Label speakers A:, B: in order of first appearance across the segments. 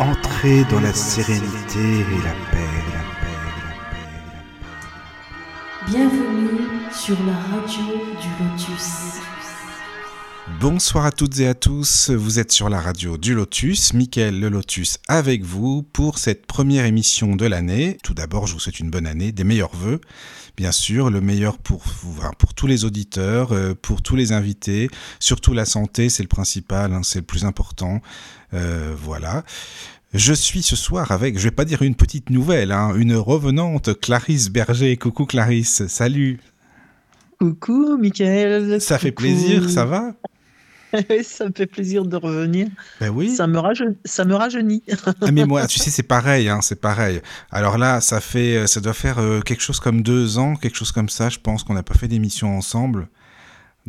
A: Entrez dans la sérénité et la paix, la paix, la paix, la paix.
B: Bienvenue sur la radio du Lotus.
A: Bonsoir à toutes et à tous, vous êtes sur la radio du Lotus, Mickaël le Lotus avec vous pour cette première émission de l'année. Tout d'abord, je vous souhaite une bonne année, des meilleurs voeux, bien sûr, le meilleur pour, pour tous les auditeurs, euh, pour tous les invités, surtout la santé, c'est le principal, hein, c'est le plus important. Euh, voilà. Je suis ce soir avec, je vais pas dire une petite nouvelle, hein, une revenante, Clarisse Berger. Coucou Clarisse, salut.
C: Coucou Michael.
A: Ça fait plaisir, ça va
C: ça me fait plaisir de revenir.
A: Ben oui.
C: Ça me, ça me rajeunit.
A: ah mais moi, tu sais, c'est pareil, hein, c'est pareil. Alors là, ça fait, ça doit faire euh, quelque chose comme deux ans, quelque chose comme ça, je pense qu'on n'a pas fait d'émission ensemble.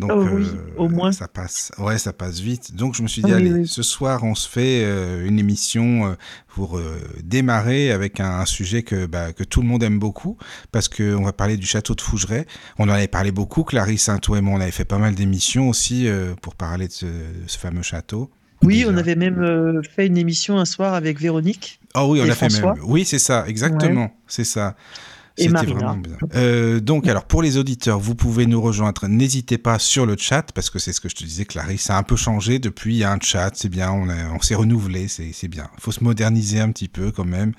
A: Donc,
C: oh oui, au moins.
A: Ça passe, ouais, ça passe vite. Donc, je me suis dit, allez, ce soir, on se fait euh, une émission euh, pour euh, démarrer avec un, sujet que, bah, que tout le monde aime beaucoup, parce qu'on va parler du château de Fougeray. On en avait parlé beaucoup, Clarisse, hein, toi et moi, on avait fait pas mal d'émissions aussi pour parler de ce, ce, fameux château.
C: Oui, Déjà. on avait même fait une émission un soir avec Véronique.
A: Oh oui, on a
C: François.
A: fait même. Oui, c'est ça, exactement, ouais. c'est ça.
C: Et Marina.
A: Vraiment bien. Euh, donc, alors pour les auditeurs, vous pouvez nous rejoindre. N'hésitez pas sur le chat parce que c'est ce que je te disais, Clarisse. Ça a un peu changé depuis. Il y a un chat, c'est bien. On, a, on s'est renouvelé, c'est bien. Il faut se moderniser un petit peu quand même.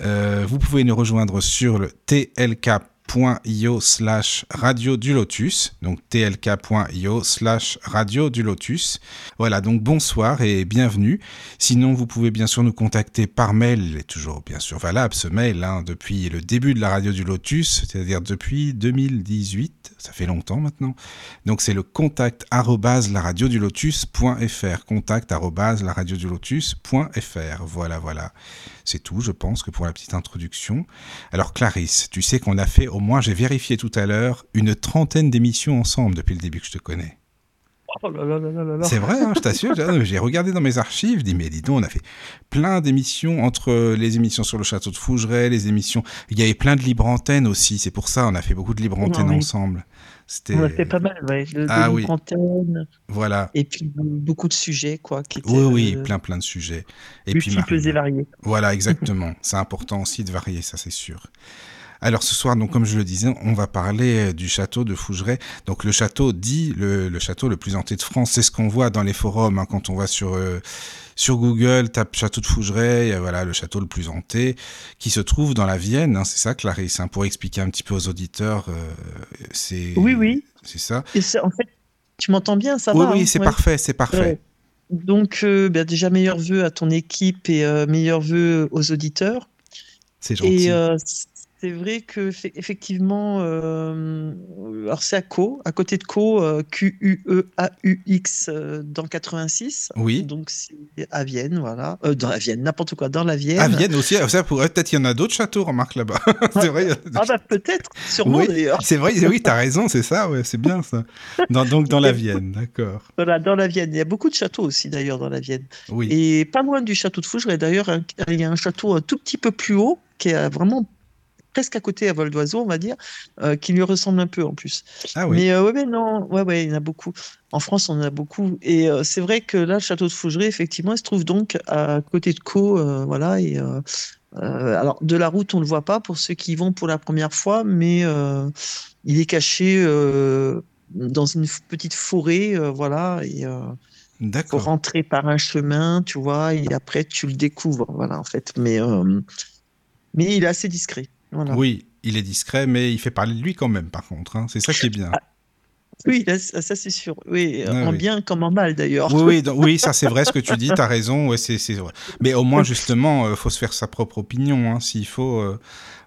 A: Euh, vous pouvez nous rejoindre sur le TLK tlk.io slash radio du lotus, donc tlk.io slash radio du lotus. Voilà, donc bonsoir et bienvenue. Sinon, vous pouvez bien sûr nous contacter par mail, il est toujours bien sûr valable ce mail, hein, depuis le début de la radio du lotus, c'est-à-dire depuis 2018, ça fait longtemps maintenant. Donc c'est le contact arrobase la radio du lotus.fr, contact arrobase la radio du lotus.fr. Voilà, voilà. C'est tout, je pense, que pour la petite introduction. Alors Clarisse, tu sais qu'on a fait, au moins j'ai vérifié tout à l'heure, une trentaine d'émissions ensemble depuis le début que je te connais.
C: Oh.
A: C'est vrai, hein, je t'assure. J'ai regardé dans mes archives, je dis mais dis donc, on a fait plein d'émissions entre les émissions sur le château de Fougeray, les émissions. Il y avait plein de libre antennes aussi. C'est pour ça on a fait beaucoup de libre antennes
C: oui.
A: ensemble.
C: Fait pas mal, ouais, de,
A: ah, oui. Voilà.
C: Et puis beaucoup de sujets, quoi. Qui étaient,
A: oui, oui,
C: euh,
A: plein, plein de sujets. Et puis
C: et variés.
A: Voilà, exactement. c'est important aussi de varier, ça c'est sûr. Alors ce soir, donc comme je le disais, on va parler du château de Fougeray. Donc le château dit le, le château le plus hanté de France. C'est ce qu'on voit dans les forums hein, quand on va sur euh, sur Google, tape château de Fougeray, euh, voilà le château le plus hanté, qui se trouve dans la Vienne. Hein, c'est ça, Clarisse, hein, pour expliquer un petit peu aux auditeurs. Euh, c'est
C: oui, oui.
A: C'est ça.
C: Et en fait, tu m'entends bien, ça
A: oui,
C: va
A: Oui, c'est
C: ouais.
A: parfait, c'est parfait.
C: Ouais. Donc euh, ben, déjà meilleurs vœux à ton équipe et euh, meilleurs vœux aux auditeurs.
A: C'est gentil.
C: Et euh, c'est vrai que effectivement, euh, alors c'est à Co, à côté de Co, euh, Q-U-E-A-U-X euh, dans 86.
A: Oui.
C: Donc c'est à Vienne, voilà. Euh, dans la Vienne, n'importe quoi, dans la Vienne.
A: À Vienne aussi, ça pourrait peut-être il y en a d'autres châteaux, remarque là-bas. c'est vrai.
C: Ah bah peut-être, sûrement
A: oui,
C: d'ailleurs.
A: C'est vrai, oui, t'as raison, c'est ça, ouais, c'est bien ça. Dans, donc dans la Vienne, d'accord.
C: Voilà, dans la Vienne. Il y a beaucoup de châteaux aussi d'ailleurs dans la Vienne.
A: Oui.
C: Et pas loin du château de Fougeray, d'ailleurs, il y a un château un tout petit peu plus haut qui est vraiment presque à côté à vol d'oiseau, on va dire, euh, qui lui ressemble un peu en plus.
A: Ah oui.
C: Mais euh, ouais, mais non, ouais, ouais, il y en a beaucoup. En France, on en a beaucoup. Et euh, c'est vrai que là, le château de Fougeray, effectivement, il se trouve donc à côté de Caux, voilà. Et alors, de la route, on le voit pas pour ceux qui y vont pour la première fois, mais il est caché dans une petite forêt, voilà. Et faut rentrer par un chemin, tu vois, et après tu le découvres, voilà, en fait. Mais mais il est assez discret. Voilà.
A: Oui, il est discret, mais il fait parler de lui quand même, par contre. Hein. C'est ça qui est bien.
C: Ah, oui, là, ça c'est sûr. Oui,
A: Ah
C: en
A: oui.
C: bien comme en mal d'ailleurs.
A: Oui, oui, donc- oui, ça c'est vrai ce que tu dis, tu as raison. Ouais, c'est. Mais au moins, justement, il faut se faire sa propre opinion. Hein. S'il faut, euh,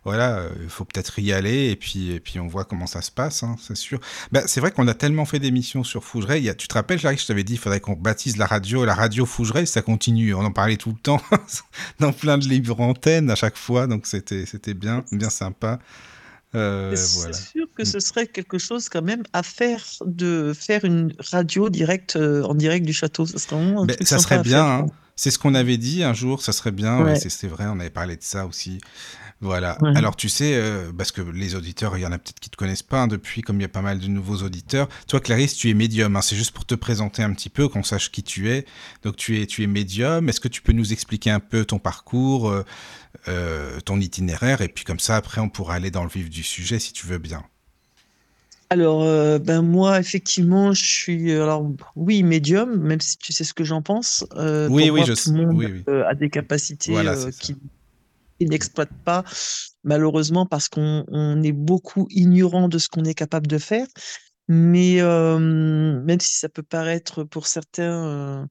A: voilà, il faut peut-être y aller et puis, et puis on voit comment ça se passe, hein, c'est sûr. Ben, c'est vrai qu'on a tellement fait d'émissions sur Fougeray. Il y a, tu te rappelles, Jarry, je t'avais dit, il faudrait qu'on baptise la radio, la radio Fougeray, ça continue. On en parlait tout le temps, dans plein de libres antennes à chaque fois, donc c'était, c'était bien, bien sympa. Euh,
C: c'est
A: voilà.
C: sûr que ce serait quelque chose quand même à faire de faire une radio directe euh, en direct du château. Ça serait vraiment
A: Ben, ça bien. hein. C'est ce qu'on avait dit un jour, ça serait bien.
C: Ouais.
A: c'est vrai, on avait parlé de ça aussi. Voilà.
C: Ouais.
A: Alors tu sais, euh, parce que les auditeurs, il y en a peut-être qui te connaissent pas hein, depuis, comme il y a pas mal de nouveaux auditeurs. Toi, Clarisse, tu es médium. hein, c'est juste pour te présenter un petit peu, qu'on sache qui tu es. Donc tu es, tu es médium. Est-ce que tu peux nous expliquer un peu ton parcours, euh, euh, ton itinéraire, et puis comme ça, après, on pourra aller dans le vif du sujet si tu veux bien.
C: Alors, euh, ben moi, effectivement, je suis, alors oui, médium, même si tu sais ce que j'en pense. Euh,
A: Oui, oui,
C: moi,
A: je
C: tout
A: sais. Oui, oui.
C: euh, a des capacités
A: Voilà,
C: euh,
A: c'est ça.
C: qui, qui n'exploitent pas, malheureusement, parce qu'on on est beaucoup ignorant de ce qu'on est capable de faire. Mais euh, même si ça peut paraître pour certains euh,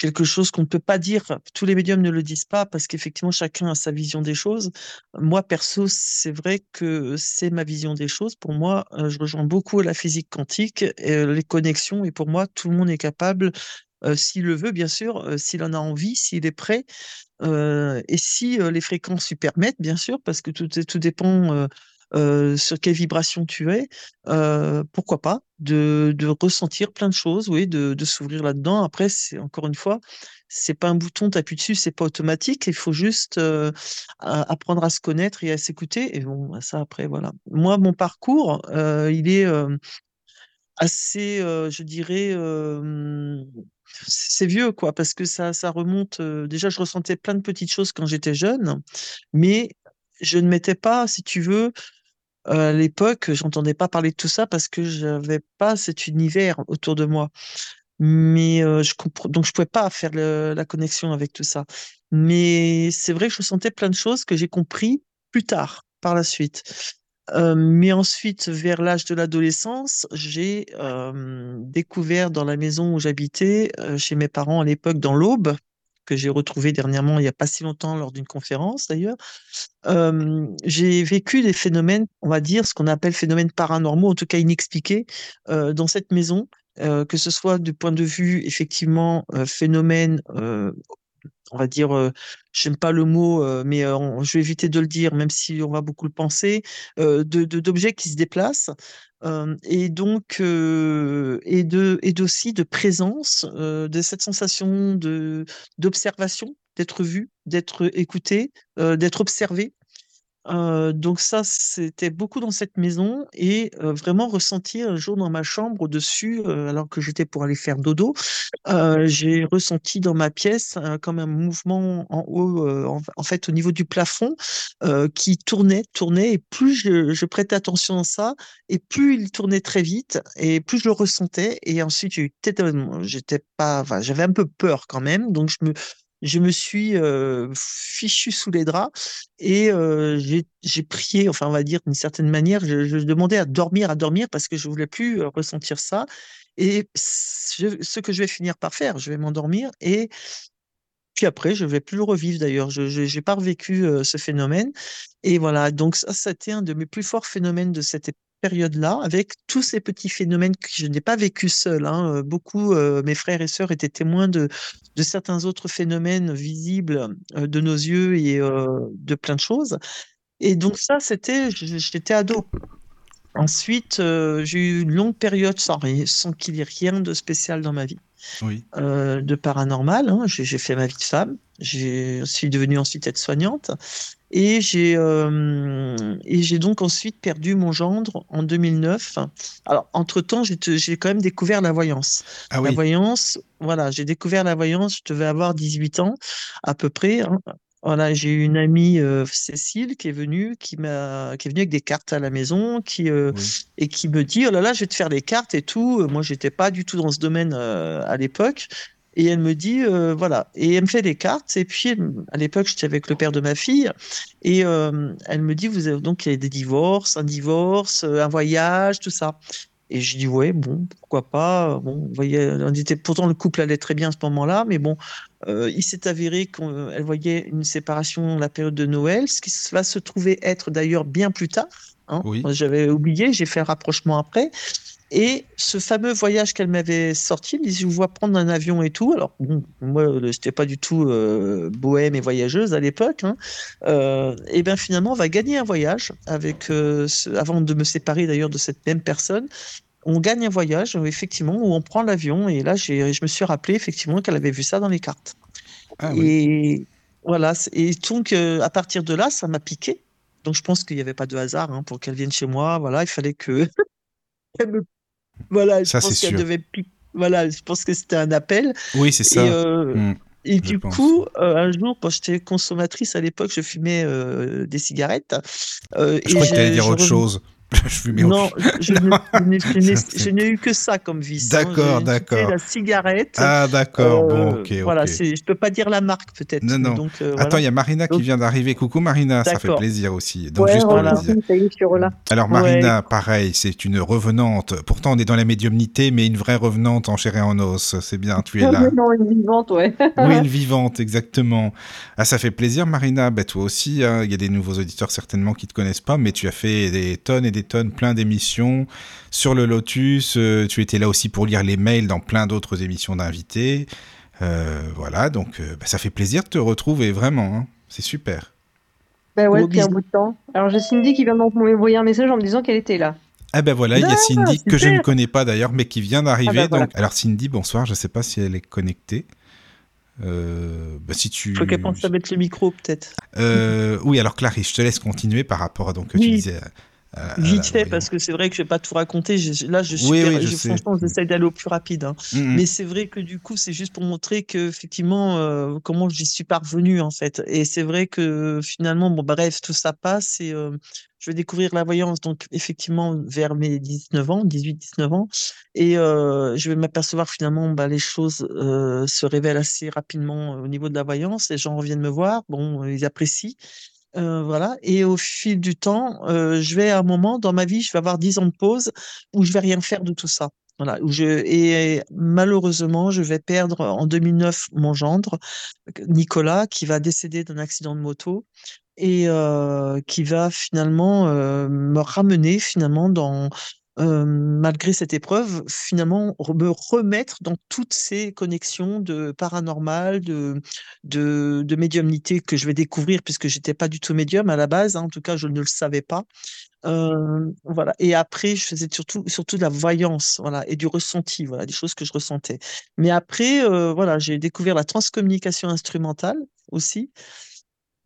C: quelque chose qu'on ne peut pas dire, tous les médiums ne le disent pas parce qu'effectivement chacun a sa vision des choses. Moi perso, c'est vrai que c'est ma vision des choses. Pour moi, euh, je rejoins beaucoup la physique quantique, et, euh, les connexions, et pour moi, tout le monde est capable, euh, s'il le veut, bien sûr, s'il en a envie, s'il est prêt, et si les fréquences lui permettent, bien sûr, parce que tout, tout dépend sur quelle vibration tu es, pourquoi pas, de, ressentir plein de choses, oui, de, s'ouvrir là-dedans. Après, c'est encore une fois, c'est pas un bouton, t'appuies dessus, c'est pas automatique. Il faut juste apprendre à se connaître et à s'écouter. Et bon, bah, ça après, voilà. Moi, mon parcours, il est assez, je dirais, c'est vieux, quoi, parce que ça, remonte. déjà, je ressentais plein de petites choses quand j'étais jeune, mais je ne m'étais pas, si tu veux, à l'époque, j'entendais pas parler de tout ça parce que j'avais pas cet univers autour de moi. Mais euh, je comprends, donc je pouvais pas faire la connexion avec tout ça. Mais c'est vrai que je ressentais plein de choses que j'ai compris plus tard, par la suite. Euh, mais ensuite, vers l'âge de l'adolescence, j'ai euh, découvert dans la maison où j'habitais, chez mes parents à l'époque, dans l'Aube, que j'ai retrouvé dernièrement, il n'y a pas si longtemps, lors d'une conférence d'ailleurs, j'ai vécu des phénomènes, on va dire, ce qu'on appelle phénomènes paranormaux, en tout cas inexpliqués, dans cette maison, que ce soit du point de vue, effectivement, phénomène on va dire, euh, j'aime pas le mot, mais je vais éviter de le dire, même si on va beaucoup le penser, euh, de, de- d'objets qui se déplacent, et donc, euh, et de, et d'aussi de présence, euh, de cette sensation de, d'observation, d'être vu, d'être écouté, d'être observé. Donc ça, c'était beaucoup dans cette maison et vraiment ressenti un jour dans ma chambre au-dessus, alors que j'étais pour aller faire dodo, j'ai ressenti dans ma pièce comme un mouvement en haut, en, fait au niveau du plafond, qui tournait, tournait et plus je, prêtais attention à ça et plus il tournait très vite et plus je le ressentais et ensuite j'étais pas, j'avais un peu peur quand même, donc je me je me suis fichu sous les draps et j'ai prié, enfin on va dire d'une certaine manière, je, demandais à dormir, à dormir parce que je voulais plus ressentir ça. Et ce que je vais finir par faire, je vais m'endormir et puis après, je vais plus le revivre d'ailleurs. Je n'ai pas revécu ce phénomène. Et voilà, donc ça, c'était un de mes plus forts phénomènes de cette période-là, avec tous ces petits phénomènes que je n'ai pas vécu seul. hein. Euh, Beaucoup, euh, mes frères et sœurs étaient témoins de, de certains autres phénomènes visibles euh, de nos yeux et euh, de plein de choses. Et donc ça, c'était, j'étais ado. Ensuite, j'ai eu une longue période sans, sans qu'il y ait rien de spécial dans ma vie
A: Oui.
C: de paranormal. hein. J'ai j'ai fait ma vie de femme. Je suis devenue ensuite aide-soignante. Et j'ai euh, et j'ai donc ensuite perdu mon gendre en 2009. Alors, entre-temps, j'ai quand même découvert la voyance.
A: Ah
C: La voyance, voilà, j'ai découvert la voyance, je devais avoir 18 ans à peu près. hein. Voilà, j'ai eu une amie, euh, Cécile, qui est venue, qui m'a, qui est venue avec des cartes à la maison, qui, euh,
A: Oui.
C: et qui me dit, oh là là, je vais te faire des cartes et tout. Moi, j'étais pas du tout dans ce domaine euh, à l'époque. Et elle me dit, euh, voilà, et elle me fait des cartes. Et puis, elle- à l'époque, j'étais avec le père de ma fille. Et euh, elle me dit, vous avez donc il y a des divorces, un divorce, euh, un voyage, tout ça. Et je dis, ouais, bon, pourquoi pas. Bon, vous voyez, on était, pourtant, le couple allait très bien à ce moment-là. Mais bon, euh, il s'est avéré qu'elle voyait une séparation la période de Noël, ce qui va se trouver être d'ailleurs bien plus tard. hein.
A: Oui.
C: J'avais oublié, j'ai fait un rapprochement après. Et ce fameux voyage qu'elle m'avait sorti, elle me dit, je vous vois prendre un avion et tout. Alors, bon, moi, je n'étais pas du tout euh, bohème et voyageuse à l'époque. Hein. Euh, et bien, finalement, on va gagner un voyage avec, euh, ce- avant de me séparer d'ailleurs de cette même personne. On gagne un voyage, euh, effectivement, où on prend l'avion. Et là, je me suis rappelé, effectivement, qu'elle avait vu ça dans les cartes.
A: Ah oui.
C: Et Voilà. Et donc, euh, à partir de là, ça m'a piqué. Donc, je pense qu'il n'y avait pas de hasard hein, pour qu'elle vienne chez moi. Voilà, il fallait que. me- Voilà, je
A: Ça,
C: pense qu'elle devait piquer. Voilà, je pense que c'était un appel.
A: Oui, c'est ça.
C: Et, euh,
A: Mm.
C: et du
A: pense.
C: coup, euh, un jour, quand j'étais consommatrice à l'époque, je fumais euh, des cigarettes.
A: Je
C: et
A: crois que tu allais dire autre chose. Je fumais
C: Non, je, je ne- je n'ai- je je eu que ça comme vice. hein.
A: D'accord,
C: J'ai-
A: d'accord.
C: C'était la cigarette.
A: Ah, d'accord. bon,
C: Euh,
A: ok,
C: Voilà,
A: ok.
C: c'est, je peux pas dire la marque peut-être.
A: Non, non.
C: Donc, euh,
A: Attends,
C: voilà.
A: il y a Marina qui vient d'arriver. Coucou Marina, ça fait plaisir aussi. Donc,
D: Ouais,
A: juste pour
C: voilà.
A: le dire.
D: je.
A: Alors
C: Ouais.
A: Marina, pareil, c'est une revenante. Pourtant, on est dans la médiumnité, mais une vraie revenante en chair et en os. C'est bien, tu es là.
D: non, une vivante, ouais.
A: Oui, une vivante, exactement. Ah, ça fait plaisir, Marina. Ben, toi aussi, hein, il y a des nouveaux auditeurs certainement qui te connaissent pas, mais tu as fait des tonnes et des tonnes, plein d'émissions sur le Lotus. euh, tu étais là aussi pour lire les mails dans plein d'autres émissions d'invités. Euh, voilà, donc euh, ben, ça fait plaisir de te retrouver, vraiment. hein. C'est super.
D: Bah ouais, depuis un bout de temps. Alors j'ai Cindy qui vient de m'envoyer un message en me disant qu'elle était là.
A: Ah ben voilà, il y a
D: Ah,
A: Cindy que je ne connais pas d'ailleurs, mais qui vient d'arriver.
D: Ah ben voilà.
A: donc, alors Cindy, bonsoir. Je ne sais pas si elle est connectée. Euh, bah, si tu.
C: Faut qu'elle pense à mettre le micro peut-être.
A: Euh, oui, alors Clarisse, je te laisse continuer par rapport à donc que tu disais. À
C: Vite fait, parce que c'est vrai que je vais pas tout raconter. Je- là, je suis,
A: Oui, oui, je
C: franchement, j'essaie d'aller au plus rapide. hein.
A: Mm, mm.
C: Mais c'est vrai que du coup, c'est juste pour montrer que effectivement, euh, comment j'y suis parvenue en fait. Et c'est vrai que finalement, bon, bref, tout ça passe et euh, je vais découvrir la voyance donc effectivement vers mes 19 ans, 18-19 ans, et euh, je vais m'apercevoir finalement, bah, les choses euh, se révèlent assez rapidement euh, au niveau de la voyance. Les gens reviennent me voir, bon, ils apprécient. Euh, voilà. Et au fil du temps, euh, je vais à un moment dans ma vie, je vais avoir 10 ans de pause où je vais rien faire de tout ça. Voilà, où je et malheureusement, je vais perdre en 2009 mon gendre Nicolas qui va décéder d'un accident de moto et euh, qui va finalement euh, me ramener finalement dans malgré cette épreuve, finalement me remettre dans toutes ces connexions de paranormal, de, de, médiumnité que je vais découvrir puisque j'étais pas du tout médium à la base, hein, en tout cas je ne le savais pas. Voilà. Et après, je faisais surtout, surtout de la voyance, voilà, et du ressenti, voilà, des choses que je ressentais. Mais après, voilà, j'ai découvert la transcommunication instrumentale aussi.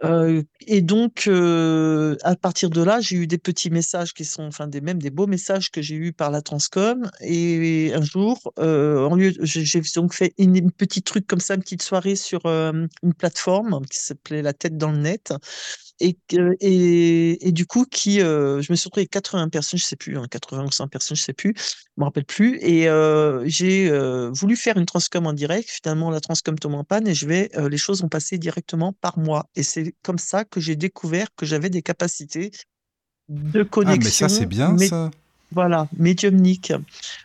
C: Euh, et donc, euh, à partir de là, j'ai eu des petits messages qui sont, enfin, des, même des beaux messages que j'ai eus par la Transcom. Et un jour, euh, en lieu, j'ai donc fait une, une petite truc comme ça, une petite soirée sur une plateforme qui s'appelait La tête dans le net. Et, et, et du coup, qui, euh, je me suis retrouvée avec 80 personnes, je sais plus, hein, 80 ou 100 personnes, je sais plus, je me rappelle plus. Et euh, j'ai euh, voulu faire une transcom en direct. Finalement, la transcom tombe en panne et je vais, les choses ont passé directement par moi. Et c'est comme ça que j'ai découvert que j'avais des capacités de
A: Ah,
C: connexion.
A: mais ça, c'est bien, ça.
C: Voilà, médiumnique.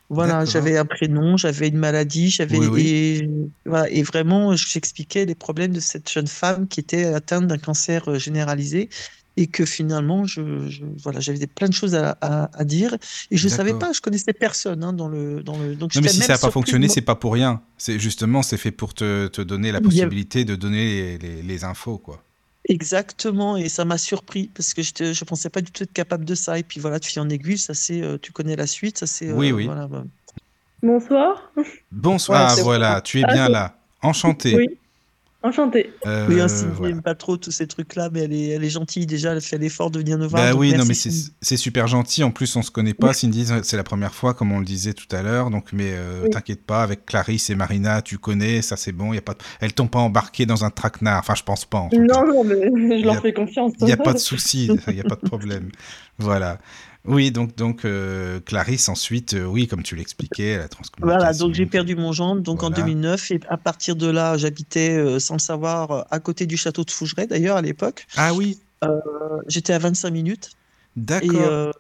C: Voilà, j'avais un prénom, j'avais une maladie, j'avais
A: Oui, oui.
C: et voilà, et vraiment j'expliquais les problèmes de cette jeune femme qui était atteinte d'un cancer euh, généralisé et que finalement je, je- voilà, j'avais plein de choses à, à- à dire et je savais
A: D'accord.
C: pas, je connaissais personne hein, dans le dans le donc
A: Non, mais si ça n'a pas fonctionné, c'est pas pour rien. C'est justement, c'est fait pour te, te donner la
C: a-
A: possibilité de donner les, les- les infos, quoi.
C: Exactement, et ça m'a surpris parce que je je pensais pas du tout être capable de ça. Et puis voilà, de fil en aiguille, ça c'est, euh, tu connais la suite, ça c'est,
A: Oui,
C: euh,
A: oui.
C: voilà, bah,
E: Bonsoir.
A: Bonsoir,
C: Ouais,
A: ah, voilà, tu es
E: Ah,
A: bien
E: c'est-
A: là. Enchanté.
E: Oui. Enchantée.
A: Euh,
C: oui, hein, Cindy
A: voilà.
C: n'aime pas trop tous ces trucs-là, mais elle est, elle est gentille déjà, elle fait l'effort de venir nous voir.
A: Bah oui, non, mais c'est super gentil. En plus, on se connaît pas. Cindy, c'est la première fois, comme on le disait tout à l'heure. Donc, mais euh,
E: Oui.
A: t'inquiète pas, avec Clarisse et Marina, tu connais, ça c'est bon. Y a pas, de- elles t'ont pas embarqué dans un traquenard. Enfin, je pense pas. En.
E: Non, non, mais je
A: a-
E: leur fais confiance.
A: Il n'y a pas de souci, il n'y a pas de problème. Voilà. Oui, donc, donc euh, Clarisse, ensuite, euh, oui, comme tu l'expliquais, la transcommunication.
C: Voilà, donc j'ai perdu mon gendre donc en
A: Voilà.
C: 2009 et à partir de là, j'habitais euh, sans le savoir à côté du château de Fougeray d'ailleurs à l'époque.
A: Ah oui,
C: J'étais à 25 minutes
A: d'accord.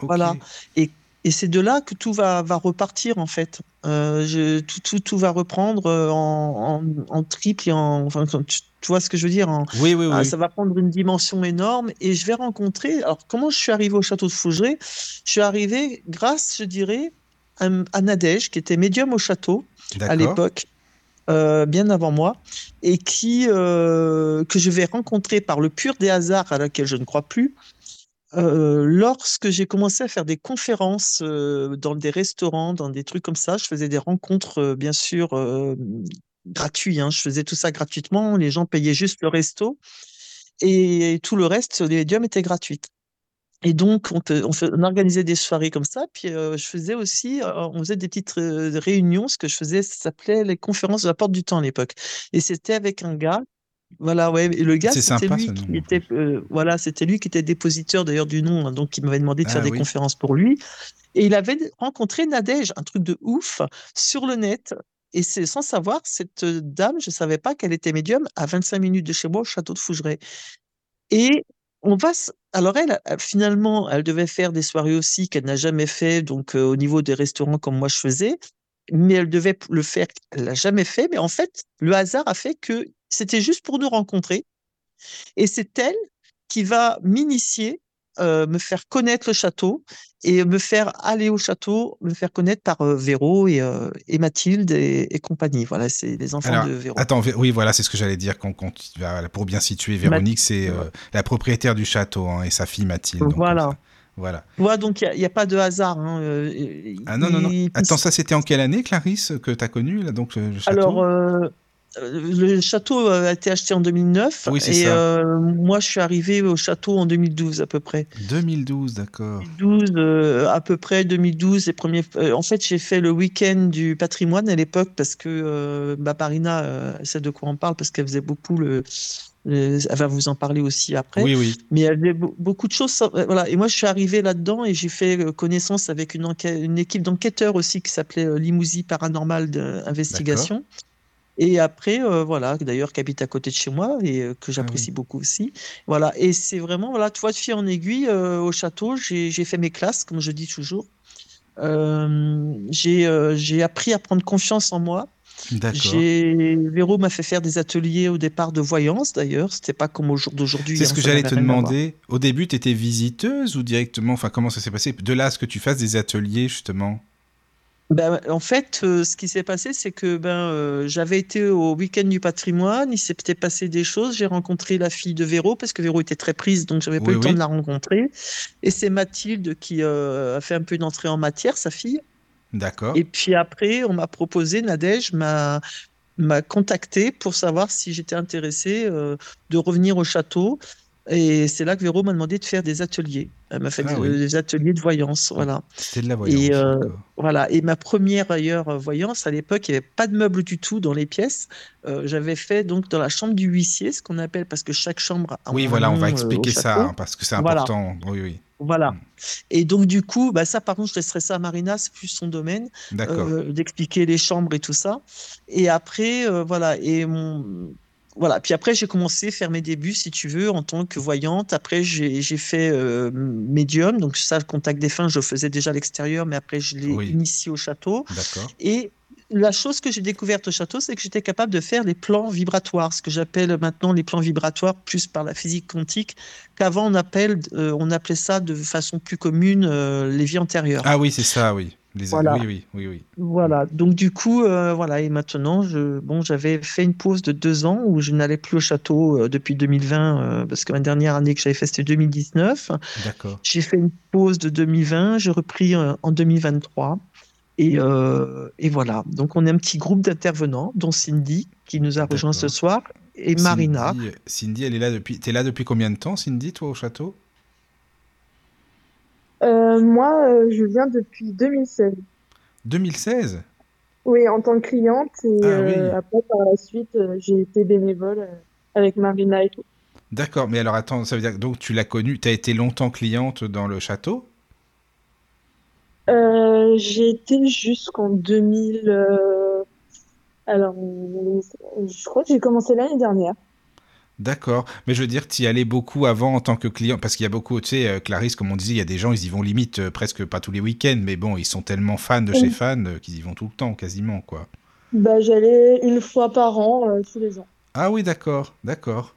C: voilà. Et c'est de là que tout va, va repartir en fait. Euh, je, tout, tout, tout va reprendre euh, en, en, en triple et en. Enfin, tu, tu vois ce que je veux dire en,
A: Oui, oui, oui.
C: ah, Ça va prendre une dimension énorme et je vais rencontrer. Alors, comment je suis arrivé au château de Fougeray Je suis arrivé grâce, je dirais, à, à Nadège, qui était médium au château à l'époque, euh, bien avant moi, et qui euh, que je vais rencontrer par le pur des hasards à laquelle je ne crois plus. Euh, lorsque j'ai commencé à faire des conférences dans des restaurants, dans des trucs comme ça, je faisais des rencontres, bien sûr, euh, gratuit. Hein. Je faisais tout ça gratuitement. Les gens payaient juste le resto et tout le reste, les médiums étaient gratuits. Et donc, on, on organisait des soirées comme ça. Puis, je faisais aussi, on faisait des petites réunions. Ce que je faisais, ça s'appelait les conférences de la Porte du Temps à l'époque. Et c'était avec un gars. Voilà, ouais. Et le gars, c'était lui qui était, euh, voilà, c'était lui qui était dépositeur d'ailleurs du nom. hein, donc, il m'avait demandé de
A: Ah
C: faire des
A: oui.
C: conférences pour lui. Et il avait rencontré Nadège, un truc de ouf, sur le net. Et c'est sans savoir, cette euh, dame, je savais pas qu'elle était médium à 25 minutes de chez moi, au château de Fougeray. Et on va. s- Alors, elle, elle, finalement, elle devait faire des soirées aussi qu'elle n'a jamais fait, donc euh, au niveau des restaurants comme moi je faisais. Mais elle devait le faire, elle l'a jamais fait. Mais en fait, le hasard a fait que c'était juste pour nous rencontrer. Et c'est elle qui va m'initier, euh, me faire connaître le château et me faire aller au château, me faire connaître par euh, Véro et, euh, et Mathilde et, et compagnie. Voilà, c'est les enfants
A: Alors,
C: de Véro.
A: Attends, oui, voilà, c'est ce que j'allais dire. Quand, quand pour bien situer, Véronique, c'est la propriétaire du château hein, et sa fille Mathilde. donc,
C: Voilà.
A: Voilà.
C: Ouais, donc il n'y a, pas de hasard. hein, euh,
A: Ah non, non, non. Attends, ça, c'était en quelle année, Clarisse, que tu as connu, là, donc, le, le château?
C: Alors, euh, le château a été acheté en 2009
A: Oui, c'est
C: et
A: ça.
C: euh, moi je suis arrivé au château en 2012 à peu près.
A: 2012, d'accord.
C: 2012, euh, à peu près 2012, les premiers. euh, en fait, j'ai fait le week-end du patrimoine à l'époque parce que bah, Marina, elle sait de quoi on parle parce qu'elle faisait beaucoup le. le- Elle va vous en parler aussi après.
A: Oui, oui.
C: Mais elle faisait be- beaucoup de choses. Voilà. Et moi, je suis arrivé là-dedans et j'ai fait connaissance avec une, équipe d'enquêteurs aussi qui s'appelait Limousin Paranormal d'Investigation. Et après, euh, voilà, d'ailleurs, qui habite à côté de chez moi et euh, que j'apprécie beaucoup aussi. Voilà. Et c'est vraiment, voilà, tu vois, de fil en aiguille, euh, au château, j'ai fait mes classes, comme je dis toujours. J'ai appris à prendre confiance en moi. Véro m'a fait faire des ateliers au départ de voyance d'ailleurs. C'était pas comme au jour d'aujourd'hui.
A: C'est
C: hein,
A: ce que
C: ça
A: j'allais te demander. Au début, tu étais visiteuse ou directement Enfin, comment ça s'est passé? De là à ce que tu fasses des ateliers, justement?
C: Ben, en fait, euh, ce qui s'est passé, c'est que ben euh, j'avais été au week-end du patrimoine. Il s'était passé des choses. J'ai rencontré la fille de Véro parce que Véro était très prise, donc j'avais pas
A: Oui,
C: eu le temps de la rencontrer. Et c'est Mathilde qui euh, a fait un peu d'entrée en matière, sa fille.
A: D'accord.
C: Et puis après, on m'a proposé, Nadège m'a m'a contacté pour savoir si j'étais intéressée de revenir au château. Et c'est là que Véro m'a demandé de faire des ateliers. Elle m'a fait
A: Ah
C: de-
A: oui.
C: des ateliers de voyance, voilà.
A: C'était de la voyance.
C: Et, euh. Voilà. Et ma première d'ailleurs voyance, à l'époque, il n'y avait pas de meubles du tout dans les pièces. Euh, J'avais fait donc dans la chambre du huissier, ce qu'on appelle, parce que chaque chambre a
A: Oui,
C: un
A: voilà, on va
C: euh,
A: expliquer ça, hein, parce que c'est
C: Voilà.
A: important. Oui, oui.
C: Voilà.
A: Mm.
C: Et donc, du coup, bah, ça, par contre, je laisserai ça à Marina, c'est plus son domaine, euh, d'expliquer les chambres et tout ça. Et après, euh, voilà. Et mon. Voilà. Puis après, j'ai commencé à faire mes débuts, si tu veux, en tant que voyante. Après, j'ai fait euh, médium. Donc, ça, le contact des fins, je le faisais déjà à l'extérieur, mais après, je l'ai
A: Oui.
C: initié au château. Et la chose que j'ai découverte au château, c'est que j'étais capable de faire les plans vibratoires, ce que j'appelle maintenant les plans vibratoires, plus par la physique quantique, qu'avant on, appelle, euh, on appelait ça de façon plus commune euh, les vies antérieures.
A: Ah oui, c'est ça, oui. Les...
C: Voilà.
A: Oui, oui, oui, oui.
C: Voilà. Donc du coup, euh, voilà. Et maintenant, je, bon, j'avais fait une pause de deux ans où je n'allais plus au château euh, depuis 2020, euh, parce que ma dernière année que j'avais fait, c'était 2019.
A: D'accord.
C: J'ai fait une pause de 2020, j'ai repris en 2023. Et, et voilà. Donc, on est un petit groupe d'intervenants, dont Cindy, qui nous a rejoint ce soir, et Marina.
A: Cindy, elle est là depuis. T'es là depuis combien de temps, Cindy, toi, au château?
E: Moi, euh, je viens depuis 2016.
A: 2016
E: Oui, en tant que cliente. Et
A: Ah
E: euh,
A: oui.
E: après, par la suite, euh, j'ai été bénévole euh, avec Marina et tout.
A: D'accord, mais alors attends, ça veut dire que donc tu l'as connue, tu as été longtemps cliente dans le château?
E: Euh, j'ai été jusqu'en 2000. euh, Alors, euh, je crois que j'ai commencé l'année dernière.
A: D'accord, mais je veux dire, tu y allais beaucoup avant en tant que client, parce qu'il y a beaucoup, tu sais, euh, Clarisse, comme on disait, il y a des gens, ils y vont limite euh, presque pas tous les week-ends, mais bon, ils sont tellement fans de chez fans euh, qu'ils y vont tout le temps, quasiment, quoi.
E: Bah, j'allais une fois par an, euh, tous les ans.
A: Ah oui, d'accord, d'accord.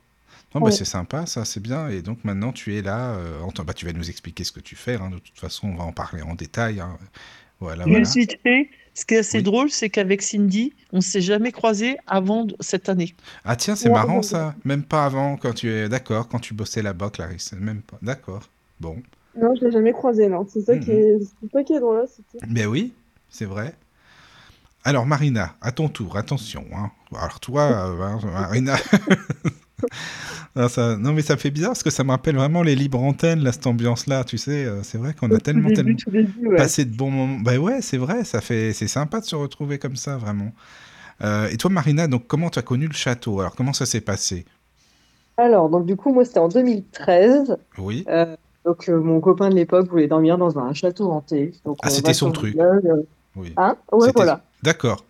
A: Non, bah, c'est sympa, ça, c'est bien. Et donc maintenant, tu es là, euh, en bah, tu vas nous expliquer ce que tu fais, hein, de toute façon, on va en parler en détail. hein. Voilà, voilà.
C: Ce qui est assez
A: Oui.
C: drôle, c'est qu'avec Cindy, on s'est jamais croisés avant cette année.
A: Ah tiens, c'est
E: Ouais,
A: marrant
E: ouais,
A: ça. Même pas avant, quand tu es d'accord, quand tu bossais là-bas, Clarisse. Même pas. D'accord. Bon.
E: Non, je l'ai jamais croisé, non. C'est ça qui
A: Mhm.
E: est, c'est ça qui est drôle.
A: Ben oui, c'est vrai. Alors Marina, à ton tour, attention. hein. Alors toi, euh, hein, Marina. non, ça- non, mais ça fait bizarre parce que ça me rappelle vraiment les libres antennes, là, cette ambiance-là. Tu sais, euh, c'est vrai qu'on a tellement,
F: Tout
A: tellement
F: début, tout début, ouais.
A: passé de bons moments. Bah ouais, c'est vrai, ça fait, c'est sympa de se retrouver comme ça, vraiment. Euh, et toi, Marina, donc comment tu as connu le château? Alors comment ça s'est passé?
F: Alors, donc du coup, moi, c'était en 2013.
A: Oui.
F: Euh, donc, euh, mon copain de l'époque voulait dormir dans un château hanté. Donc,
A: Ah, c'était son truc.
F: Euh,
A: Oui.
F: Hein? Ouais, voilà.
A: D'accord.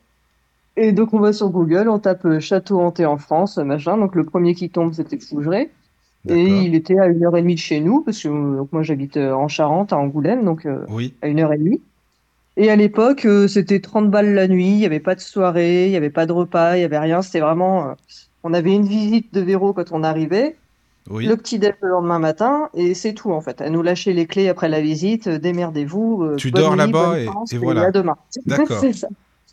F: Et donc, on va sur Google, on tape euh, château hanté en France, machin. Donc, le premier qui tombe, c'était Fougeray. Et il était à une heure et demie de chez nous, parce que euh, donc, moi, j'habite euh, en Charente, à Angoulême, donc euh,
A: Oui.
F: à une heure et demie. Et à l'époque, euh, c'était 30 balles la nuit, il n'y avait pas de soirée, il n'y avait pas de repas, il n'y avait rien. C'était vraiment. euh, on avait une visite de Véro quand on arrivait,
A: Oui.
F: le petit déj le lendemain matin, et c'est tout en fait. Elle nous lâchait les clés après la visite, euh, démerdez-vous. euh,
A: Tu dors là-bas et-
F: chance,
A: et voilà.
F: à demain.
A: D'accord.
F: C'est ça.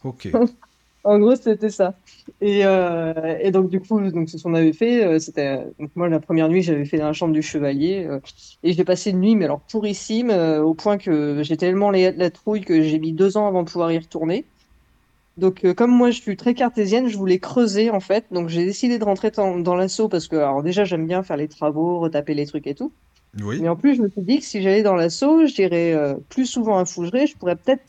A: Ok.
F: En gros, c'était ça. Et, euh, et donc, du coup, donc, c'est ce qu'on avait fait. euh, C'était, donc, moi, la première nuit, j'avais fait dans la chambre du chevalier. euh, et j'ai passé une nuit, mais alors pourrissime, euh, au point que j'ai tellement les- la trouille que j'ai mis deux ans avant de pouvoir y retourner. Donc, comme moi, je suis très cartésienne, je voulais creuser, en fait. Donc, j'ai décidé de rentrer dans, dans l'assaut parce que, alors, déjà, j'aime bien faire les travaux, retaper les trucs et tout.
A: Oui.
F: Mais en plus, je me suis dit que si j'allais dans l'assaut, j'irais euh, plus souvent à Fougeray. Je pourrais peut-être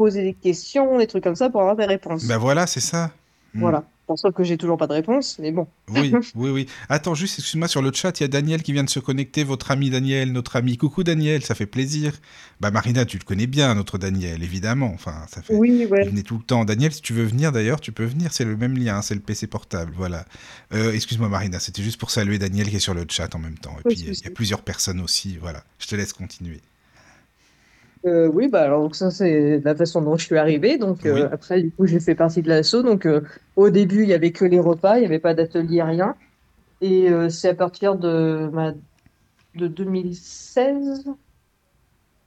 F: poser des questions, des trucs comme ça pour avoir des réponses.
A: Ben voilà, c'est ça. Mm.
F: Voilà. Ça que j'ai toujours pas de réponse, mais bon.
A: Oui, oui, oui. Attends, juste, excuse-moi, sur le chat, il y a Daniel qui vient de se connecter, votre ami Daniel, notre ami. Coucou Daniel, ça fait plaisir. Bah Marina, tu le connais bien, notre Daniel, évidemment. Enfin, ça fait...
F: Oui,
A: Il
F: ouais.
A: venait tout le temps. Daniel, si tu veux venir d'ailleurs, tu peux venir, c'est le même lien, hein, c'est le PC portable, voilà. Euh, excuse-moi Marina, c'était juste pour saluer Daniel qui est sur le chat en même temps. Et puis il y a plusieurs personnes aussi, voilà. Je te laisse continuer.
F: Euh, oui, bah alors donc ça c'est la façon dont je suis arrivée. Donc euh,
A: Oui.
F: après du coup j'ai fait partie de l'assaut. Donc euh, au début il y avait que les repas, il y avait pas d'atelier rien. Et c'est à partir de ma... de 2016,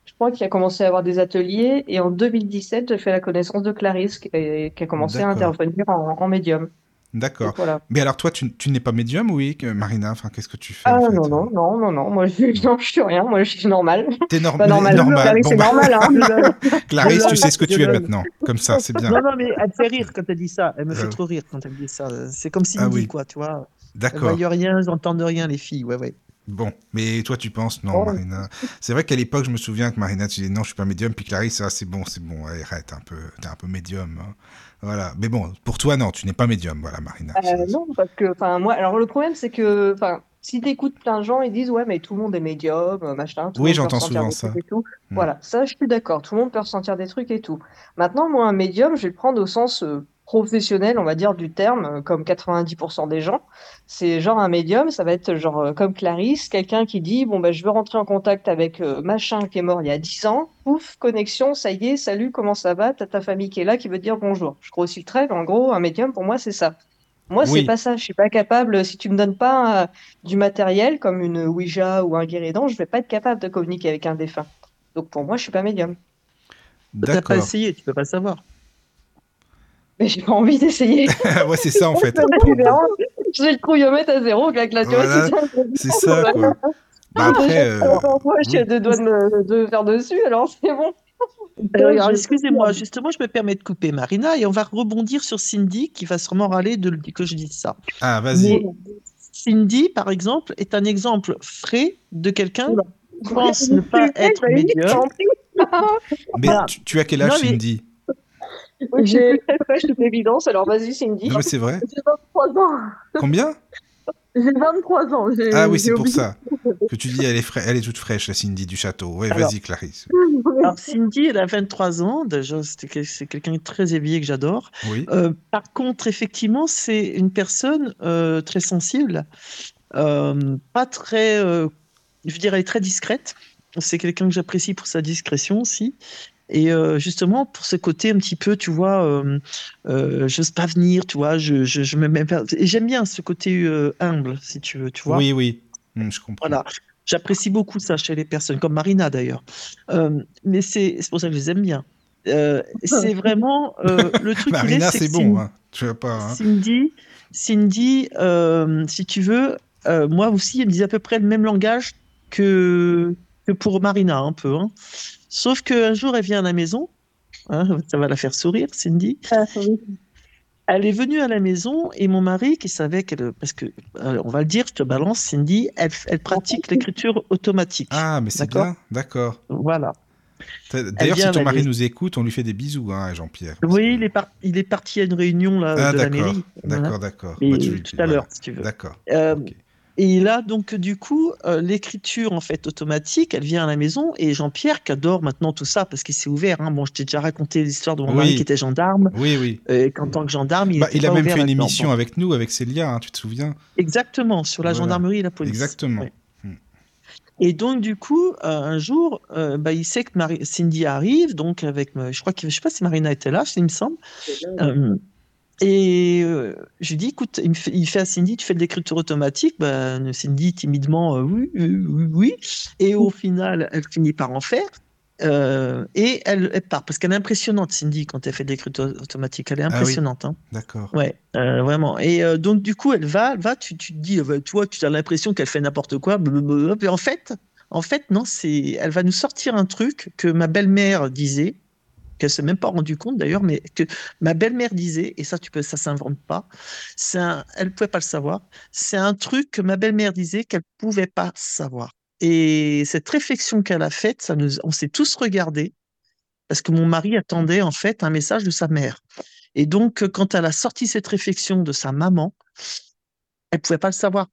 F: je crois qu'il a commencé à avoir des ateliers. Et en 2017 j'ai fait la connaissance de Clarisse qui a, qui a commencé à intervenir en, en médium.
A: D'accord.
F: Voilà.
A: Mais alors toi, tu, tu n'es pas médium, oui, Marina Enfin, qu'est-ce que tu fais
F: Ah
A: en fait
F: non non non non non moi je, non, je suis rien. Moi je suis normale.
A: T'es norm-
F: Pas normal.
A: normal. Bon,
F: c'est
A: bah,
F: normal hein.
A: Clarisse, tu sais ce que tu es maintenant. Comme ça, c'est bien.
C: Non, non, mais elle me fait rire quand elle dit ça. Elle me fait
A: Euh.
C: trop rire quand elle me dit ça. C'est comme Cindy,
A: Ah oui.
C: quoi, tu vois. Elles
A: D'accord.
C: voient rien, elles entendent rien, les filles. Ouais, ouais.
A: Bon, mais toi, tu penses non,
F: Oh.
A: Marina. C'est vrai qu'à l'époque, je me souviens que Marina, tu disais non, je suis pas médium. Puis Clarisse, ah, c'est bon, c'est bon, arrête, un peu, t'es un peu médium. hein. Voilà. Mais bon, pour toi, non, tu n'es pas médium, voilà, Marina.
F: Euh, non, parce que, enfin, moi, alors le problème, c'est que, enfin, si t'écoutes plein de gens, ils disent, ouais, mais tout le monde est médium, euh, machin, tout
A: Oui, j'entends souvent ça. Hmm.
F: Voilà, ça, je suis d'accord, tout le monde peut ressentir des trucs et tout. Maintenant, moi, un médium, je vais le prendre au sens euh, professionnel, on va dire, du terme, euh, comme 90% des gens. C'est genre un médium, ça va être genre euh, comme Clarisse, quelqu'un qui dit, bon, ben, je veux rentrer en contact avec euh, machin qui est mort il y a 10 ans, pouf, connexion, ça y est, salut, comment ça va? T'as ta famille qui est là qui veut te dire bonjour. Je grossis le trait, mais en gros, un médium, pour moi, c'est ça. Moi,
A: Oui.
F: c'est pas ça. Je suis pas capable. Si tu me donnes pas euh, du matériel comme une Ouija ou un guéridon, je vais pas être capable de communiquer avec un défunt. Donc pour moi, je suis pas médium.
C: T'as pas essayé, tu peux pas le savoir.
F: Mais j'ai pas envie d'essayer.
A: ouais, c'est ça en fait.
F: J'ai le trouillomètre à zéro, tu vois,
A: Voilà,
F: c'est ça.
A: C'est ça, quoi. Bah après, euh,
F: Moi, je suis à deux doigts de me de faire dessus, alors c'est bon.
C: Alors,
F: je-
C: excusez-moi, justement, je me permets de couper Marina et on va rebondir sur Cindy qui va sûrement râler de, que je dise ça.
A: ah, vas-y.
C: Mais Cindy, par exemple, est un exemple frais de quelqu'un qui pense ne pas être
F: prie.
A: Mais
C: Voilà.
A: tu, tu as quel âge,
C: Non, mais-
A: Cindy?
F: Oui, J'ai très fraîche toute évidence, alors vas-y, Cindy.
A: Non, mais c'est vrai.
F: J'ai 23 ans.
A: Combien
F: J'ai 23 ans. J'ai-
A: Ah oui, c'est pour ça que tu dis elle est, fra- elle est toute fraîche, la Cindy du château. Ouais,
C: Alors.
A: vas-y, Clarisse.
C: Alors, Cindy, elle a 23 ans. Déjà, c'est quel- c'est quelqu'un de très éveillé que j'adore.
A: Oui.
C: Euh, par contre, effectivement, c'est une personne euh, très sensible, euh, pas très, euh, je dirais, elle est très discrète. C'est quelqu'un que j'apprécie pour sa discrétion aussi. Et euh, justement, pour ce côté un petit peu, tu vois, euh, euh, j'ose pas venir, tu vois, je, je, je me mets pas. Et j'aime bien ce côté euh, humble, si tu veux, tu vois.
A: Oui, oui. Hum, je comprends.
C: Voilà. J'apprécie beaucoup ça chez les personnes, comme Marina d'ailleurs. Euh, mais c'est pour ça que je les aime bien. C'est vraiment le truc.
A: Marina,
C: c'est
A: bon. Hein. Tu vas pas. hein.
C: Cindy, Cindy si tu veux, moi aussi, elle me disait à peu près le même langage que, que pour Marina, un peu. hein. Sauf qu'un jour, elle vient à la maison hein, ça va la faire sourire, Cindy. Elle est venue à la maison et mon mari, qui savait qu'elle. Parce que, euh, on va le dire, je te balance, Cindy, elle, elle pratique l'écriture automatique.
A: Ah, mais c'est
C: D'accord.
A: bien, d'accord.
C: Voilà.
A: D'ailleurs, si ton mari
C: maison.
A: nous écoute, on lui fait des bisous, hein, Jean-Pierre.
C: Oui,
A: que-
C: il est, par- il est parti à une réunion là,
A: Ah,
C: de la
A: d'accord,
C: mairie. Voilà.
A: d'accord, d'accord.
C: Et
A: Bah, tu
C: tout à
A: voilà.
C: l'heure, si tu veux.
A: D'accord.
C: Euh. Et là, donc, du coup, euh, l'écriture en fait automatique, elle vient à la maison et Jean-Pierre, qui adore maintenant tout ça parce qu'il s'est ouvert. Hein, bon, je t'ai déjà raconté l'histoire de mon
A: Oui.
C: mari qui était gendarme.
A: Oui, oui.
C: Et qu'en tant que gendarme, il,
A: Bah,
C: était
A: il a même fait une émission
C: Bon,
A: avec nous, avec Célia, hein, tu te souviens
C: Exactement, sur la
A: Voilà.
C: gendarmerie et la police.
A: Exactement.
C: Ouais. Et donc, du coup, euh, un jour, euh, bah, il sait que Marie- Cindy arrive, donc avec, euh, je crois que, je sais pas si Marina était là, il me semble. Euh, et euh, je lui dis, écoute, il, fait, il fait à Cindy, tu fais de l'écriture automatique. Bah, Cindy, timidement, euh, oui, oui, oui. Et au final, elle finit par en faire. Euh, et elle, elle part, parce qu'elle est impressionnante, Cindy, quand elle fait de l'écriture automatique. Elle est
A: Ah oui.
C: impressionnante. hein.
A: D'accord.
C: Ouais, euh, vraiment. Et donc, du coup, elle va, elle va tu, tu te dis, toi, tu as l'impression qu'elle fait n'importe quoi. Et en fait, en fait, non, c'est, elle va nous sortir un truc que ma belle-mère disait, qu'elle s'est même pas rendue compte d'ailleurs, mais que ma belle-mère disait, et ça, tu peux, ça s'invente pas. C'est elle pouvait pas le savoir. C'est un truc que ma belle-mère disait qu'elle pouvait pas savoir. Et cette réflexion qu'elle a faite, ça nous, on s'est tous regardés parce que mon mari attendait en fait un message de sa mère. Et donc, quand elle a sorti cette réflexion de sa maman, elle pouvait pas le savoir.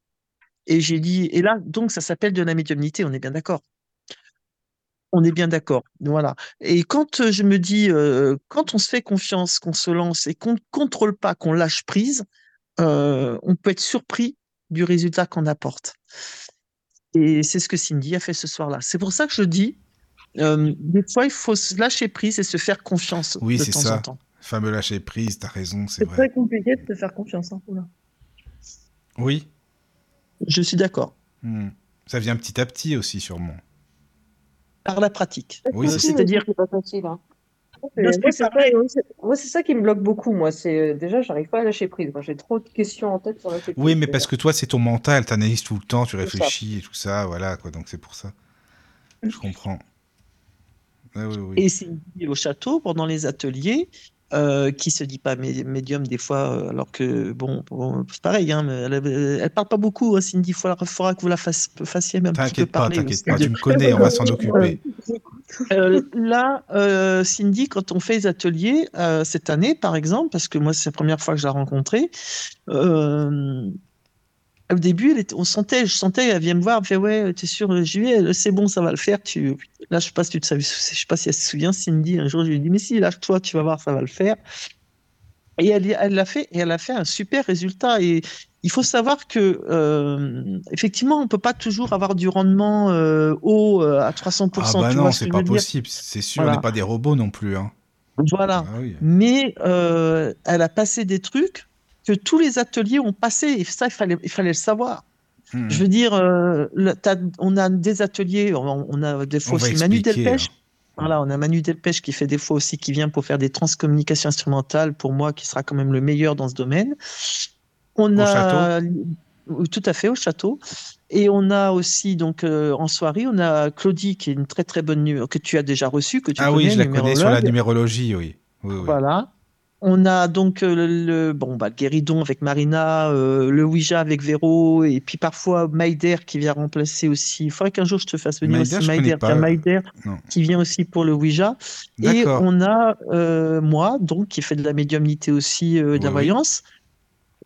C: Et j'ai dit, et là, donc, ça s'appelle de la médiumnité, on est bien d'accord. On est bien d'accord, voilà. Et quand euh, je me dis, euh, quand on se fait confiance, qu'on se lance et qu'on ne contrôle pas, qu'on lâche prise, euh, on peut être surpris du résultat qu'on apporte. Et c'est ce que Cindy a fait ce soir-là. C'est pour ça que je dis, euh, des fois, il faut se lâcher prise et se faire confiance
A: Oui,
C: de
A: c'est
C: temps
A: ça.
C: en temps.
A: Fameux lâcher prise, t'as raison, c'est
D: C'est
A: vrai.
D: très compliqué de te faire confiance. Hein.
A: Oui.
C: Je suis d'accord.
A: Hmm. Ça vient petit à petit aussi, sûrement.
C: Par la pratique.
A: Oui,
C: Euh,
A: c'est
C: c'est-à-dire-
E: c'est pas facile. hein. Moi,
C: c'est
E: c'est ça, c'est- c'est qui me bloque beaucoup. Moi, c'est déjà, j'arrive pas à lâcher prise. Moi, j'ai trop de questions en tête sur lâcher prise.
A: Oui, mais parce que toi, c'est ton mental, t'analyses tout le temps, tu
E: C'est ça.
A: réfléchis et tout ça, voilà, quoi. Donc c'est pour ça. Je comprends. Ah, oui, oui.
C: Et Cindy au château pendant les ateliers, euh, qui se dit pas mé- médium des fois, euh, alors que bon, bon, c'est pareil, hein, mais elle, elle parle pas beaucoup. hein, Cindy, il faudra, que vous la fassiez même un petit peu
A: pas,
C: parler.
A: t'inquiète pas, tu me connais, on va s'en occuper.
C: Euh, là, euh, Cindy, quand on fait les ateliers, cette année, par exemple, parce que moi, c'est la première fois que je l'ai rencontrée, au début, elle était- on sentait, je sentais, elle vient me voir, elle me fait Ouais, t'es sûr, je lui ai, c'est bon, ça va le faire. Tu... Là, je sais pas si tu te savais- je sais pas si elle se souvient, Cindy, un jour, je lui ai dit Mais si, lâche-toi, tu vas voir, ça va le faire. Et elle l'a fait, et elle a fait un super résultat. Et il faut savoir que, euh, effectivement, on peut pas toujours avoir du rendement euh, haut euh, à 300%.
A: Ah bah
C: tu
A: non,
C: ce
A: c'est
C: je
A: pas possible, c'est sûr, on n'est pas des robots non plus. Hein.
C: Voilà.
A: Ah oui.
C: Mais euh, elle a passé des trucs que tous les ateliers ont passé. Et ça, il fallait, il fallait le savoir.
A: Hmm.
C: Je veux dire, euh, le- on a des ateliers, on, on a des fois
A: On
C: aussi Manu Delpech.
A: hein.
C: Voilà, on a Manu Delpech qui fait des fois aussi, qui vient pour faire des transcommunications instrumentales, pour moi, qui sera quand même le meilleur dans ce domaine. On
A: Au
C: a Oui, tout à fait au château. Et on a aussi donc euh, en soirée, on a Claudie qui est une très très bonne que tu as déjà reçue, que tu
A: Ah
C: connais,
A: oui, je la connais sur la numérologie, oui. oui, oui.
C: Voilà. On a donc euh, le, le- bon bah le guéridon avec Marina, euh, le Ouija avec Véro, et puis parfois Maïder qui vient remplacer aussi. Il faudrait qu'un jour je te fasse venir
A: Maïder,
C: aussi
A: pas.
C: Maïder
A: Non.
C: qui vient aussi pour le Ouija. Et on a euh, moi donc qui fait de la médiumnité aussi, euh, de
A: Oui,
C: la
A: oui.
C: voyance.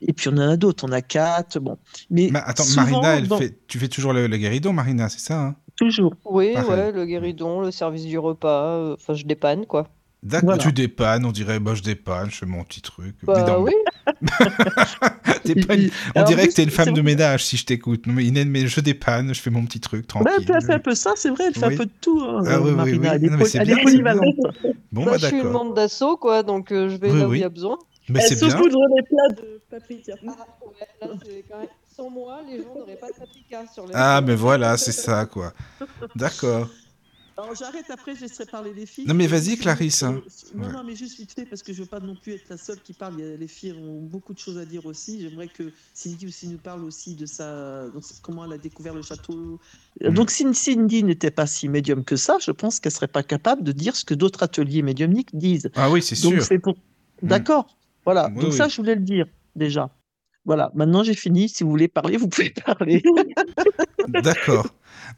C: Et puis on en a d'autres, on a quatre, bon. Mais
A: Mais attends,
C: souvent,
A: Marina, elle
C: dans-
A: fait... tu fais toujours le, le guéridon, Marina, c'est ça hein?
C: Toujours.
E: Oui, ouais, le guéridon, le service du repas. euh, Enfin, je dépanne, quoi.
A: D'accord,
C: Voilà.
A: tu dépannes, on dirait, bah je dépanne, je fais mon petit truc.
E: Bah oui.
A: pas On
C: Alors,
A: dirait
C: en
A: que t'es une
C: plus,
A: femme de ménage si je t'écoute. Non, mais Inès, mais je dépanne, je fais mon petit truc
C: Ouais,
A: tranquille.
C: elle fait un peu ça, c'est vrai, elle fait
A: Oui.
C: un peu de tout, hein,
A: Ah oui, oui,
C: Marina.
A: oui.
C: Elle est,
A: Non,
C: polyvalente.
A: Bon,
E: Bah,
A: bah
E: je suis une membre d'assaut, quoi, donc euh, je vais
A: Oui,
E: là où
A: oui.
E: il y a besoin.
A: Mais c'est bien.
D: les plats de paprika.
E: Ah, ouais, là, c'est quand même... Sans moi, les gens n'auraient pas de paprika sur les
A: Ah, mais voilà, c'est ça, quoi. D'accord.
C: Alors j'arrête après, je laisserai parler les filles.
A: Non, mais vas-y, Clarisse, hein.
C: Non,
A: Ouais.
C: non, mais juste vite fait, parce que je veux pas non plus être la seule qui parle. Les filles ont beaucoup de choses à dire aussi. J'aimerais que Cindy aussi nous parle aussi de sa, donc, comment elle a découvert le château.
A: Mm.
C: Donc si Cindy n'était pas si médium que ça, je pense qu'elle serait pas capable de dire ce que d'autres ateliers médiumniques disent.
A: Ah oui, c'est
C: Donc
A: sûr.
C: c'est pour. D'accord. Voilà.
A: Oui,
C: Donc ça, je voulais le dire déjà. Voilà. Maintenant, j'ai fini. Si vous voulez parler, vous pouvez parler.
A: D'accord.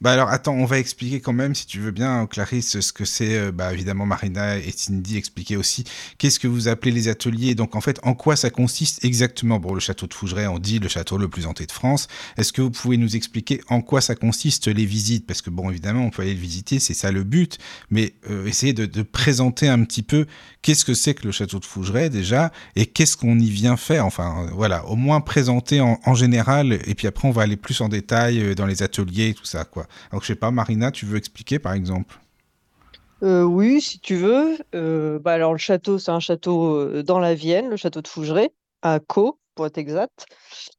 A: Bah alors attends, on va expliquer quand même, si tu veux bien, Clarisse, ce que c'est. euh, Bah évidemment, Marina et Cindy expliquaient aussi. Qu'est-ce que vous appelez les ateliers? Donc en fait, en quoi ça consiste exactement? Bon, le château de Fougeray, on dit le château le plus hanté de France. Est-ce que vous pouvez nous expliquer en quoi ça consiste les visites? Parce que bon, évidemment, on peut aller le visiter, c'est ça le but. Mais euh, essayez de, de présenter un petit peu qu'est-ce que c'est que le château de Fougeray déjà et qu'est-ce qu'on y vient faire? Enfin, voilà, au moins présenter en, en général. Et puis après, on va aller plus en détail euh, dans les ateliers et tout ça, quoi. Donc je sais pas, Marina, tu veux expliquer par exemple
F: Euh, oui, si tu veux. Euh, bah alors le château, c'est un château euh, dans la Vienne, le château de Fougeray, à Caux, pour être exact.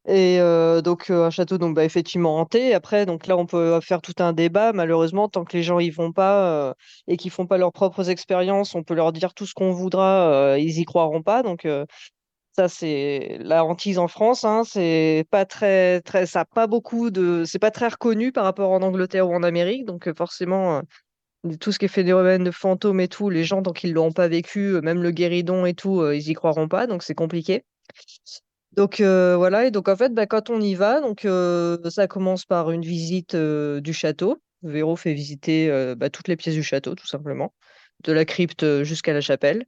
F: Et donc un château donc bah, effectivement hanté. Après, donc là, on peut faire tout un débat. Malheureusement, tant que les gens y vont pas et qu'ils font pas leurs propres expériences, on peut leur dire tout ce qu'on voudra, ils y croiront pas. Donc ça, c'est la hantise en France. Hein, c'est pas très, très, ça pas beaucoup de, c'est pas très reconnu par rapport en Angleterre ou en Amérique. Donc euh, forcément. euh, tout ce qui est phénomène de fantômes et tout, les gens, tant qu'ils l'ont pas vécu, euh, même le guéridon et tout, ils y croiront pas, donc c'est compliqué. Donc voilà, et donc en fait, bah, quand on y va, donc ça commence par une visite du château. Véro fait visiter bah, toutes les pièces du château, tout simplement, de la crypte jusqu'à la chapelle.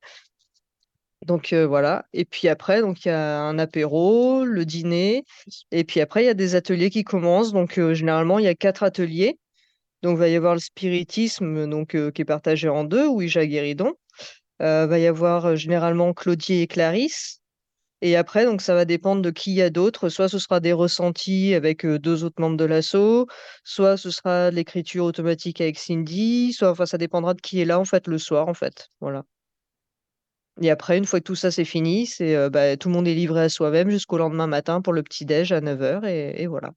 F: Donc euh, voilà, et puis après, donc il y a un apéro, le dîner, et puis après il y a des ateliers qui commencent. Donc euh, généralement il y a quatre ateliers. Donc, il va y avoir le spiritisme donc, euh, qui est partagé en deux, Ouija Guéridon. Euh, va y avoir généralement Claudie et Clarisse. Et après, donc, ça va dépendre de qui il y a d'autres. Soit ce sera des ressentis avec deux autres membres de l'assaut, soit ce sera l'écriture automatique avec Cindy, soit enfin, ça dépendra de qui est là en fait le soir en fait. Voilà. Et après, une fois que tout ça c'est fini, c'est bah, tout le monde est livré à soi-même jusqu'au lendemain matin pour le petit-déj à 9h et, et voilà.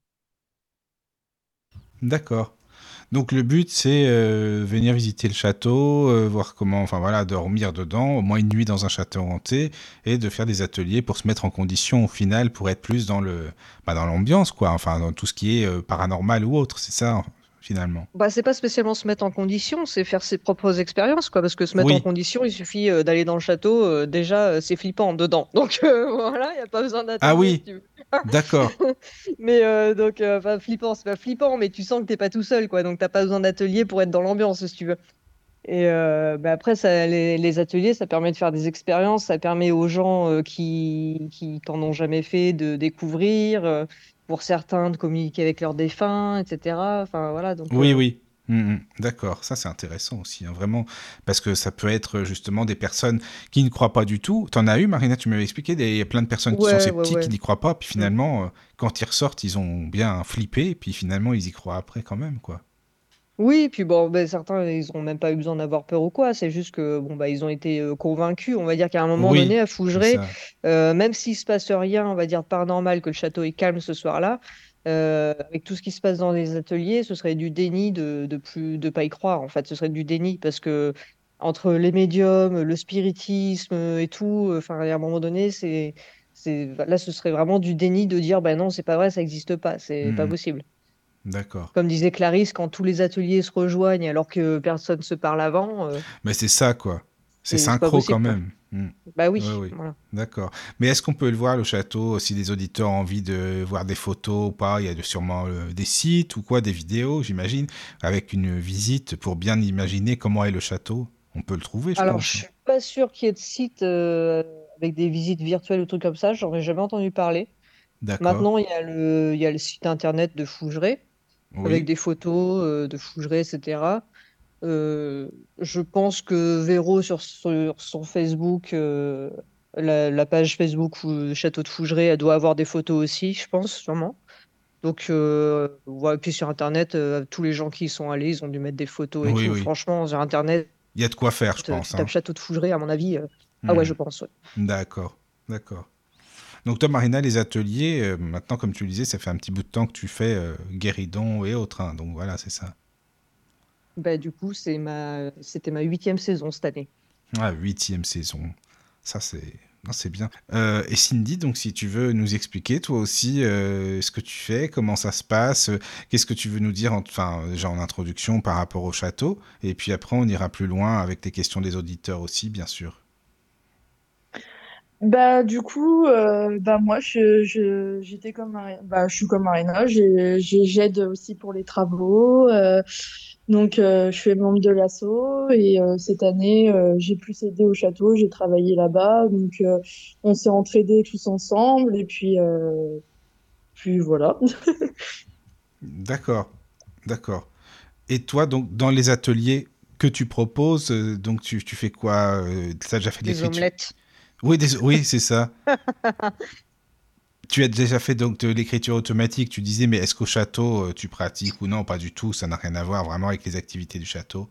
A: D'accord. Donc le but c'est venir visiter le château, voir comment, enfin voilà, dormir dedans, au moins une nuit dans un château hanté, et de faire des ateliers pour se mettre en condition au final pour être plus dans le, bah, dans l'ambiance quoi, enfin dans tout ce qui est paranormal ou autre, c'est ça finalement.
F: Bah, c'est pas spécialement se mettre en condition, c'est faire ses propres expériences, quoi. Parce que se mettre
A: Oui.
F: en condition, il suffit euh, d'aller dans le château, euh, déjà, euh, c'est flippant dedans. Donc voilà, il n'y a pas besoin d'attendre.
A: Ah oui.
F: tu.
A: D'accord.
F: Mais donc, enfin, flippant, c'est pas flippant, mais tu sens que t'es pas tout seul, quoi. Donc t'as pas besoin d'atelier pour être dans l'ambiance, si tu veux. Et euh, bah, après, ça, les, les ateliers, ça permet de faire des expériences, ça permet aux gens euh, qui, qui t'en ont jamais fait de découvrir, euh, pour certains de communiquer avec leurs défunts, etc. Enfin voilà, donc.
A: Oui,
F: euh,
A: oui. Mm, mm. D'accord, ça c'est intéressant aussi, hein, vraiment, parce que ça peut être justement des personnes qui ne croient pas du tout. T'en as eu, Marina, tu m'avais expliqué, des- il y a plein de personnes qui sont sceptiques,
F: ouais.
A: qui n'y croient pas, puis finalement, euh, quand ils ressortent, ils ont bien flippé, puis finalement, ils y croient après quand même, quoi.
F: Oui, puis bon, ben, certains, ils n'ont même pas eu besoin d'avoir peur ou quoi. C'est juste que bon, bah, ils ont été euh, convaincus. On va dire qu'à un moment
A: Oui,
F: donné, à
A: C'est
F: Fougeray,
A: ça.
F: euh, même s'il se passe rien, on va dire de paranormal, que le château est calme ce soir-là, euh, avec tout ce qui se passe dans les ateliers, ce serait du déni de, de plus de pas y croire. En fait, ce serait du déni parce que entre les médiums, le spiritisme et tout, euh, enfin, à un moment donné, c'est, c'est, là, ce serait vraiment du déni de dire, ben non, c'est pas vrai, ça n'existe pas, c'est pas
A: Mhm.
F: possible.
A: D'accord.
F: Comme disait Clarisse, quand tous les ateliers se rejoignent alors que personne se parle avant, euh,
A: Mais c'est ça, quoi. C'est synchro
F: possible,
A: quand même. Mm.
F: bah oui,
A: Ouais, oui.
F: voilà.
A: D'accord. Mais est-ce qu'on peut le voir, le château, si des auditeurs ont envie de voir des photos ou pas? Il y a sûrement euh, des sites ou quoi, des vidéos, j'imagine, avec une visite pour bien imaginer comment est le château. On peut le trouver, je
F: Alors,
A: pense.
F: je suis pas sûre qu'il y ait de site euh, avec des visites virtuelles ou trucs comme ça, j'en ai jamais entendu parler.
A: D'accord.
F: Maintenant, il y a le, il y a le site internet de Fougeray,
A: Oui.
F: avec des photos euh, de Fougeray, etc. Euh, je pense que Véro, sur, sur son Facebook, euh, la, la page Facebook ou Château de Fougeray, elle doit avoir des photos aussi, je pense, sûrement. Donc, euh, ouais, puis sur Internet, euh, tous les gens qui y sont allés, ils ont dû mettre des photos et
A: Oui,
F: tout.
A: oui.
F: Franchement, sur Internet,
A: Il y a de quoi faire, je
F: tu
A: pense.
F: tapes
A: hein.
F: Château de Fougeray, à mon avis. euh, Ah ouais,
A: Mhm.
F: je pense. ouais.
A: D'accord, d'accord. Donc toi, Marina, les ateliers, euh, maintenant, comme tu le disais, ça fait un petit bout de temps que tu fais euh, guéridon et autres. hein. donc voilà, c'est ça.
E: bah, du coup, c'est ma... c'était ma huitième saison cette année.
A: Ah, huitième saison. Ça, c'est. Non, c'est bien. Euh, et Cindy, donc si tu veux nous expliquer toi aussi euh, ce que tu fais, comment ça se passe, euh, qu'est-ce que tu veux nous dire, en, enfin déjà en introduction par rapport au château, et puis après on ira plus loin avec les questions des auditeurs aussi, bien sûr.
D: Bah, du coup, euh, bah, moi, je, je, j'étais comme Marina, bah, je suis comme Marina, j'ai, j'ai- j'aide aussi pour les travaux. euh, donc, euh, je suis membre de l'asso et euh, cette année, euh, j'ai plus aidé au château, j'ai travaillé là-bas. Donc, euh, on s'est entraidés tous ensemble et puis, euh, puis voilà.
A: D'accord, d'accord. Et toi, donc dans les ateliers que tu proposes, donc tu, tu fais quoi euh, T'as déjà fait de
E: Des
A: l'écriture?
E: omelettes.
A: Oui, des- oui, c'est ça. Tu as déjà fait donc de l'écriture automatique. Tu disais, mais est-ce qu'au château euh, tu pratiques ou non? Pas du tout. Ça n'a rien à voir vraiment avec les activités du château.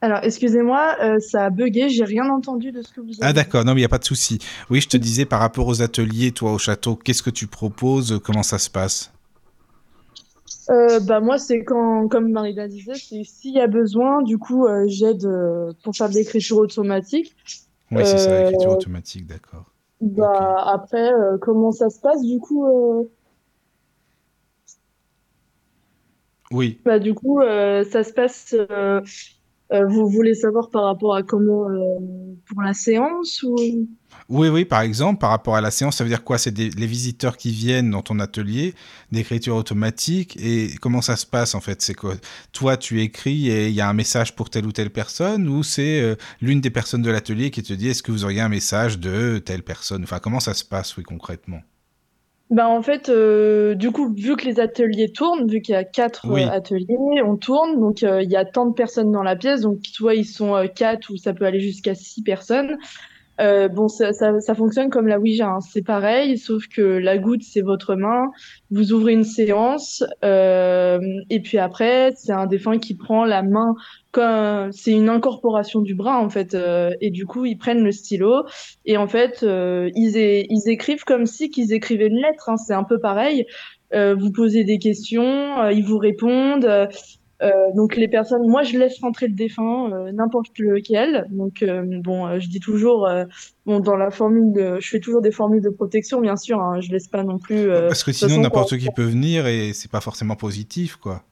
D: Alors, excusez-moi, euh, ça a bugué, j'ai rien entendu de ce que vous avez
A: Ah d'accord, non mais il n'y a pas de souci. Oui, je te disais par rapport aux ateliers, toi au château, qu'est-ce que tu proposes? Comment ça se passe?
D: Euh, bah moi c'est quand comme Marina disait c'est s'il y a besoin du coup euh, j'aide pour faire de l'écriture automatique
A: Oui, c'est ça,
D: Euh,
A: l'écriture automatique, d'accord.
D: bah après euh, comment ça se passe du coup euh,
A: Oui,
D: bah du coup euh, ça se passe euh, euh, vous voulez savoir par rapport à comment euh, pour la séance ou
A: oui, oui, par exemple, par rapport à la séance, ça veut dire quoi? C'est les visiteurs qui viennent dans ton atelier d'écriture automatique et comment ça se passe en fait? C'est quoi? Toi, tu écris et il y a un message pour telle ou telle personne ou c'est euh, l'une des personnes de l'atelier qui te dit est-ce que vous auriez un message de telle personne? Enfin, comment ça se passe, oui, concrètement?
D: Bah en fait, euh, du coup, vu que les ateliers tournent, vu qu'il y a quatre
A: Oui.
D: euh, ateliers, on tourne, donc euh, il y a tant de personnes dans la pièce, donc soit ils sont quatre ou ça peut aller jusqu'à six personnes. Euh, bon, ça, ça, ça fonctionne comme la Ouija, hein. C'est pareil, sauf que la goutte, c'est votre main. Vous ouvrez une séance, euh, et puis après, c'est un défunt qui prend la main comme c'est une incorporation du bras en fait, euh, et du coup, ils prennent le stylo et en fait, euh, ils, ils écrivent comme si qu'ils écrivaient une lettre. hein. C'est un peu pareil. Euh, vous posez des questions, euh, ils vous répondent. Euh, donc les personnes, moi je laisse rentrer le défunt, euh, n'importe lequel. Donc euh, bon, je dis toujours, bon dans la formule, je fais toujours des formules de protection, bien sûr. Hein, je laisse pas non plus.
A: Parce que sinon, n'importe qui peut venir et c'est pas forcément positif, quoi.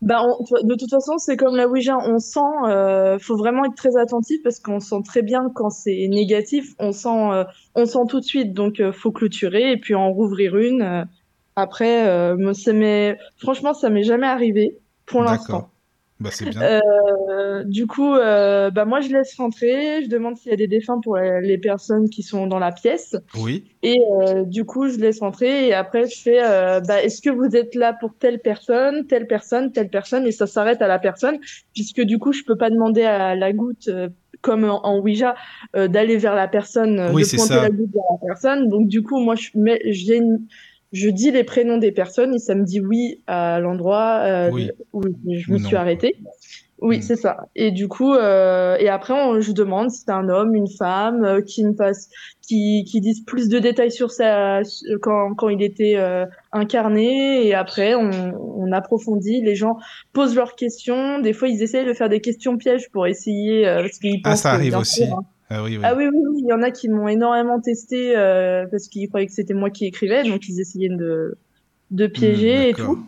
D: Bah, on- de toute façon, c'est comme la Ouija, on sent, euh, faut vraiment être très attentif parce qu'on sent très bien quand c'est négatif, on sent, euh, on sent tout de suite, donc euh, faut clôturer et puis en rouvrir une. après, franchement, ça m'est jamais arrivé pour l'instant.
A: D'accord. Bah, c'est bien.
D: Euh, du coup, euh, bah moi je laisse rentrer, je demande s'il y a des défunts pour les, personnes qui sont dans la pièce.
A: Oui.
D: Et euh, du coup, je laisse rentrer et après, je fais bah, est-ce que vous êtes là pour telle personne, telle personne, telle personne? Et ça s'arrête à la personne puisque du coup, je peux pas demander à la goutte comme en, en Ouija d'aller vers la personne,
A: Oui,
D: de pointer
A: ça.
D: la goutte vers la personne. Donc du coup, moi, j'ai une- je dis les prénoms des personnes et ça me dit oui à l'endroit euh,
A: Oui.
D: où je me
A: non,
D: suis arrêtée. Oui,
A: Mm.
D: c'est ça. Et du coup, euh, et après, on, je demande si c'est un homme, une femme, euh, qui me passe, qui, qui disent plus de détails sur ça quand, quand il était euh, incarné. Et après, on, on approfondit. Les gens posent leurs questions. Des fois, ils essayent de faire des questions pièges pour essayer, euh, parce qu'ils
A: Ah,
D: pensent
A: ça arrive aussi.
D: hein.
A: Ah oui, oui.
D: Ah oui, oui, oui, il y en a qui m'ont énormément testé euh, parce qu'ils croyaient que c'était moi qui écrivais, donc ils essayaient de, de piéger
A: Hmm,
D: et
A: d'accord.
D: tout.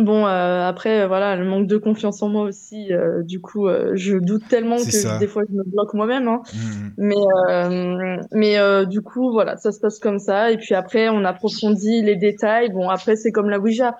D: Bon, euh, après, euh, voilà, le manque de confiance en moi aussi, euh, du coup, je doute tellement que
A: ça.
D: des fois je me bloque moi-même. Hein.
A: Hmm.
D: Mais, euh, mais euh, du coup, voilà, ça se passe comme ça. Et puis après, on approfondit les détails. Bon, après, c'est comme la Ouija.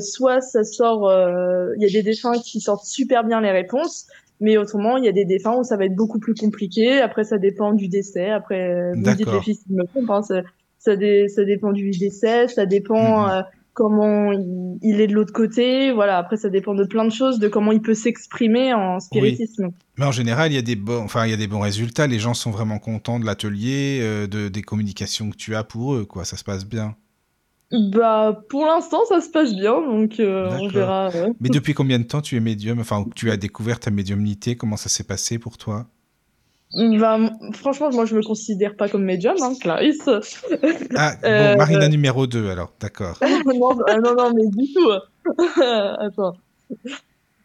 D: Soit ça sort, il y a des défunts qui sortent super bien les réponses, mais autrement, il y a des défunts où ça va être beaucoup plus compliqué. Après, ça dépend du décès. Après, euh, vous dites les je me trompe, hein, ça, ça, dé- ça dépend du décès, ça dépend
A: Mhm.
D: euh, comment il, il est de l'autre côté. Voilà, après, ça dépend de plein de choses, de comment il peut s'exprimer en spiritisme.
A: Mais en général, il y a des bons, enfin, il y a des bons résultats. Les gens sont vraiment contents de l'atelier, euh, de, des communications que tu as pour eux, quoi. Ça se passe bien.
D: Bah, pour l'instant, ça se passe bien, donc euh, on verra. euh.
A: Mais depuis combien de temps tu es médium? Enfin, tu as découvert ta médiumnité Comment ça s'est passé pour toi?
D: Bah, franchement, moi, je me considère pas comme médium, hein, Clarisse.
A: Ah,
D: Euh,
A: bon, Marina numéro 2, alors. D'accord.
D: non, euh, non, non, mais du tout. Attends.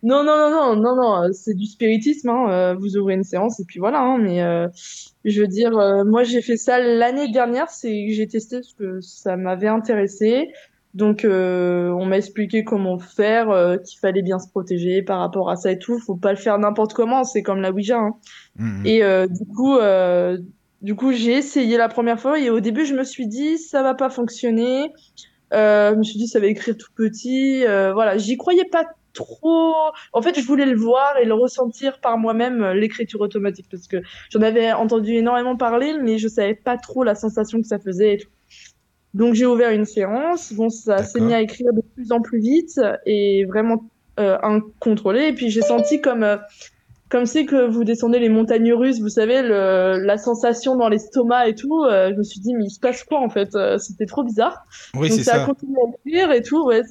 D: Non, non, non, non, non, non, euh, c'est du spiritisme. Hein. euh, Vous ouvrez une séance et puis voilà. hein, mais euh, je veux dire, euh, moi j'ai fait ça l'année dernière. C'est j'ai testé parce que ça m'avait intéressé. Donc euh, on m'a expliqué comment faire, qu'il fallait bien se protéger par rapport à ça et tout. Faut pas le faire n'importe comment. C'est comme la Ouija. Hein.
A: Mhm.
D: Et euh, du coup, du coup, j'ai essayé la première fois et au début, je me suis dit ça va pas fonctionner. Je me suis dit ça va écrire tout petit. Voilà, j'y croyais pas trop. En fait, je voulais le voir et le ressentir par moi-même euh, l'écriture automatique parce que j'en avais entendu énormément parler, mais je savais pas trop la sensation que ça faisait et tout. Donc j'ai ouvert une séance. Bon, ça s'est mis à écrire de plus en plus vite et vraiment euh, incontrôlé. Et puis j'ai senti comme euh, comme c'est que vous descendez les montagnes russes, vous savez, le, la sensation dans l'estomac et tout. euh, je me suis dit mais il se passe quoi en fait? C'était trop bizarre.
A: Oui,
D: Donc
A: c'est
D: ça, a
A: ça.
D: continué à écrire et tout. Ouais,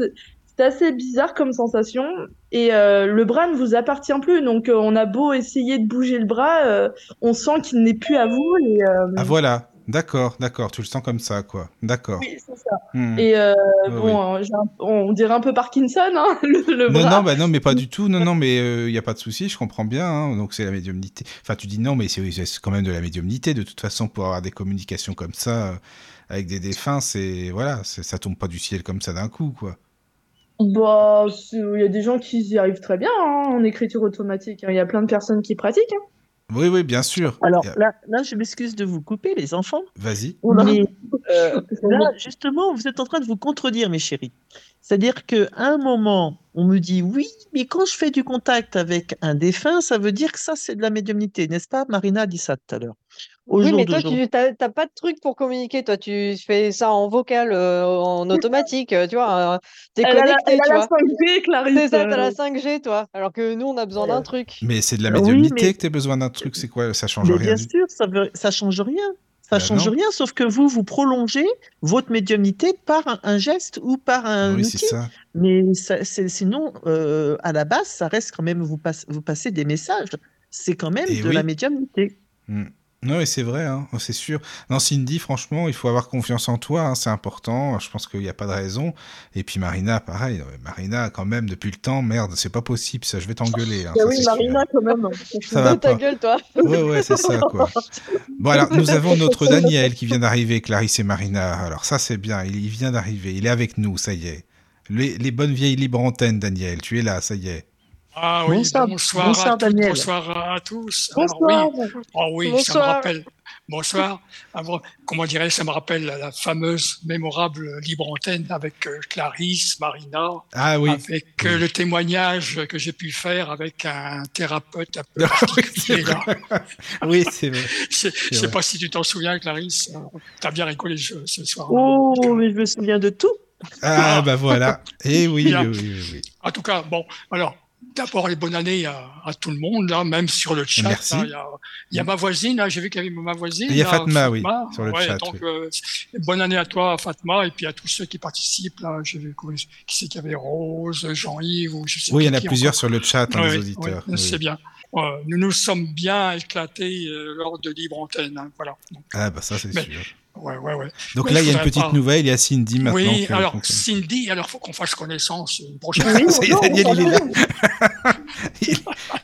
D: c'est- assez bizarre comme sensation. Et euh, le bras ne vous appartient plus. Donc euh, on a beau essayer de bouger le bras, euh, on sent qu'il n'est plus à vous. Et,
A: Ah voilà, d'accord, d'accord, tu le sens comme ça, quoi. D'accord.
D: oui, c'est ça.
A: Hmm.
D: Et bon, un- on dirait un peu Parkinson, hein, le, le
A: Non,
D: bras.
A: non, bah non, mais pas du tout. Non, non, mais il n'y a pas de souci, je comprends bien. hein. Donc c'est la médiumnité. Enfin, tu dis non, mais c'est quand même de la médiumnité. De toute façon, pour avoir des communications comme ça avec des défunts, c'est voilà, ça tombe pas du ciel comme ça d'un coup, quoi.
D: Bah, c'est- il y a des gens qui y arrivent très bien hein, en écriture automatique. hein. Il y a plein de personnes qui pratiquent. hein.
A: Oui, oui, bien sûr.
C: Alors
A: Y a-
C: là, là, je m'excuse de vous couper, les enfants.
A: Vas-y.
C: Mais euh, là, justement, vous êtes en train de vous contredire, mes chéris. C'est-à-dire qu'à un moment, on me dit oui, mais quand je fais du contact avec un défunt, ça veut dire que ça, c'est de la médiumnité, n'est-ce pas? Marina a dit ça tout à l'heure. Au
E: Oui, mais toi, tu t'as pas de truc pour communiquer. Toi, tu fais ça en vocal, euh, en automatique, euh, tu vois. euh, T'es
D: Elle a la,
E: connecté, tu
D: la
E: vois.
D: 5G, Clarisse.
E: C'est ça, t'as la 5G, toi. Alors que nous, on a besoin d'un truc.
A: Mais c'est de la
C: Oui,
A: médiumnité
C: mais-
A: que tu as besoin d'un truc, c'est quoi? Ça change
C: Mais
A: rien
C: bien
A: du
C: sûr, ça veut, ça change rien. Ça
A: Bah
C: change
A: non.
C: rien, sauf que vous, vous prolongez votre médiumnité par un, un geste ou par un
A: Oui,
C: outil.
A: ça.
C: Mais ça- sinon, euh, à la base, ça reste quand même, vous, passe, vous passez des messages. C'est quand même
A: Et
C: de
A: oui.
C: la médiumnité.
A: Hmm. Non, et c'est vrai, hein, c'est sûr. Non, Cindy, franchement, il faut avoir confiance en toi, hein, c'est important. Je pense qu'il n'y a pas de raison. Et puis Marina, pareil. Marina, quand même, depuis le temps, merde, c'est pas possible, ça, je vais t'engueuler. hein, ça,
D: oui,
A: sûr.
D: Marina, quand même.
A: Ça va
E: ta
A: pas.
E: gueule, toi.
A: Ouais, ouais, c'est ça, quoi. Bon, alors, nous avons notre Daniel qui vient d'arriver, Clarisse et Marina. Alors, ça, c'est bien, il, il vient d'arriver, il est avec nous, ça y est. Les, les bonnes vieilles libres antennes, Daniel, tu es là, ça y est.
G: Ah oui,
C: Bonsoir-
G: bonsoir,
C: bonsoir,
G: à
C: Daniel.
G: bonsoir à tous. Alors
D: Bonsoir.
G: oui, oh oui, ça me rappelle. Bonsoir. Alors, comment dirais ça me rappelle la fameuse, mémorable libre antenne avec euh, Clarisse, Marina,
A: Ah oui.
G: avec euh, le témoignage que j'ai pu faire avec un thérapeute un peu
A: oui, c'est vrai.
G: Je je sais pas si tu t'en souviens, Clarisse. euh, T'as bien rigolé ce, ce soir.
C: Oh,
G: Donc,
C: mais je me souviens de tout.
A: Ah, bah voilà. Et oui,
G: Bien.
A: oui, oui, oui.
G: En tout cas, bon, alors, d'abord les bonnes années à, à tout le monde, là, même sur le chat.
A: Merci.
G: là, Il y, a, il y a ma voisine, là, j'ai vu qu'il y avait ma voisine.
A: Il y a Fatma, oui, sur le
G: Ouais,
A: chat,
G: Donc,
A: oui.
G: euh, bonne année à toi, Fatma, et puis à tous ceux qui participent. J'ai vu qui c'est qu'il y avait Rose, Jean-Yves, ou je sais
A: Oui, il y en a plusieurs
G: encore.
A: sur le chat, hein,
G: Ouais,
A: les auditeurs.
G: ouais,
A: Oui.
G: C'est bien. Euh, nous nous sommes bien éclatés euh, lors de Libre Antenne. hein, voilà. Donc,
A: Ah, bah ça, c'est sûr.
G: Ouais, ouais, ouais.
A: Donc
G: Mais
A: là, il y a une petite
G: pas-
A: nouvelle, il y a Cindy maintenant.
G: Oui, alors Cindy, alors faut qu'on fasse connaissance une prochaine
D: Oui, bonjour,
A: Daniel, il est là.
D: bonjour.
A: il,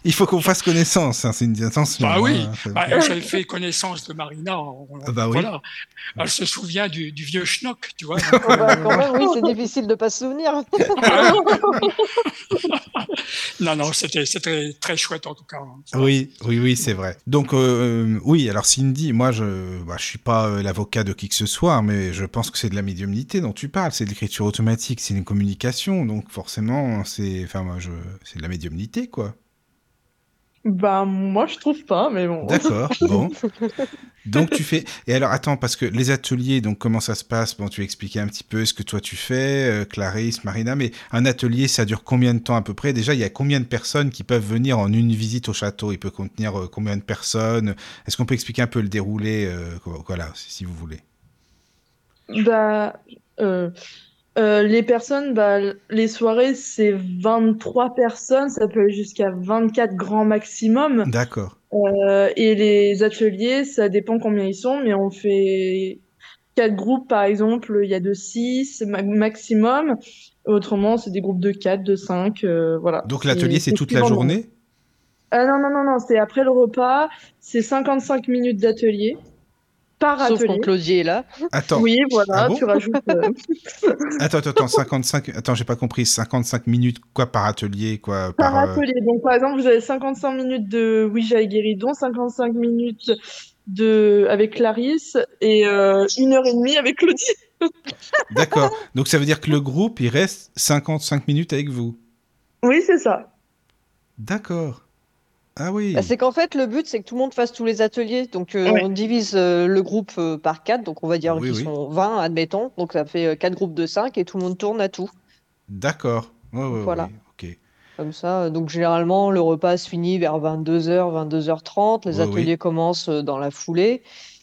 A: il faut qu'on fasse connaissance, hein, Cindy, attention.
G: Bah oui,
A: hein,
G: Bah, J'avais fait connaissance de Marina. on-
A: Ah bah oui.
G: voilà. Elle se souvient du, du vieux schnock, tu vois.
E: Oh, bah, quand même, oui, c'est difficile de pas se souvenir.
G: non, non, c'était c'était très chouette en tout cas.
A: Oui, oui, oui, c'est vrai. Donc, euh, oui, alors Cindy, moi, je bah, je suis pas euh, l'avocat de qui que ce soit, mais je pense que c'est de la médiumnité dont tu parles. C'est de l'écriture automatique, c'est une communication, donc forcément, c'est de la médiumnité, quoi.
D: Bah, moi, je trouve pas, mais bon.
A: D'accord, bon. Donc tu fais. Et alors attends, parce que les ateliers, donc comment ça se passe? Bon, tu expliquais un petit peu ce que toi tu fais, euh, Clarisse, Marina, mais un atelier, ça dure combien de temps à peu près? Déjà, il y a combien de personnes qui peuvent venir en une visite au château? Il peut contenir euh, combien de personnes? Est-ce qu'on peut expliquer un peu le déroulé euh, Voilà, si si vous voulez?
D: Bah, euh, les personnes, bah, les soirées, c'est 23 personnes, ça peut aller jusqu'à 24 grand maximum.
A: D'accord.
D: Euh, et les ateliers, ça dépend combien ils sont, mais on fait quatre groupes, par exemple, il y a de 6 ma- maximum. Autrement, c'est des groupes de 4, de 5, euh, voilà.
A: Donc l'atelier, c'est toute la journée?
D: Ah non, non, non, non, c'est après le repas, c'est 55 minutes d'atelier par
E: Sauf quand
D: atelier.
E: Claudie est là.
A: Attends,
D: Oui, voilà,
A: Ah bon
D: tu rajoutes. euh,
A: attends, attends, attends, 55, attends, j'ai pas compris, 55 minutes, quoi, par atelier, quoi,
D: Par
A: par... euh,
D: atelier. Donc, par exemple, vous avez 55 minutes de Ouija et Guéridon, 55 minutes de... avec Clarisse et euh, une heure et demie avec Claudie.
A: D'accord, donc ça veut dire que le groupe, il reste 55 minutes avec vous
D: Oui, c'est ça.
A: D'accord. Ah oui.
E: Bah, c'est qu'en fait, le but, c'est que tout le monde fasse tous les ateliers. Donc, euh,
D: Ouais.
E: on divise euh, le groupe euh, par 4. Donc, on va dire
A: Oui,
E: qu'ils
A: oui.
E: sont 20, admettons. Donc, ça fait 4 groupes de 5 et tout le monde tourne à tout.
A: D'accord. Ouais, ouais,
E: Voilà.
A: ouais, ok.
E: Comme ça. Donc, généralement, le repas se finit vers 22h, 22h30. Les ateliers commencent euh, dans la foulée.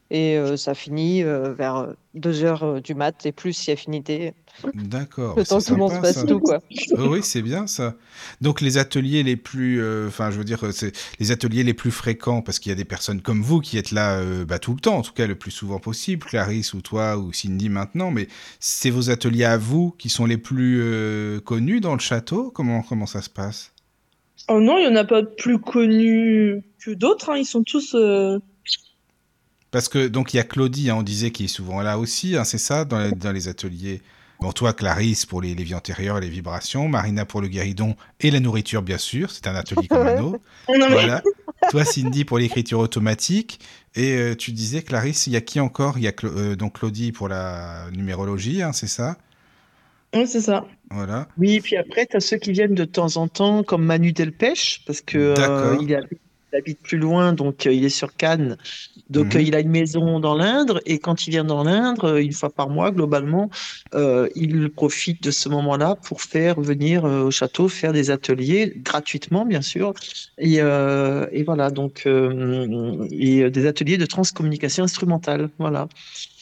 E: Et euh, ça finit euh, vers 2h du mat et plus si affinité.
A: D'accord.
E: Le temps que tout le monde se
A: ça.
E: tout, quoi.
A: Oui, c'est bien ça. Donc les ateliers les plus, euh, enfin je veux dire, euh, c'est les ateliers les plus fréquents parce qu'il y a des personnes comme vous qui êtes là euh, bah, tout le temps, en tout cas le plus souvent possible, Clarisse ou toi ou Cindy maintenant, mais c'est vos ateliers à vous qui sont les plus euh, connus dans le château? Comment comment ça se passe?
D: Oh non, il n'y en a pas de plus connus que d'autres. hein. Ils sont tous.
A: Parce que donc il y a Claudie, hein, on disait qui est souvent là aussi, hein, c'est ça dans les, dans les ateliers. Bon, toi, Clarisse, pour les, les vies antérieures et les vibrations. Marina pour le guéridon et la nourriture, bien sûr. C'est un atelier comme un autre. Voilà. Toi, Cindy, pour l'écriture automatique. Et euh, tu disais, Clarisse, il y a qui encore? Il y a Cla- euh, donc Claudie pour la numérologie, hein, c'est ça?
D: Oui, c'est ça.
A: Voilà.
C: Oui, puis après, tu as ceux qui viennent de temps en temps, comme Manu Delpech, parce que euh, il habite plus loin, donc euh, il est sur Cannes. Donc
A: Mhm.
C: euh, il a une maison dans l'Indre, et quand il vient dans l'Indre, euh, une fois par mois, globalement, il profite de ce moment-là pour faire venir au château faire des ateliers, gratuitement, bien sûr. Et, et voilà, donc, et des ateliers de transcommunication instrumentale. Voilà.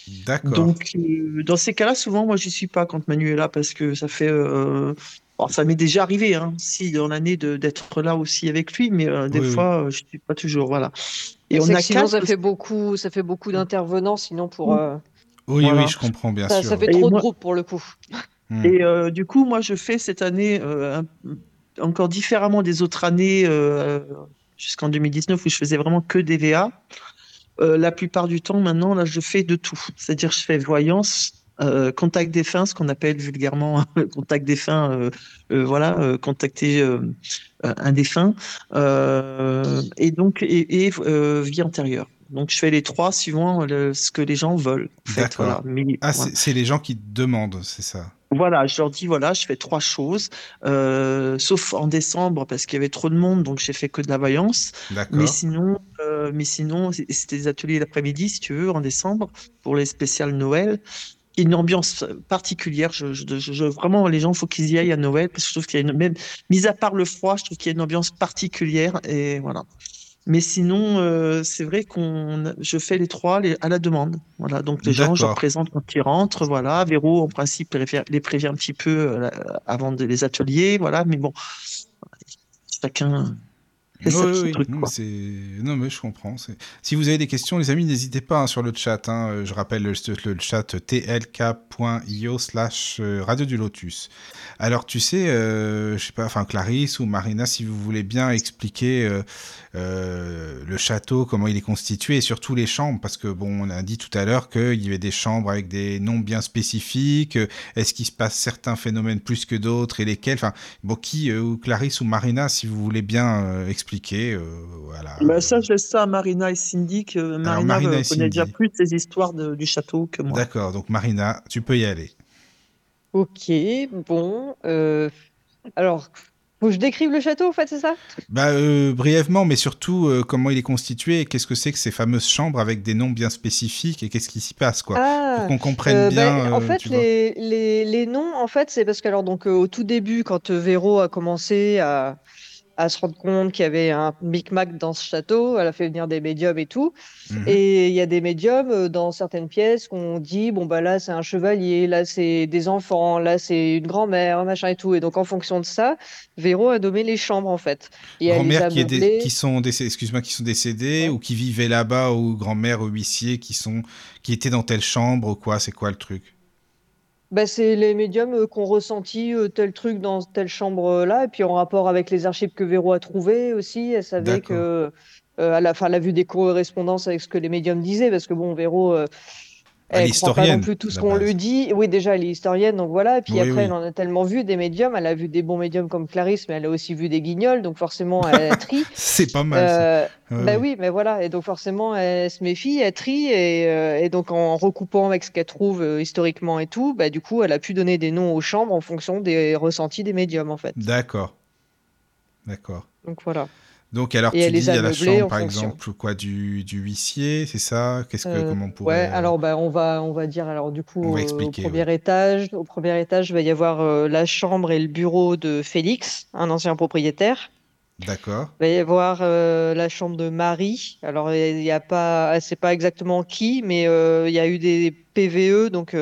A: D'accord.
C: Donc, euh, dans ces cas-là, souvent, moi, je suis pas quand Manu est là parce que ça fait. euh, bon, ça m'est déjà arrivé, hein, si dans l'année de- d'être là aussi avec lui, mais euh, des
A: Oui,
C: fois, euh, je suis pas toujours. Voilà. Et on a
E: que sinon,
C: quatre.
E: ça fait beaucoup, ça fait beaucoup d'intervenants. Sinon, pour,
C: Mm.
E: euh,
A: Oui,
C: Voilà.
A: oui, je comprends bien
E: ça,
A: sûr.
E: ça fait
C: Et
E: trop
C: moi-
E: de groupes pour le coup.
A: Hmm.
C: Et euh, du coup, moi, je fais cette année euh, un- encore différemment des autres années euh, jusqu'en 2019 où je faisais vraiment que des VA. Euh, la plupart du temps, maintenant, là, je fais de tout. C'est-à-dire, je fais voyance, euh, contact défunt, ce qu'on appelle vulgairement contact défunt, euh, euh, voilà, contacter un défunt, et donc et, et, vie antérieure. Donc, je fais les trois suivant le- ce que les gens veulent. En fait,
A: D'accord.
C: voilà. Mais,
A: Ah,
C: voilà.
A: c'est les gens qui demandent, c'est ça.
C: Voilà, je leur dis, voilà, je fais trois choses, euh, sauf en décembre parce qu'il y avait trop de monde, donc j'ai fait que de la voyance.
A: D'accord.
C: Mais sinon, euh, mais sinon, c'était des ateliers l'après-midi, si tu veux, en décembre, pour les spéciales Noël. Une ambiance particulière. Je, je- je- vraiment, les gens, faut qu'ils y aillent à Noël parce que je trouve qu'il y a une, même, mis à part le froid, je trouve qu'il y a une ambiance particulière et voilà. Mais sinon, euh, c'est vrai qu'on, je fais les trois les- à la demande. Voilà. Donc les gens, je leur présente quand ils rentrent. Voilà. Véro, en principe, les prévient, les prévient un petit peu euh, avant de- les ateliers. Voilà. Mais bon, chacun
A: Oui, oui,
C: truc,
A: non,
C: quoi.
A: mais c'est- non, mais je comprends. Si vous avez des questions, les amis, n'hésitez pas hein, sur le chat. hein. Euh, Je rappelle le, le chat tlk.io slash euh, radio du lotus. Alors, tu sais, euh, je sais pas, enfin, Clarisse ou Marina, si vous voulez bien expliquer euh, euh, le château, comment il est constitué et surtout les chambres, parce que, bon, on a dit tout à l'heure qu'il y avait des chambres avec des noms bien spécifiques. euh, Est-ce qu'il se passe certains phénomènes plus que d'autres et lesquels Enfin, bon, qui, euh, ou Clarisse ou Marina, si vous voulez bien euh, expliquer, euh, voilà.
C: Bah, ça, je laisse ça à Marina et Cindy, que Marina,
A: Marina
C: euh, connaît déjà plus ces histoires de- du château que moi.
A: D'accord, donc Marina, tu peux y aller.
E: Ok, bon. euh, alors, faut que je décrive le château, en fait, c'est ça?
A: Bah, euh, brièvement, mais surtout euh, comment il est constitué et qu'est-ce que c'est que ces fameuses chambres avec des noms bien spécifiques et qu'est-ce qui s'y passe, quoi? Pour
E: Ah,
A: qu'on comprenne
E: euh,
A: bien.
E: ben, en fait,
A: tu vois.
E: les, les, les noms, en fait, c'est parce que alors donc euh, au tout début, quand euh, Véro a commencé à,
F: à se rendre compte qu'il y avait un micmac dans ce château. Elle a fait venir des médiums et tout.
A: Mhm.
F: Et il y a des médiums euh, dans certaines pièces qu'on dit bon bah là c'est un chevalier, là c'est des enfants, là c'est une grand-mère, machin et tout. Et donc en fonction de ça, Véro a nommé les chambres en fait.
A: Grand-mère
F: a
A: qui,
F: meublées.
A: qui sont décédées, excuse-moi, qui sont décédées
F: Ouais.
A: ou qui vivaient là-bas ou grand-mère ou huissier qui sont qui étaient dans telle chambre ou quoi, c'est quoi le truc?
F: Bah, c'est les médiums euh, qui ont ressenti euh, tel truc dans telle chambre-là, et puis en rapport avec les archives que Véro a trouvées aussi, elle savait que, euh, à la fin, elle a vu des correspondances avec ce que les médiums disaient, parce que bon, Véro, euh,
A: Elle
F: croit pas non plus tout ce qu'on lui dit. Oui, déjà, elle est historienne, donc voilà. Et puis
A: Oui,
F: après,
A: oui.
F: elle en a tellement vu des médiums. Elle a vu des bons médiums comme Clarisse, mais elle a aussi vu des guignols, donc forcément, elle trie.
A: C'est pas mal. ça.
F: Euh,
A: Ouais,
F: bah
A: ouais.
F: oui, mais voilà. Et donc forcément, elle se méfie, elle trie, et, euh, et donc en recoupant avec ce qu'elle trouve euh, historiquement et tout, bah du coup, elle a pu donner des noms aux chambres en fonction des ressentis des médiums, en fait.
A: D'accord. D'accord.
F: Donc voilà.
A: Donc alors
F: Et
A: tu
F: elle les
A: dis
F: a
A: la chambre par
F: fonction.
A: exemple quoi du, du huissier, c'est ça? Qu'est-ce que
F: Euh,
A: comment on pourrait
F: Ouais, alors bah, on va, on va dire, alors du coup,
A: On va
F: euh,
A: expliquer,
F: au premier étage, au premier étage, il va y avoir euh, la chambre et le bureau de Félix, un ancien propriétaire.
A: D'accord.
F: Il va y avoir euh, la chambre de Marie. Alors, il y a pas, c'est pas exactement qui, mais il y a eu des PVE, donc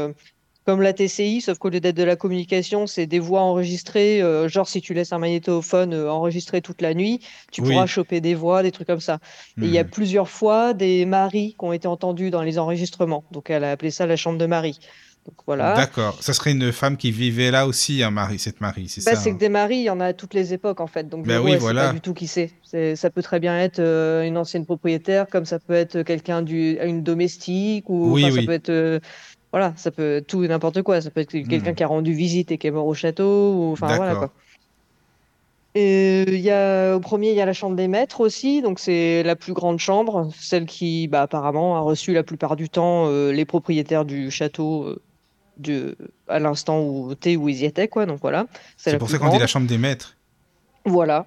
F: comme la TCI, sauf qu'au lieu d'être de la communication, c'est des voix enregistrées. euh, genre, si tu laisses un magnétophone euh, enregistré toute la nuit, tu
A: Oui.
F: pourras choper des voix, des trucs comme ça. Et il y a
A: Mhm.
F: plusieurs fois des maris qui ont été entendus dans les enregistrements. Donc, elle a appelé ça la chambre de Marie. Donc, voilà.
A: D'accord. Ça serait une femme qui vivait là aussi, un mari, cette Marie, c'est
F: Bah,
A: ça
F: c'est
A: hein
F: que des maris, il y en a à toutes les époques en fait. Donc
A: Bah oui, voilà.
F: pas du tout qui c'est. Ça peut très bien être euh, une ancienne propriétaire, comme ça peut être quelqu'un du, une domestique ou
A: Oui,
F: ça peut être voilà, ça peut être tout et n'importe quoi. Ça peut être quelqu'un
A: Mhm.
F: qui a rendu visite et qui est mort au château ou enfin voilà quoi. Et il y a au premier, il y a la chambre des maîtres aussi, donc c'est la plus grande chambre, celle qui bah, apparemment a reçu la plupart du temps euh, les propriétaires du château euh, de, à l'instant où, où ils y étaient quoi. Donc voilà, c'est
A: pour ça qu'on dit la chambre des maîtres.
F: Voilà.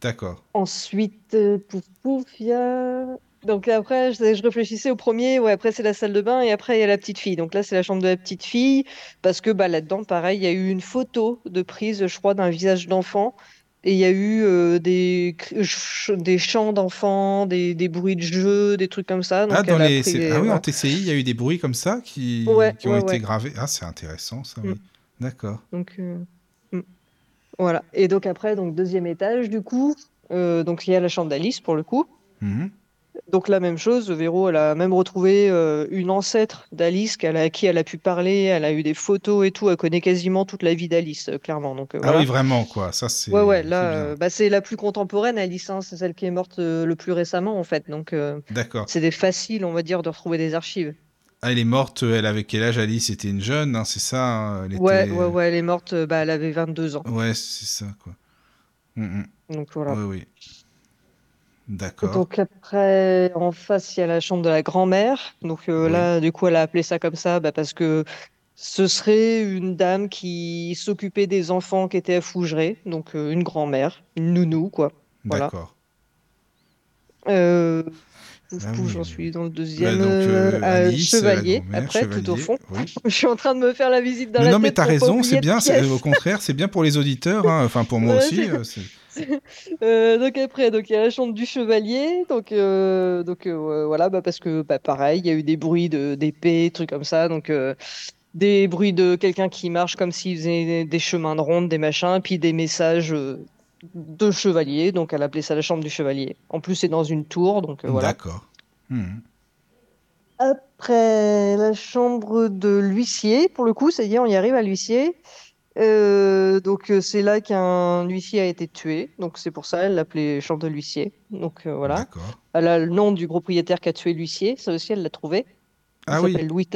A: D'accord.
F: Ensuite, euh, pouf pouf, il y a... Donc après, je, je réfléchissais au premier, ouais, après c'est la salle de bain et après il y a la petite fille. Donc là, c'est la chambre de la petite fille parce que bah, là-dedans, pareil, il y a eu une photo de prise, je crois, d'un visage d'enfant et il y a eu euh, des, des chants d'enfants, des, des bruits de jeu, des trucs comme ça. Donc
A: ah, dans les... ah oui, en. TCI, il y a eu des bruits comme ça qui,
F: Ouais,
A: qui ont
F: ouais,
A: été
F: ouais.
A: gravés. Ah, c'est intéressant ça, oui.
F: Mm.
A: D'accord.
F: Donc, euh, mm. Voilà. Et donc après, donc deuxième étage, du coup, euh, donc il y a la chambre d'Alice pour le coup.
A: Mhm.
F: Donc la même chose, Véro, elle a même retrouvé euh, une ancêtre d'Alice qu'elle à qui elle a pu parler, elle a eu des photos et tout, elle connaît quasiment toute la vie d'Alice, euh, clairement. Donc euh,
A: Ah
F: voilà.
A: oui, vraiment, quoi. Ça, c'est.
F: Ouais, ouais,
A: c'est
F: là, euh, bah, c'est la plus contemporaine, Alice, hein, c'est celle qui est morte le plus récemment, en fait. Donc
A: D'accord.
F: c'est des faciles, on va dire, de retrouver des archives.
A: Ah, elle est morte, elle avait quel âge Alice? C'était une jeune, hein, c'est ça hein, elle
F: Ouais,
A: était-
F: ouais, ouais, elle est morte, bah, elle avait 22 ans.
A: Ouais, c'est ça, quoi. Mhm.
F: Donc voilà.
A: Oui, oui. D'accord.
F: Donc après, en face, il y a la chambre de la grand-mère. Donc euh,
A: Oui.
F: là, du coup, elle a appelé ça comme ça bah, parce que ce serait une dame qui s'occupait des enfants qui étaient à Fougeray. Donc euh, une grand-mère, une nounou, quoi. voilà.
A: D'accord.
F: Euh,
A: Ah oui.
F: j'en suis dans le
A: Bah,
F: deuxième.
A: donc, euh,
F: euh,
A: Alice,
F: chevalier, après, tout au fond.
A: oui.
F: Je suis en train de me faire la visite dans
A: Mais
F: la
A: non, mais t'as raison, c'est bien. Au contraire, c'est bien pour les auditeurs. hein, Enfin, pour moi
F: Ouais,
A: aussi. euh,
F: donc après, donc il y a la chambre du chevalier, donc euh, donc euh, voilà, bah parce que bah pareil, il y a eu des bruits de d'épée, trucs comme ça, donc euh, des bruits de quelqu'un qui marche comme s'il faisait des, chemins de ronde, des machins, puis des messages de chevalier, donc elle appelait ça la chambre du chevalier. En plus, c'est dans une tour, donc euh, voilà.
A: D'accord. Mhm.
F: Après la chambre de l'huissier, pour le coup, ça y est, on y arrive à l'huissier. Euh, donc euh, c'est là qu'un huissier a été tué, donc c'est pour ça elle l'appelait chambre de l'huissier. Donc euh, voilà.
A: D'accord.
F: Elle a le nom du propriétaire qui a tué l'huissier, ça aussi elle l'a trouvé. Il
A: Ah oui,
F: Louis.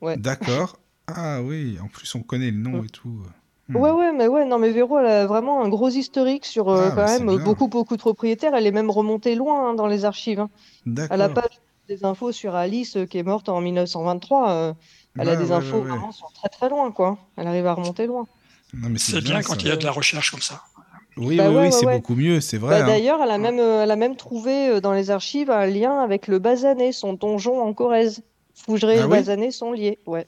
F: Ouais.
A: d'accord. Ah oui, en plus, on connaît le nom
F: Mm.
A: et tout. Hmm.
F: Ouais, ouais, mais ouais, non, mais Véro, elle a vraiment un gros historique sur euh,
A: Ah,
F: quand même
A: bien.
F: beaucoup, beaucoup de propriétaires. Elle est même remontée loin hein, dans les archives. hein. Elle a
A: D'accord.
F: pas des infos sur Alice qui est morte en 1923. euh, elle a
A: Ouais,
F: des
A: ouais,
F: infos
A: ouais, ouais.
F: vraiment sur très très loin, quoi. Elle arrive à remonter loin.
A: Non, mais
G: C'est bien quand il y a de la recherche comme ça.
A: Oui,
F: Bah
A: oui,
F: ouais,
A: oui,
F: ouais,
A: c'est
F: ouais.
A: beaucoup mieux, c'est
F: Bah,
A: vrai. hein.
F: d'ailleurs, elle a même, euh, elle a même trouvé euh, dans les archives un lien avec le Basané, son donjon en Corrèze. Fougeray et
A: Ah
F: le
A: oui
F: Basané sont liés. Ouais.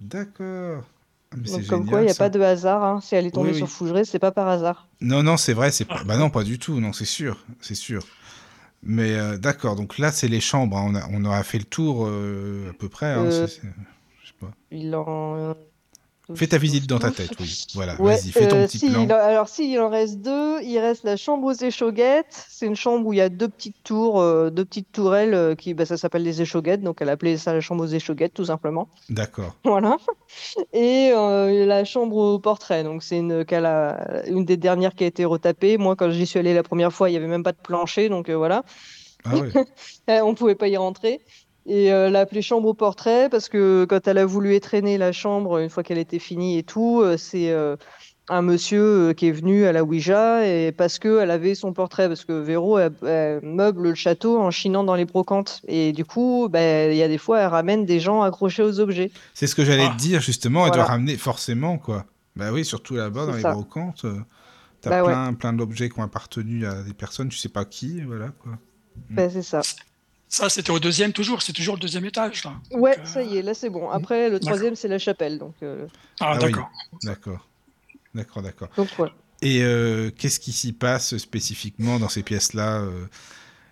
A: D'accord. C'est
F: Donc, comme
A: génial,
F: quoi, il n'y a
A: ça.
F: pas de hasard. hein. Si elle est tombée
A: Oui,
F: sur. Fougeray, c'est pas par hasard.
A: Non, non, c'est vrai, c'est pas... Bah non, pas du tout, non, c'est sûr, c'est sûr. Mais euh, d'accord, donc là, c'est les chambres, hein, on, a, on aura fait le tour euh, à peu près. hein,
F: Euh,
A: c'est- c'est- je sais pas.
F: Il en...
A: Fais ta visite dans ta tête, oui. Voilà,
F: Ouais,
A: vas-y, fais ton
F: euh,
A: petit
F: si,
A: plan.
F: il alors si, il en reste deux. Il reste la chambre aux échauguettes. C'est une chambre où il y a deux petites tours, euh, deux petites tourelles euh, qui, bah, ça s'appelle les échauguettes. Donc elle a appelé ça la chambre aux échauguettes, tout simplement.
A: D'accord,
F: Voilà. Et la chambre au portrait. Donc c'est une, a- une des dernières qui a été retapée. Moi, quand j'y suis allée la première fois, il n'y avait même pas de plancher. Donc voilà.
A: ah
F: on pouvait pas y rentrer. Et euh, elle l'a appelée chambre au portrait parce que quand elle a voulu étraîner la chambre, une fois qu'elle était finie et tout, euh, c'est euh, un monsieur euh, qui est venu à la Ouija et parce que elle avait son portrait, parce que Véro elle, elle meuble le château en chinant dans les brocantes. Et du coup, ben, il y a des fois, elle ramène des gens accrochés aux objets.
A: c'est ce que j'allais
G: Ah.
A: te dire, justement, elle doit
F: Voilà.
A: ramener forcément, quoi. Bah oui, surtout là-bas, dans les brocantes, euh, t'as
F: Bah ouais.
A: plein, plein d'objets qui ont appartenu à des personnes, tu sais pas qui, voilà, quoi.
F: Ben, c'est ça.
G: Ça, c'était au deuxième toujours, c'est toujours le deuxième étage. Là. Donc,
F: Ouais,
G: euh,
F: ça y est, là c'est bon. Après, le troisième, c'est la chapelle. Donc, euh,
G: Ah,
A: Ah oui.
G: d'accord.
A: D'accord, d'accord, d'accord.
F: donc voilà.
A: Et euh, qu'est-ce qui s'y passe spécifiquement dans ces pièces-là euh,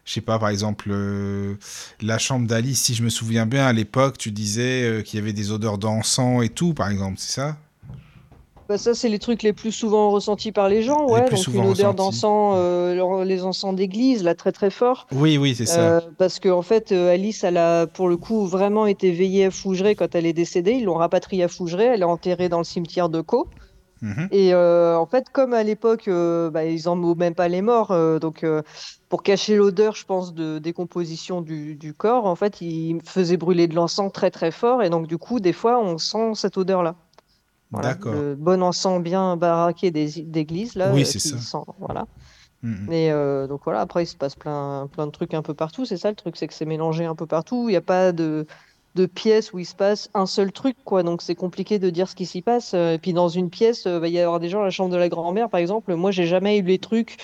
A: Je sais pas, par exemple, euh, la chambre d'Alice, si je me souviens bien, à l'époque, tu disais euh, qu'il y avait des odeurs d'encens et tout, par exemple, c'est ça?
F: Bah ça, c'est les trucs les plus souvent ressentis par les gens,
A: Les
F: ouais.
A: plus
F: Donc une odeur d'encens, euh, les encens d'église, là, très très fort.
A: Oui, oui, c'est ça.
F: Euh, parce que en fait, euh, Alice, elle a pour le coup vraiment été veillée à Fougeray quand elle est décédée. Ils l'ont rapatriée à Fougeray. Elle est enterrée dans le cimetière de Caux.
A: Mhm.
F: Et euh, en fait, comme à l'époque, euh, bah, ils emmenaient même pas les morts, euh, donc pour cacher l'odeur, je pense, de décomposition du, du corps, en fait, ils faisaient brûler de l'encens très très fort, et donc du coup, des fois, on sent cette odeur-là. Voilà, le bon encens bien baraqué des d'église là,
A: Oui,
F: euh,
A: c'est ça.
F: sent, voilà.
A: Mhm.
F: Mais euh, donc voilà, après il se passe plein plein de trucs un peu partout. C'est ça le truc, c'est que c'est mélangé un peu partout. Il n'y a pas de de pièce où il se passe un seul truc, quoi. Donc c'est compliqué de dire ce qui s'y passe. Euh, Et puis dans une pièce, euh, va y avoir des gens, la chambre de la grand-mère, par exemple. Moi, j'ai jamais eu les trucs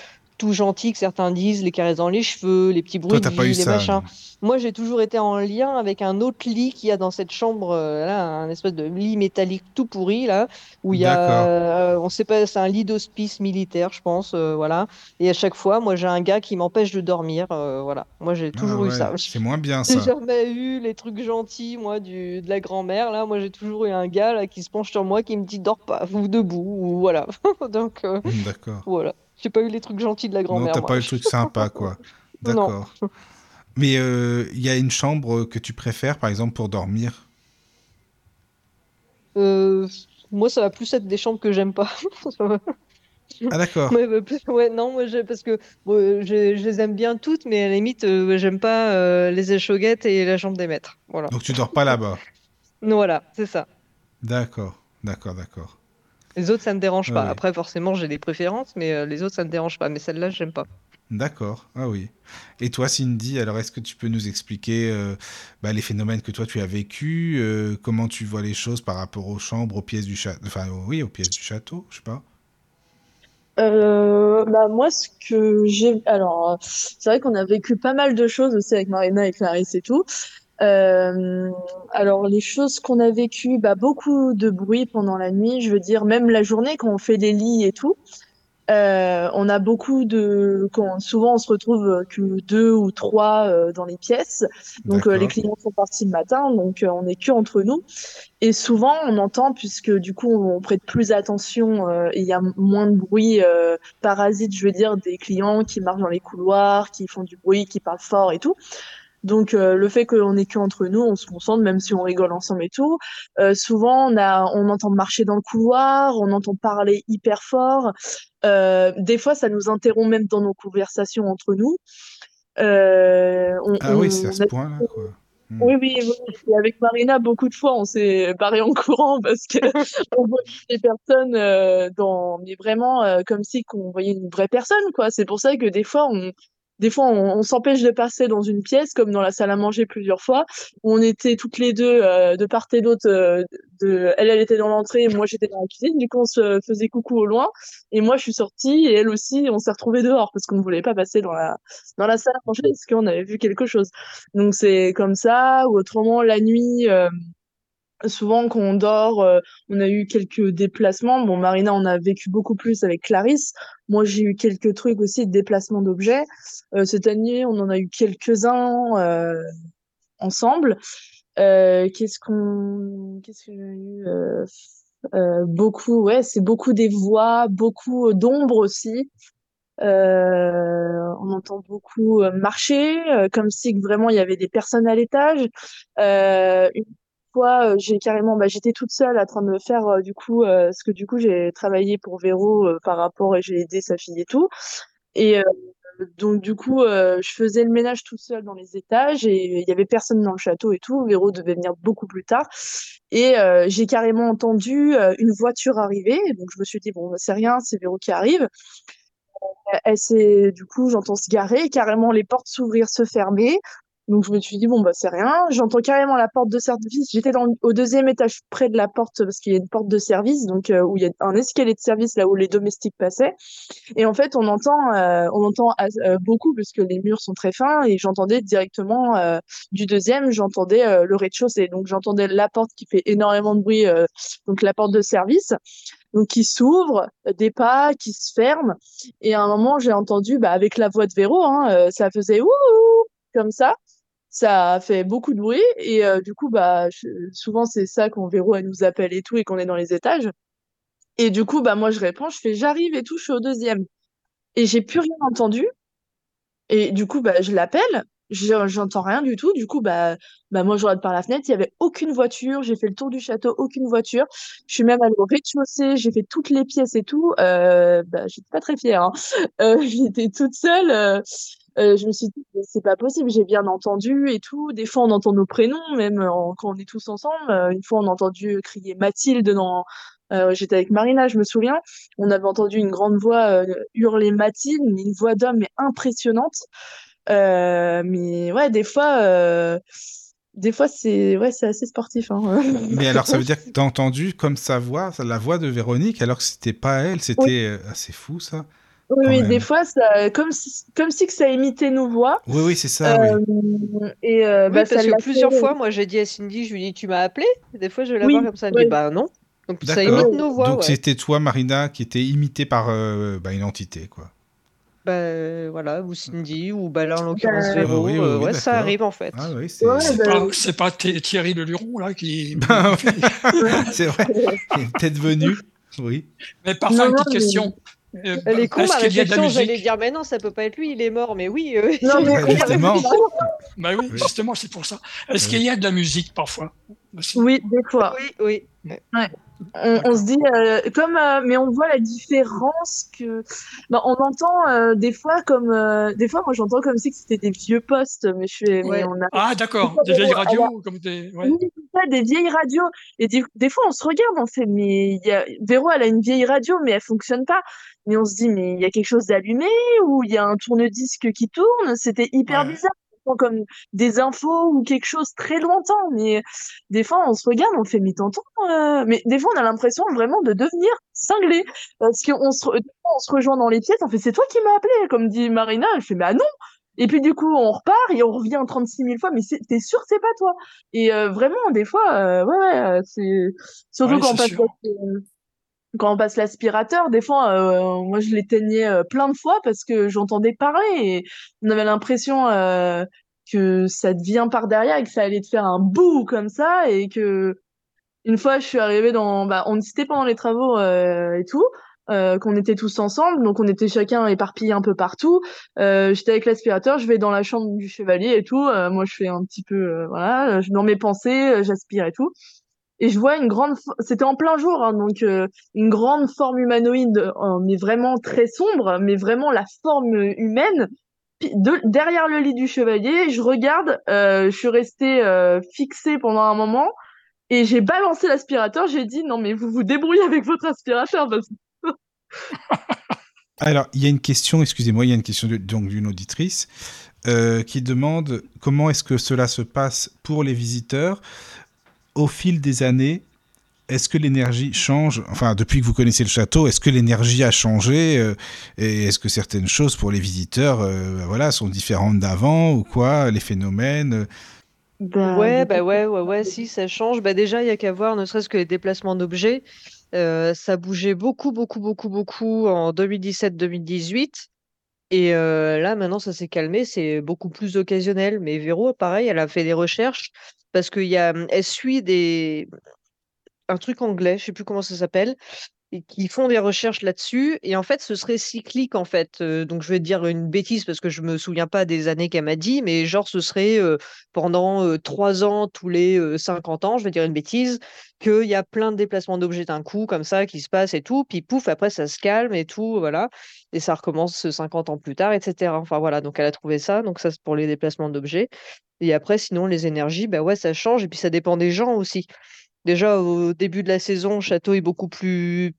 F: tout gentils que certains disent, les caresses dans les cheveux, les petits
A: Toi,
F: bruits de lit, les
A: ça.
F: machins.
A: non.
F: Moi, j'ai toujours été en lien avec un autre lit qu'il y a dans cette chambre, euh, là, un espèce de lit métallique tout pourri, là, où il y a, euh, on sait pas, c'est un lit d'hospice militaire, je pense, euh, voilà. Et à chaque fois, moi, j'ai un gars qui m'empêche de dormir, euh, voilà. Moi, j'ai
A: Ah
F: toujours eu
A: ouais,
F: ça.
A: C'est moins bien,
F: J'ai
A: ça.
F: jamais eu les trucs gentils, moi, du, de la grand-mère, là. Moi, j'ai toujours eu un gars, là, qui se penche sur moi, qui me dit, dors pas, ou debout, ou voilà. Donc,
A: D'accord.
F: voilà. J'ai pas eu les trucs gentils de la
A: Non,
F: grand-mère,
A: t'as
F: moi.
A: pas eu le truc sympa, quoi.
F: Non.
A: D'accord. Mais euh, il y a une chambre que tu préfères, par exemple, pour dormir?
F: Euh, moi, ça va plus être des chambres que j'aime pas.
A: Ah, d'accord.
F: Ouais, bah, plus- ouais, non, moi, parce que bon, euh, je, je les aime bien toutes, mais à la limite, euh, j'aime pas euh, les échauguettes et la chambre des maîtres. Voilà.
A: Donc tu dors pas là-bas.
F: Voilà, c'est ça.
A: D'accord, d'accord, d'accord.
F: Les autres, ça me dérange
A: Ouais,
F: pas. Après, forcément, j'ai des préférences, mais euh, les autres, ça me dérange pas. Mais celle-là, j'aime pas.
A: D'accord, ah oui. Et toi, Cindy, alors est-ce que tu peux nous expliquer euh, bah, les phénomènes que toi tu as vécu, euh, comment tu vois les choses par rapport aux chambres, aux pièces du château, enfin oui, aux pièces du château, je sais pas.
D: Euh, bah moi, ce que j'ai, alors c'est vrai qu'on a vécu pas mal de choses aussi avec Marina et Clarisse et tout. Euh, alors les choses qu'on a vécues, bah beaucoup de bruit pendant la nuit. Je veux dire, même la journée quand on fait les lits et tout. Euh, on a beaucoup de, quand souvent on se retrouve euh, que deux ou trois euh, dans les pièces. Donc euh, les clients sont partis le matin, donc on est que entre nous. Et souvent on entend, puisque du coup on prête plus attention il y a moins de bruit parasite, je veux dire, des clients qui marchent dans les couloirs, qui font du bruit, qui parlent fort et tout. Donc euh, le fait qu'on est que entre nous, on se concentre, même si on rigole ensemble et tout. Euh, souvent on a, on entend marcher dans le couloir, on entend parler hyper fort. Euh, des fois, ça nous interrompt même dans nos conversations entre nous. On,
A: Ah oui,
D: on
A: c'est à ce
D: a-
A: point-là, quoi. Hmm.
D: oui, oui, oui. Et avec Marina, beaucoup de fois, on s'est barré en courant parce que on voyait des personnes euh, dans, mais vraiment euh, comme si qu'on voyait une vraie personne, quoi. C'est pour ça que des fois, on, des fois, on, on s'empêche de passer dans une pièce, comme dans la salle à manger plusieurs fois, où on était toutes les deux euh, de part et d'autre. euh, de, elle, elle était dans l'entrée, moi j'étais dans la cuisine. Du coup, on se faisait coucou au loin. Et moi, je suis sortie et elle aussi, on s'est retrouvés dehors parce qu'on ne voulait pas passer dans la dans la salle à manger parce qu'on avait vu quelque chose. Donc c'est comme ça, ou autrement la nuit, euh, souvent quand on dort, euh, on a eu quelques déplacements. Bon, Marina, on a vécu beaucoup plus avec Clarisse. Moi, j'ai eu quelques trucs aussi de déplacement d'objets. Euh, cette année, on en a eu quelques-uns euh, ensemble. Qu'est-ce qu'on, qu'est-ce que j'ai eu Beaucoup, ouais, c'est beaucoup des voix, beaucoup d'ombres aussi. On entend beaucoup marcher, comme si vraiment il y avait des personnes à l'étage. Une euh, j'ai carrément, bah, j'étais toute seule en train de faire euh, du coup, euh, parce que du coup j'ai travaillé pour Véro euh, par rapport et j'ai aidé sa fille et tout. Et donc du coup, je faisais le ménage toute seule dans les étages et il y avait personne dans le château et tout. Véro devait venir beaucoup plus tard. Et j'ai carrément entendu une voiture arriver. Donc je me suis dit bon, c'est rien, c'est Véro qui arrive. Elle s'est, du coup, j'entends se garer, carrément les portes s'ouvrir, se fermer. Donc je me suis dit bon bah c'est rien. J'entends carrément la porte de service. J'étais au deuxième étage près de la porte parce qu'il y a une porte de service, donc euh, où il y a un escalier de service là où les domestiques passaient. Et en fait on entend, euh, on entend euh, beaucoup parce que les murs sont très fins et j'entendais directement euh, du deuxième, j'entendais euh, le rez-de-chaussée. Donc j'entendais la porte qui fait énormément de bruit, euh, donc la porte de service, donc qui s'ouvre, des pas qui se ferment. Et à un moment j'ai entendu bah, avec la voix de Véro, hein, ça faisait ouh comme ça ça fait beaucoup de bruit et euh, du coup bah souvent c'est ça quand Véro elle nous appelle et tout et qu'on est dans les étages. Et du coup bah moi je réponds je fais j'arrive et tout je suis au deuxième. Et j'ai plus rien entendu. Et du coup bah je l'appelle je- j'entends rien du tout. Du coup bah bah moi je regarde par la fenêtre il y avait aucune voiture. J'ai fait le tour du château aucune voiture. Je suis même allée au rez-de-chaussée j'ai fait toutes les pièces et tout. Euh, bah j'étais pas très fière hein. Euh, j'étais toute seule euh, je me suis dit, c'est pas possible, j'ai bien entendu et tout. Des fois, on entend nos prénoms, même euh, quand on est tous ensemble. Euh, une fois, on a entendu crier Mathilde dans. euh, j'étais avec Marina, je me souviens. On avait entendu une grande voix hurler Mathilde, mais une voix d'homme mais impressionnante. Mais ouais, des fois, des fois, c'est ouais, c'est assez sportif. Hein.
A: Mais alors, ça veut dire que t'as entendu comme sa voix, la voix de Véronique, alors que c'était pas elle, c'était assez fou ça.
D: Oui, oui, des fois, ça, comme si, comme si que ça imitait nos voix.
A: Oui, oui, c'est ça, oui.
D: Euh, et euh,
E: Oui,
D: bah, ça
E: parce que plusieurs
D: fait-
E: fois, moi j'ai dit à Cindy, je lui dis, tu m'as appelé? Des fois, je vais la
D: Oui,
E: voir comme ça, elle me dit, bah non. Donc ça imite nos voix.
A: Donc
E: ouais.
A: c'était toi, Marina, qui était imitée par euh, bah, une entité, quoi.
E: Bah euh, voilà, ou Cindy, ou bah là en l'occurrence
D: Bah,
E: Véro.
A: oui, oui,
E: euh,
A: oui,
E: ouais, ça arrive en fait.
A: Ah oui, c'est
D: Ouais,
G: C'est
D: bah,
G: pas, c'est pas Thé- Thierry Le Luron là qui.
A: Ben, c'est vrai. Il est peut-être venu. Oui.
G: Mais parfois
D: Non,
G: une
D: non,
G: petite
D: mais-
G: question. Euh,
E: Elle est con,
G: Est-ce
E: ma
G: qu'il y a de la
E: réflexion, j'allais dire, mais non, ça peut pas être lui, il est mort, mais oui. euh,
D: Non, mais-
A: Bah, justement.
G: Bah oui,
A: Oui.
G: justement, c'est pour ça. Est-ce
A: Oui.
G: qu'il y a de la musique parfois? Aussi
D: Oui, des fois.
E: Oui, oui.
D: On, on se dit, euh, comme, euh, mais on voit la différence que, bah, on entend euh, des fois comme, des fois, moi j'entends comme si c'était des vieux postes, mais je fais, mais
E: Ouais.
D: on a
G: Ah, d'accord, des vieilles radios comme des. ouais.
D: Des vieilles radios. Et des, des fois, on se regarde, on fait, mais y a, Véro, elle a une vieille radio, mais elle fonctionne pas. Mais on se dit, mais il y a quelque chose d'allumé ou il y a un tourne-disque qui tourne. C'était hyper
G: Ouais.
D: bizarre. Comme des infos ou quelque chose très lointain. Mais des fois, on se regarde, on fait, mais t'entends, euh, mais des fois, on a l'impression vraiment de devenir cinglé. Parce qu'on se, re- on se rejoint dans les pièces, on fait, c'est toi qui m'as appelé, comme dit Marina. Elle fait, mais ah non! Et puis du coup, on repart et on revient 36 000 fois, mais t'es sûr que c'est pas toi? Et euh, vraiment, des fois, euh, ouais, ouais, euh, c'est surtout
G: Ouais,
D: quand on passe quand on passe l'aspirateur, des fois, euh, moi je l'éteignais euh, plein de fois parce que j'entendais parler et on avait l'impression euh, que ça te vient par derrière et que ça allait te faire un bout comme ça et que une fois je suis arrivée dans, bah, on était pendant les travaux euh, et tout. Euh, qu'on était tous ensemble, donc on était chacun éparpillés un peu partout. J'étais avec l'aspirateur, je vais dans la chambre du chevalier et tout. Moi, je fais un petit peu, voilà, dans mes pensées, j'aspire et tout. Et je vois une grande, c'était en plein jour, hein, donc euh, une grande forme humanoïde, euh, mais vraiment très sombre, mais vraiment la forme humaine. Derrière le lit du chevalier, je regarde, euh, je suis restée fixée pendant un moment et j'ai balancé l'aspirateur. J'ai dit non mais vous vous débrouillez avec votre aspirateur
A: Alors, il y a une question, excusez-moi, il y a une question donc d'une auditrice qui demande comment est-ce que cela se passe pour les visiteurs au fil des années. Est-ce que l'énergie change? Enfin, depuis que vous connaissez le château, est-ce que l'énergie a changé euh, Et est-ce que certaines choses pour les visiteurs, euh, voilà, sont différentes d'avant ou quoi Les phénomènes euh,
D: Bah,
F: Ouais, bah ouais, ouais, ouais, si, ça change. Bah déjà, il y a qu'à voir, ne serait-ce que les déplacements d'objets. Euh, ça bougeait beaucoup, beaucoup, beaucoup, beaucoup en 2017-2018. Et euh, là, maintenant, ça s'est calmé, c'est beaucoup plus occasionnel. Mais Véro, pareil, elle a fait des recherches parce qu'il y a, elle suit des, un truc anglais, je sais plus comment ça s'appelle, qui font des recherches là-dessus. Et en fait, ce serait cyclique, en fait. Donc, je vais dire une bêtise parce que je me souviens pas des années qu'elle m'a dit, mais genre, ce serait pendant euh, trois ans, tous les euh, 50 ans, je vais dire une bêtise, qu'il y a plein de déplacements d'objets d'un coup, comme ça, qui se passent et tout. Puis pouf, après, ça se calme et tout, voilà. Et ça recommence 50 ans plus tard, etc. Enfin, voilà. Donc, elle a trouvé ça. Donc, ça, c'est pour les déplacements d'objets. Et après, sinon, les énergies, bah ouais, ça change. Et puis, ça dépend des gens aussi. Déjà, au début de la saison, château est beaucoup plus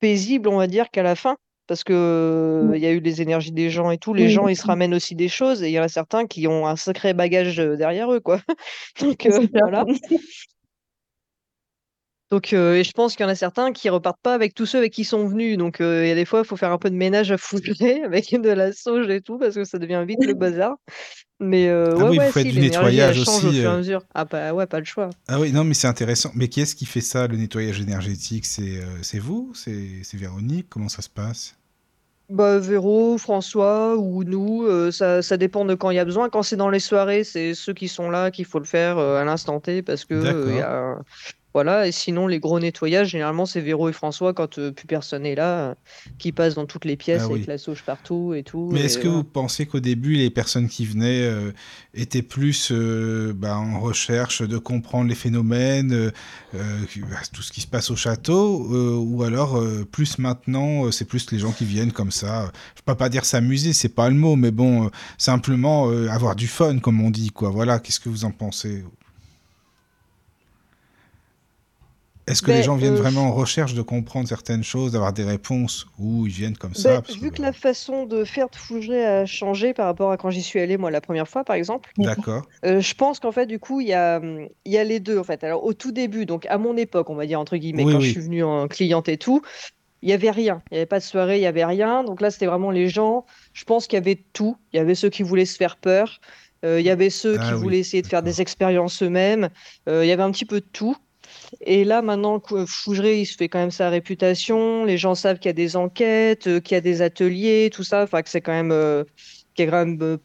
F: paisible, on va dire, qu'à la fin. Parce que euh, il y a eu les énergies des gens et tout. Les gens, ils se ramènent aussi des choses et il y en a certains qui ont un sacré bagage euh, derrière eux, quoi. Donc, euh, voilà. Donc, euh, et je pense qu'il y en a certains qui repartent pas avec tous ceux avec qui ils sont venus. Donc, euh, il y a des fois, il faut faire un peu de ménage à foutre avec de la sauge et tout parce que ça devient vite le bazar. Mais euh,
A: Ah
F: ouais,
A: oui, vous faites
F: si,
A: du nettoyage
F: change au
A: aussi,
F: fur et à
A: euh.
F: mesure. Ah bah ouais, pas le choix.
A: Ah oui, non, mais c'est intéressant. Mais qui est-ce qui fait ça, le nettoyage énergétique? C'est euh, vous? C'est Véronique? Comment ça se passe?
F: Bah, Véro, François ou nous, euh, ça, ça dépend de quand il y a besoin. Quand c'est dans les soirées, c'est ceux qui sont là qu'il faut le faire euh, à l'instant T parce que y
A: D'accord.
F: a... voilà. Et sinon, les gros nettoyages, généralement, c'est Véro et François quand euh, plus personne est là, euh, qui passent dans toutes les pièces
A: Ah
F: avec la sauge partout et tout.
A: Mais est-ce que vous pensez qu'au début, les personnes qui venaient euh, étaient plus bah, en recherche de comprendre les phénomènes, bah, tout ce qui se passe au château, ou alors plus maintenant, c'est plus les gens qui viennent comme ça. Je peux pas dire s'amuser, c'est pas le mot, mais bon, simplement avoir du fun, comme on dit, quoi. Voilà, qu'est-ce que vous en pensez Est-ce que les
F: Ben,
A: gens viennent
F: euh,
A: vraiment en recherche de comprendre certaines choses, d'avoir des réponses, ou ils viennent comme
F: ben,
A: ça parce
F: vu
A: que,
F: que la façon de faire de Fougeray a changé par rapport à quand j'y suis allée, moi, la première fois, par exemple,
A: D'accord.
F: Euh, je pense qu'en fait, du coup, il y a, y a les deux, en fait. Alors, au tout début, donc à mon époque, on va dire, entre guillemets,
A: Oui,
F: quand je suis venue en cliente et tout, il y avait rien. Il n'y avait pas de soirée, il y avait rien. Donc là, c'était vraiment les gens. Je pense qu'il y avait tout. Il y avait ceux qui voulaient se faire peur. Euh, il y avait ceux qui
A: Ah oui,
F: voulaient essayer de faire des expériences eux-mêmes. Euh, il y avait un petit peu de tout. Et là, maintenant, Fougeray, il se fait quand même sa réputation. Les gens savent qu'il y a des enquêtes, euh, qu'il y a des ateliers, tout ça. Enfin, que c'est quand même, euh, qu'il y a quand même euh,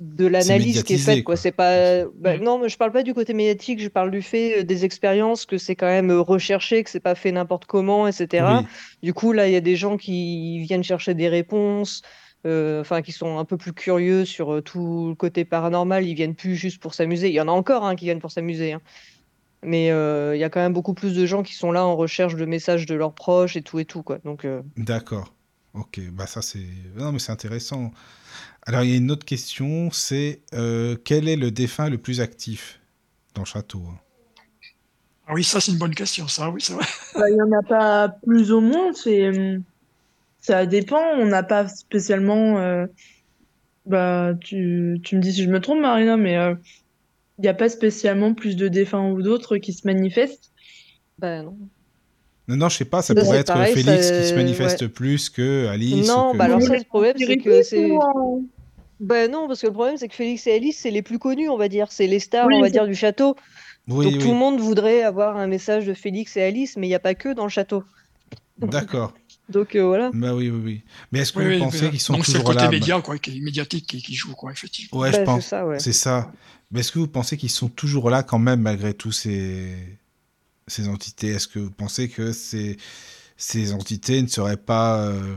F: de l'analyse qui est faite, quoi.
A: quoi.
F: C'est pas, bah, non, mais je parle pas du côté médiatique. Je parle du fait euh, des expériences, que c'est quand même recherché, que c'est pas fait n'importe comment, etc.
A: Oui,
F: Du coup, là, il y a des gens qui viennent chercher des réponses. euh, Enfin, qui sont un peu plus curieux sur tout le côté paranormal, ils viennent plus juste pour s'amuser. Il y en a encore hein, qui viennent pour s'amuser, hein. Mais euh, il y a quand même beaucoup plus de gens qui sont là en recherche de messages de leurs proches et tout et tout, quoi. Donc, euh,
A: d'accord. Ok, bah ça c'est... Non mais c'est intéressant. Alors il y a une autre question, c'est euh, quel est le défunt le plus actif dans le château hein?
G: Ah oui, ça c'est une bonne question, ça, oui, c'est vrai.
D: Bah, Il y en a pas plus ou moins, c'est, ça dépend. On n'a pas spécialement. euh, bah, tu, tu me dis si je me trompe, Marina, mais euh, n'y a pas spécialement plus de défunts ou d'autres qui se manifestent.
F: bah non.
A: Non, non, je sais pas, ça
F: Ça,
A: pourrait
F: c'est
A: être
F: pareil,
A: Félix
F: ça,
A: qui se manifeste
F: ouais.
A: plus que Alice
F: Non,
A: ou que...
F: bah alors ça, le problème, c'est que c'est.
D: Spiritisme ou en-
F: Bah non, parce que le problème, c'est que Félix et Alice, c'est les plus connus, on va dire. C'est les stars,
D: Oui,
F: on va
D: c'est-
F: dire, du château.
A: Oui,
F: Donc tout le monde voudrait avoir un message de Félix et Alice, mais il n'y a pas que dans le château.
A: d'accord.
F: Donc euh, voilà.
A: Bah oui, oui, oui. Mais est-ce que
G: Oui,
A: vous
G: oui,
A: pensez qu'ils sont
G: donc c'est le
A: toujours
G: côté
A: là
G: média, quoi, qui, médiatique qui, qui joue, quoi, effectivement.
A: Ouais,
F: Bah,
A: je
F: c'est
A: pense.
F: ça, ouais.
A: Mais est-ce que vous pensez qu'ils sont toujours là quand même malgré tous ces, ces entités? Est-ce que vous pensez que ces, ces entités ne seraient pas euh,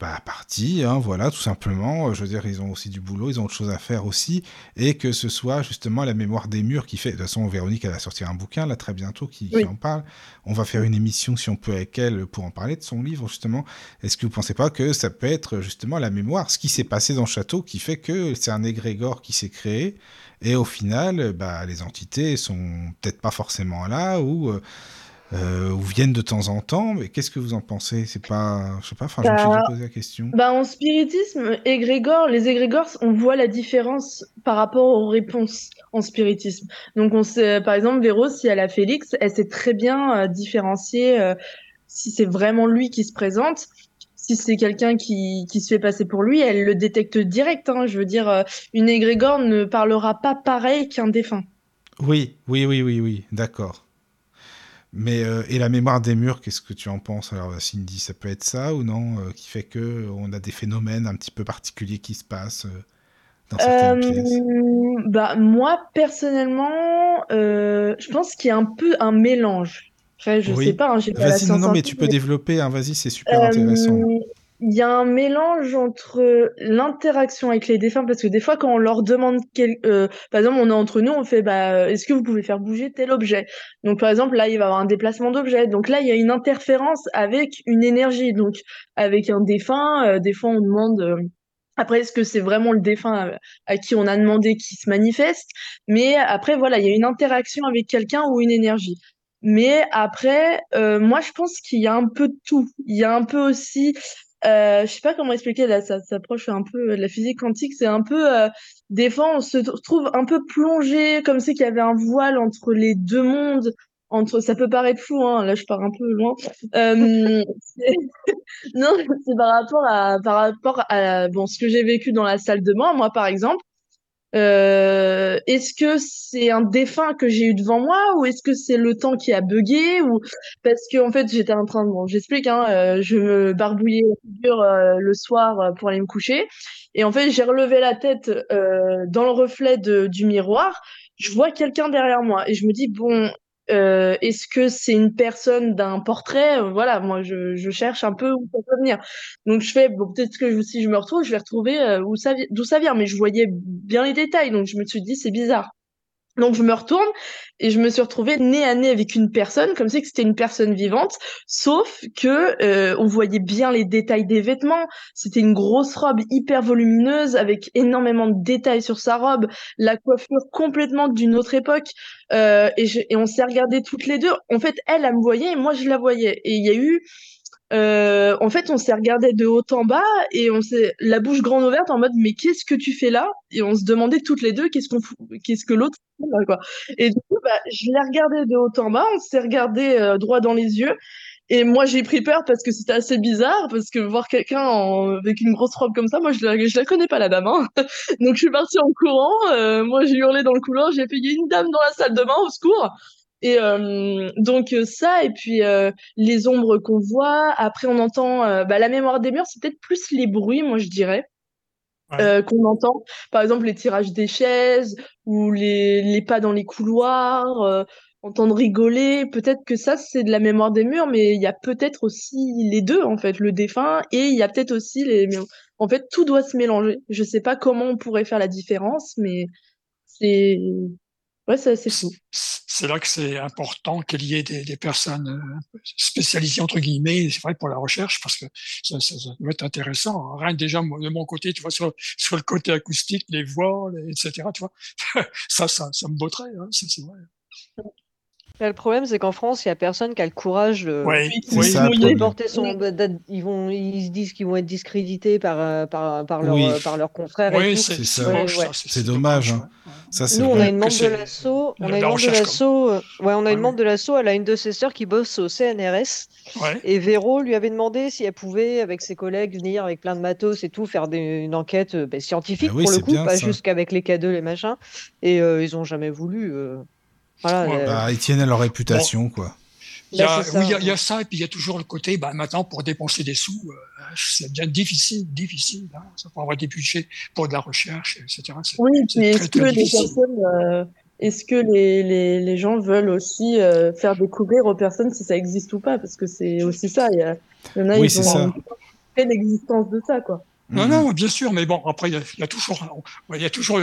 A: bah, parties hein, Voilà, tout simplement. Je veux dire, ils ont aussi du boulot, ils ont autre chose à faire aussi. Et que ce soit justement la mémoire des murs qui fait. De toute façon, Véronique, elle va sortir un bouquin là très bientôt qui, en parle. On va faire une émission si on peut avec elle pour en parler de son livre justement. Est-ce que vous pensez pas que ça peut être justement la mémoire, ce qui s'est passé dans le château, qui fait que c'est un égrégore qui s'est créé et au final, bah, les entités sont peut-être pas forcément là ou, euh, ou viennent de temps en temps. Mais qu'est-ce que vous en pensez? C'est pas, je sais pas. Enfin, je me suis
D: Bah,
A: posé la question.
D: Bah, en spiritisme, égrégore, les égrégores, on voit la différence par rapport aux réponses en spiritisme. Donc, on sait, par exemple, Véro, si elle a Félix, elle sait très bien euh, différencier euh, si c'est vraiment lui qui se présente. Si c'est quelqu'un qui, qui se fait passer pour lui, elle le détecte direct. Hein. Je veux dire, euh, une égrégore ne parlera pas pareil qu'un défunt.
A: Oui, oui, oui, oui, oui, d'accord. Mais euh, et la mémoire des murs, qu'est-ce que tu en penses? Alors Cindy, ça peut être ça ou non, euh, qui fait que on a des phénomènes un petit peu particuliers qui se passent euh, dans certaines pièces?
D: Euh, bah, moi, personnellement, euh, je pense qu'il y a un peu un mélange. Après, je
A: Oui.
D: sais pas, hein, pas
A: Vas-y, non, non, mais tu peux
D: mais,
A: développer, hein, vas-y, c'est super intéressant.
D: Euh, il y a un mélange entre l'interaction avec les défunts, parce que des fois, quand on leur demande, quel, euh, par exemple, on est entre nous, on fait, bah, est-ce que vous pouvez faire bouger tel objet? Donc, par exemple, là, il va y avoir un déplacement d'objet. Donc là, il y a une interférence avec une énergie. Donc, avec un défunt, euh, des fois, on demande, euh, après, est-ce que c'est vraiment le défunt à, à qui on a demandé qui se manifeste? Mais après, voilà, il y a une interaction avec quelqu'un ou une énergie. Mais après, euh, moi, je pense qu'il y a un peu de tout. Il y a un peu aussi, euh, je sais pas comment expliquer, là, ça s'approche un peu de la physique quantique. C'est un peu, euh, des fois, on se trouve un peu plongé, comme si qu'il y avait un voile entre les deux mondes. Entre, ça peut paraître fou, hein, là, je pars un peu loin. Euh, non, c'est par rapport à, par rapport à, bon, ce que j'ai vécu dans la salle de bain, moi, par exemple. Euh, est-ce que c'est un défunt que j'ai eu devant moi ou est-ce que c'est le temps qui a bugué ou parce que en fait j'étais en train de bon j'explique hein euh, je me barbouillais la figure euh, le soir euh, pour aller me coucher et en fait j'ai relevé la tête dans le reflet du miroir. Je vois quelqu'un derrière moi et je me dis bon euh, est-ce que c'est une personne d'un portrait? Euh, voilà moi je, je cherche un peu où ça peut venir. Donc je fais, bon, peut-être que je- si je me retrouve, je vais retrouver euh, d'où ça vient, mais je voyais bien les détails, donc je me suis dit, c'est bizarre. Donc je me retourne et je me suis retrouvée nez à nez avec une personne, comme si c'était une personne vivante, sauf que euh, on voyait bien les détails des vêtements. C'était une grosse robe hyper volumineuse avec énormément de détails sur sa robe, la coiffure complètement d'une autre époque. Euh, et, je- et on s'est regardé toutes les deux. En fait, elle, elle me voyait et moi je la voyais. Et il y a eu euh, en fait, on s'est regardé de haut en bas et on s'est la bouche grande ouverte en mode mais qu'est-ce que tu fais là? Et on se demandait toutes les deux qu'est-ce qu'on qu'est-ce que l'autre fait quoi. Et du coup, bah, je l'ai regardé de haut en bas, on s'est regardé euh, droit dans les yeux et moi j'ai pris peur parce que c'était assez bizarre parce que voir quelqu'un en- avec une grosse robe comme ça, moi je la, je la connais pas la dame hein. Donc je suis partie en courant, euh, moi j'ai hurlé dans le couloir, j'ai payé une dame dans la salle de bain au secours. Et euh, donc euh, ça, et puis euh, les ombres qu'on voit. Après, on entend euh, bah, la mémoire des murs, c'est peut-être plus les bruits, moi je dirais,
G: Ouais.
D: euh, qu'on entend. Par exemple, les tirages des chaises ou les, les pas dans les couloirs, euh, entendre rigoler. Peut-être que ça, c'est de la mémoire des murs, mais il y a peut-être aussi les deux, en fait, le défunt, et il y a peut-être aussi les... En fait, tout doit se mélanger. Je sais pas comment on pourrait faire la différence, mais c'est... C'est.
G: C'est là que c'est important qu'il y ait des, personnes euh, spécialisées entre guillemets, c'est vrai pour la recherche, parce que ça, doit être intéressant. Rien déjà de mon côté, tu vois, sur, le côté acoustique, les voix, etc. Tu vois, ça, ça, ça me botterait, hein, c'est vrai.
E: Là, le problème, c'est qu'en France, il n'y a personne qui a le courage de,
G: Oui,
A: ça
E: porter son. Ils, vont, ils se disent qu'ils vont être discrédités par, euh, par, par, leur,
A: Oui.
E: euh, par leurs confrères et
G: oui,
E: tout.
G: c'est
E: Ouais.
A: C'est dommage, hein. Ça, c'est
E: Nous, on a une membre de l'assaut. On a une
G: la
E: membre de
G: recherche,
E: l'assaut. euh, Ouais, on a une membre de l'assaut. Elle a une de ses sœurs qui bosse au CNRS.
G: Ouais.
E: Et Véro lui avait demandé si elle pouvait, avec ses collègues, venir avec plein de matos et tout, faire des- une enquête ben, scientifique
A: oui,
E: pour le coup,
A: bien,
E: pas
A: ça.
E: juste qu'avec les K2, les machins. Et euh, ils ont jamais voulu. euh, Voilà.
G: Ouais,
E: euh,
A: Bah, ils tiennent à leur réputation, quoi.
G: Il y, a,
E: ça.
G: oui, il y a- il y a ça, et puis il y a toujours le côté, bah, maintenant, pour dépenser des sous, euh, c'est bien difficile, difficile. Hein, ça pour avoir des budgets pour de la recherche, etc. C'est-
D: Oui,
G: c'est
D: puis
G: très,
D: est-ce que
G: très
D: les
G: difficile.
D: personnes, euh, est-ce que les, les, les gens veulent aussi euh, faire découvrir aux personnes si ça existe ou pas? Parce que c'est aussi ça. Il y, a, il y en a,
A: Oui,
D: ils ont l'existence de ça, quoi.
G: Non,
A: Mhm.
G: non, bien sûr, mais bon, après, il y a, il y a toujours, il y a toujours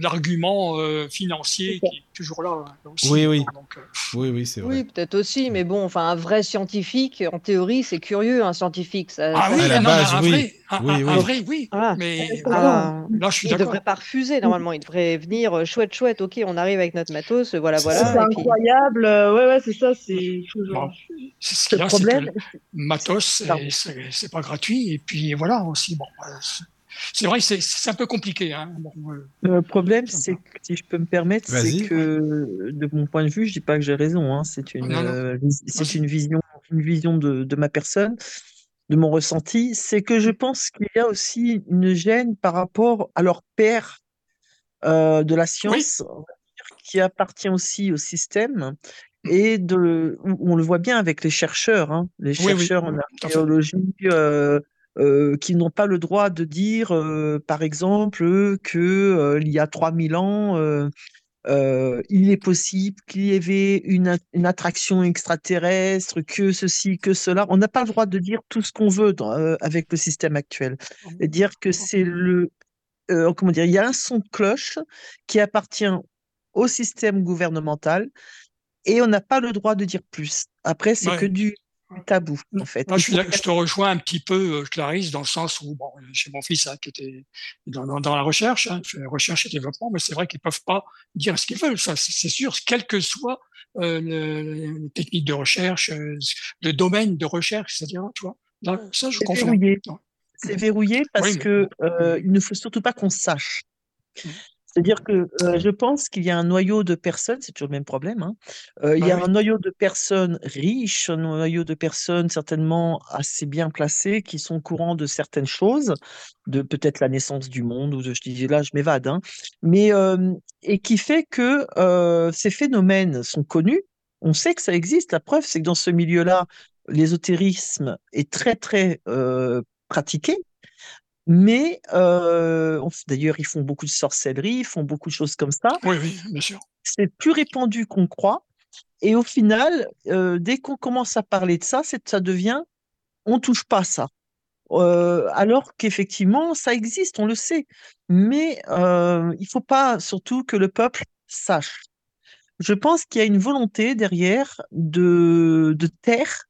G: l'argument euh, financier qui est toujours là hein, aussi.
A: Oui, oui.
G: Donc, euh,
A: Oui, oui, c'est vrai.
E: Oui, peut-être aussi, mais bon, enfin, un vrai scientifique, en théorie, c'est curieux, un scientifique. Ça,
G: ah
E: ça
G: oui,
A: À la
G: non,
A: base,
G: un
A: oui.
G: vrai, un,
A: Oui,
G: un-
A: oui.
G: un vrai, oui.
E: Voilà.
G: Mais
E: Ah,
G: là, je suis
E: il
G: d'accord.
E: devrait pas refuser, normalement. Il devrait venir, euh, chouette, chouette, ok, on arrive avec notre matos, euh, voilà,
A: C'est
E: voilà.
D: C'est
E: puis-
D: incroyable. euh, Ouais, ouais, c'est ça. C'est toujours.
G: Bon, c'est ce
D: Le
G: qu'il y a, c'est que
D: problème,
G: le matos, c'est- pas gratuit, et puis voilà aussi. Bon, euh, c'est- vrai, c'est un peu compliqué. Hein. Bon, euh,
C: Le problème, c'est que, si je peux me permettre, c'est que, de mon point de vue, je dis pas que j'ai raison, hein, c'est une, euh, c'est une vision, une vision de, de ma personne, de mon ressenti, c'est que je pense qu'il y a aussi une gêne par rapport à leur père euh, de la science, qui appartient aussi au système et de, on le voit bien avec les chercheurs, hein, les
G: Oui, oui,
C: chercheurs en archéologie euh, euh, qui n'ont pas le droit de dire, euh, par exemple, que euh, il y a 3000 ans, il est possible qu'il y avait une, attraction extraterrestre, que ceci, que cela. On n'a pas le droit de dire tout ce qu'on veut dans- avec le système actuel. Et dire que c'est le, comment dire, il y a un son de cloche qui appartient au système gouvernemental et on n'a pas le droit de dire plus. Après, c'est
G: Ouais.
C: que du tabou, en fait.
G: Moi, je, suis
C: faut
G: là- je te rejoins un petit peu, euh, Clarisse, dans le sens où, bon, chez mon fils, hein, qui était dans, dans, dans la recherche, hein, recherche et développement, mais c'est vrai qu'ils peuvent pas dire ce qu'ils veulent, ça, c'est sûr, quelle que soit euh, le, les techniques de recherche, euh, le domaine de recherche, c'est-à-dire, tu vois, là, ça, je
C: C'est
G: confirme.
C: verrouillé.
G: Ouais.
C: C'est verrouillé parce
G: Oui, mais-
C: que euh, il ne faut surtout pas qu'on sache. C'est-à-dire que euh, je pense qu'il y a un noyau de personnes, c'est toujours le même problème, hein. Euh, il y
G: Ah
C: a un noyau de personnes riches, un noyau de personnes certainement assez bien placées qui sont au courant de certaines choses, de peut-être la naissance du monde, ou de, je dis là, je m'évade, hein. mais euh, et qui fait que euh, ces phénomènes sont connus. On sait que ça existe. La preuve, c'est que dans ce milieu-là, l'ésotérisme est très très pratiqué. Mais euh, d'ailleurs, ils font beaucoup de sorcellerie, ils font beaucoup de choses comme ça.
G: Oui, oui, bien sûr.
C: C'est plus répandu qu'on croit. Et au final, euh, dès qu'on commence à parler de ça, ça devient, on touche pas ça. Euh, alors qu'effectivement, ça existe, on le sait. Mais euh, il faut pas surtout que le peuple sache. Je pense qu'il y a une volonté derrière de, de taire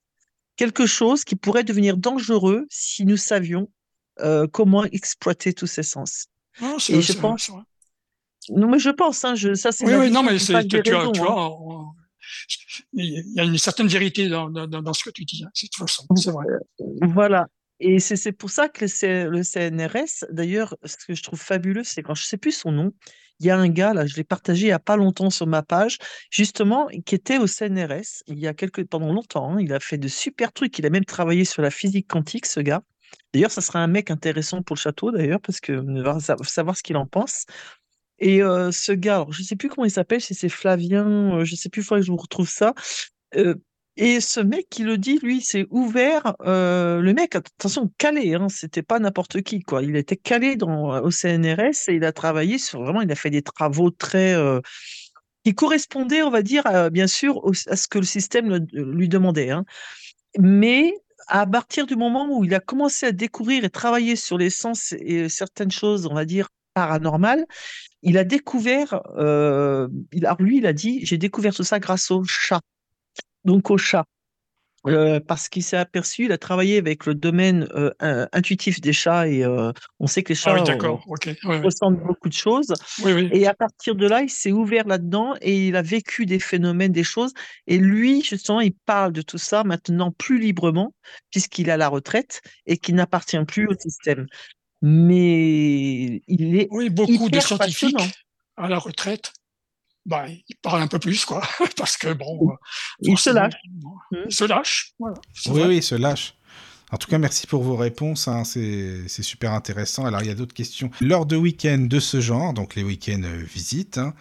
C: quelque chose qui pourrait devenir dangereux si nous savions euh, comment exploiter tous ces sens.
G: Non,
C: Et je pense, non mais je pense, hein, je, ça c'est
G: Oui, oui, non, mais c'est,
C: que
G: tu,
C: j'ai
G: tu
C: hein.
G: on- il y a une certaine vérité dans, dans, dans ce que tu dis, hein, de toute façon, c'est vrai.
C: Voilà. Et c'est pour ça que le, CNRS, d'ailleurs, ce que je trouve fabuleux, c'est quand je sais plus son nom, il y a un gars, là, je l'ai partagé il y a pas longtemps sur ma page, justement, qui était au CNRS il y a quelques, pendant longtemps. hein, il a fait de super trucs. Il a même travaillé sur la physique quantique, ce gars. D'ailleurs, ça sera un mec intéressant pour le château, d'ailleurs, parce que on va sa- savoir ce qu'il en pense. Et euh, ce gars, je sais plus comment il s'appelle, si c'est Flavien, euh, je sais plus, il faudrait que je vous retrouve ça. Euh, et ce mec qui le dit, lui, s'est ouvert. euh, le mec, attention, calé, hein, c'était pas n'importe qui, quoi. Il était calé dans, au CNRS et il a travaillé sur vraiment, il a fait des travaux très euh, qui correspondaient, on va dire, bien sûr, à ce que le système lui demandait. hein. Mais à partir du moment où il a commencé à découvrir et travailler sur les sens et certaines choses, on va dire, paranormales, il a découvert, euh, lui, il a dit, j'ai découvert tout ça grâce au chat donc au chat. Euh, parce qu'il s'est aperçu, il a travaillé avec le domaine euh, in- intuitif des chats et euh, on sait que les
G: Ah oui,
C: chats
G: oui,
C: ressentent beaucoup de choses.
G: oui.
C: Et à partir de là, il s'est ouvert là-dedans et il a vécu des phénomènes, des choses. Et lui, justement, il parle de tout ça maintenant plus librement, puisqu'il à la retraite et qu'il n'appartient plus au système. Mais il est
G: Oui, beaucoup de
C: hyper
G: scientifiques
C: passionnant.
G: à la retraite, bah, ils parlent un peu plus, quoi, parce que bon, euh,
C: Il se lâche.
G: se. Voilà, c'est
A: Oui,
G: vrai.
A: oui, se lâche. En tout cas, merci pour vos réponses. hein, c'est c'est super intéressant. Alors, il y a d'autres questions. Lors de week-ends de ce genre, donc les week-ends euh, visites, hein,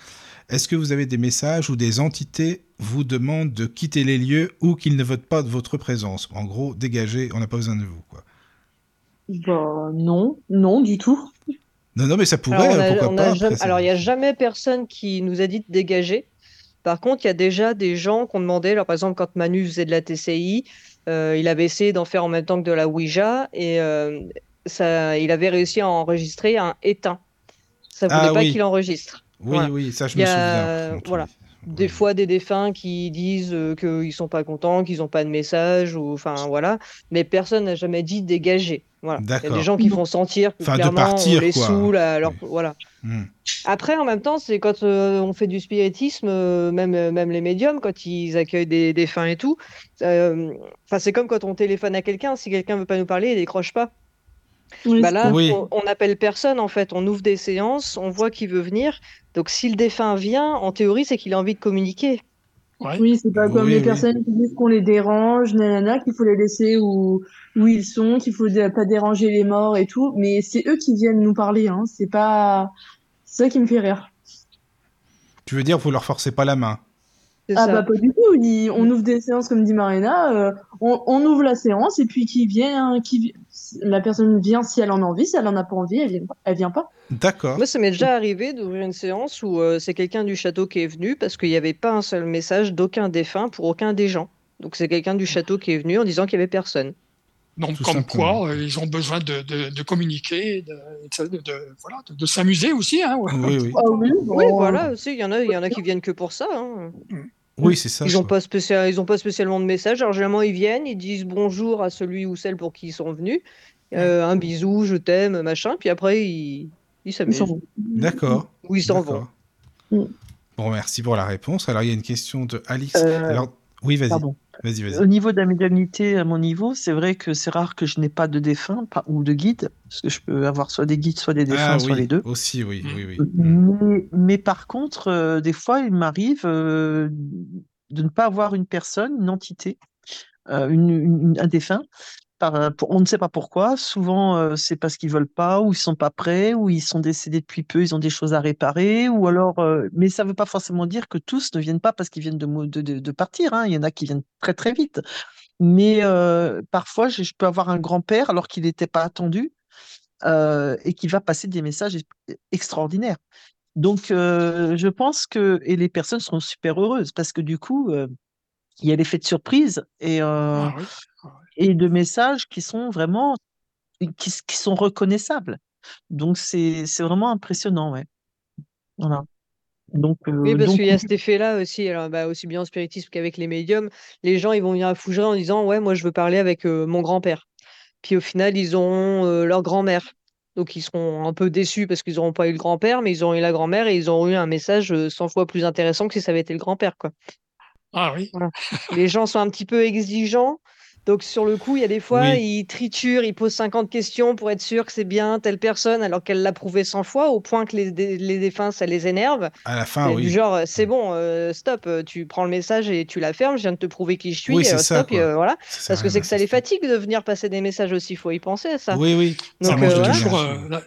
A: est-ce que vous avez des messages où des entités vous demandent de quitter les lieux ou qu'ils ne votent pas de votre présence? En gros, dégagez, on n'a pas besoin de vous. Quoi.
D: Bah, non, non, du tout.
A: Non, non, mais ça pourrait,
E: Alors, a-
A: pourquoi pas.
E: jamais- alors, il n'y a jamais personne qui nous a dit de dégager. Par contre, il y a déjà des gens qui ont demandé, alors, par exemple, quand Manu faisait de la TCI, euh, il avait essayé d'en faire en même temps que de la Ouija et euh, ça, il avait réussi à enregistrer un éteint. Ça voulait
A: Ah
E: pas
A: oui.
E: qu'il enregistre.
A: Oui,
E: Voilà.
A: oui, ça, je me
E: a-
A: souviens.
E: voilà. Des fois, des défunts qui disent euh, qu'ils sont pas contents, qu'ils n'ont pas de message, ou enfin voilà. Mais personne n'a jamais dit dégager. Voilà. Il y a des gens qui font sentir que
A: Enfin, de partir,
E: on les
A: quoi.
E: saoule. Alors
A: Oui.
E: voilà.
A: Hmm.
E: Après, en même temps, c'est quand euh, on fait du spiritisme, euh, même, euh, même les médiums, quand ils accueillent des défunts et tout. Enfin, c'est comme quand on téléphone à quelqu'un. Si quelqu'un veut pas nous parler, il décroche pas.
D: Oui,
E: Bah là,
A: Oui.
E: on, on appelle personne en fait. On ouvre des séances, on voit qui veut venir. Donc, si le défunt vient, en théorie, c'est qu'il a envie de communiquer.
G: Ouais.
D: Oui, c'est pas
A: Oui,
D: comme les
A: oui.
D: personnes qui disent qu'on les dérange, nanana, qu'il faut les laisser où, où ils sont, qu'il faut pas déranger les morts et tout. Mais c'est eux qui viennent nous parler, hein. C'est pas, ça qui me fait rire.
A: Tu veux dire, vous leur forcez pas la main
D: Ah
F: ça.
D: bah pas du tout. On ouvre des séances comme dit Marina. euh, on, on ouvre la séance et puis qui vient, qui la personne vient si elle en a envie. Si elle en a pas envie, elle vient, pas- elle vient pas.
A: D'accord.
F: Moi, ça m'est déjà arrivé d'ouvrir une séance où euh, c'est quelqu'un du château qui est venu parce qu'il n'y avait pas un seul message d'aucun défunt pour aucun des gens. Donc c'est quelqu'un du château qui est venu en disant qu'il n'y avait personne.
G: Donc,
A: Tout
G: comme
A: simplement.
G: quoi, euh, ils ont besoin de, de, de communiquer, de, de, de- voilà, de, de s'amuser aussi. Hein, ouais.
A: Oui, oui.
D: Ah oui.
F: Oui, voilà, il y en a, il y en a qui viennent que pour ça. hein.
A: Oui, c'est ça.
F: Ils n'ont pas, spécial, ils ont pas spécialement de message. Alors, généralement, ils viennent, ils disent bonjour à celui ou celle pour qui ils sont venus. Euh, un bisou, je t'aime, machin. Puis après, ils s'amusent.
A: D'accord.
F: Ou ils s'en vont.
D: Mm.
A: Bon, merci pour la réponse. Alors, il y a une question de Alix.
C: Euh,
A: Alors, oui, vas-y.
C: Pardon.
A: Vas-y, vas-y.
C: Au niveau de la médiumnité, à mon niveau, c'est vrai que c'est rare que je n'ai pas de défunt pas- ou de guide, parce que je peux avoir soit des guides, soit des défunts,
A: Ah
C: soit
A: oui,
C: les deux.
A: aussi, oui, oui, oui.
C: Mais, mais par contre, euh, des fois, il m'arrive euh, de ne pas avoir une personne, une entité, euh, une, une- un défunt. Euh, on ne sait pas pourquoi. Souvent, euh, c'est parce qu'ils veulent pas, ou ils sont pas prêts, ou ils sont décédés depuis peu, ils ont des choses à réparer, ou alors. euh, mais ça ne veut pas forcément dire que tous ne viennent pas parce qu'ils viennent de, partir. hein. Il y en a qui viennent très très vite. Mais parfois, je, peux avoir un grand-père alors qu'il n'était pas attendu et qui va passer des messages ex- extraordinaires. Donc, je pense que les personnes seront super heureuses parce que du coup, il y a l'effet de surprise et,
G: Ah.
C: Et de messages qui sont vraiment qui, sont reconnaissables. Donc, c'est c'est vraiment impressionnant, ouais. Voilà. Donc, euh,
F: Oui, parce
C: donc,
F: qu'il y a cet effet-là aussi, alors, bah, aussi bien en spiritisme qu'avec les médiums. Les gens, ils vont venir à Fougeray en disant Ouais, moi, je veux parler avec euh, mon grand-père. Puis au final, ils auront euh, leur grand-mère. Donc, ils seront un peu déçus parce qu'ils n'auront pas eu le grand-père, mais ils auront eu la grand-mère et ils auront eu un message euh, 100 fois plus intéressant que si ça avait été le grand-père, quoi.
G: Ah oui.
F: Les gens sont un petit peu exigeants. Donc, sur le coup, il y a des fois,
A: Oui.
F: ils triturent, ils posent 50 questions pour être sûr que c'est bien telle personne, alors qu'elle l'a prouvé 100 fois, au point que les, les défunts, ça les énerve.
A: À la fin, oui.
F: Du genre, euh, c'est bon, euh, stop, euh, tu prends le message et tu la fermes, je viens de te prouver qui je suis,
A: Oui, c'est
F: euh,
A: ça,
F: stop, et, euh, voilà.
A: Ça
F: Parce que c'est que ça les fatigue de venir passer des messages aussi, il faut y penser à ça.
A: Oui, oui.
F: Donc,
G: Ça
F: euh, voilà.
G: toujours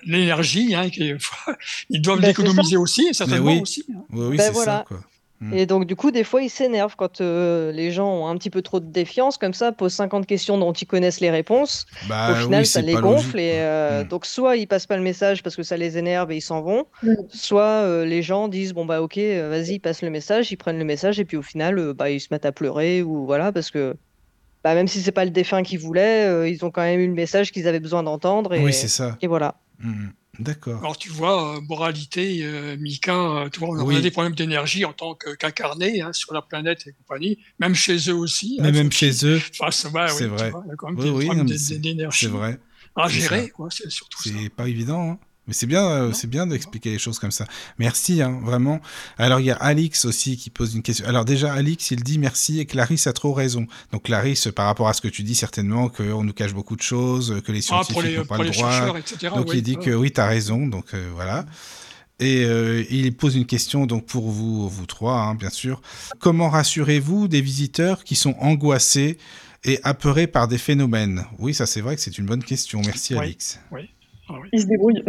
A: l'énergie.
G: euh, hein, ils doivent
F: Bah, c'est
G: l'économiser aussi, et certainement
A: oui.
G: aussi. hein.
A: Oui, oui,
F: Ben
A: c'est
F: voilà.
A: ça, quoi. Mm.
F: Et donc, du coup, des fois, ils s'énervent quand euh, les gens ont un petit peu trop de défiance, comme ça, posent 50 questions dont ils connaissent les réponses.
A: Bah,
F: Au final,
A: oui,
F: ça les gonfle et euh,
A: Mm.
F: donc soit ils passent pas le message parce que ça les énerve et ils s'en vont,
D: Mm.
F: soit euh, les gens disent bon bah ok vas-y passe le message, ils prennent le message et puis au final euh, bah ils se mettent à pleurer ou voilà parce que bah, même si c'est pas le défunt qu'ils voulaient, euh, ils ont quand même eu le message qu'ils avaient besoin d'entendre et,
A: Oui, c'est ça.
F: et voilà.
A: D'accord.
G: Alors tu vois, euh, moralité, euh, Mika, euh, tu vois, on
A: Oui.
G: a des problèmes d'énergie en tant que- qu'incarné hein, sur la planète et compagnie, même chez eux aussi.
A: Mais
G: hein,
A: même
G: faut
A: chez eux,
G: ouais,
A: c'est
G: oui, tu
A: vrai.
G: vois, il y a quand même
A: Oui,
G: des
A: oui,
G: problèmes
A: mais
G: d'énergie à gérer, c'est surtout ça.
A: C'est pas évident, hein. Mais c'est bien, euh, c'est bien d'expliquer les choses comme ça. Merci, hein, vraiment. Alors, il y a Alix aussi qui pose une question. Alors, déjà, Alix, il dit merci et Clarisse a trop raison. Donc, Clarisse, par rapport à ce que tu dis, certainement qu'on nous cache beaucoup de choses, que les
G: Ah,
A: scientifiques
G: les,
A: n'ont pas le
G: les
A: droit.
G: etc.
A: Donc, il dit
G: ouais.
A: que oui, tu as raison. Donc, euh, voilà. Et euh, il pose une question donc pour vous, vous trois, hein, bien sûr. Comment rassurez-vous des visiteurs qui sont angoissés et apeurés par des phénomènes? Oui, ça c'est vrai que c'est une bonne question. Merci
G: Oui.
A: Alix.
G: Ah oui.
D: Il se débrouille.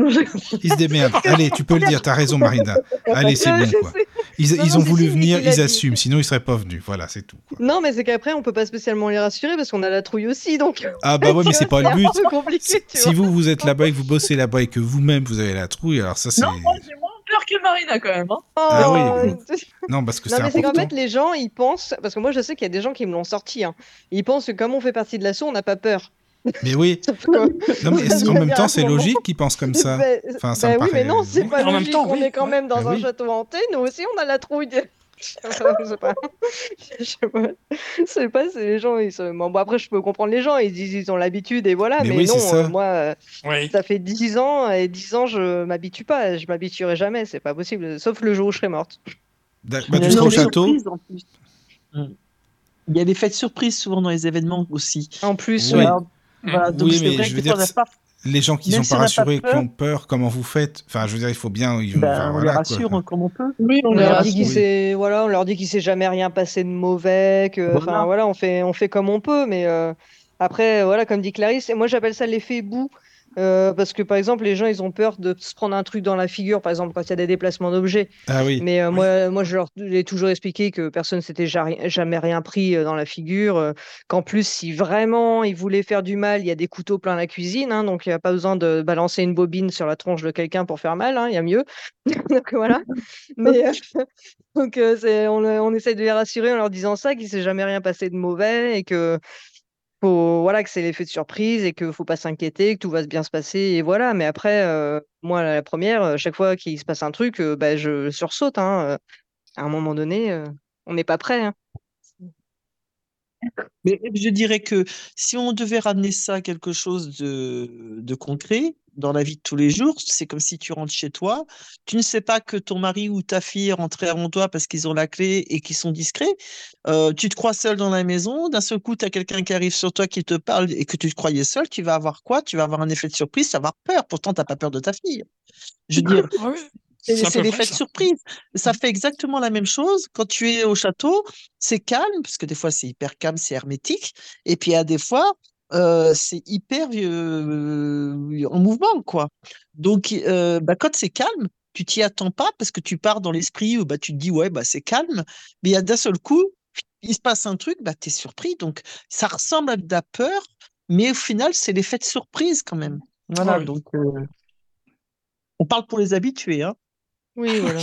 A: Ils se démerdent. Allez, tu peux le dire, t'as raison Marina. Allez, c'est bon quoi. Ils,
F: Non,
A: ils ont voulu venir, ils assument, sinon ils seraient pas venus. Voilà, c'est tout. quoi.
F: Non mais c'est qu'après on peut pas spécialement les rassurer parce qu'on a la trouille aussi donc.
A: Ah bah ouais, mais c'est pas le but. Si, si vous vous êtes là-bas et que vous bossez là-bas et que vous-même vous avez la trouille, alors ça c'est
D: Non, moi j'ai moins peur que Marina quand même. Hein.
A: Ah oui, non parce que
F: Non,
A: c'est
F: mais c'est qu'en
A: important.
F: fait, les gens, ils pensent, parce que moi, je sais qu'il y a des gens qui me l'ont sorti, hein. ils pensent que comme on fait partie de l'assaut, on n'a pas peur.
A: Mais oui, non mais en même temps c'est logique qu'ils pensent comme ça?
F: Ben,
A: Enfin, ça
F: ben
A: me
F: oui, mais
A: paraît-
F: non, c'est
A: oui.
F: pas
G: En même
F: logique.
G: temps,
F: on
G: oui,
F: est quand même dans
A: Ben
F: un
A: oui.
F: château hanté, nous aussi, on a la trouille. de- je sais pas. Je sais pas. Je sais pas, c'est les gens, ils se... bon, bon, après, je peux comprendre les gens, ils disent ils ont l'habitude et voilà,
A: Mais
F: mais,
A: oui,
F: non,
A: ça.
F: euh, moi, euh,
G: Oui.
F: ça fait 10 ans et 10 ans, je m'habitue pas, je m'habituerai jamais, c'est pas possible, sauf le jour où je serai morte.
A: Bah,
C: Il y
A: tu
C: a
A: seras au
C: des
A: château.
C: surprises, en plus. Mm. Il y a des fêtes surprises souvent dans les événements aussi.
F: En plus,
A: Oui.
F: ouais.
C: Alors, voilà, donc
A: Oui, mais
C: vrai
A: je veux dire,
C: pas
A: Les gens qui
C: Même
A: sont
C: si
A: pas rassurés,
C: peur.
A: qui ont peur, comment vous faites? Enfin, je veux dire, il faut bien. ils-
C: Ben,
A: enfin,
C: on
A: voilà,
C: les
A: quoi.
C: rassure comme on peut.
D: Oui, on,
F: leur dit
D: rassure.
F: qu'il
A: Oui.
F: voilà, on leur dit qu'il s'est jamais rien passé de mauvais, que enfin
C: Voilà.
F: voilà, on fait on fait comme on peut, mais euh, après voilà, comme dit Clarisse, et moi j'appelle ça l'effet boue. Euh, parce que par exemple, les gens, ils ont peur de se prendre un truc dans la figure, par exemple, quand il y a des déplacements d'objets.
A: Ah oui.
F: Mais euh, moi, moi, je leur ai toujours expliqué que personne s'était ja- jamais rien pris euh, dans la figure. qu'en plus, si vraiment ils voulaient faire du mal, il y a des couteaux plein la cuisine. hein, donc, il n'y a pas besoin de balancer une bobine sur la tronche de quelqu'un pour faire mal. hein, Il y a mieux. donc, voilà. Mais euh, donc, on, on essaie de les rassurer en leur disant ça, qu'il ne s'est jamais rien passé de mauvais et que faut voilà que c'est l'effet de surprise et que faut pas s'inquiéter, que tout va bien se passer et voilà. Mais après, euh, moi la première, euh, chaque fois qu'il se passe un truc, euh, bah, je sursaute. Hein, à un moment donné, on n'est pas prêt. hein.
C: Mais je dirais que si on devait ramener ça à quelque chose de, de concret dans la vie de tous les jours, c'est comme si tu rentres chez toi, tu ne sais pas que ton mari ou ta fille est rentré avant toi parce qu'ils ont la clé et qu'ils sont discrets. Euh, tu te crois seul dans la maison, d'un seul coup, tu as quelqu'un qui arrive sur toi qui te parle et que tu te croyais seul, tu vas avoir quoi? Tu vas avoir un effet de surprise, tu vas avoir peur. Pourtant, tu n'as pas peur de ta fille. Je veux dire,
G: Ah oui,
C: c'est l'effet de surprise. Ça fait exactement la même chose quand tu es au château. C'est calme, parce que des fois c'est hyper calme, c'est hermétique. Et puis à des fois, euh, c'est hyper euh, en mouvement, quoi. Donc, euh, bah, quand c'est calme, tu t'y attends pas parce que tu pars dans l'esprit où bah, tu te dis, ouais, bah, c'est calme. Mais il y a d'un seul coup, il se passe un truc, bah, tu es surpris. Donc, ça ressemble à de la peur, mais au final, c'est l'effet de surprise quand même. Voilà,
G: Ah oui.
C: donc on parle pour les habitués, hein.
F: Oui, voilà.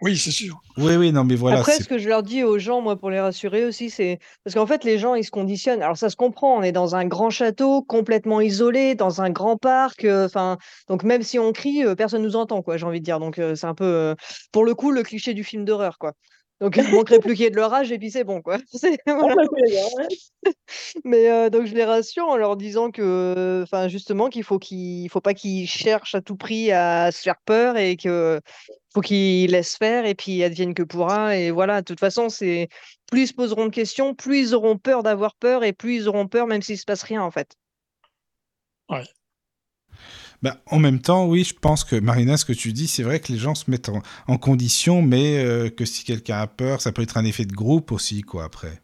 G: Oui, c'est sûr.
A: Oui, oui, non, mais voilà.
F: Après, ce que je leur dis aux gens, moi, pour les rassurer aussi, c'est parce qu'en fait, les gens, ils se conditionnent. Alors, ça se comprend. On est dans un grand château, complètement isolé, dans un grand parc. euh, Enfin, donc même si on crie, euh, personne nous entend, quoi. J'ai envie de dire. Donc, euh, c'est un peu, euh, pour le coup, le cliché du film d'horreur, quoi. Donc, il manquerait plus qu'il y ait de l'orage et puis c'est bon, quoi. Voilà. Mais euh, donc je les rassure en leur disant que, enfin justement qu'il faut qu'il faut pas qu'ils cherchent à tout prix à se faire peur et que faut qu'ils laissent faire et puis advienne que pourra et voilà. De toute façon, c'est plus ils se poseront de questions, plus ils auront peur d'avoir peur et plus ils auront peur même s'il se passe rien en fait.
A: Bah, en même temps, oui, je pense que Marina, ce que tu dis, c'est vrai que les gens se mettent en, en condition, mais euh, que si quelqu'un a peur, ça peut être un effet de groupe aussi, quoi, après.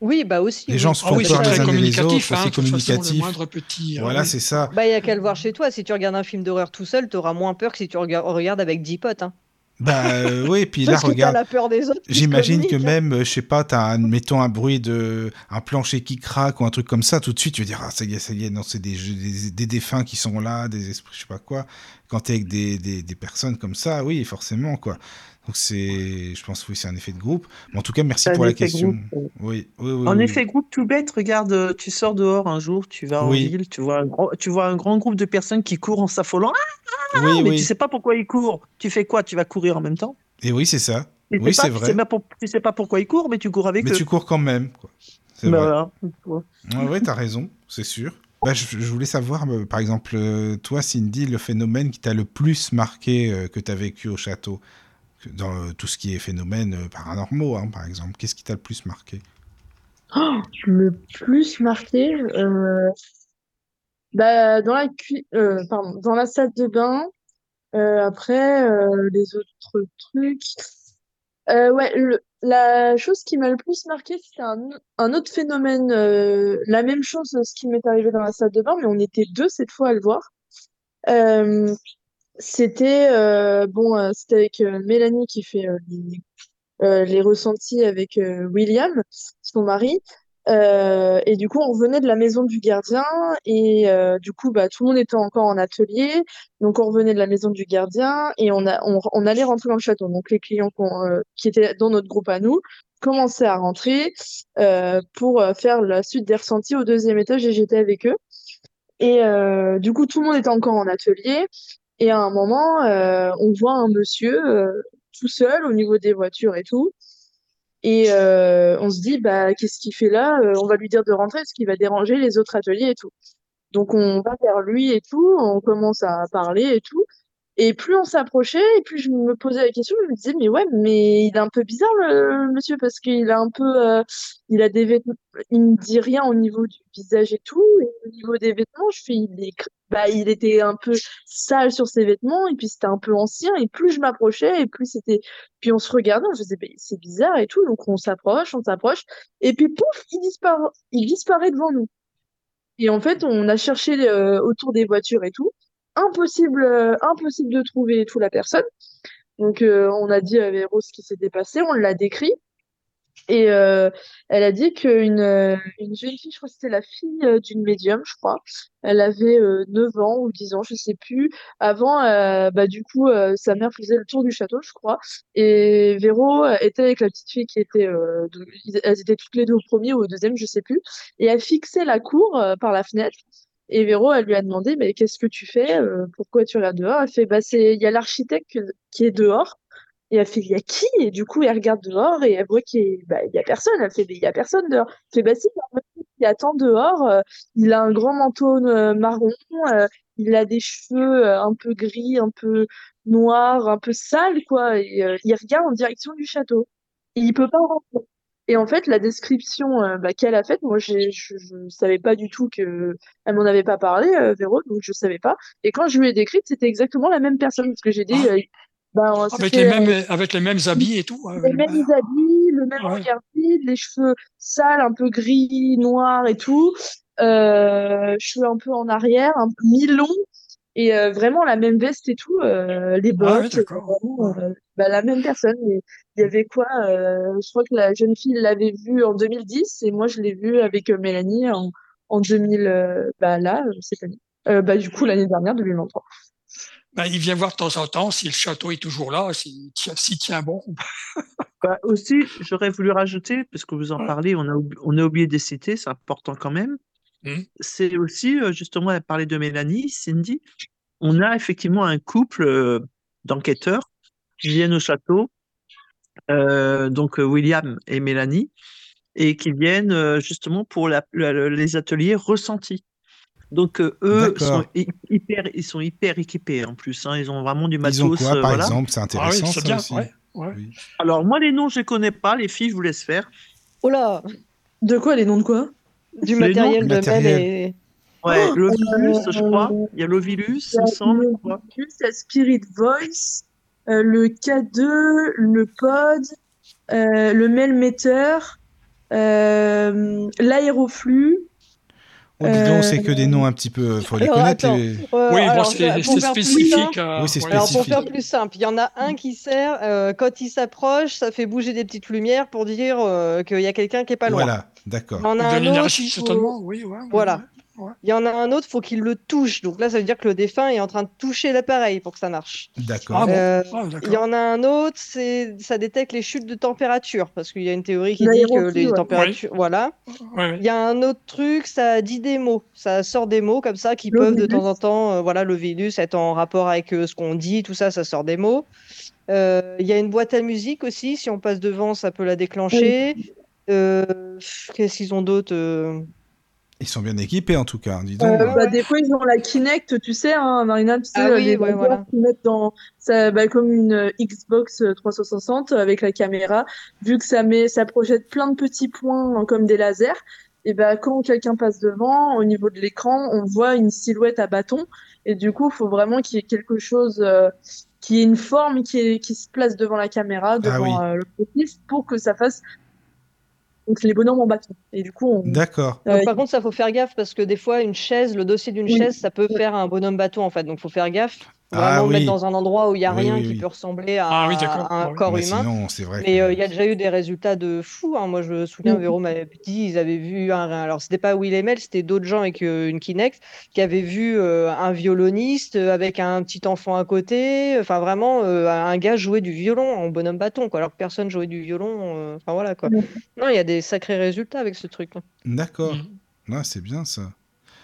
F: Oui, bah aussi.
A: Les
F: oui.
A: gens se font
G: oui, c'est
A: peur les
G: très
A: uns des
G: communicatif.
A: autres,
G: Hein,
A: c'est
G: façon, le
A: communicatif.
G: moindre petit. euh,
A: Voilà,
G: oui.
A: c'est ça.
F: Bah, il y a qu'à le voir chez toi. Si tu regardes un film d'horreur tout seul, tu auras moins peur que si tu rega- regardes avec 10 potes. Hein.
A: Bah euh, oui, puis là, regarde,
F: la peur des autres. qui se
A: j'imagine que même, euh, je sais pas, t'as, un, mettons, un bruit de... un plancher qui craque ou un truc comme ça, tout de suite, tu vas dire, ah, ça y est, ça y est, non, c'est des, jeux- des, des défunts qui sont là, des esprits, je sais pas quoi. Quand t'es avec des, des, des personnes comme ça, oui, forcément, quoi. Donc c'est, je pense, oui, c'est un effet de groupe. Mais en tout cas, merci pour la question.
C: groupe.
A: Oui, oui, oui.
C: En effet, groupe tout bête, regarde, euh, tu sors dehors un jour, tu vas en ville, tu vois, un grand, tu vois un grand groupe de personnes qui courent en s'affolant. Ah, mais tu sais pas pourquoi ils courent. Tu fais quoi? Tu vas courir en même temps?
A: Et oui, c'est ça.
C: Tu
A: Oui, c'est
C: pas, tu
A: vrai.
C: sais pas, pour- tu sais pas pourquoi ils courent, mais tu cours avec
A: Mais
C: eux.
A: tu cours quand même, quoi. C'est
C: Bah
A: vrai.
C: voilà.
A: Ouais, ouais, t'as raison, c'est sûr. Bah, je, je voulais savoir, euh, par exemple, euh, toi, Cindy, le phénomène qui t'a le plus marqué euh, que t'as vécu au château, dans euh, tout ce qui est phénomènes euh, paranormaux, hein, par exemple. Qu'est-ce qui t'a le plus marqué?
D: Oh, le plus marqué, euh, bah, dans la salle de bain. Après, les autres trucs. Ouais, la chose qui m'a le plus marqué, c'était un, un autre phénomène. la même chose, ce qui m'est arrivé dans la salle de bain, mais on était deux cette fois à le voir. C'était euh, bon, euh, c'était avec euh, Mélanie qui fait euh, les, euh, les ressentis avec William, son mari. Et du coup, on revenait de la maison du gardien et du coup, bah, tout le monde était encore en atelier. Donc, on revenait de la maison du gardien et on, a, on, allait rentrer dans le château. Donc, les clients qui étaient dans notre groupe à nous commençaient à rentrer pour faire la suite des ressentis au deuxième étage et j'étais avec eux. Et euh, du coup, tout le monde était encore en atelier. Et à un moment, euh, on voit un monsieur euh, tout seul au niveau des voitures et tout. Et euh, on se dit, bah, qu'est-ce qu'il fait là? On va lui dire de rentrer parce qu'il va déranger les autres ateliers et tout. Donc on va vers lui et tout, on commence à parler et tout. Et plus on s'approchait, et plus je me posais la question, je me disais, mais ouais, mais il est un peu bizarre le, monsieur parce qu'il a un peu, euh, il a des vêtements, il me dit rien au niveau du visage et tout, et au niveau des vêtements, je fais, il est, bah, il était un peu sale sur ses vêtements, et puis c'était un peu ancien, et plus je m'approchais, et plus c'était, puis on se regardait, on se disait, mais c'est bizarre et tout, donc on s'approche, on s'approche, et puis pouf, il disparaît, il disparaît devant nous. Et en fait, on a cherché euh, autour des voitures et tout. Impossible, euh, impossible de trouver et tout la personne. Donc, euh, on a dit à Véro ce qui s'était passé, on l'a décrit. Et euh, elle a dit qu'une euh, une jeune fille, je crois que c'était la fille d'une médium, je crois, elle avait euh, 9 ans ou 10 ans, je sais plus. Avant, bah, du coup, sa mère faisait le tour du château, je crois. Et Véro était avec la petite fille qui était, elles étaient toutes les deux au premier ou au deuxième, je sais plus. Et elle fixait la cour par la fenêtre. Et Véro, elle lui a demandé, mais qu'est-ce que tu fais? Euh, pourquoi tu regardes dehors? Elle fait, bah, il y a l'architecte qui est dehors. Et elle fait, il y a qui? Et du coup, elle regarde dehors et elle voit qu'il y, a- bah, a personne. Elle fait, il y a personne dehors. Elle fait, bah si, il attend dehors. euh, il a un grand manteau euh, marron. il a des cheveux un peu gris, un peu noirs, un peu sales, quoi. Il regarde en direction du château. Et il peut pas rentrer. Et en fait, la description euh, bah, qu'elle a faite, moi, je, je savais pas du tout que elle m'en avait pas parlé, euh, Véro, donc je savais pas. Et quand je lui ai décrite, c'était exactement la même personne, parce que j'ai dit,
G: Ah.
D: euh, bah,
G: Avec
D: c'était,
G: les
D: euh,
G: mêmes, avec les mêmes habits et tout.
D: les mêmes habits, le même
G: Ouais.
D: regard vide, les cheveux sales, un peu gris, noirs et tout, euh, cheveux un peu en arrière, un peu mi-long, et euh, vraiment la même veste et tout, euh, les
G: Ah ouais,
D: bah, la même personne. Et il y avait quoi euh, Je crois que la jeune fille l'avait vue en 2010 et moi je l'ai vue avec euh, Mélanie en, en 2000, euh, bah là, cette année. Euh, bah du coup l'année dernière, 2023.
G: Ben, il vient voir de temps en temps si le château est toujours là, s'il tient, tient bon.
C: Bah, aussi, j'aurais voulu rajouter, parce que vous en
G: Ouais.
C: parlez, on a, on a oublié des cités, c'est important quand même.
G: Mhm.
C: C'est aussi, justement, elle parlait de Mélanie, Cindy. On a effectivement un couple d'enquêteurs qui viennent au château, euh, donc euh, William et Mélanie, et qui viennent euh, justement pour la- la- les ateliers ressentis. Donc euh, eux sont hyper, ils sont hyper équipés en plus. hein, ils ont vraiment du matos.
A: Ils ont quoi,
C: euh,
A: par
C: voilà.
A: exemple? C'est
G: Ah oui,
A: intéressant, ça
G: bien.
A: aussi.
G: Ouais, ouais.
A: Oui.
C: Alors moi les noms je les connais pas, les filles je vous laisse faire.
F: Oh là,
D: De quoi les noms de quoi?
F: Du matériel
A: noms
F: de
A: Matériel.
F: Et
C: Ouais,
D: Oh,
C: l'Ovilus,
D: euh,
C: je crois. Il y a l'Ovilus, il me semble. je crois.
D: Plus la Spirit Voice, euh, le K2, le Pod, euh, le Mailmeter, euh, l'aéroflux.
A: Oh, dis donc, c'est
D: Euh,
A: que des noms un petit peu. Faut les
F: Alors,
A: connaître.
F: attends.
A: les-
F: Euh,
G: Oui, bon, c'est spécifique. euh,
A: Oui, c'est
G: ouais.
F: Alors pour
A: spécifique.
F: faire plus simple, il y en a un qui sert euh, quand il s'approche, ça fait bouger des petites lumières pour dire euh, qu'il y a quelqu'un qui est pas loin.
A: Voilà, d'accord.
F: Il en a
G: De
F: un
G: l'énergie, certainement. Oui, ouais, ouais,
F: Voilà.
G: ouais.
F: Il y en a un autre, faut qu'il le touche. Donc là, ça veut dire que le défunt est en train de toucher l'appareil pour que ça marche.
A: D'accord.
G: Ah bon
F: Euh,
G: Ah,
F: Il y en a un autre, c'est ça détecte les chutes de température parce qu'il y a une théorie qui dit que les
D: ouais.
F: températures, voilà.
G: Ouais, ouais.
F: Il y a un autre truc, ça dit des mots, ça sort des mots comme ça qui peuvent de temps en temps, euh, voilà, le virus être en rapport avec euh, ce qu'on dit, tout ça, ça sort des mots. Euh, Il y a une boîte à musique aussi, si on passe devant, ça peut la déclencher. Euh, Qu'est-ce qu'ils ont d'autre euh
A: Ils sont bien équipés en tout cas. Dis donc.
D: Euh, bah. Des fois, ils ont la Kinect, tu sais, hein, Marina, tu sais,
F: Ah oui,
D: les
F: ouais,
D: vendeurs
F: voilà.
D: qui mettent dans, ça, bah, comme une euh, Xbox 360 avec la caméra, vu que ça met, ça projette plein de petits points euh, comme des lasers. Et bah, quand quelqu'un passe devant, au niveau de l'écran, on voit une silhouette à bâton. Et du coup, il faut vraiment qu'il y ait quelque chose, euh, qui ait une forme qui, est, qui se place devant la caméra, devant
A: oui.
D: euh, l'objectif, pour que ça fasse donc les bonhommes en bâton. Et du coup, on,
A: D'accord.
D: euh,
F: par contre, ça faut faire gaffe parce que des fois, une chaise, le dossier d'une
D: Oui.
F: chaise, ça peut faire un bonhomme bateau en fait. Donc, faut faire gaffe.
A: Ah
F: Vraiment
A: oui.
F: mettre dans un endroit où il y a
A: Oui,
F: rien
A: oui,
F: qui
A: oui.
F: peut ressembler à,
G: Ah oui, d'accord.
F: à un corps
A: Mais
F: humain.
A: sinon, c'est vrai
F: Mais euh, il y a déjà eu des résultats de fou. hein. Moi, je me souviens. Véro m'avait dit, ils avaient vu un. Alors, c'était pas Will et Mel, c'était d'autres gens avec euh, une Kinect qui avaient vu euh, un violoniste avec un petit enfant à côté. Enfin, vraiment, euh, un gars jouer du violon en bonhomme bâton, quoi, alors que personne jouait du violon. euh, Enfin, voilà, quoi.
D: Mm.
F: Non, il y a des sacrés résultats avec ce truc. hein.
A: D'accord.
G: Mhm.
A: Ouais, c'est bien ça.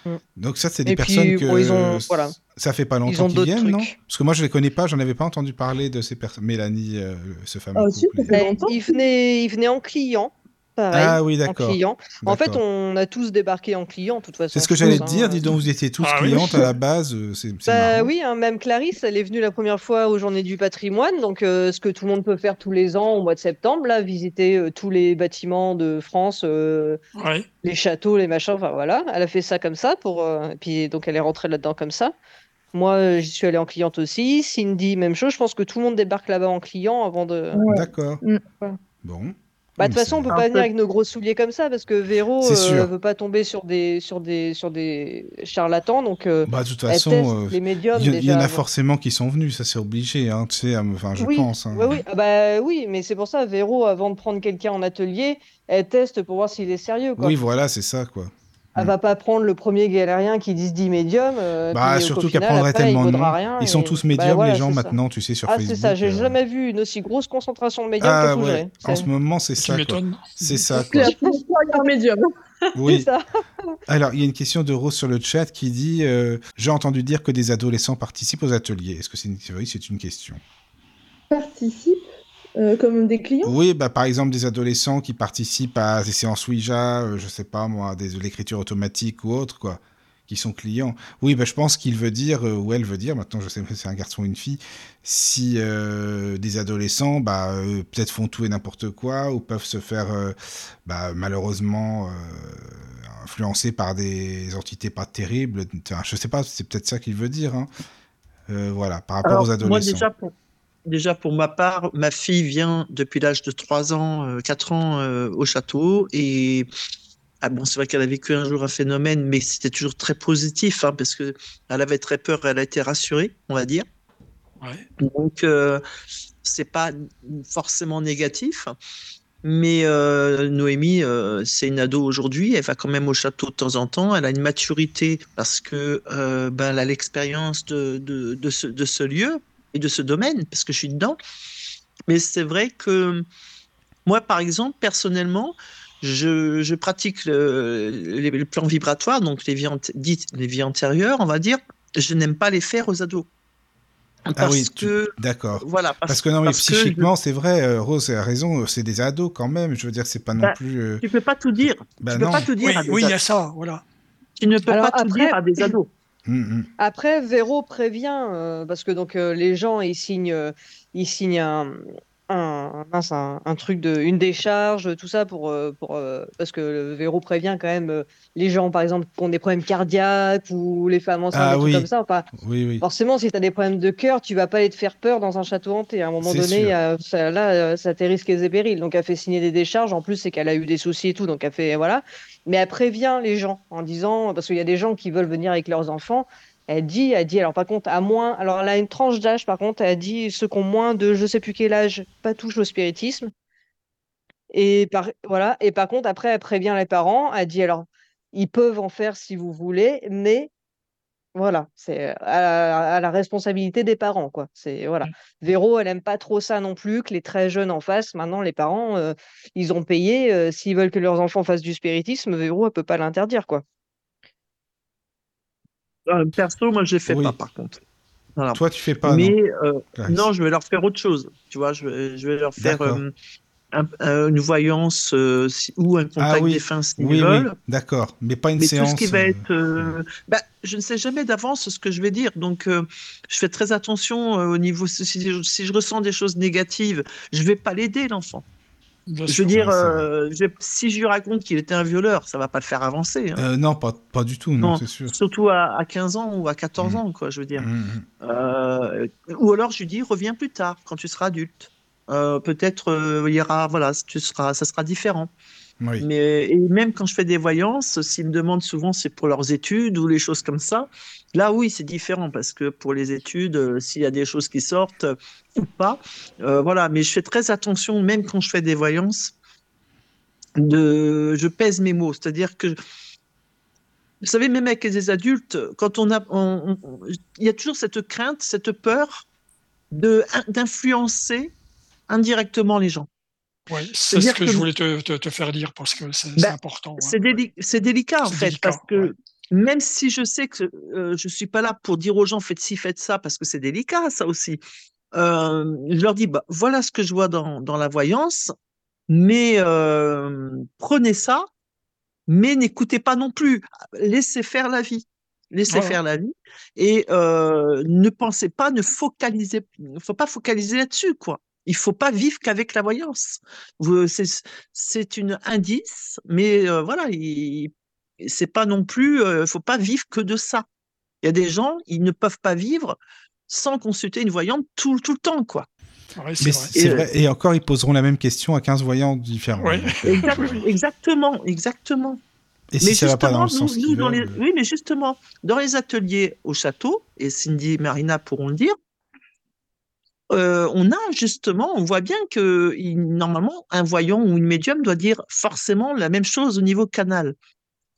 F: Mm.
A: Donc ça, c'est des
F: puis,
A: personnes que
F: bon, ils ont- voilà.
A: ça fait pas longtemps qu'ils viennent, non? Parce que moi, je les connais pas, j'en avais pas entendu parler de ces personnes. Mélanie, euh, ce fameux
D: Ah, si,
A: couple.
D: ça fait
F: Ben,
D: longtemps.
F: il venait, il venait en client, pareil.
A: Ah oui,
F: en
A: d'accord.
F: client. En fait, on a tous débarqué en client, de toute façon.
A: C'est ce que j'allais te dire.
F: hein.
A: Dis donc, vous étiez tous
G: Ah oui.
A: clientes à la base. euh, C'est
F: Bah oui, hein, même Clarisse, elle est venue la première fois aux Journées du patrimoine, donc euh, ce que tout le monde peut faire tous les ans au mois de septembre, là, visiter euh, tous les bâtiments de France, euh,
G: Ouais.
F: les châteaux, les machins, enfin voilà. Elle a fait ça comme ça, pour, euh, et puis donc elle est rentrée là-dedans comme ça. Moi, j'y suis allée en cliente aussi. Cindy, même chose. Je pense que tout le monde débarque là-bas en client avant de.
D: Ouais.
A: D'accord.
D: Mm.
A: Bon.
F: Bah, de toute façon, on peut pas
C: peu.
F: venir avec nos gros souliers comme ça parce que Véro
A: C'est
F: euh, veut pas tomber sur des, sur des, sur des charlatans. Donc, euh,
A: Bah, de toute façon, euh,
F: les médiums
A: il y, en a forcément qui sont venus, ça c'est obligé, hein, enfin, je
F: Oui,
A: pense. hein.
F: ouais, oui, ah bah, oui, mais c'est pour ça, Véro, avant de prendre quelqu'un en atelier, elle teste pour voir s'il est sérieux, quoi.
A: Oui, voilà, c'est ça, quoi.
F: Elle
A: Mm.
F: va pas prendre le premier galérien qui dit dit médium. euh,
A: Bah,
F: puis,
A: surtout qu'elle prendrait
F: après,
A: tellement de
F: rien
A: Ils sont tous
F: bah,
A: médiums,
F: voilà,
A: les gens,
F: ça.
A: maintenant, tu sais, sur
F: Ah,
A: Facebook.
F: c'est ça, j'ai
A: euh,
F: jamais vu une aussi grosse concentration de médiums
A: Ah,
F: que
A: ouais, en ce moment, c'est ça. C'est ça,
D: C'est médium.
A: Oui.
F: ça.
A: Alors, il y a une question de Rose sur le chat qui dit euh, J'ai entendu dire que des adolescents participent aux ateliers. Est-ce que c'est une... oui, c'est une question
D: Participe euh, comme des clients?
A: Oui, bah, par exemple, des adolescents qui participent à des séances Ouija, euh, je sais pas moi, des, de l'écriture automatique ou autre, quoi, qui sont clients. Oui, bah, je pense qu'il veut dire, euh, ou elle veut dire, maintenant je sais pas si c'est un garçon ou une fille, si euh, des adolescents, bah, euh, peut-être font tout et n'importe quoi, ou peuvent se faire, euh, bah, malheureusement, euh, influencés par des entités pas terribles. Enfin, je sais pas, c'est peut-être ça qu'il veut dire. hein. Euh, voilà, par rapport
C: Alors,
A: aux adolescents.
C: moi, déjà pour, déjà, pour ma part, ma fille vient depuis l'âge de 3 ans, euh, 4 ans euh, au château. Et ah bon, c'est vrai qu'elle a vécu un jour un phénomène, mais c'était toujours très positif, hein, parce que elle avait très peur, elle a été rassurée, on va dire.
G: Ouais.
C: Donc, euh, c'est pas forcément négatif. Mais euh, Noémie, euh, c'est une ado aujourd'hui. Elle va quand même au château de temps en temps. Elle a une maturité parce que euh, ben, elle a l'expérience de, de, de, ce, de ce lieu et de ce domaine, parce que je suis dedans. Mais c'est vrai que moi, par exemple, personnellement, je, je pratique le, plans vibratoires, donc les vies, dites les vies antérieures, on va dire. Je n'aime pas les faire aux ados. Parce
A: Ah oui,
C: que,
A: D'accord.
C: voilà, parce,
A: Parce que non, mais
C: parce que je-
A: psychiquement, c'est vrai, euh, Rose a raison, c'est des ados quand même. Je veux dire, c'est pas non
C: Bah,
A: plus. euh,
C: tu peux pas tout dire.
A: Bah
C: tu peux
A: non.
C: pas tout dire
G: Oui,
C: à des
G: oui, il y a ça, voilà.
C: Tu ne peux
F: Alors
C: pas tout dire à des ados.
A: Hum.
F: Après, Véro prévient, euh, parce que donc euh, les gens, ils signent, euh, ils signent un, un, mince, un, un truc de, une décharge, tout ça pour, euh, pour euh, parce que le Véro prévient quand même euh, les gens, par exemple, qui ont des problèmes cardiaques ou les femmes enceintes,
A: Ah
F: des trucs
A: oui.
F: comme ça. Enfin,
A: Oui, oui.
F: forcément, si tu as des problèmes de cœur, tu vas pas aller te faire peur dans un château hanté. À un moment donné, euh, ça, là, ça t'est risqué et périls. Donc, elle fait signer des décharges. En plus, c'est qu'elle a eu des soucis et tout. Donc, elle fait, voilà. Mais elle prévient les gens en disant, parce qu'il y a des gens qui veulent venir avec leurs enfants. Elle dit, elle dit, alors par contre, à moins, alors elle a une tranche d'âge, par contre, elle dit, ceux qui ont moins de je sais plus quel âge, pas touche au spiritisme. Et par, voilà. Et par contre, après, elle prévient les parents. Elle dit, alors, ils peuvent en faire si vous voulez, mais voilà, c'est à, la- à la responsabilité des parents, quoi. C'est voilà. Véro, elle aime pas trop ça non plus, que les très jeunes en fassent. Maintenant, les parents, euh, ils ont payé. euh, S'ils veulent que leurs enfants fassent du spiritisme, Véro, elle peut pas l'interdire, quoi.
C: Euh, perso, moi, je les fais
A: Oui.
C: pas, par contre.
A: Toi, tu fais pas.
C: Mais
A: non
C: euh, non, je vais leur faire autre chose. Tu vois, je vais, je vais leur faire euh, un- euh, une voyance si- ou un contact
A: Ah oui.
C: défunt s'ils
A: Oui,
C: veulent.
A: d'accord. Mais pas une
C: Mais tout
A: séance.
C: ce qui va être, bah, je ne sais jamais d'avance ce que je vais dire, donc je fais très attention au niveau si, si- si je ressens des choses négatives, je vais pas l'aider l'enfant.
G: Bien
C: Je
G: sûr.
C: veux dire,
A: Ouais,
C: euh, je si je lui raconte qu'il était un violeur, ça va pas le faire avancer. hein.
A: euh, non, pas, pas du tout, non,
C: Non,
A: c'est sûr.
C: Surtout à, à 15 ans ou à 14
A: Mhm.
C: ans, quoi, je veux dire.
A: Hum, hum.
C: Euh, ou alors je lui dis, reviens plus tard, quand tu seras adulte. Euh, Peut-être euh, il y aura, voilà, tu seras, ça sera différent. Mais et même quand je fais des voyances, s'ils me demandent souvent c'est pour leurs études ou les choses comme ça, là oui c'est différent parce que pour les études, euh, s'il y a des choses qui sortent ou pas, euh, voilà. Mais je fais très attention même quand je fais des voyances, de, je pèse mes mots, c'est-à-dire que vous savez même avec les adultes, quand on a, il y a toujours cette crainte, cette peur de d'influencer indirectement les gens.
G: Ouais, c'est ce que,
C: que-
G: je voulais te, te- te faire dire parce que c'est
C: Bah,
G: important.
C: C'est déli- c'est délicat en fait
G: délicat,
C: parce que
G: ouais.
C: même si je sais que euh, je suis pas là pour dire aux gens faites ci faites ça parce que c'est délicat ça aussi. euh, je leur dis bah voilà ce que je vois dans dans la voyance, mais euh, prenez ça, mais n'écoutez pas non plus. Laissez faire la vie. Laissez faire la vie et ne pensez pas, ne focalisez, faut pas focaliser là-dessus quoi. Il faut pas vivre qu'avec la voyance. C'est une indice, mais euh, voilà, il- c'est pas non plus, euh, faut pas vivre que de ça. Il y a des gens, ils ne peuvent pas vivre sans consulter une voyante tout, tout le temps, quoi.
G: Ouais, c'est
A: Mais
G: vrai.
A: c'est
C: Et,
A: vrai. Et encore, ils poseront la même question à 15 voyants différents.
G: Ouais.
A: Euh,
C: Exact- exactement, exactement.
A: Et si
C: mais
A: ça va pas dans le
C: justement,
A: sens
C: nous- nous,
A: qu'ils
C: dans les-
A: veulent, euh,
C: Oui, mais justement, dans les ateliers au château, et Cindy et Marina pourront le dire, on a justement, on voit bien que normalement, un voyant ou une médium doit dire forcément la même chose au niveau canal.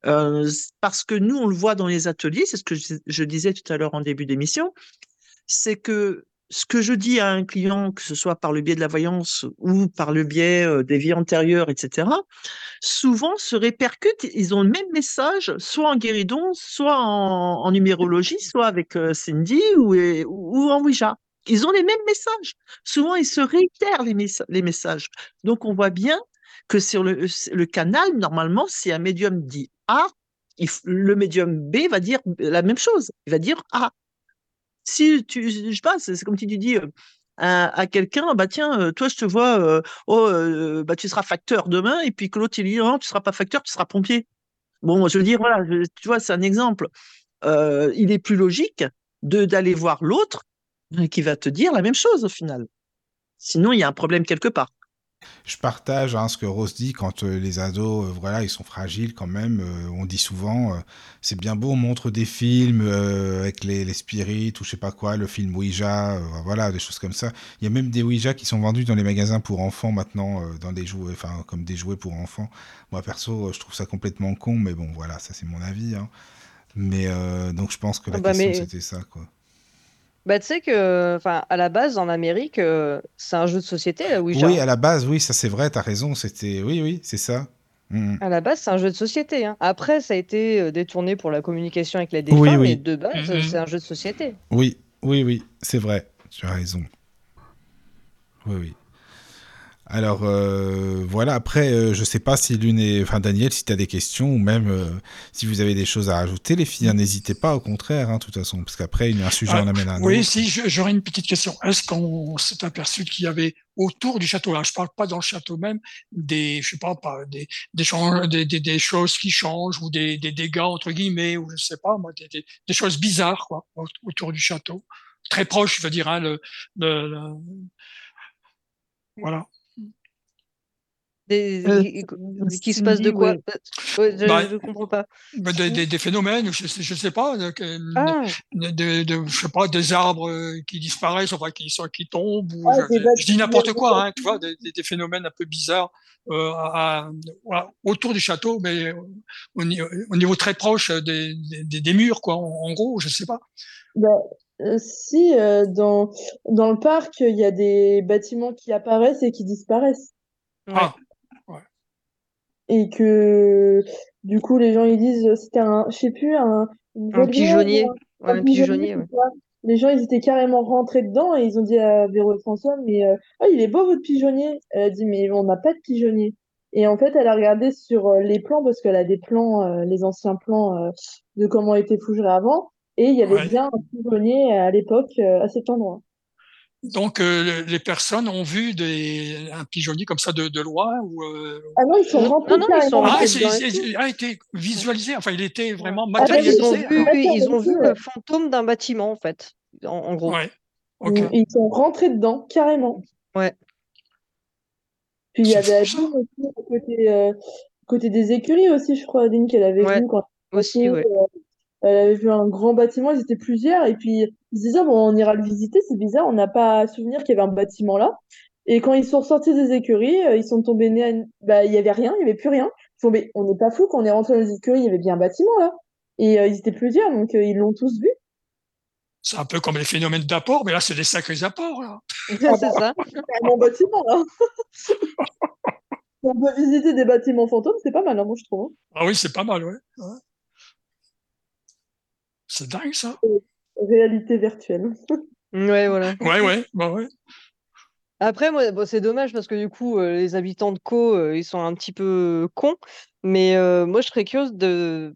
C: Parce que nous, on le voit dans les ateliers, c'est ce que je, disais tout à l'heure en début d'émission, c'est que ce que je dis à un client, que ce soit par le biais de la voyance ou par le biais des vies antérieures, etc., souvent se répercutent, ils ont le même message, soit en guéridon, soit en, numérologie, soit avec Cindy ou, ou en Ouija. Ils ont les mêmes messages. Souvent, ils se réitèrent les, messa- les messages. Donc, on voit bien que sur le, canal, normalement, si un médium dit A, le médium B va dire la même chose. Il va dire A. Si tu, je sais pas, c'est comme si tu dis euh, à, quelqu'un, bah tiens, euh, toi, je te vois, euh, oh, bah tu seras facteur demain, et puis que l'autre, il dit, non, tu seras pas facteur, tu seras pompier. Bon, je veux dire, voilà, tu vois, c'est un exemple. Il est plus logique d'aller voir l'autre qui va te dire la même chose au final. Sinon, il y a un problème quelque part.
A: Je partage hein, ce que Rose dit quand euh, les ados, euh, voilà, ils sont fragiles quand même. euh, on dit souvent, euh, c'est bien beau, on montre des films euh, avec les, les spirites ou je sais pas quoi, le film Ouija, euh, voilà, des choses comme ça. Il y a même des Ouija qui sont vendus dans les magasins pour enfants maintenant, euh, dans des jouets, enfin comme des jouets pour enfants. Moi perso, euh, je trouve ça complètement con, mais bon, voilà, ça c'est mon avis. hein. Mais euh, donc je pense que la
F: Ah bah,
A: question
F: mais-
A: c'était ça, quoi.
F: Bah, tu sais que, enfin, à la base, en Amérique, euh, c'est un jeu de société, la Ouija.
A: Oui, à la base, oui, ça c'est vrai, t'as raison, c'était, oui, oui, c'est ça. Mm.
F: À la base, c'est un jeu de société. hein. Après, ça a été euh, détourné pour la communication avec les défunts,
A: Oui, oui.
F: mais de base,
G: Mhm.
F: c'est un jeu de société.
A: Oui, oui, oui, c'est vrai. Tu as raison. Oui, oui. Alors, euh, voilà, après, euh, je sais pas si l'une est... Enfin, Daniel, si tu as des questions, ou même euh, si vous avez des choses à rajouter, les filles, hein, n'hésitez pas, au contraire, hein, de toute façon, parce qu'après, il y a un sujet,
G: Ah,
A: on amène un
G: Oui,
A: autre.
G: si, j'aurais une petite question. Est-ce qu'on s'est aperçu qu'il y avait autour du château, là, je parle pas dans le château même, des, je sais pas, pas des, des, des, des, des choses qui changent ou des, des dégâts, entre guillemets, ou je sais pas, moi, des, choses bizarres, quoi, au- autour du château. Très proche, je veux dire, hein, le, le, le- voilà.
F: Des...
C: Euh,
F: qui- qui se passe de quoi?
C: ouais.
F: Ouais, je,
G: Bah,
F: je comprends pas.
G: Bah, Des, des, des phénomènes, je, sais- je sais pas,
F: Ah,
G: de, de, de- je sais pas, des arbres euh, qui disparaissent, enfin qui, sont- qui tombent, ou
D: Ah,
G: je,
D: des
G: dis n'importe quoi, hein, tu vois, des, des- des phénomènes un peu bizarres euh, à- à- voilà, autour du château, mais au, ni- au niveau très proche des, des, des murs, quoi, en, en gros, je sais pas.
D: Bah, euh, si, euh, dans, dans le parc, il y a des bâtiments qui apparaissent et qui disparaissent.
F: ouais.
G: Ah,
D: Et que, du coup, les gens, ils disent, euh, c'était un, je sais plus, un,
F: Un pigeonnier. Ouais, un pigeonnier, ouais.
D: Les gens, ils étaient carrément rentrés dedans et ils ont dit à Véro et François, mais euh, ah, il est beau votre pigeonnier. Elle a dit, mais on n'a pas de pigeonnier. Et en fait, elle a regardé sur euh, les plans parce qu'elle a des plans, euh, les anciens plans euh, de comment était Fougeray avant. Et il y avait
G: Ouais.
D: bien un pigeonnier à l'époque euh, à cet endroit.
G: Donc euh, les personnes ont vu des, un pigeonnier comme ça de, de loin ou euh,
D: Ah non, ils sont
F: Non,
D: rentrés
F: non, ils sont
G: ah, c'est- a été visualisé, enfin il était vraiment
D: Ah, bah,
F: Ils ont
G: matérialisé.
F: vu, ils ont vu le fantôme d'un bâtiment, en fait, en, en gros.
G: Ouais.
D: Ils sont rentrés dedans, carrément.
F: Ouais.
D: Puis il y avait aussi, à côté, euh, côté des écuries aussi, je crois, Adeline, qu'elle avait
F: Ouais,
D: vu quand
F: Aussi, ouais.
D: euh, elle avait vu un grand bâtiment, ils étaient plusieurs, et puis ils se disaient, bon, on ira le visiter, c'est bizarre, on n'a pas souvenir qu'il y avait un bâtiment là. Et quand ils sont ressortis des écuries, euh, ils sont tombés à une- bah, il y avait rien, il y avait plus rien. Ils sont tombés, on n'est pas fou, quand on est rentré dans les écuries, il y avait bien un bâtiment là. Et euh, ils étaient plusieurs, donc euh, ils l'ont tous vu.
G: C'est un peu comme les phénomènes d'apport, mais là c'est des sacrés apports. Là.
F: c'est ça.
D: Carrément bâtiment là. On peut visiter des bâtiments fantômes, c'est pas mal, hein, moi je trouve.
G: Ah oui, c'est pas mal, ouais. ouais. C'est dingue ça.
D: Réalité virtuelle.
F: Ouais, voilà.
G: Ouais, ouais, bah ouais.
F: Après, moi, bon, c'est dommage parce que du coup, euh, les habitants de Co, euh, ils sont un petit peu cons. Mais euh, moi, je serais curieuse de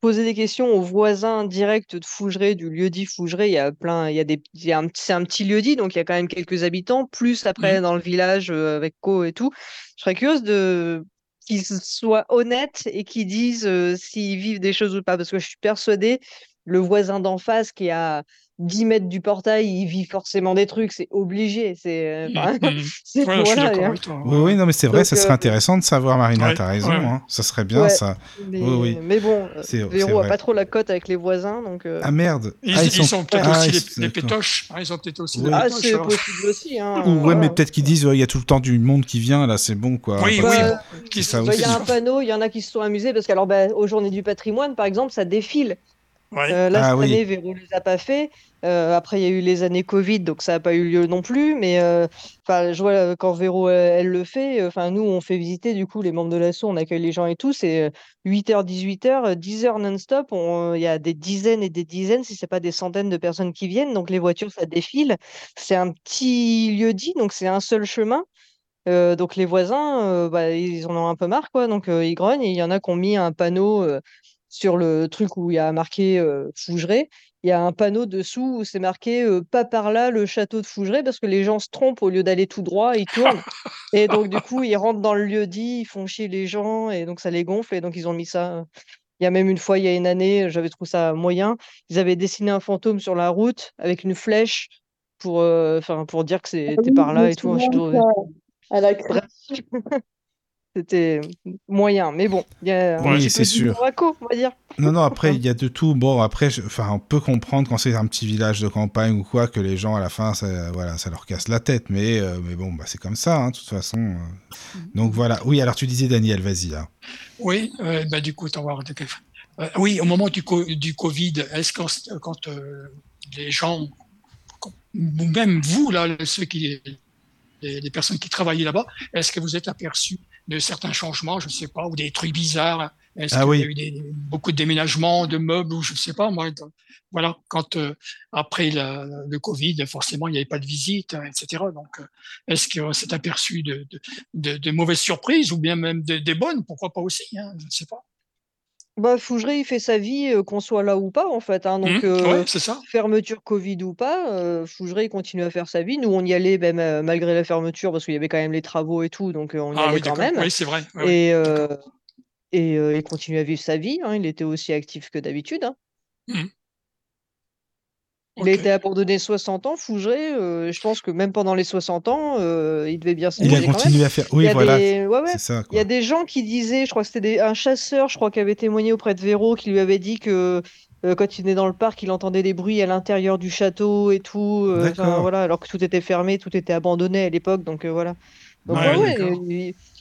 F: poser des questions aux voisins directs de Fougeray, du lieu-dit Fougeray. Il y a plein, il y a des, il y a un, petit- c'est un petit lieu-dit, donc il y a quand même quelques habitants, plus après dans le village euh, avec Co et tout. Je serais curieuse de qu'ils soient honnêtes et qu'ils disent euh, s'ils vivent des choses ou pas, parce que je suis persuadée, le voisin d'en face qui a 10 mètres du portail, il vit forcément des trucs, c'est obligé. C'est,
G: Mm,
F: enfin,
G: mm.
F: c'est-
G: Ouais,
F: voilà, hein.
A: Oui, oui, non, mais c'est vrai,
F: Donc,
A: ça serait
F: euh,
A: intéressant de savoir, Marina,
G: Ouais,
A: t'as raison,
G: ouais.
A: hein. Ça serait bien,
F: Ouais.
A: ça.
F: Mais,
A: Oui, oui.
F: mais bon, euh, Véro a pas trop la cote avec les voisins, donc. euh,
A: Ah merde.
G: Ils,
A: Ah,
G: ils sont, peut-être
A: Ah,
G: aussi
A: ils
G: les,
A: sont-
G: les pétoches. hein, ils ont peut-être aussi
A: Oui.
G: les
F: Ah, c'est possible aussi. Hein,
A: Ou ouais, mais peut-être qu'ils disent, ouais, il y a tout le temps du monde qui vient, là, c'est bon, quoi.
G: Oui, oui,
F: Bah,
G: sont-
F: Il y a un panneau, il y en a qui se sont amusés parce qu'alors bah, aux Journées du patrimoine, par exemple, ça défile.
G: Ouais.
F: Euh, là,
A: Ah
F: cette
A: oui.
F: année, Véro les a pas fait. Euh, après, il y a eu les années Covid, donc ça n'a pas eu lieu non plus. Mais euh, enfin, je vois quand Véro elle le fait, enfin nous, on fait visiter du coup les membres de l'asso, on accueille les gens et tout. C'est 8h, 18h, 10h non-stop. on- Il y a des dizaines et des dizaines, si c'est pas des centaines de personnes qui viennent. Donc les voitures, ça défile. C'est un petit lieu dit, donc c'est un seul chemin. Euh, donc les voisins, euh, bah, ils en ont un peu marre, quoi. Donc euh, ils grognent. Et il y en a qui ont mis un panneau euh, sur le truc où il y a marqué euh, Fougeray. Il y a un panneau dessous où c'est marqué euh, pas par là le château de Fougeray parce que les gens se trompent au lieu d'aller tout droit, ils tournent. et donc du coup ils rentrent dans le lieu dit, ils font chier les gens et donc ça les gonfle et donc ils ont mis ça. Il y a même une fois, il y a une année, j'avais trouvé ça moyen. Ils avaient dessiné un fantôme sur la route avec une flèche pour, euh, pour dire que c'était
D: Oui,
F: par là et tout. Je
D: à la.
F: C'était moyen, mais bon, il y a
A: Oui,
F: un petit
A: c'est
F: peu
A: sûr.
F: d'humour à co, on va dire.
A: Non, non, après, il y a de tout. Bon, après, je- enfin, on peut comprendre quand c'est un petit village de campagne ou quoi, que les gens, à la fin, ça, voilà, ça leur casse la tête. Mais, euh, mais bon, bah, c'est comme ça, hein, de toute façon. euh. Donc voilà. Oui, alors tu disais, Daniel, vas-y. hein.
G: Oui, euh, bah, du coup, t'en vas- euh, oui, au moment du, co- du Covid, est-ce que quand, quand, euh, les gens, ou même vous, là, ceux qui, les, les personnes qui travaillaient là-bas, est-ce que vous êtes aperçus de certains changements, je ne sais pas, ou des trucs bizarres Est-ce
A: Ah
G: qu'il
A: oui.
G: y a eu des, beaucoup de déménagements de meubles, ou je ne sais pas, moi, voilà, quand euh, après la- le Covid, forcément, il n'y avait pas de visite, hein, etc. Donc, euh, est-ce qu'on s'est aperçu de, de, de- de mauvaises surprises, ou bien même de- des bonnes, pourquoi pas aussi, hein, je ne sais pas.
F: Bah, Fougeray, il fait sa vie, euh, qu'on soit là ou pas, en fait. hein. Donc,
G: Mmh,
F: euh,
G: ouais, c'est ça.
F: fermeture Covid ou pas, euh, Fougeray il continue à faire sa vie. Nous, on y allait même euh, malgré la fermeture parce qu'il y avait quand même les travaux et tout, donc euh, on y
G: Ah
F: allait
G: oui,
F: quand
G: d'accord.
F: même.
G: Oui, c'est vrai. ouais, ouais.
F: Et, euh, et euh, il continue à vivre sa vie. hein. Il était aussi actif que d'habitude. hein.
G: Mhm.
F: Il
G: Ok.
F: a été abandonné 60 ans, Fougeray. euh, je pense que même pendant les 60 ans, euh, il devait bien se
A: Il a
F: manger quand même.
A: continué à faire.
F: Il
A: Oui, voilà.
F: des... ouais, ouais.
A: C'est ça,
F: Il y a des gens qui disaient, je crois que c'était des- un chasseur, je crois, qui avait témoigné auprès de Véro, qui lui avait dit que euh, quand il venait dans le parc, il entendait des bruits à l'intérieur du château et tout. euh, voilà, alors que tout était fermé, tout était abandonné à l'époque. Donc euh, voilà. Donc
G: Ouais,
F: ouais, ouais,
G: d'accord.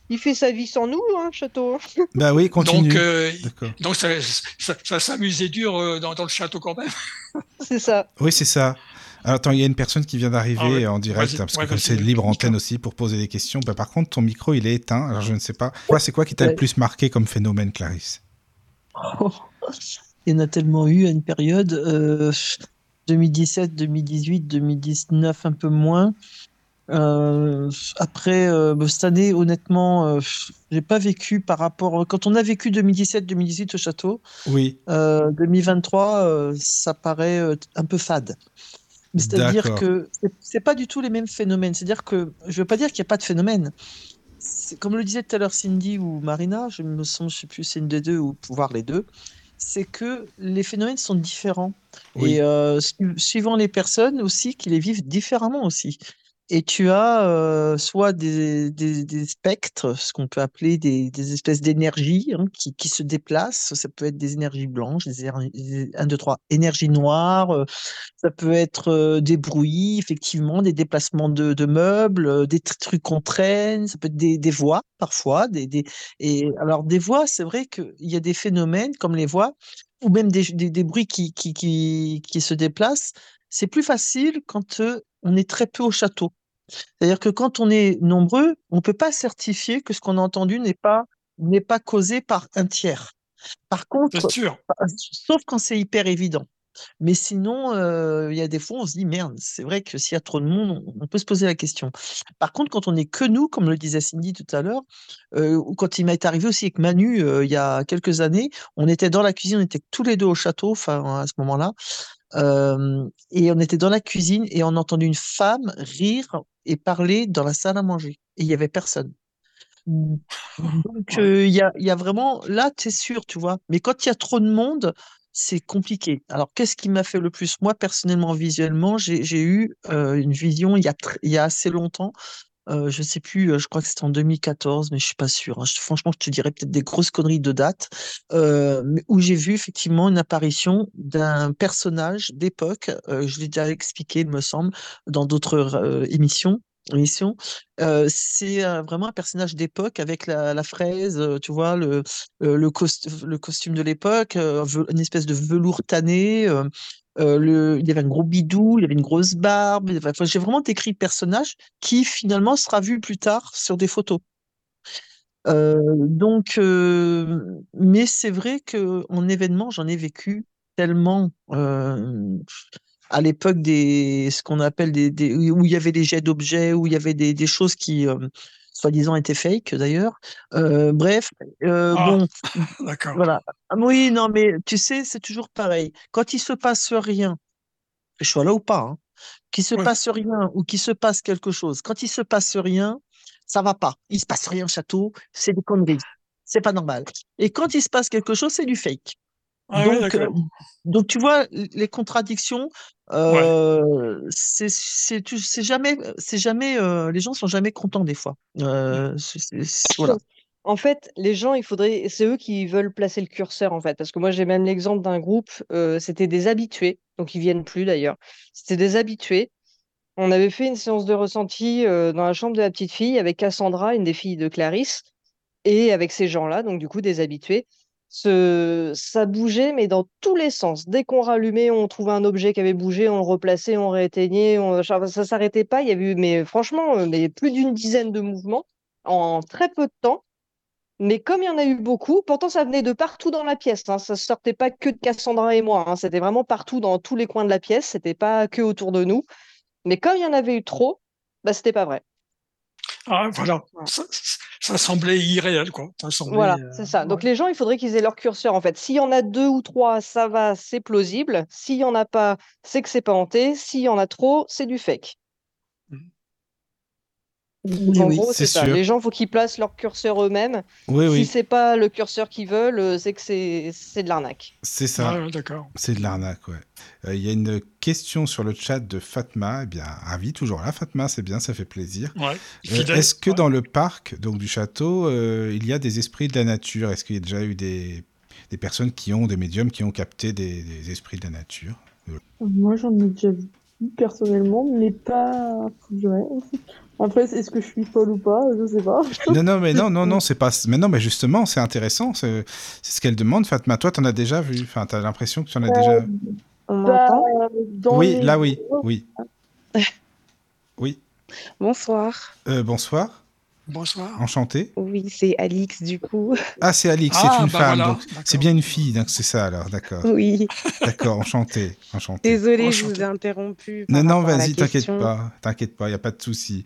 F: Il, fait sa vie sans nous, hein, château.
A: Bah oui, continue.
G: Donc, euh, donc ça, ça, ça s'amusait dur euh, dans, dans le château quand même.
F: C'est ça.
A: Oui, c'est ça. Alors, attends, il y a une personne qui vient d'arriver
G: Ah ouais.
A: en direct, hein, parce que
G: Ouais,
A: c'est libre antenne aussi pour poser des questions. Bah, par contre, ton micro, il est éteint. Alors, je ne sais pas. Quoi, c'est quoi qui t'a le plus marqué comme phénomène, Clarisse?
C: Il y en a tellement eu à une période. euh, 2017, 2018, 2019, un peu moins. Euh, après, euh, bah, cette année, honnêtement, euh, j'ai pas vécu par rapport. Quand on a vécu 2017-2018 au château,
A: Oui.
C: euh, 2023, euh, ça paraît un peu fade. C'est-à-dire que c'est- pas du tout les mêmes phénomènes. C'est-à-dire que je veux pas dire qu'il n'y a pas de phénomène. Comme le disait tout à l'heure Cindy ou Marina, je me sens, je sais plus, c'est une des deux ou pouvoir les deux. C'est que les phénomènes sont différents
A: Oui.
C: et su- suivant les personnes aussi qui les vivent différemment aussi. Et tu as euh, soit des, spectres, ce qu'on peut appeler des, espèces d'énergies hein, qui, se déplacent. Ça peut être des énergies blanches, des, éner- des- un, deux, trois, énergies noires. euh, ça peut être euh, des bruits, effectivement, des déplacements de, meubles, des tr- trucs qu'on traîne. Ça peut être des, voix parfois. Et alors des voix, c'est vrai qu'il y a des phénomènes comme les voix ou même des, bruits qui, qui, qui, se déplacent. C'est plus facile quand on est très peu au château. C'est-à-dire que quand on est nombreux, on ne peut pas certifier que ce qu'on a entendu n'est pas, n'est pas causé par un tiers. Par contre,
G: sûr.
C: sauf quand c'est hyper évident. Mais sinon, euh, il y a des fois, on se dit merde, c'est vrai que s'il y a trop de monde, on, peut se poser la question. Par contre, quand on est que nous, comme le disait Cindy tout à l'heure, euh, ou quand il m'est arrivé aussi avec Manu euh, il y a quelques années, on était dans la cuisine, on était tous les deux au château, enfin à ce moment-là, euh, et on était dans la cuisine et on a entendu une femme rire et parler dans la salle à manger. Et il y avait personne. Donc, euh, il y a, il y a vraiment, là, tu es sûr, tu vois. Mais quand il y a trop de monde, c'est compliqué. Alors, qu'est-ce qui m'a fait le plus? Moi, personnellement, visuellement, j'ai eu euh, une vision il y a, il y a assez longtemps. Euh, je sais plus, je crois que c'était en 2014, mais je suis pas sûr. hein. Franchement, je te dirais peut-être des grosses conneries de date, euh, où j'ai vu effectivement une apparition d'un personnage d'époque. je l'ai déjà expliqué, il me semble, dans d'autres émissions. Émissions. Euh, c'est vraiment un personnage d'époque avec la, fraise, tu vois, le, le, le costume de l'époque, une espèce de velours tanné. il y avait un gros bidou, il y avait une grosse barbe. enfin, j'ai vraiment décrit le personnage qui finalement sera vu plus tard sur des photos. Donc, mais c'est vrai que en événement, j'en ai vécu tellement à l'époque des ce qu'on appelle des, des- où il y avait des jets d'objets, où il y avait des, des choses qui euh, soi-disant étaient fake d'ailleurs. Euh, bref, euh,
G: Ah.
C: bon,
G: D'accord.
C: voilà. Oui, non, mais tu sais, c'est toujours pareil. Quand il se passe rien, je sois là ou pas, hein, qu'il se
G: Ouais.
C: passe rien ou qu'il se passe quelque chose, quand il se passe rien, ça va pas. Il se passe rien au château, c'est des conneries. C'est pas normal. Et quand il se passe quelque chose, c'est du fake.
G: Ah
C: euh, donc tu vois, les contradictions, euh, c'est jamais, c'est jamais, euh, les gens sont jamais contents des fois. Euh, voilà.
F: En fait, les gens, il faudrait, c'est eux qui veulent placer le curseur, en fait. Parce que moi, j'ai même l'exemple d'un groupe, euh, c'était des habitués, donc ils viennent plus d'ailleurs. C'était des habitués. On avait fait une séance de ressenti euh, dans la chambre de la petite fille avec Cassandra, une des filles de Clarisse, et avec ces gens-là, donc du coup des habitués. Ça bougeait, mais dans tous les sens. Dès qu'on rallumait, on trouvait un objet qui avait bougé, on le replaçait, on rééteignait, on... ça ça s'arrêtait pas. Il y avait eu, mais franchement, euh, mais plus d'une dizaine de mouvements en très peu de temps. Mais comme il y en a eu beaucoup, pourtant ça venait de partout dans la pièce. Hein. Ça sortait pas que de Cassandra et moi. hein. C'était vraiment partout dans tous les coins de la pièce. C'était pas que autour de nous. Mais comme il y en avait eu trop, bah c'était pas vrai.
G: Ah, voilà. Ça, ça semblait irréel, quoi. Ça semblait,
F: Voilà,
G: euh,
F: c'est ça. Donc
G: ouais.
F: les gens, il faudrait qu'ils aient leur curseur en fait. S'il y en a deux ou trois, ça va, c'est plausible. S'il y en a pas, c'est que c'est pas hanté. S'il y en a trop, c'est du fake.
C: Oui,
F: En
C: oui.
F: gros,
A: c'est
F: ça.
A: sûr.
F: Les gens, faut qu'ils placent leur curseur eux-mêmes.
A: Oui,
F: Si
A: oui,
F: c'est pas le curseur qu'ils veulent, euh, c'est que c'est c'est de l'arnaque.
A: c'est ça.
G: Ouais, ouais, d'accord.
A: C'est de l'arnaque, ouais. Euh, Il y a une question sur le chat de Fatma. Eh bien, ravi, toujours là, Fatma, c'est bien, ça fait plaisir.
G: Ouais.
A: Euh. Est-ce que
G: Ouais.
A: dans le parc donc du château, euh, il y a des esprits de la nature? Est-ce qu'il y a déjà eu des, des personnes qui ont, des médiums qui ont capté des, des esprits de la nature?
D: Moi, j'en ai déjà vu personnellement, mais pas Fougeray. Après, est-ce que je suis folle ou pas? Je sais pas.
A: Non, non, mais non, non, non, c'est pas. Mais non, mais justement, c'est intéressant. C'est ce qu'elle demande, Fatma. Toi, t'en as déjà vu. Enfin, t'as l'impression que tu en as déjà.
H: On
D: Bah,
H: m'entend?
A: Oui,
D: les-
A: là, oui, oui. Oui.
H: Bonsoir.
A: Euh, bonsoir.
G: Bonsoir.
A: Enchanté.
H: Oui, c'est Alix du coup.
A: Ah, c'est Alix,
G: Ah,
A: c'est une
G: bah
A: femme.
G: voilà,
A: c'est bien une fille, donc c'est ça alors. D'accord.
H: Oui.
A: D'accord, enchanté. Enchanté.
H: Désolée, je vous ai interrompu.
A: Non, non, vas-y, t'inquiète pas, t'inquiète pas, y a pas de souci.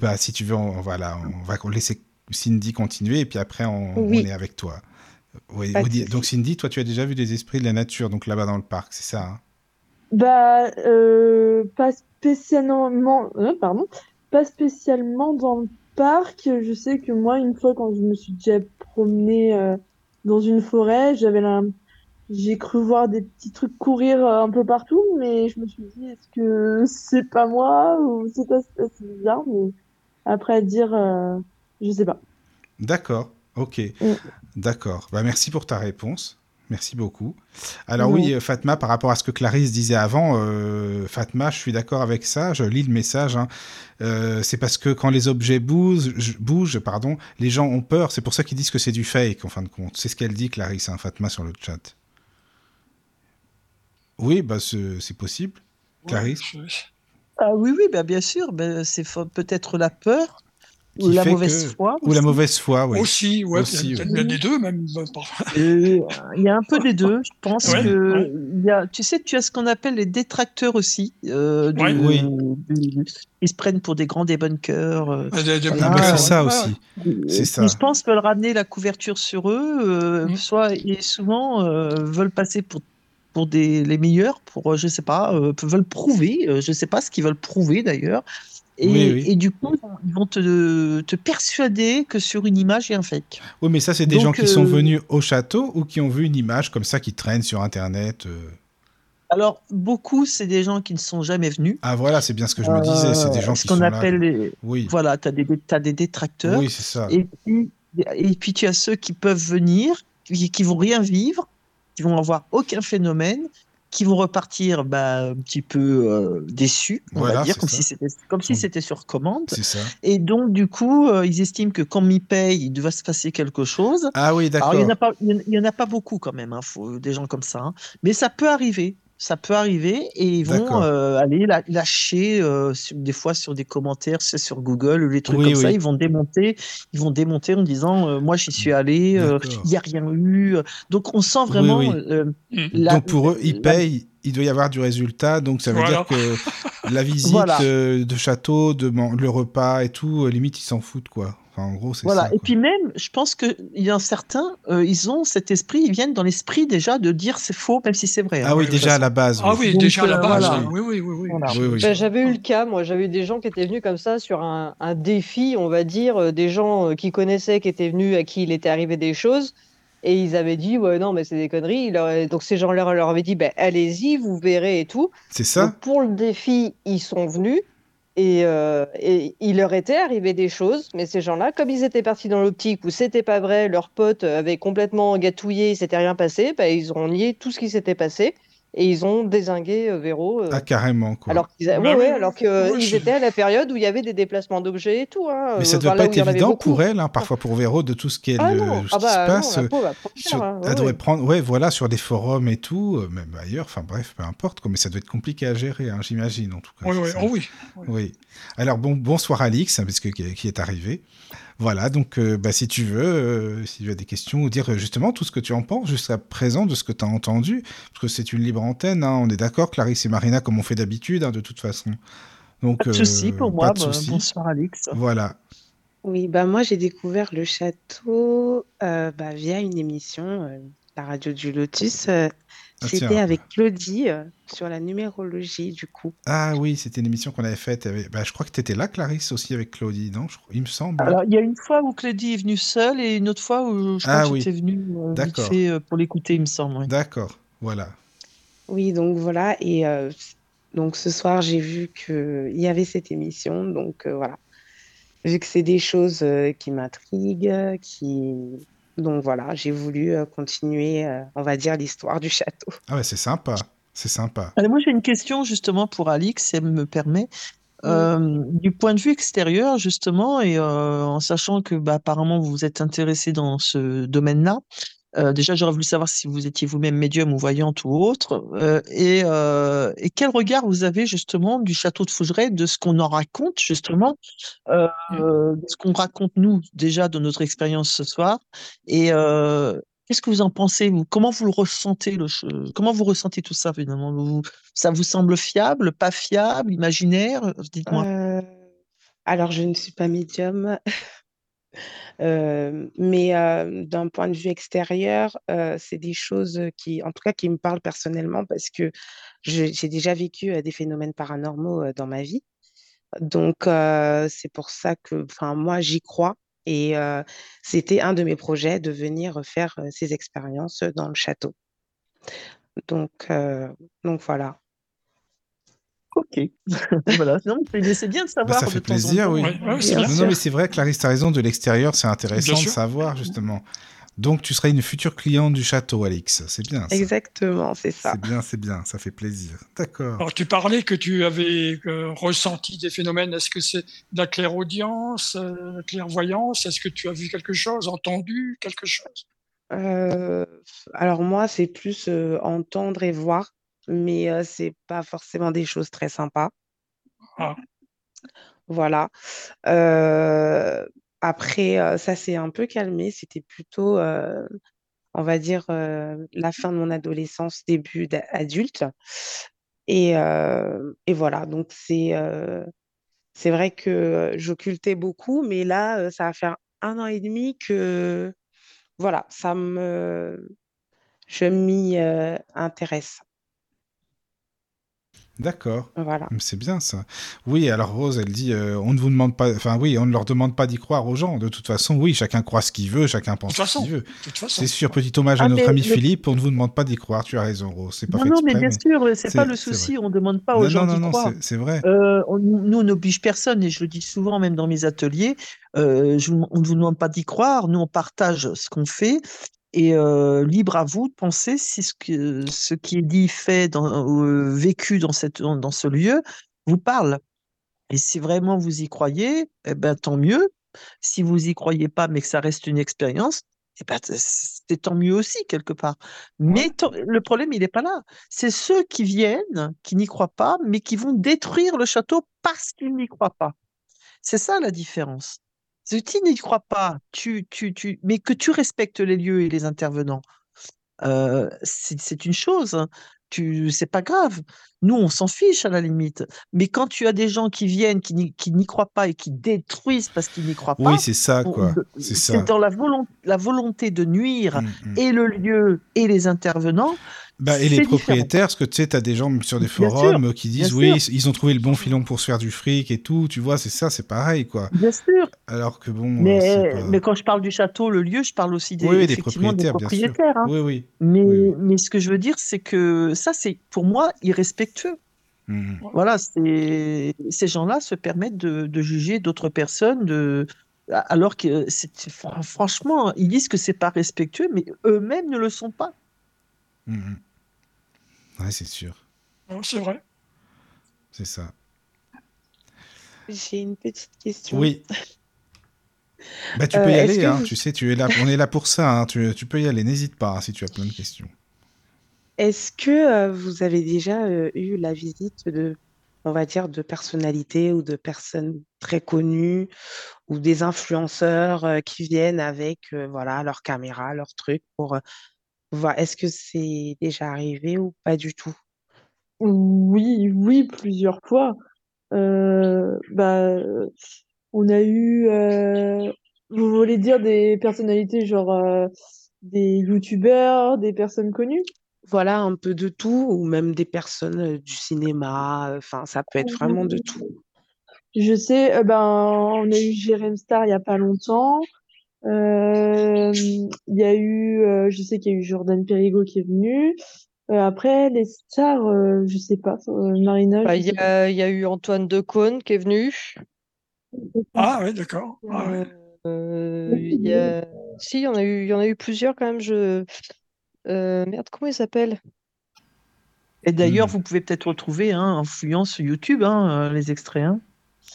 A: Bah, si tu veux, on, voilà, on va laisser Cindy continuer et puis après on,
H: Oui.
A: on est avec toi. Oui, donc Cindy, toi, tu as déjà vu des esprits de la nature, donc là-bas dans le parc, c'est ça hein?
D: Bah, euh, pas spécialement, euh, pardon, pas spécialement dans le parc. Je sais que moi, une fois, quand je me suis déjà promenée euh, dans une forêt, j'avais la... j'ai cru voir des petits trucs courir euh, un peu partout, mais je me suis dit, est-ce que c'est pas moi ou c'est c'est bizarre, mais après à dire, euh, je sais pas.
A: D'accord, ok,
D: Mm.
A: d'accord. Bah, merci pour ta réponse. Merci beaucoup. Alors oui, euh, Fatma, par rapport à ce que Clarisse disait avant, euh, Fatma, je suis d'accord avec ça. Je lis le message. hein. Euh, c'est parce que quand les objets bougent, je- bougent, pardon, les gens ont peur. C'est pour ça qu'ils disent que c'est du fake, en fin de compte. C'est ce qu'elle dit, Clarisse, hein, Fatma, sur le chat. Oui, bah c'est c'est possible. Clarisse
G: je-
C: Ah oui, oui, bah, bien sûr. Ben, c'est fa- peut-être la peur ou
A: Qui
C: la
A: fait
C: mauvaise
A: que-
C: foi.
A: Ou la
C: aussi.
A: mauvaise foi, oui.
G: Aussi, ouais,
A: Aussi,
G: peut-être
A: oui.
G: peut-être les deux, même. bah, parfois.
C: Euh, Il y a un peu des deux. Je pense
G: Ouais,
C: que
G: ouais.
C: il y a, tu sais, tu as ce qu'on appelle les détracteurs aussi. Euh, du-.
A: Oui.
C: du- ils se prennent pour des grands débunkers. euh.
G: Des- des-
C: Voilà.
A: Ah, bah,
C: Ah,
A: c'est ça
G: ouais,
A: aussi. C'est
C: Ils,
A: ça.
C: je pense, veulent ramener la couverture sur eux, euh,
G: Mm.
C: soit et souvent euh, veulent passer pour pour des les meilleurs, pour euh, je sais pas, euh, veulent prouver, euh, je sais pas ce qu'ils veulent prouver d'ailleurs. Et,
A: Oui, oui.
C: et du coup, ils vont te, te persuader que sur une image, il y a un fake.
A: Oui, mais ça, c'est des
C: Donc,
A: gens qui sont
C: euh,
A: venus au château ou qui ont vu une image comme ça qui traîne sur Internet. euh.
C: Alors, beaucoup, c'est des gens qui ne sont jamais venus.
A: Ah, voilà, c'est bien ce que je me disais. C'est des
C: Euh,
A: gens
C: ce
A: qui
C: qu'on appelle
A: là.
C: les.
A: Oui,
C: Voilà, tu as des, des détracteurs.
A: oui, c'est ça.
C: Et puis, et puis tu as ceux qui peuvent venir, qui, qui vont rien vivre, qui vont avoir aucun phénomène, qui vont repartir bah, un petit peu euh, déçus, on
A: Voilà,
C: va dire, comme
A: ça.
C: si c'était comme si c'était sur commande.
A: Ça.
C: Et donc du coup, euh, ils estiment que quand ils payent, il doit se passer quelque chose.
A: Ah oui, d'accord.
C: il y en a pas, il y en- il y en a pas beaucoup quand même, hein, faut, des gens comme ça, hein. mais ça peut arriver. Ça peut arriver et ils vont euh, aller la- lâcher euh, sur- des fois sur des commentaires, c'est sur Google ou les trucs
A: Oui,
C: comme ça. Ils vont démonter, ils vont démonter en disant euh, moi j'y suis allé, euh, il y a rien eu. Donc on sent vraiment
A: oui.
C: la-
A: donc pour eux, ils
C: la-
A: payent, il doit y avoir du résultat. Donc ça veut
G: Voilà.
A: dire que la visite
C: Voilà.
A: de château, de le repas et tout, limite ils s'en foutent quoi. Enfin, en gros, c'est
C: Voilà.
A: ça.
C: Et puis même, je pense qu'il y en a certains, euh, ils ont cet esprit, ils viennent dans l'esprit déjà de dire c'est faux, même si c'est vrai. hein,
A: Ah oui, déjà à la base.
G: Ah oui,
C: Donc,
G: déjà à la
C: euh,
G: base.
C: voilà.
G: hein. Oui, oui, oui. oui.
C: Voilà.
A: Oui, oui.
F: Ben, j'avais eu le cas, moi, j'avais eu des gens qui étaient venus comme ça sur un, un défi, on va dire, euh, des gens euh, qui connaissaient, qui étaient venus, à qui il était arrivé des choses, et ils avaient dit, ouais, non, mais c'est des conneries. Leur- Donc ces gens-là leur avaient dit, ben, allez-y, vous verrez et tout.
A: C'est ça
F: Donc pour le défi, ils sont venus, et, euh, il leur était arrivé des choses, mais ces gens-là, comme ils étaient partis dans l'optique où c'était pas vrai, leurs potes avaient complètement gâtouillé, il s'était rien passé, ben, ils ont nié tout ce qui s'était passé, et ils ont désingué euh, Véro. euh,
A: Ah, carrément quoi.
F: alors qu'ils a-
G: Bah
F: ouais, ouais, alors étaient à la période où il y avait des déplacements d'objets et tout. Hein,
A: Mais ça
F: euh,
A: doit pas être évident pour elle, hein, parfois pour Véro, de tout ce qui est
F: Ah non, ah
A: qui
F: bah
A: se
F: non,
A: passe.
F: pauvre, elle
A: sur-
F: hein,
A: devrait
F: ouais.
A: prendre, ouais, voilà, sur des forums et tout, euh, même ailleurs, enfin bref, peu importe, quoi, mais ça doit être compliqué à gérer, hein, j'imagine en tout cas.
G: Oui, oui, oh oui.
A: Oui. Alors bon, bonsoir Alix, hein, parce que qui qui est arrivé. Voilà, donc euh, bah, si tu veux, euh, si tu as des questions ou dire euh, justement tout ce que tu en penses jusqu'à présent de ce que tu as entendu, parce que c'est une libre antenne, hein, on est d'accord, Clarisse et Marina, comme on fait d'habitude, hein, de toute façon. Donc,
C: Pas de
A: euh,
C: souci pour moi. bah, bonsoir Alix.
A: Voilà.
H: Oui, bah moi j'ai découvert le château euh, bah, via une émission, euh, la radio du Lotus.
A: Ah,
H: C'était avec Claudie euh, sur la numérologie du coup.
A: Ah oui, c'était une émission qu'on avait faite. avec- Bah, je crois que tu étais là, Clarisse, aussi avec Claudie, non Je Il me semble.
C: Alors, il y a une fois où Claudie est venue seule et une autre fois où je crois
A: Ah
C: que
A: oui.
C: j'étais venue euh, vite
A: D'accord.
C: fait euh, pour l'écouter, il me semble. oui.
A: D'accord, voilà.
H: Oui, donc voilà. Et euh, donc ce soir j'ai vu qu'il y avait cette émission. Donc euh, voilà. Vu que c'est des choses euh, qui m'intriguent, qui... Donc voilà, j'ai voulu euh, continuer, euh, on va dire, l'histoire du château.
A: Ah ouais, c'est sympa. C'est sympa.
C: Alors, moi, j'ai une question justement pour Alix, si elle me permet. Euh, du point de vue extérieur, justement, et euh, en sachant que bah, apparemment vous vous êtes intéressé dans ce domaine-là, euh, déjà j'aurais voulu savoir si vous étiez vous-même médium ou voyante ou autre, euh, et, euh, et quel regard vous avez justement du château de Fougeray, de ce qu'on en raconte justement, de ce qu'on raconte nous déjà de notre expérience ce soir, et qu'est-ce que vous en pensez vous? Comment vous le ressentez le Comment vous ressentez tout ça finalement? Vous- Ça vous semble fiable, pas fiable, imaginaire? Dites-moi.
H: Alors, je ne suis pas médium, euh, mais euh, d'un point de vue extérieur, euh, c'est des choses qui, en tout cas, qui me parlent personnellement parce que j'ai déjà vécu des phénomènes paranormaux dans ma vie. Donc, c'est pour ça que, enfin, moi, j'y crois. Et c'était un de mes projets de venir faire ces expériences dans le château. Donc, donc voilà.
C: Ok. voilà. Non, mais c'est bien de
A: Bah,
C: savoir.
A: ça
C: de
A: fait
C: temps en
A: plaisir,
C: temps.
A: oui.
G: Ouais, ouais, c'est
H: Bien
G: bien.
A: Non,
H: sûr.
A: non, mais c'est vrai, Clarisse, tu as raison, de l'extérieur, c'est intéressant
G: Bien
A: de
G: sûr.
A: savoir, justement. Donc, tu seras une future cliente du château, Alix. C'est bien, ça.
H: Exactement, c'est ça.
A: C'est bien, c'est bien, ça fait plaisir. D'accord.
G: Alors, tu parlais que tu avais euh, ressenti des phénomènes. Est-ce que c'est de la clairaudience, euh, de la clairvoyance? Est-ce que tu as vu quelque chose, entendu quelque chose?
H: Euh, alors moi, c'est plus euh, entendre et voir, mais euh, c'est pas forcément des choses très sympas.
G: Ah.
H: Voilà. Euh, après, ça s'est un peu calmé. C'était plutôt, euh, on va dire, la fin de mon adolescence, début d'adulte. Et, et voilà, donc c'est c'est vrai que j'occultais beaucoup, mais là, ça va faire un an et demi que, voilà, ça me, je m'y intéresse.
A: D'accord.
H: Voilà.
A: C'est bien ça. Oui, alors Rose, elle dit, euh, on ne vous demande pas, enfin oui, on ne leur demande pas d'y croire aux gens. De toute façon, oui, chacun croit ce qu'il veut, chacun pense ce qu'il veut. C'est sûr, petit hommage à
C: Ah,
A: notre
C: mais-
A: ami
C: mais-
A: Philippe, on ne vous demande pas d'y croire, tu as raison Rose, c'est pas
C: Non,
A: fait
C: non, mais bien sûr, c'est pas le souci. On ne demande pas aux
A: Non,
C: gens
A: non,
C: d'y
A: non,
C: croire.
A: c'est- c'est vrai.
C: Euh, on- nous, on n'oblige personne, et je le dis souvent, même dans mes ateliers, euh, je on ne vous demande pas d'y croire, nous, on partage ce qu'on fait, et euh, libre à vous de penser si ce, que, ce qui est dit, fait, dans, euh, vécu dans, cette, dans, dans ce lieu vous parle. Et si vraiment vous y croyez, eh ben, tant mieux. Si vous y croyez pas, mais que ça reste une expérience, eh ben, c'est tant mieux aussi, quelque part. Mais le problème, il n'est pas là. C'est ceux qui viennent, qui n'y croient pas, mais qui vont détruire le château parce qu'ils n'y croient pas. C'est ça la différence. Tu n'y crois pas, tu, tu, tu, mais que tu respectes les lieux et les intervenants, euh, c'est c'est une chose. hein. Tu, c'est pas grave. Nous, on s'en fiche à la limite. Mais quand tu as des gens qui viennent, qui n'y croient pas et qui détruisent parce qu'ils n'y croient pas,
A: Oui, c'est ça,
C: on-
A: quoi. C'est
C: dans la, volon- la volonté de nuire
A: Mm, mm.
C: et le lieu et les intervenants.
A: Bah, et les
C: différent.
A: propriétaires, parce que tu sais, t'as des gens sur des forums
C: sûr,
A: euh, qui disent oui,
C: sûr.
A: ils ont trouvé le bon filon pour se faire du fric et tout, tu vois, c'est ça, c'est pareil, quoi.
C: Bien sûr.
A: Alors que bon, euh,
C: Mais,
A: pas...
C: mais quand je parle du château, le lieu, je parle aussi des,
A: Oui, oui, des propriétaires, bien sûr.
C: hein.
A: Oui, oui.
C: Mais,
A: Oui, oui.
C: mais ce que je veux dire, c'est que ça, c'est pour moi irrespectueux.
A: Mm.
C: Voilà, ces gens-là se permettent de, de juger d'autres personnes, de, alors que franchement, ils disent que c'est pas respectueux, mais eux-mêmes ne le sont pas.
A: Mm, mm. Ouais, c'est sûr,
G: Ouais, C'est vrai.
A: c'est ça.
H: J'ai une petite question.
A: Oui. Bah, tu
H: Euh,
A: peux y
H: est-ce
A: aller, hein,
H: vous-
A: tu sais, tu es là, on est là pour ça, hein, tu, tu peux y aller, n'hésite pas hein, si tu as plein de questions.
H: Est-ce que euh, vous avez déjà euh, eu la visite de, on va dire, de personnalités ou de personnes très connues ou des influenceurs euh, qui viennent avec voilà, leur caméra, leur truc pour voir. Est-ce que c'est déjà arrivé ou pas du tout?
D: Oui, oui, plusieurs fois. Bah, on a eu, vous voulez dire des personnalités genre des youtubeurs, des personnes connues?
H: Voilà, un peu de tout, ou même des personnes euh, du cinéma, euh, enfin, ça peut être vraiment de tout.
D: Je sais, euh, ben, on a eu Jérém Star il y a pas longtemps. Euh, il y a eu, euh, je sais qu'il y a eu Jordan Périgo qui est venu. Euh, après, les stars, euh, je sais pas, euh, Marina,
F: Bah, Il
D: sais
F: y
D: pas.
F: a, il y a eu Antoine Decaune qui est venu.
G: Ah, oui, d'accord. Ah, ouais.
F: Euh, il y a... Si, il y en a eu, il y en a eu plusieurs quand même. Je... Euh, merde, comment il s'appelle?
C: Et d'ailleurs,
A: Hmm.
C: vous pouvez peut-être retrouver hein, Influence sur YouTube, hein, euh, les extraits. hein.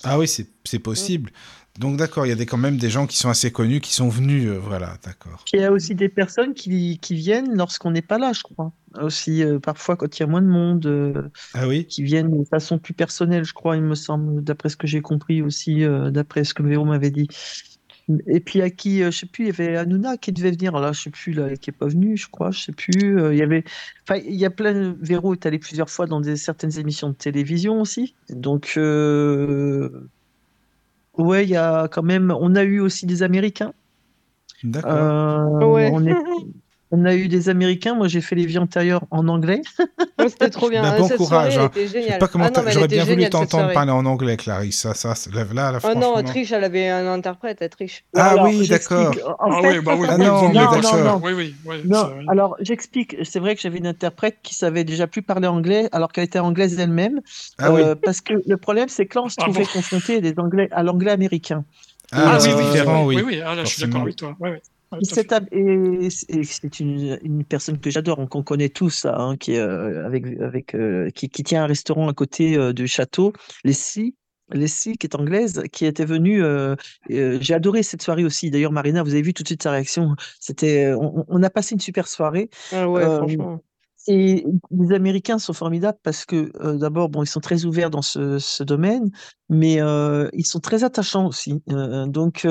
A: Ah oui, c'est c'est possible. Donc d'accord, il y a des, quand même des gens qui sont assez connus, qui sont venus, euh, voilà, d'accord.
C: Il y a aussi des personnes qui, qui viennent lorsqu'on n'est pas là, je crois. Aussi, euh, parfois, quand il y a moins de monde, euh,
A: Ah oui
C: qui viennent de façon plus personnelle, je crois, il me semble, d'après ce que j'ai compris aussi, euh, d'après ce que Véro m'avait dit. Et puis à qui, euh, je sais plus, il y avait Hanouna qui devait venir, là, je sais plus, là, qui est pas venu, je crois, je sais plus. euh, il y avait, enfin, il y a plein. de- Véro est allé plusieurs fois dans des, certaines émissions de télévision aussi. Donc, euh, ouais, il y a quand même. On a eu aussi des Américains.
A: D'accord.
C: Euh,
F: Ouais.
C: on, est- on a eu des Américains. Moi, j'ai fait les vies antérieures en anglais.
F: Ouais, C'était trop bien.
A: Bah, bon
F: Cette
A: courage,
F: soirée,
A: hein.
F: était
A: pas comment
F: Ah
A: J'aurais
F: était
A: bien voulu t'entendre parler en anglais, Clarisse. Ça, ça, là, là, là,
F: Ah non,
A: franchement.
F: elle triche, elle avait un interprète, elle triche.
A: Ah
C: Alors,
A: oui, d'accord.
C: En
G: Ah oui, bah oui,
A: Ah non,
C: non, non, non.
G: Oui, oui, oui,
C: Non,
G: c'est vrai.
C: alors j'explique. C'est vrai que j'avais une interprète qui savait déjà plus parler anglais alors qu'elle était anglaise elle-même.
A: Ah oui.
C: Euh, Parce que le problème, c'est que là, on se
G: Ah
C: trouvait
G: bon
C: confronté à des anglais, à l'anglais américain.
A: Ah, c'est
G: oui, oui,
A: différent, oui.
G: oui, oui, ah, là, je suis d'accord avec toi. Oui, oui. Ouais,
C: Et c'est une, une personne que j'adore, hein, qu'on connaît tous, hein, qui, euh, avec, avec, euh, qui, qui tient un restaurant à côté euh, du château, Leslie. Leslie, qui est anglaise, qui était venue. euh, J'ai adoré cette soirée aussi. D'ailleurs, Marina, vous avez vu tout de suite sa réaction. C'était, on, on a passé une super soirée.
F: Ah ouais, franchement.
C: Et les Américains sont formidables parce que euh, d'abord, bon, ils sont très ouverts dans ce, ce domaine, mais euh, ils sont très attachants aussi. Euh, donc,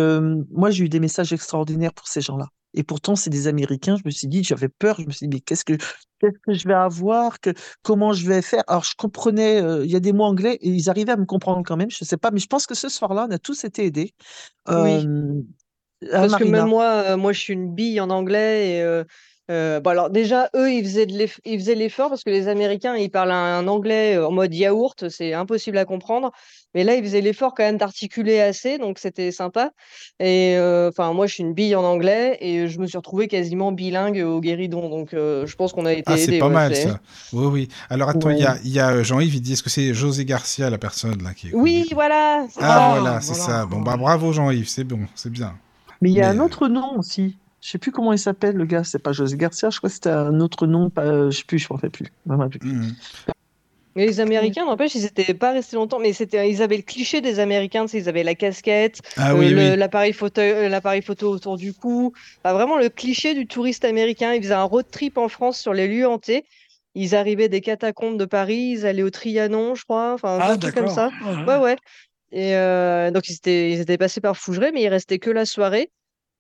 C: moi, j'ai eu des messages extraordinaires pour ces gens-là. Et pourtant, c'est des Américains. Je me suis dit, j'avais peur. Je me suis dit, mais qu'est-ce que qu'est-ce que je vais avoir que, Comment je vais faire? Alors, je comprenais. euh, il y a des mots anglais et ils arrivaient à me comprendre quand même. Je sais pas, mais je pense que ce soir-là, on a tous été aidés.
F: Oui.
C: Euh,
F: Parce que même moi, euh, moi, je suis une bille en anglais et euh, bon, alors déjà, eux, ils faisaient de ils faisaient l'effort parce que les Américains, ils parlent un anglais euh, en mode yaourt, c'est impossible à comprendre. Mais là, ils faisaient l'effort quand même d'articuler assez, donc c'était sympa. Et euh, enfin, moi, je suis une bille en anglais et je me suis retrouvée quasiment bilingue au guéridon, donc euh, je pense qu'on a été
A: Ah, c'est pas
F: ouais,
A: mal ça. Oui, oui. Alors attends, il y a,
C: Ouais.
A: il y a Jean-Yves, il dit est-ce que c'est José Garcia, la personne là qui est
F: Oui, voilà.
A: Ah, voilà, c'est
G: voilà.
A: ça. Bon, bah bravo Jean-Yves, c'est bon, c'est bien.
C: Mais il y a
A: Mais,
C: un autre nom aussi. Je sais plus comment il s'appelle, le gars. C'est pas José Garcia, je crois que c'était un autre nom. Pas, je sais plus, je m'en rappelle plus. Je m'en rappelle plus.
A: mhm.
F: Mais les Américains, n'empêche, ils étaient pas restés longtemps, mais c'était, ils avaient le cliché des Américains, ils avaient la casquette,
A: Ah
F: euh,
A: oui,
F: le-
A: oui.
F: l'appareil photo, euh, l'appareil photo autour du cou. Enfin, vraiment le cliché du touriste américain. Ils faisaient un road trip en France sur les lieux hantés. Ils arrivaient des catacombes de Paris, ils allaient au Trianon, je crois, enfin,
G: Ah,
F: un truc comme ça.
G: Ouais,
F: Ouais, ouais. Et euh, donc, ils étaient, ils étaient passés par Fougeray, mais ils restaient que la soirée.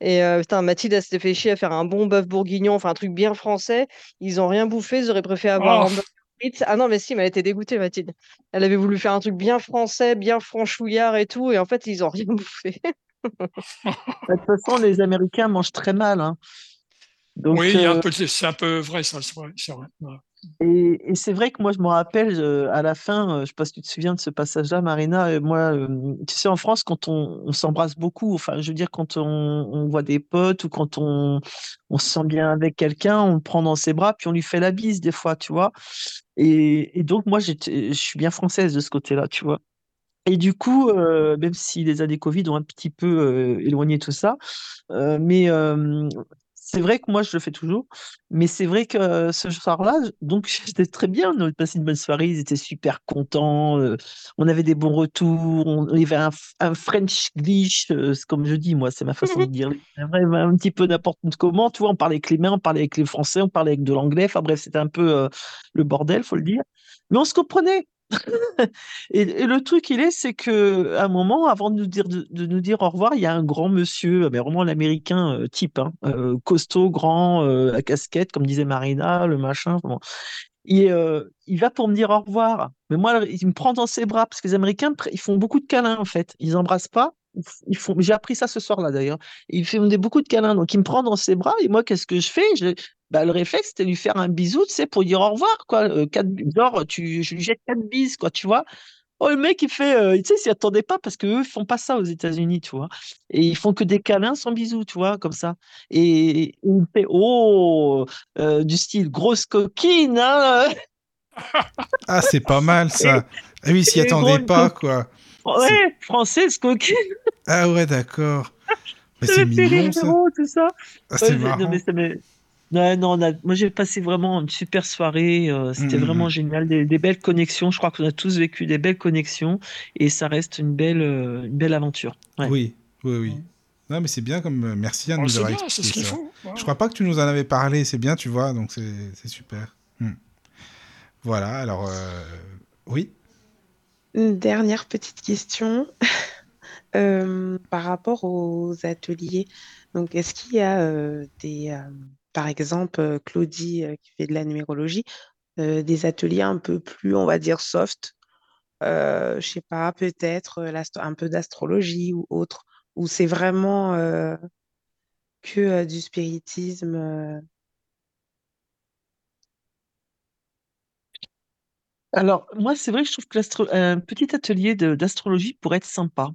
F: Et euh, putain, Mathilde, elle s'était fait chier à faire un bon bœuf bourguignon, enfin un truc bien français. Ils ont rien bouffé, ils auraient préféré avoir
G: Oh,
F: un frites. Ah non, mais si, mais elle était dégoûtée, Mathilde. Elle avait voulu faire un truc bien français, bien franchouillard et tout, et en fait, ils ont rien bouffé.
C: De toute façon, les Américains mangent très mal. hein. Donc,
G: oui,
C: euh,
G: c'est un peu vrai, ça, c'est vrai. c'est vrai.
C: Et, c'est vrai que moi, je me rappelle euh, à la fin, euh, je sais pas si tu te souviens de ce passage-là, Marina. euh, moi, tu sais, en France, quand on, s'embrasse beaucoup, enfin, je veux dire, quand on, voit des potes ou quand on, on se sent bien avec quelqu'un, on le prend dans ses bras, puis on lui fait la bise des fois, tu vois. Et, donc, moi, je suis bien française de ce côté-là, tu vois. Et du coup, même si les années Covid ont un petit peu éloigné tout ça, mais c'est vrai que moi, je le fais toujours. Mais c'est vrai que euh, ce soir-là, donc j'étais très bien. On a passé une bonne soirée, ils étaient super contents. euh, on avait des bons retours. On, il y avait un, French glitch, euh, comme je dis, moi, c'est ma façon de dire. Vrai, un petit peu n'importe comment. Tu vois, on parlait avec les mains, on parlait avec les Français, on parlait avec de l'anglais. Enfin bref, c'était un peu euh, le bordel, faut le dire. Mais on se comprenait. Et, le truc, il est, c'est que à un moment, avant de nous dire de, nous dire au revoir, il y a un grand monsieur, mais vraiment l'américain euh, type, hein, euh, costaud, grand, euh, à casquette, comme disait Marina, le machin. bon. Euh, il va pour me dire au revoir. Mais moi, il me prend dans ses bras parce que les Américains, ils font beaucoup de câlins en fait. Ils embrassent pas. Font. J'ai appris ça ce soir-là d'ailleurs. Font des, beaucoup de câlins. Donc il me prend dans ses bras et moi, qu'est-ce que je fais? Je- bah, le réflexe, c'était lui faire un bisou, tu sais, pour dire au revoir, quoi. Euh, quatre, genre, tu, je lui jette quatre bises, quoi, tu vois. Oh, le mec, il fait, euh, tu sais, s'y attendait pas parce qu'eux, ils font pas ça aux États-Unis, tu vois. Et ils font que des câlins sans bisous, tu vois, comme ça. Et il fait, oh, euh, du style grosse coquine, hein.
A: Ah, c'est pas mal ça. Ah oui, s'y attendait pas, quoi.
C: Ouais, française coquine.
A: Ah ouais, d'accord. Mais c'est mignon ça.
C: Tout ça.
A: Ah, c'est
C: Ouais,
A: marrant.
C: mais m'est- Ouais, non, on a- moi j'ai passé vraiment une super soirée, euh, c'était
A: Mm, mm,
C: vraiment
A: mm.
C: génial, des, des belles connexions, je crois qu'on a tous vécu des belles connexions et ça reste une belle, euh, une belle aventure. Ouais.
A: Oui, oui, oui. Non, mais c'est bien comme. euh, Merci Anne de
G: Bon,
A: nous
G: bien, c'est ce
A: expliqué
G: qu'il
A: ça.
G: faut. Voilà.
A: Je crois pas que tu nous en avais parlé, c'est bien, tu vois, donc c'est c'est super. Hmm. Voilà, alors. euh, Oui.
H: Une dernière petite question euh, par rapport aux ateliers. Donc, est-ce qu'il y a euh, des, euh, par exemple, euh, Claudie euh, qui fait de la numérologie, euh, des ateliers un peu plus, on va dire, soft, je sais pas, peut-être un peu d'astrologie ou autre, où c'est vraiment que du spiritisme.
C: Alors, moi, c'est vrai que je trouve que un petit atelier d'astrologie pourrait être sympa.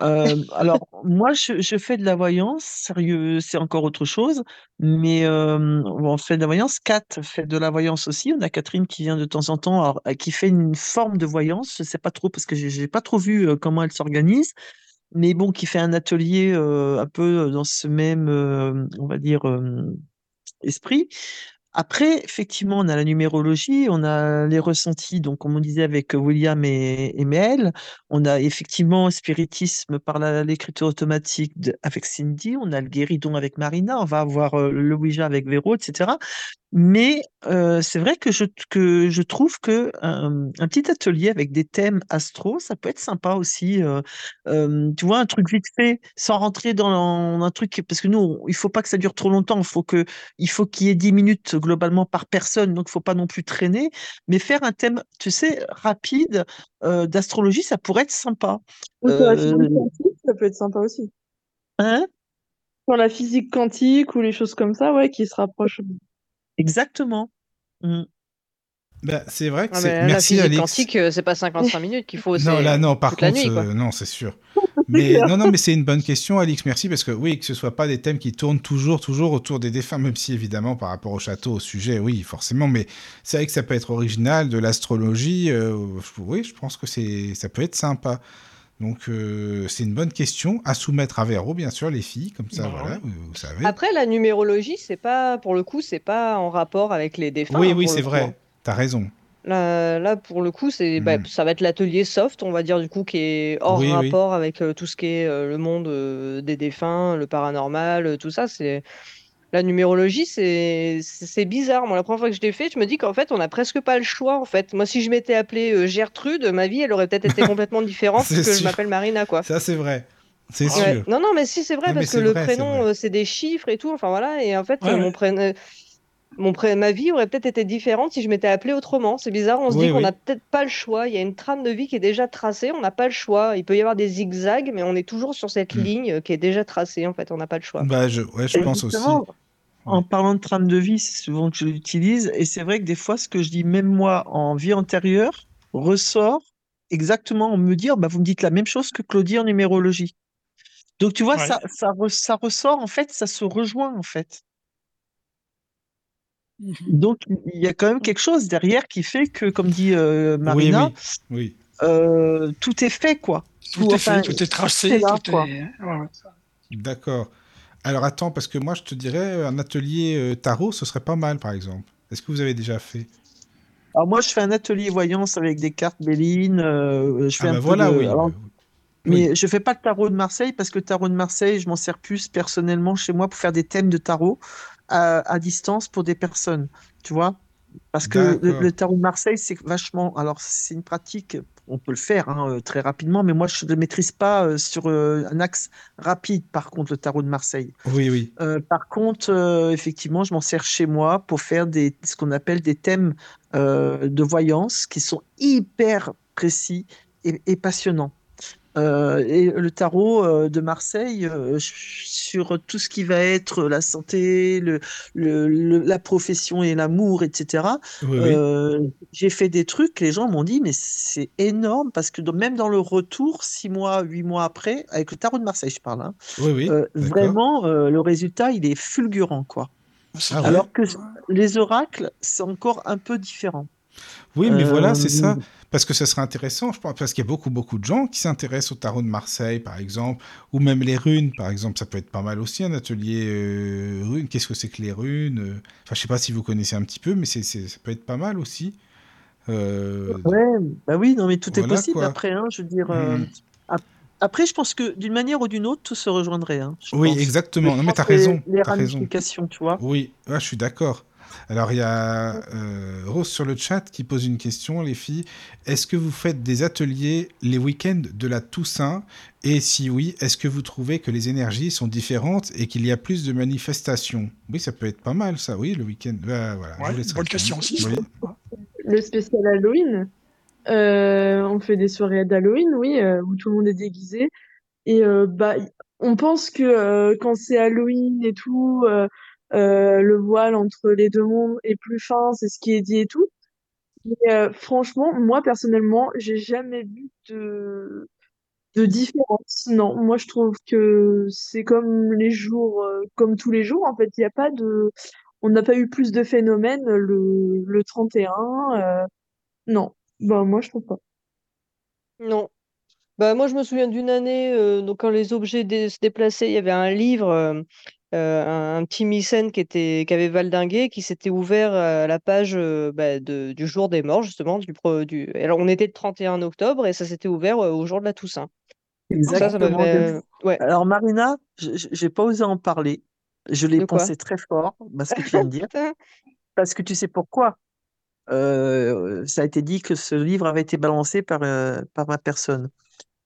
C: Euh, alors, moi, je, je fais de la voyance, sérieux, c'est encore autre chose, mais on fait de la voyance. Kat fait de la voyance aussi. On a Catherine qui vient de temps en temps, qui fait une forme de voyance. Je sais pas trop parce que j'ai j'ai pas trop vu comment elle s'organise, mais bon, qui fait un atelier un peu dans ce même, on va dire, esprit. Après, effectivement, on a la numérologie, on a les ressentis, donc comme on disait avec William et, et Mel, on a effectivement spiritisme par l'écriture automatique avec Cindy, on a le guéridon avec Marina, on va avoir euh, le Ouija avec Véro, etc. Mais euh, c'est vrai que je, que je trouve que un, un petit atelier avec des thèmes astro, ça peut être sympa aussi. euh, tu vois, un truc vite fait, sans rentrer dans un truc, parce que nous, il faut pas que ça dure trop longtemps. Il faut que, il faut qu'il y ait 10 minutes globalement par personne, donc il faut pas non plus traîner. Mais faire un thème, tu sais, rapide d'astrologie, ça pourrait être sympa.
D: La physique quantique, ça peut être sympa aussi.
C: hein?
D: Sur la physique quantique ou les choses comme ça, ouais, qui se rapprochent.
C: Exactement. Mm.
A: Bah, c'est vrai que
F: Ah,
A: c'est.
F: la
A: Merci
F: physique
A: Alix.
F: quantique, euh, c'est pas 55 minutes qu'il faut,
A: Non, là, non, par
F: la
A: contre,
F: nuit,
A: euh, non, c'est sûr. Mais non, non, mais c'est une bonne question, Alix. Merci parce que oui, que ce soit pas des thèmes qui tournent toujours, toujours autour des défunts, même si évidemment par rapport au château, au sujet, oui, forcément. Mais c'est vrai que ça peut être original, de l'astrologie. euh, oui, je pense que c'est, ça peut être sympa. Donc euh, c'est une bonne question à soumettre à Véro, bien sûr, les filles, comme ça,
G: Bah
A: voilà, vous, vous savez.
F: Après, la numérologie, c'est pas, pour le coup, c'est pas en rapport avec les défunts.
A: oui,
F: hein,
A: oui, c'est vrai.
F: hein.
A: T'as raison.
F: Là, là, pour le coup, c'est, bah,
A: Mm.
F: ça va être l'atelier soft, on va dire, du coup, qui est hors
A: Oui, oui.
F: rapport avec euh, tout ce qui est euh, le monde euh, des défunts, le paranormal, tout ça. C'est la numérologie, c'est bizarre. Moi, la première fois que je l'ai fait, je me dis qu'en fait, on n'a presque pas le choix. En fait, moi, si je m'étais appelée euh, Gertrude, ma vie, elle aurait peut-être été complètement différente
A: C'est
F: parce que je
A: sûr.
F: m'appelle Marina, quoi.
A: Ça, c'est vrai. C'est.
G: Ouais.
A: sûr.
F: Non, non, mais si, c'est vrai,
A: Non,
F: parce que le
A: vrai,
F: prénom, euh, c'est des chiffres et tout. Enfin, voilà. Et en fait,
G: Ouais,
F: euh, mon prénom. Mon pré... Ma vie aurait peut-être été différente si je m'étais appelée autrement. C'est bizarre, on se
A: Oui,
F: dit qu'on
A: oui.
F: n'a peut-être pas le choix. Il y a une trame de vie qui est déjà tracée, on n'a pas le choix. Il peut y avoir des zigzags, mais on est toujours sur cette
A: Mm.
F: ligne qui est déjà tracée. En fait, on n'a pas le choix.
A: Bah, je, ouais, je pense aussi.
C: En parlant de trame de vie, c'est souvent que je l'utilise, et c'est vrai que des fois, ce que je dis, même moi, en vie antérieure, ressort exactement en me dire, bah, vous me dites la même chose que Claudie en numérologie. Donc, tu vois,
G: Ouais.
C: ça, ça, re- ça ressort, en fait, ça se rejoint, en fait.
G: Mhm.
C: Donc, il y a quand même quelque chose derrière qui fait que, comme dit euh, Marina,
A: oui, oui.
C: euh, tout est fait, quoi.
G: Tout est
C: enfin,
G: fait, tout est tracé,
C: là,
G: tout
C: quoi.
G: est. ouais.
A: D'accord. Alors attends, parce que moi je te dirais un atelier euh, tarot, ce serait pas mal par exemple. Est-ce que vous avez déjà fait?
C: Alors, moi, je fais un atelier voyance avec des cartes Béline, euh, je fais
A: Ah
C: un
A: bah
C: peu
A: voilà,
C: de...
A: oui.
C: alors,
A: bah,
C: Mais
A: Oui.
C: je fais pas le tarot de Marseille parce que le tarot de Marseille, je m'en sers plus personnellement chez moi pour faire des thèmes de tarot à, à distance pour des personnes, tu vois? Parce que le tarot de Marseille, c'est vachement. Alors, c'est une pratique, on peut le faire hein, euh, très rapidement, mais moi, je ne le maîtrise pas euh, sur euh, un axe rapide, par contre, le tarot de Marseille.
A: Oui, oui.
C: Par contre, effectivement, je m'en sers chez moi pour faire des, ce qu'on appelle des thèmes de voyance qui sont hyper précis et, et passionnants. Euh, et le tarot euh, de Marseille, euh, sur tout ce qui va être la santé, le, le- le- la profession et l'amour, etc.
A: Oui, oui.
C: j'ai fait des trucs, les gens m'ont dit, mais c'est énorme parce que même dans le retour, six mois, huit mois après, avec le tarot de Marseille, je parle, hein,
A: Oui, oui.
C: euh,
A: D'accord.
C: vraiment, euh, le résultat, il est fulgurant, quoi.
A: Ah ouais.
C: Alors que les oracles, c'est encore un peu différent.
A: Oui, mais voilà, c'est
C: Euh,
A: ça. Parce que ça serait intéressant, je pense, parce qu'il y a beaucoup, beaucoup de gens qui s'intéressent au tarot de Marseille, par exemple, ou même les runes, par exemple. Ça peut être pas mal aussi, un atelier euh, runes. Qu'est-ce que c'est que les runes euh? Enfin, je sais pas si vous connaissez un petit peu, mais c'est, ça peut être pas mal aussi. Euh,
C: Ouais, bah oui, non, mais tout est possible
A: quoi.
C: après, hein, je veux dire. euh, ap- Après, je pense que d'une manière ou d'une autre, tout se rejoindrait. hein,
A: Oui,
C: pense.
A: exactement.
C: Je
A: Non, mais t'as raison.
C: Les
A: T'as raison.
C: ramifications, tu vois.
A: Oui, ouais, je suis d'accord. Alors, il y a euh, Rose sur le chat qui pose une question, les filles. Est-ce que vous faites des ateliers les week-ends de la Toussaint? Et si oui, est-ce que vous trouvez que les énergies sont différentes et qu'il y a plus de manifestations? Oui, ça peut être pas mal, ça, oui, le week-end. Bah, voilà,
G: Ouais, bonne
A: répondre.
G: question aussi.
A: Oui.
D: Le spécial Halloween. Euh, on fait des soirées d'Halloween, oui, euh, où tout le monde est déguisé. Et euh, bah, on pense que euh, quand c'est Halloween et tout, euh, le voile entre les deux mondes est plus fin, c'est ce qui est dit et tout. Mais euh, franchement, moi personnellement, j'ai jamais vu de de différence. Non, moi je trouve que c'est comme les jours, euh, comme tous les jours. En fait, il n'y a pas de, on n'a pas eu plus de phénomènes le le 31. euh, non, bah moi je trouve pas.
F: Non. Bah, moi, je me souviens d'une année, donc quand les objets se déplaçaient, il y avait un livre, un, un petit mycène qui était, qui avait valdingué, qui s'était ouvert à la page euh, bah, de- du jour des morts, justement. Du. Alors, on était le 31 octobre et ça s'était ouvert euh, au jour de la Toussaint. Donc ça, ça
C: Exactement.
F: euh, Ouais,
C: Alors, Marina, j'ai pas osé en parler. Je l'ai pensé très fort, parce que tu viens de dire. Parce que tu sais pourquoi? Euh, ça a été dit que ce livre avait été balancé par, euh, par ma personne.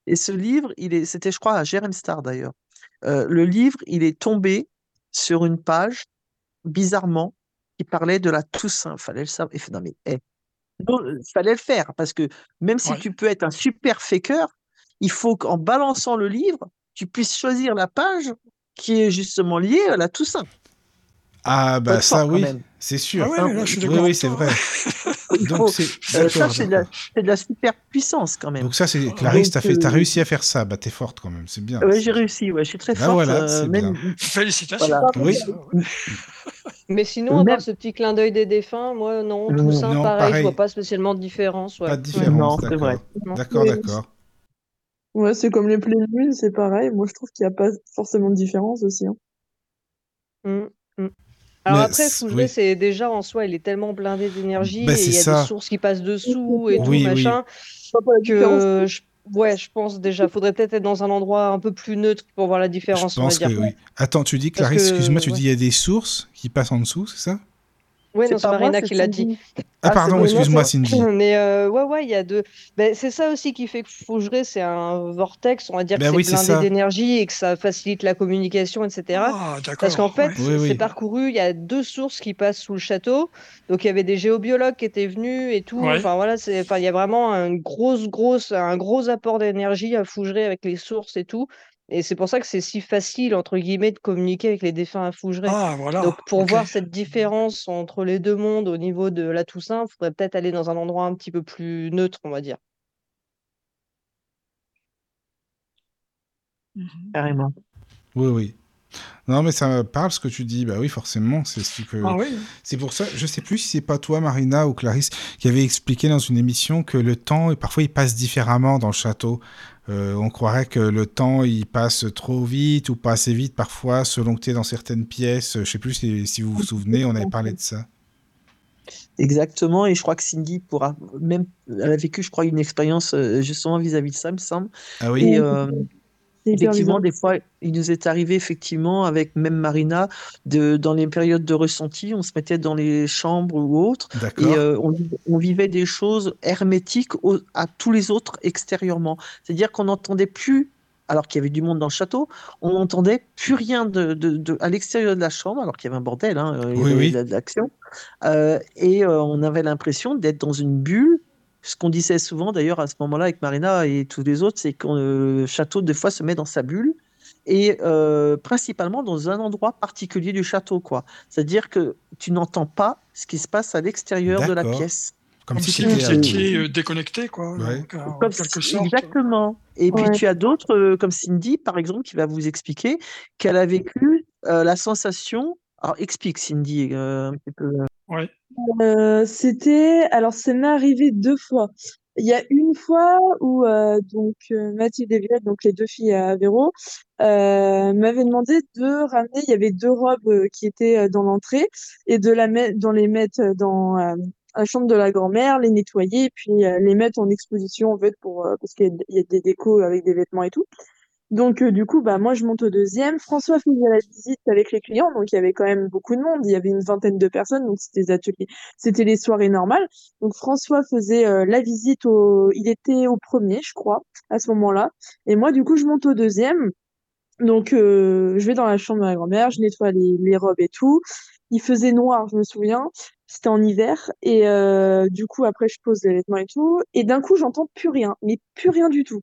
C: Et ce livre, il est, c'était, je crois, à Jérém Star d'ailleurs. Euh, le livre, il est tombé sur une page, bizarrement, qui parlait de la Toussaint. Fallait le savoir. Et, non, mais, eh, non, euh, fallait le faire, parce que même si
G: Ouais.
C: tu peux être un super faker, il faut qu'en balançant le livre, tu puisses choisir la page qui est justement liée à la Toussaint.
A: Ah, bah ça,
C: fort,
A: oui, c'est sûr.
G: Ah ouais, là, je suis
A: oui, oui, c'est vrai. Donc, c'est.
C: euh, ça, c'est de, de la super puissance quand même.
A: Donc, ça, c'est. Clarisse, t'as
C: Donc,
A: fait... t'as
C: euh,
A: réussi à faire ça. Bah, t'es forte quand même. C'est bien.
C: Ouais, j'ai réussi, ouais, je suis très
A: Bah
C: forte.
A: voilà,
C: euh, même.
G: Félicitations.
C: Voilà.
A: Oui.
G: ça.
F: Mais sinon, à part ce petit clin d'œil des défunts, moi, non,
C: Euh,
F: Toussaint,
A: non,
F: pareil,
A: pareil.
F: je vois pas spécialement de différence. ouais.
A: Pas de différence,
C: Non, c'est vrai.
A: d'accord. D'accord,
D: Oui.
A: d'accord.
D: Ouais, c'est comme les pleines lunes, c'est pareil. Moi, je trouve qu'il n'y a pas forcément de différence aussi. hein.
F: Mm, mm. Alors
A: Mais
F: après,
A: c'est-
F: Fougeray,
A: oui.
F: c'est déjà en soi, il est tellement blindé d'énergie
A: Bah,
F: et il y a
A: ça.
F: des sources qui passent dessous et tout,
A: Oui, oui.
F: machin,
D: Je
F: que je, ouais, je pense déjà, faudrait peut-être être dans un endroit un peu plus neutre pour voir la
A: Je
F: différence, on va
A: pense que
F: dire.
A: oui. Attends, tu dis, Clarisse,
F: que-
A: excuse-moi, tu
F: ouais.
A: dis il y a des sources qui passent en dessous, c'est ça?
F: Ouais,
D: C'est moi,
F: Marina qui l'a dit.
A: Ah,
C: Ah,
A: pardon, excuse-moi. Cindy.
F: Mais euh, ouais, ouais, il y a deux. Ben, c'est ça aussi qui fait que Fougeray, c'est un vortex, on va dire
A: Ben
F: que
A: oui,
F: c'est blindé d'énergie et que ça facilite la communication, etc.
G: Ah, d'accord.
F: Parce qu'en fait,
G: ouais.
A: Oui, oui.
F: c'est parcouru, il y a deux sources qui passent sous le château. Donc, il y avait des géobiologues qui étaient venus et tout.
G: Ouais.
F: Enfin, voilà, c'est, enfin, il y a vraiment un gros, grosse, un gros apport d'énergie à Fougeray avec les sources et tout. Et c'est pour ça que c'est si facile, entre guillemets, de communiquer avec les défunts à Fougeray.
G: Ah, voilà.
F: Donc, pour voir cette différence entre les deux mondes au niveau de la Toussaint, il faudrait peut-être aller dans un endroit un petit peu plus neutre, on va dire.
C: Carrément.
A: Oui, oui. Non, mais ça me parle ce que tu dis. Bah oui, forcément, c'est ce que.
G: Ah oui.
A: C'est pour ça, je sais plus si c'est pas toi, Marina ou Clarisse, qui avait expliqué dans une émission que le temps, parfois, il passe différemment dans le château. Euh, on croirait que le temps, il passe trop vite ou pas assez vite parfois, selon que tu es dans certaines pièces. Je sais plus si, si vous vous souvenez, on avait parlé de ça.
C: Exactement, et je crois que Cindy pourra même, elle a vécu, je crois, une expérience euh, justement vis-à-vis de ça, me semble.
A: Ah oui?
C: Et euh, effectivement, des fois, il nous est arrivé effectivement avec même Marina, de, dans les périodes de ressenti, on se mettait dans les chambres ou autres, et
A: D'accord.
C: euh, on, on vivait des choses hermétiques au- à tous les autres extérieurement. C'est-à-dire qu'on n'entendait plus, alors qu'il y avait du monde dans le château, on n'entendait plus rien de, de- de- à l'extérieur de la chambre, alors qu'il y avait un bordel, hein, euh, il y
A: Oui,
C: avait
A: oui.
C: de la- de l'action. Euh, et euh, on avait l'impression d'être dans une bulle. Ce qu'on disait souvent d'ailleurs à ce moment-là avec Marina et tous les autres, c'est que le château des fois se met dans sa bulle et euh, principalement dans un endroit particulier du château, quoi. C'est-à-dire que tu n'entends pas ce qui se passe à l'extérieur de la pièce.
A: Comme
G: Comme
A: si
G: si
A: tu
G: vous
A: étais
G: euh, déconnecté, quoi.
A: Ouais.
G: donc, en
C: Comme
G: quelque
C: si-
G: sorte.
C: exactement. Et puis tu as d'autres, euh, comme Cindy, par exemple, qui va vous expliquer qu'elle a vécu euh, la sensation. Alors explique, Cindy, euh, un petit peu.
G: Ouais.
D: Euh, c'était, alors ça m'est arrivé deux fois. Il y a une fois où euh, donc euh, Mathilde et Violette, donc les deux filles à Véro, euh, m'avaient demandé de ramener. Il y avait deux robes euh, qui étaient euh, dans l'entrée et de la mettre, dans les mettre dans la chambre de la grand-mère, les nettoyer et puis les mettre en exposition en fait pour parce qu'il y y a des décos avec des vêtements et tout. Donc euh, du coup, bah moi je monte au deuxième. François faisait la visite avec les clients, donc il y avait quand même beaucoup de monde. Il y avait une vingtaine de personnes, donc c'était des ateliers, c'était les soirées normales. Donc François faisait euh, la visite au, il était au premier, je crois, à ce moment-là. Et moi du coup je monte au deuxième. Donc euh, je vais dans la chambre de ma grand-mère, je nettoie les, les robes et tout. Il faisait noir, je me souviens. C'était en hiver et euh, du coup après je pose les vêtements et tout. Et d'un coup j'entends plus rien, mais plus rien du tout.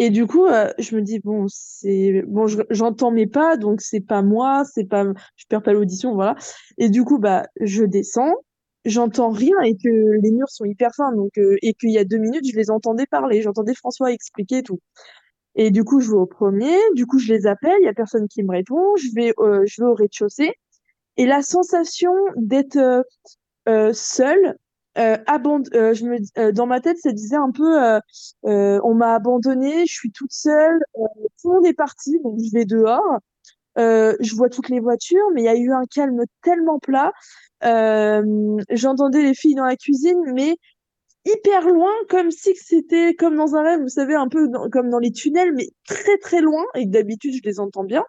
D: Et du coup, euh, je me dis bon, c'est bon, je- j'entends mes pas, donc c'est pas moi, c'est pas, je perds pas l'audition, voilà. Et du coup, bah, je descends, j'entends rien et que les murs sont hyper fins, donc euh, et qu'il y a deux minutes, je les entendais parler, j'entendais François expliquer tout. Et du coup, je vais au premier, du coup, je les appelle, il y a personne qui me répond, je vais, euh, je vais au rez-de-chaussée et la sensation d'être euh, seule, euh, euh, je me, euh, dans ma tête, ça disait un peu, euh, euh, on m'a abandonnée, je suis toute seule, euh, tout le monde est parti, donc je vais dehors, je vois toutes les voitures, mais il y a eu un calme tellement plat. J'entendais les filles dans la cuisine, mais hyper loin, comme si c'était comme dans un rêve, vous savez, un peu comme dans les tunnels, mais très très loin, et d'habitude je les entends bien.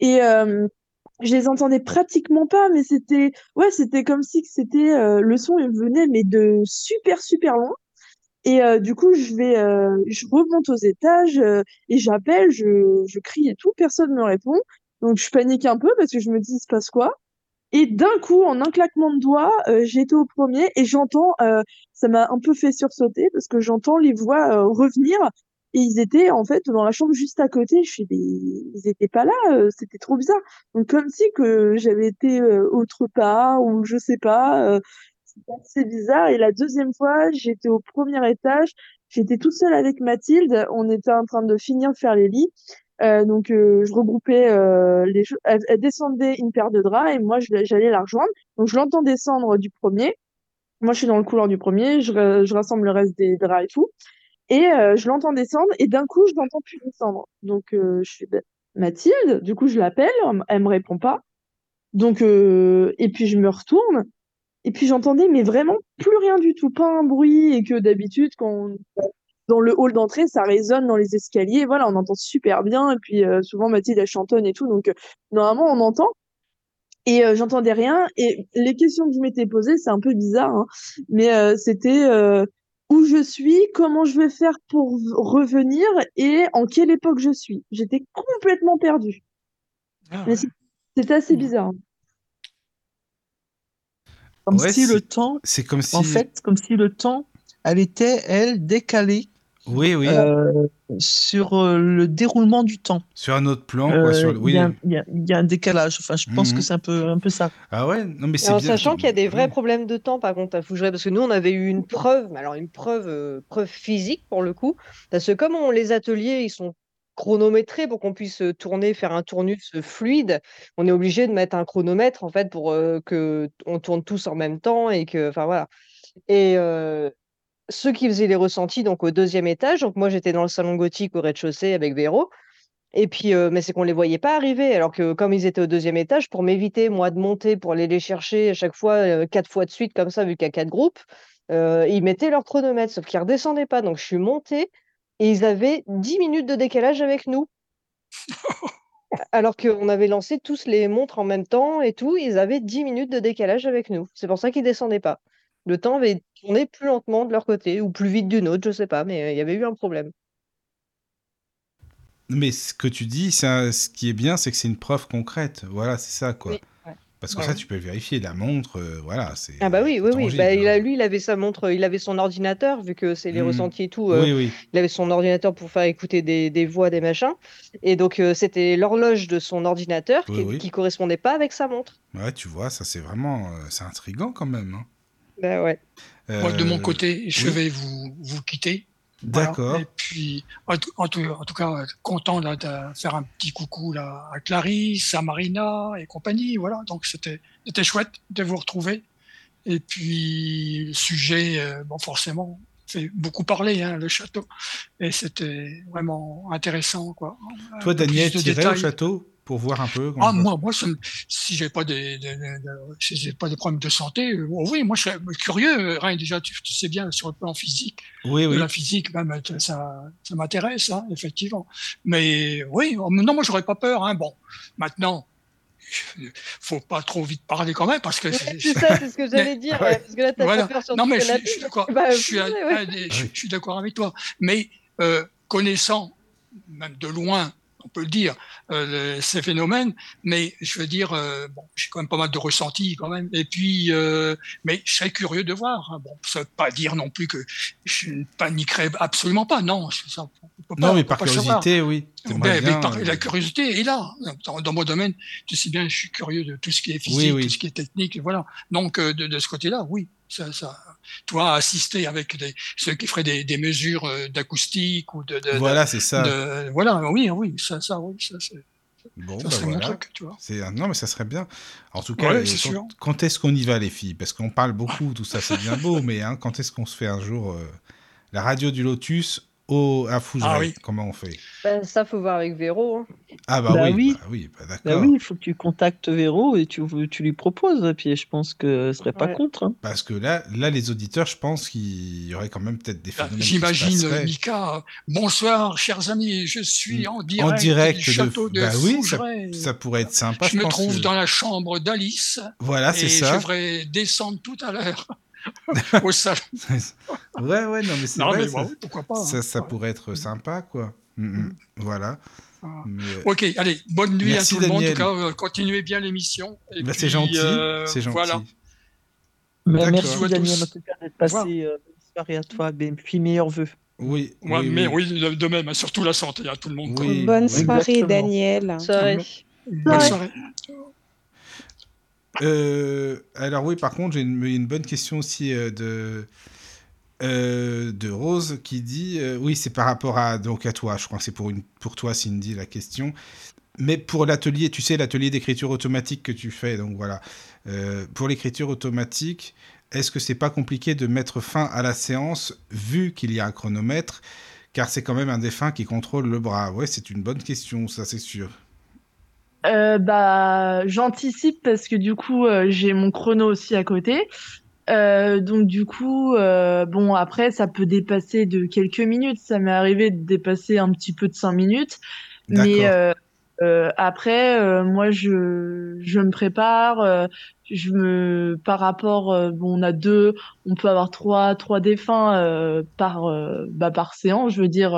D: Et je les entendais pratiquement pas, mais c'était ouais, c'était comme si c'était euh, le son venait mais de super super loin. Et euh, du coup, je vais, euh, je remonte aux étages euh, et j'appelle, je, je crie et tout, personne me répond. Donc je panique un peu parce que je me dis il se passe quoi? Et d'un coup, en un claquement de doigts, euh, j'étais au premier et j'entends, euh, ça m'a un peu fait sursauter parce que j'entends les voix revenir et ils étaient en fait dans la chambre juste à côté. Je suis, ils étaient pas là, euh, c'était trop bizarre. Donc comme si que j'avais été euh, autre part ou je sais pas. Euh, assez bizarre. Et la deuxième fois, j'étais au premier étage. J'étais toute seule avec Mathilde. On était en train de finir de faire les lits. Euh, donc euh, je regroupais euh, les choses. Elle, elle descendait une paire de draps et moi j'allais la rejoindre. Donc je l'entends descendre du premier. Moi je suis dans le couloir du premier. Je, je rassemble le reste des draps et tout. Et euh, je l'entends descendre et d'un coup je l'entends plus descendre. Donc euh, je suis ben, Mathilde. Du coup je l'appelle. Elle me répond pas. Donc euh, et puis je me retourne. Et puis j'entendais, mais vraiment plus rien du tout, pas un bruit, et que d'habitude, quand on- dans le hall d'entrée, ça résonne dans les escaliers, voilà, on entend super bien, et puis euh, souvent Mathilde, elle chantonne et tout, donc euh, normalement on entend. Et euh, j'entendais rien, et les questions que je m'étais posées, c'est un peu bizarre, hein, mais c'était où je suis, comment je vais faire pour revenir, et en quelle époque je suis. J'étais complètement perdue.
G: Ah, ouais.
D: c'est- assez bizarre.
C: Comme
A: Ouais,
C: si le temps,
A: C'est comme si.
C: en fait, comme si le temps, elle était, elle, décalée
A: Oui, oui.
C: euh, sur euh, le déroulement du temps.
A: Sur un autre plan,
C: Euh,
A: quoi. Sur le...
C: Il
A: Oui.
C: y, a un- il y a- il y a un décalage. Enfin, je pense
A: Mhm.
C: que c'est un peu, un peu ça.
A: Ah ouais, non, mais
F: Et
A: c'est
F: en
A: bien.
F: sachant qu'il y a des vrais problèmes de temps, par contre, à Fougeray, parce que nous, on avait eu une preuve, mais alors une preuve, euh, preuve physique pour le coup, parce que comme on- les ateliers, ils sont chronométrés pour qu'on puisse tourner, faire un tournus fluide, on est obligé de mettre un chronomètre en fait pour euh, que on tourne tous en même temps et que, enfin voilà. Et euh, ceux qui faisaient les ressentis donc au deuxième étage, donc moi j'étais dans le salon gothique au rez-de-chaussée avec Véro. Et puis, euh, mais c'est qu'on les voyait pas arriver, alors que comme ils étaient au deuxième étage, pour m'éviter, moi, de monter pour aller les chercher à chaque fois, euh, quatre fois de suite, comme ça, vu qu'il y a quatre groupes, euh, ils mettaient leur chronomètre, sauf qu'ils redescendaient pas. Donc, je suis montée et ils avaient 10 minutes de décalage avec nous. Alors qu'on avait lancé tous les montres en même temps et tout, ils avaient 10 minutes de décalage avec nous. C'est pour ça qu'ils descendaient pas. Le temps avait tourné plus lentement de leur côté, ou plus vite d'une autre, je sais pas, mais euh, il y avait eu un problème.
A: Mais ce que tu dis, un- ce qui est bien, c'est que c'est une preuve concrète. Voilà, c'est ça, quoi.
F: Oui, ouais.
A: Parce que
F: Ouais.
A: ça, tu peux le vérifier. La montre, euh, voilà, c'est.
F: Ah bah oui, oui, oui. Bah, il a,
A: hein.
F: lui, il avait sa montre, il avait son ordinateur, vu que c'est les
A: Mhm.
F: ressentis et tout. euh,
A: Oui, oui.
F: Il avait son ordinateur pour faire écouter des, des voix, des machins. Et donc, euh, c'était l'horloge de son ordinateur
A: Oui,
F: qui,
A: oui.
F: qui correspondait pas avec sa montre.
A: Ouais, tu vois, ça, c'est vraiment. c'est intriguant quand même. hein.
F: Bah ouais.
G: Moi, de mon
A: Euh,
G: côté, je
A: oui.
G: vais vous, vous quitter. Voilà.
A: D'accord.
G: Et puis, en tout, en tout- en tout cas, content là, de faire un petit coucou là, à Clarisse, à Marina et compagnie. Voilà, donc c'était c'était chouette de vous retrouver. Et puis, le sujet, euh, bon, forcément, fait beaucoup parler, hein, le château. Et c'était vraiment intéressant, quoi.
A: Toi, Daniel, t'irais au château? Pour voir un peu
G: Ah, moi, moi ça si j'ai pas des, des- des- des- si j'ai pas des problèmes de santé, euh, oh oui, moi je serais curieux. Rien déjà, tu, tu sais bien sur le plan physique,
A: Oui,
G: de
A: oui.
G: la physique même, euh, ça, ça m'intéresse, hein, effectivement. Mais oui, oh, non, moi j'aurais pas peur. Hein. Bon, maintenant, faut pas trop vite parler quand même parce que
F: Ouais,
G: c'est-
F: ça, c'est ce que j'allais dire.
A: ouais.
F: ouais, Parce que là, t'as
G: Voilà.
F: pas peur sur
G: Non, mais je, suis d'accord.
F: bah,
G: je suis, un-
F: ouais, ouais.
G: un des- je- je suis d'accord avec toi. Mais euh, connaissant, même de loin, on peut le dire, euh, ces phénomènes, mais je veux dire, euh, bon, j'ai quand même pas mal de ressentis quand même. Et puis, euh, mais je serais curieux de voir. hein. Bon, ça veut pas dire non plus que je ne paniquerais absolument pas. Non, je- ça, on peut pas-
A: Non, mais
G: on peut
A: par
G: pas le savoir.
A: curiosité, oui.
G: Mais par- la curiosité est là. Dans, dans mon domaine, tu sais bien, je suis curieux de tout ce qui est physique,
A: Oui, oui.
G: tout ce qui est technique, voilà. Donc, de, de ce côté-là, oui, ça, ça, toi, assister avec des, ceux qui feraient des, des mesures euh, d'acoustique ou de,
A: Voilà, c'est ça.
G: de- voilà, oui, oui, ça, ça, oui, ça, c'est-
A: Bon,
G: ça
A: bah voilà.
G: truc, tu vois.
A: C'est un- non, mais ça serait bien. En tout cas,
G: Ouais,
A: euh, quand est-ce qu'on y va, les filles? Parce qu'on parle beaucoup, tout ça, c'est bien beau, mais hein, quand est-ce qu'on se fait un jour euh, la radio du Lotus au, à Fougeray
G: Ah oui.
A: Comment on fait?
F: Bah, ça, faut voir avec Véro. hein.
A: Ah bah,
C: Bah
A: oui,
C: oui.
A: bah oui, bah
C: Bah
A: d'accord.
C: oui, il faut que tu contactes Véro et tu, tu lui proposes. Puis je pense que serait pas
F: Ouais.
C: contre. hein.
A: Parce que là, là, les auditeurs, je pense qu'il y aurait quand même peut-être des
G: Là,
A: phénomènes qui se
G: J'imagine. Mika. Bonsoir, chers amis. Je suis en direct,
A: en direct
G: du
A: de-
G: château de,
A: bah oui, ça, pourrait être sympa.
G: je me
A: pense
G: trouve
A: que-
G: dans la chambre d'Alice
A: Voilà,
G: et
A: c'est
G: je
A: ça.
G: devrais descendre tout à l'heure au salon.
A: ouais, ouais, non, mais c'est
G: Non,
A: vrai.
G: mais
A: ça,
G: bon, pourquoi pas.
A: ça,
G: hein.
A: ça
G: Ouais.
A: pourrait être sympa, quoi. Mm, mm. Voilà.
G: Ah.
A: Mais, euh,
G: Ok, allez, bonne nuit
A: Merci,
G: à tout le monde. En tout cas, euh, continuez bien l'émission.
A: Bah,
G: puis,
A: c'est gentil,
G: euh,
A: c'est gentil.
G: Voilà.
A: D'accord.
C: merci
G: à
C: Daniel
G: tous.
C: en tout cas d'être passé. euh, bonne soirée à toi. Et puis meilleurs vœux.
A: Oui,
G: Moi,
A: oui,
G: mais
A: oui.
G: oui, de, même, hein, surtout la santé à tout le monde.
A: Oui,
H: Bonne soirée,
C: Exactement.
H: Daniel.
F: Soirée.
G: Bonne
I: Ouais.
G: soirée.
A: Euh, alors oui, par contre, j'ai une, bonne question aussi euh, de euh, de Rose qui dit oui, c'est par rapport à donc à toi. Je crois que c'est pour une pour toi, Cindy, la question. Mais pour l'atelier, tu sais, l'atelier d'écriture automatique que tu fais, donc voilà. Pour l'écriture automatique, est-ce que c'est pas compliqué de mettre fin à la séance vu qu'il y a un chronomètre, car c'est quand même un défunt qui contrôle le bras. Ouais, c'est une bonne question, ça c'est sûr.
D: Euh, bah, j'anticipe parce que du coup, euh, j'ai mon chrono aussi à côté. Euh, donc du coup, euh, bon, après, ça peut dépasser de quelques minutes. Ça m'est arrivé de dépasser un petit peu de cinq minutes. Mais euh, euh, après, euh, moi, je, je me prépare. euh, je me, par rapport, bon, on a deux, on peut avoir trois, trois défunts euh, par, bah, par séance. Je veux dire,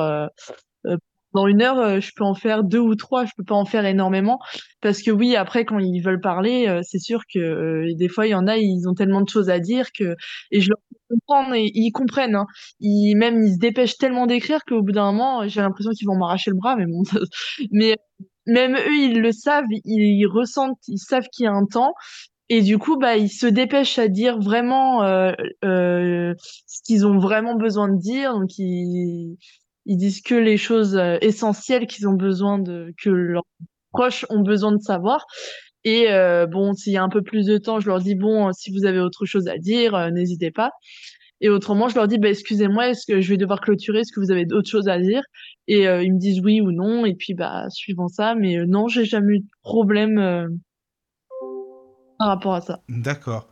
D: dans une heure, euh, je peux en faire deux ou trois. Je peux pas en faire énormément parce que oui, après, quand ils veulent parler, euh, c'est sûr que euh, des fois, il y en a, ils ont tellement de choses à dire que et je leur fais comprendre et ils comprennent. Hein. Ils même ils se dépêchent tellement d'écrire qu'au bout d'un moment, j'ai l'impression qu'ils vont m'arracher le bras. Mais bon, mais même eux, ils le savent, ils, ils ressentent, ils savent qu'il y a un temps. Et du coup, bah, ils se dépêchent à dire vraiment euh, euh, ce qu'ils ont vraiment besoin de dire. Donc, ils, ils disent que les choses euh, essentielles qu'ils ont besoin de, que leurs proches ont besoin de savoir. Et euh, bon, s'il y a un peu plus de temps, je leur dis bon, si vous avez autre chose à dire, euh, n'hésitez pas. Et autrement, je leur dis bah, excusez-moi, est-ce que je vais devoir clôturer? Est-ce que vous avez d'autres choses à dire? Et ils me disent oui ou non. Et puis bah, suivant ça, mais non, j'ai jamais eu de problème par rapport à ça.
A: D'accord.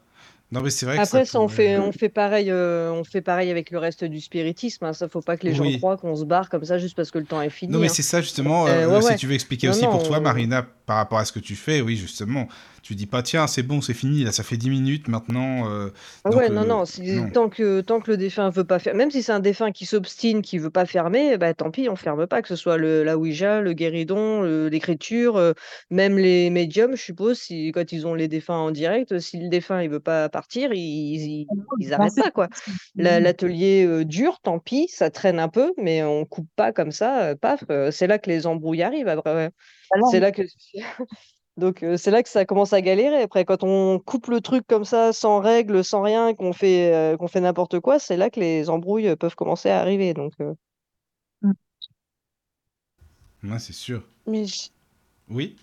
A: Non, mais c'est vrai que
F: Après,
A: ça
F: ça, on fait, on fait pareil, euh, on fait pareil avec le reste du spiritisme. Hein. Ça, faut pas que les gens
A: Oui.
F: croient qu'on se barre comme ça juste parce que le temps est fini.
A: Non, mais
F: hein.
A: c'est ça justement.
F: Euh,
A: euh,
F: ouais,
A: si
F: ouais.
A: tu veux expliquer
F: Non,
A: aussi pour toi, Marina, par rapport à ce que tu fais, oui, justement. Tu dis pas, tiens, c'est bon, c'est fini, là, ça fait 10 minutes maintenant. euh,
F: Ah
A: donc,
F: ouais, non,
A: euh,
F: non, si-
A: non.
F: Tant que, tant que le défunt veut pas faire, même si c'est un défunt qui s'obstine, qui veut pas fermer, bah tant pis, on ferme pas, que ce soit le, la Ouija, le guéridon, l'écriture, euh, même les médiums, je suppose, si, quand ils ont les défunts en direct, si le défunt il veut pas partir, ils, ils, ils arrêtent pas, quoi. La- L'atelier euh, dure, tant pis, ça traîne un peu, mais on coupe pas comme ça, euh, paf, euh, c'est là que les embrouilles arrivent, après, ouais. C'est là que... Donc euh, c'est là que ça commence à galérer. Après, quand on coupe le truc comme ça, sans règles, sans rien, qu'on fait, euh, qu'on fait n'importe quoi, c'est là que les embrouilles peuvent commencer à arriver. Donc, euh,
A: Ouais, c'est sûr.
H: Mais j-
A: Oui,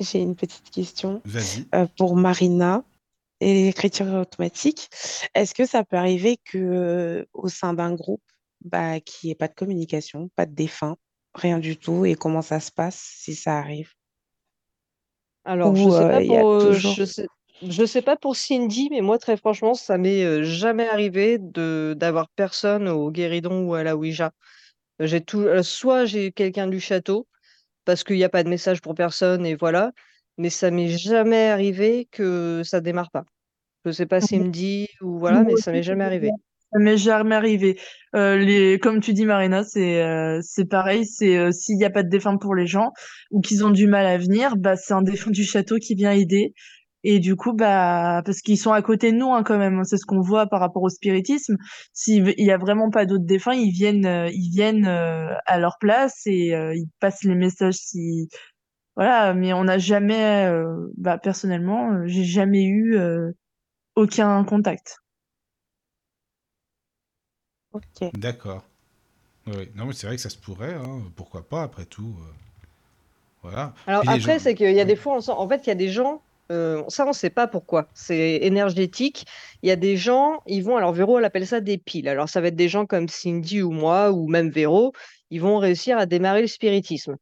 H: j'ai une petite question
A: vas-y.
H: euh, pour Marina et l'écriture automatique. Est-ce que ça peut arriver que euh, au sein d'un groupe, bah, qu'il n'y ait pas de communication, pas de défunt, rien du tout, et comment ça se passe si ça arrive?
F: Alors, je sais
H: euh,
F: pas pour, euh,
H: toujours...
F: je sais, je sais pas pour Cindy, mais moi, très franchement, ça m'est euh, jamais arrivé de d'avoir personne au guéridon ou à la Ouija. J'ai tout, soit j'ai quelqu'un du château parce qu'il n'y a pas de message pour personne et voilà, mais ça m'est jamais arrivé que ça démarre pas. Je sais pas Cindy ou voilà, mais ça m'est jamais arrivé.
D: Ça m'est jamais arrivé. Euh, les, comme tu dis, Marina, c'est euh, pareil. C'est euh, s'il n'y a pas de défunt pour les gens ou qu'ils ont du mal à venir, bah c'est un défunt du château qui vient aider. Et du coup, bah parce qu'ils sont à côté de nous hein, quand même. hein, C'est ce qu'on voit par rapport au spiritisme. S'il y a vraiment pas d'autres défunts, ils viennent, ils à leur place et ils passent les messages voilà. Mais on n'a jamais, bah personnellement, j'ai jamais eu aucun contact.
H: Ok.
A: D'accord. Oui. Non, mais c'est vrai que ça se pourrait, hein, pourquoi pas, après tout. euh, Voilà.
F: Alors
A: Puis les
F: après,
A: gens-
F: c'est qu'il y a des fois, on sent- en fait, il y a des gens, euh, ça on ne sait pas pourquoi, c'est énergétique. Il y a des gens, ils vont, alors Véro, elle appelle ça des piles. Alors ça va être des gens comme Cindy ou moi, ou même Véro, ils vont réussir à démarrer le spiritisme.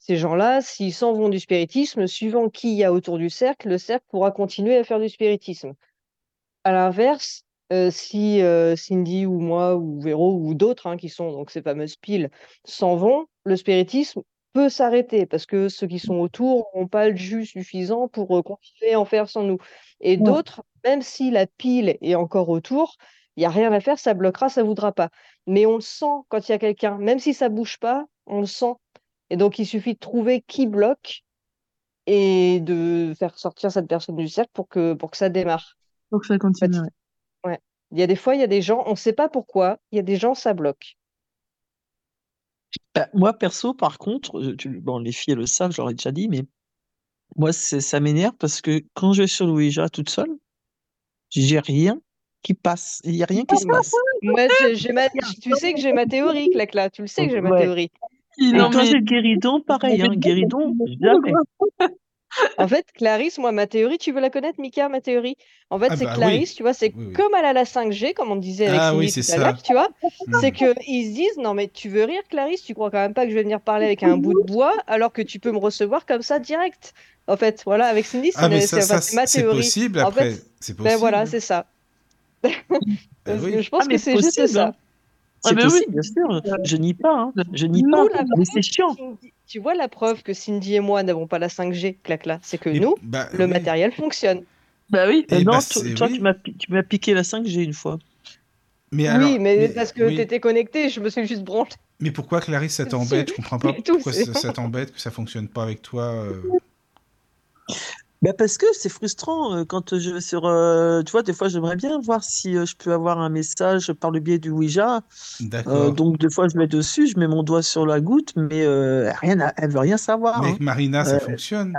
F: Ces gens-là, s'ils s'en vont du spiritisme, suivant qui il y a autour du cercle, le cercle pourra continuer à faire du spiritisme. À l'inverse, euh, si euh, Cindy ou moi ou Véro ou d'autres hein, qui sont donc ces fameuses piles s'en vont, le spiritisme peut s'arrêter parce que ceux qui sont autour n'ont pas le jus suffisant pour euh, continuer à en faire sans nous. Et
D: Ouais.
F: d'autres, même si la pile est encore autour, il n'y a rien à faire, ça bloquera, ça voudra pas. Mais on le sent quand il y a quelqu'un, même si ça bouge pas, on le sent. Et donc il suffit de trouver qui bloque et de faire sortir cette personne du cercle pour que, pour que ça démarre.
D: Donc ça continue. Ouais.
F: Il y a des fois, il y a des gens, on ne sait pas pourquoi, il y a des gens, ça bloque.
C: Bah, moi, perso, par contre, euh, tu- bon, les filles elles le savent, je leur ai déjà dit, mais moi, ça m'énerve parce que quand je vais sur le Ouija toute seule, j'ai rien qui passe. Il n'y a rien qui se passe.
F: Moi, ma... tu sais que j'ai ma théorie, Clacla. Tu le sais que j'ai ma
C: Ouais.
F: théorie.
C: Et
D: Non,
C: quand
D: mais-
C: j'ai le guéridon, pareil, hein, guéridon, jamais.
F: En fait, Clarisse, moi, ma théorie, tu veux la connaître, Mika, ma théorie? En fait,
A: Ah
F: c'est
A: bah oui.
F: Clarisse, tu vois, c'est
A: Oui, oui.
F: comme elle a la 5G, comme on disait avec
A: Ah
F: Cindy
A: oui, c'est
F: tout à
A: ça.
F: l'heure, tu vois?
A: Hmm.
F: C'est qu'ils se disent, non, mais tu veux rire, Clarisse, tu crois quand même pas que je vais venir parler avec un bout de bois alors que tu peux me recevoir comme ça direct? En fait, voilà, avec Cindy, c'est
A: Ah, mais
F: une-
A: ça,
F: c'est enfin, c'est ma
A: c'est
F: théorie.
A: possible
F: En
A: après.
F: fait,
A: C'est possible.
F: ben voilà, c'est ça.
A: Ben
F: Parce
A: oui.
F: que je pense
C: Ah,
F: que c'est juste
C: possible,
F: ça.
C: C'est
D: Ah, oui.
C: possible, bien sûr. Je nie pas, hein. Je nie
F: Nous,
C: pas.
F: la
C: Mais c'est chiant.
F: Cindy- tu vois la preuve que Cindy et moi n'avons pas la 5G, clac-là, c'est que nous,
A: bah,
F: le
A: oui.
F: matériel fonctionne.
D: Bah oui.
C: Euh,
A: Eh
C: non,
A: bah,
C: toi,
A: oui.
C: tu m'as pi- tu m'as piqué la 5G une fois.
A: Mais alors,
F: oui, mais, parce que
A: oui.
F: tu étais connecté, je me suis juste branlé.
A: Mais pourquoi Clarisse ça t'embête? Je comprends pas pourquoi ça, ça t'embête que ça fonctionne pas avec toi. euh.
C: Bah parce que c'est frustrant euh, quand je vais sur. euh, tu vois, des fois, j'aimerais bien voir si euh, je peux avoir un message par le biais du Ouija.
A: D'accord.
C: Donc, des fois, je mets dessus, je mets mon doigt sur la goutte, mais euh, rien, à- elle veut rien savoir.
A: Mais
C: hein.
A: avec Marina, ça
C: Euh,
A: fonctionne.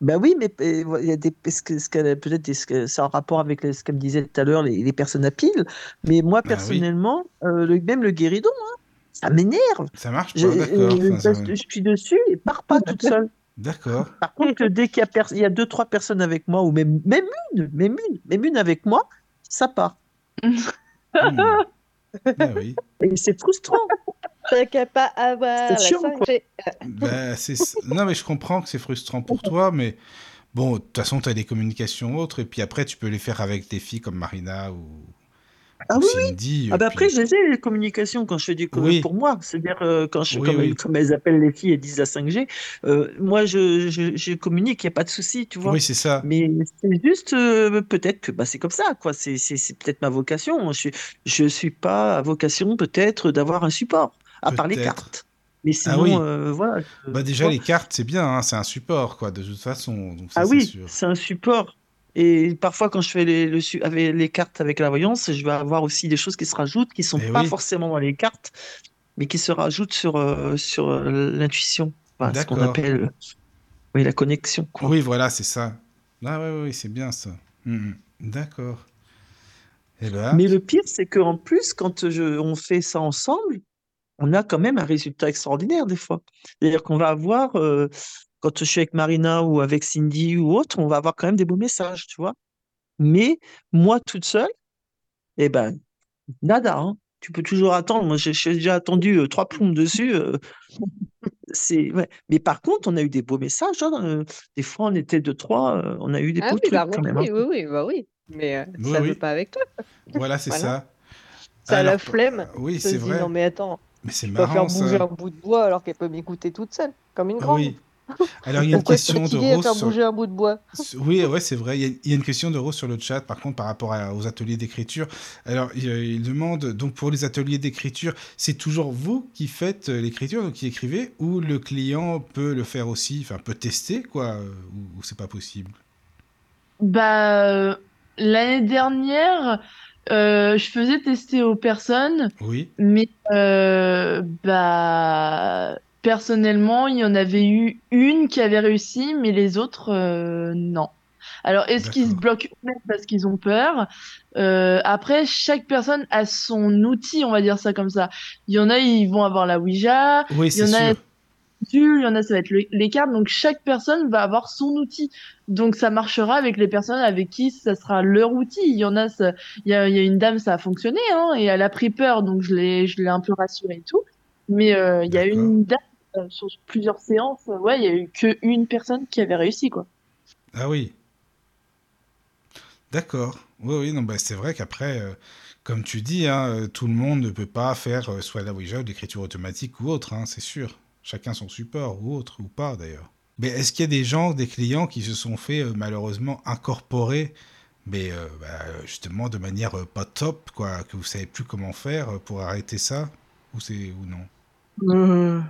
C: Bah oui, mais euh, il y a des, parce que, ce qu'elle- peut-être des- ce que- c'est en rapport avec les- ce qu'elle me disait tout à l'heure, les, les personnes à pile. Mais moi,
A: Ah oui.
C: personnellement, euh, le, même le guéridon, hein, ça m'énerve.
A: Ça marche
C: Je,
A: pas, d'accord.
C: euh,
A: Enfin, ça-
C: parce que je suis dessus et part pas toute seule.
A: D'accord.
C: Par contre, dès qu'il y a, pers- il y a deux, trois personnes avec moi, ou même, même une, même une, même une avec moi, ça part.
A: Hmm. Ah oui.
C: Et c'est frustrant.
F: T'as qu'à pas avoir la
C: C'est chiant, quoi.
F: 5G.
A: Bah, c'est... Non, mais je comprends que c'est frustrant pour toi, mais bon, de toute façon, tu as des communications autres, et puis après, tu peux les faire avec des filles comme Marina ou,
C: Ah
A: ou
C: oui.
A: Cindy.
C: Ah bah après, je les ai, les communications, quand je fais du co-
A: Oui.
C: pour moi. C'est-à-dire, euh, quand je,
A: Oui,
C: comme,
A: oui.
C: elles, comme elles appellent les filles et disent la 5G, euh, moi, je, je, je communique, il n'y a pas de souci, tu vois.
A: Oui, c'est ça.
C: Mais c'est juste, euh, peut-être que bah, c'est comme ça, quoi. C'est, c'est, c'est peut-être ma vocation. Je, je suis pas à vocation, peut-être, d'avoir un support, à part les cartes. Mais
A: Ah
C: sinon,
A: oui.
C: euh, voilà.
A: Bah déjà, les cartes, c'est bien, hein, c'est un support, quoi, de toute façon. Donc ça,
C: Ah oui, c'est un support. Et parfois, quand je fais les, le avec les cartes avec la voyance, je vais avoir aussi des choses qui se rajoutent, qui sont
A: Eh
C: pas
A: oui.
C: forcément dans les cartes, mais qui se rajoutent sur, euh, sur euh, l'intuition. Enfin, ce qu'on appelle oui, la connexion. Quoi.
A: Oui, voilà, c'est ça. Ah ouais, ouais, c'est bien ça. Mhm. D'accord. Eh ben,
C: Mais le pire, c'est qu'en plus, quand je, on fait ça ensemble, on a quand même un résultat extraordinaire des fois. C'est-à-dire qu'on va avoir, euh, quand je suis avec Marina ou avec Cindy ou autre, on va avoir quand même des beaux messages, tu vois. Mais moi, toute seule, eh ben, nada. hein. Tu peux toujours attendre. Moi, j'ai déjà attendu euh, trois plombes dessus. euh, c'est ouais. Mais par contre, on a eu des beaux messages. hein, euh, Des fois, on était deux, trois. euh, on a eu des
F: Ah
C: beaux
F: oui,
C: trucs
F: par
C: quand
F: contre,
C: même. hein.
F: oui, oui, oui, bah oui. Mais euh,
A: Oui,
F: ça
A: oui.
F: veut pas avec toi.
A: voilà, c'est
F: Voilà.
A: ça.
F: Ça a la flemme.
A: Oui, c'est vrai.
F: non mais attends,
A: Mais c'est
F: je peux faire
A: marrant
F: bouger
A: ça.
F: un bout de bois alors qu'elle peut m'écouter toute seule, comme une grande.
A: oui. Alors, il y a une
F: Pourquoi
A: question de Rose sur...
F: bouger un bout de bois?
A: Oui, ouais, c'est vrai. Il y, a, il y a une question de Rose sur le chat, par contre, par rapport à- aux ateliers d'écriture. Alors, il, il demande, donc pour les ateliers d'écriture, c'est toujours vous qui faites euh, l'écriture, donc qui écrivez, ou le client peut le faire aussi, enfin, peut tester, quoi, euh, ou, ou c'est pas possible?
D: Bah, euh, l'année dernière, euh, je faisais tester aux personnes,
A: Oui.
D: mais euh, bah, personnellement, il y en avait eu une qui avait réussi, mais les autres, euh, non. Alors, est-ce qu'ils se bloquent eux-mêmes parce qu'ils ont peur? Euh, après, chaque personne a son outil, on va dire ça comme ça. Il y en a, ils vont avoir la Ouija,
A: Oui,
D: il y
A: c'est
D: en a, il y en a, ça va être le- les cartes. Donc, chaque personne va avoir son outil. Donc, ça marchera avec les personnes avec qui ça sera leur outil. Il y en a, ça- il y a, il y a une dame, ça a fonctionné, hein, et elle a pris peur, donc je l'ai, un peu rassurée et tout. Mais euh, il y a une dame, sur plusieurs séances, euh, ouais, il y a eu que une personne qui avait réussi, quoi.
A: Ah oui. D'accord. Oui, oui, non, bah, c'est vrai qu'après, euh, comme tu dis, hein, euh, tout le monde ne peut pas faire euh, soit la Ouija ou l'écriture automatique ou autre, hein, c'est sûr. Chacun son support ou autre, ou pas d'ailleurs. Mais est-ce qu'il y a des gens, des clients qui se sont fait euh, malheureusement incorporer, mais euh, bah, justement de manière euh, pas top, quoi, que vous savez plus comment faire euh, pour arrêter ça, ou c'est ou non?
D: Euh,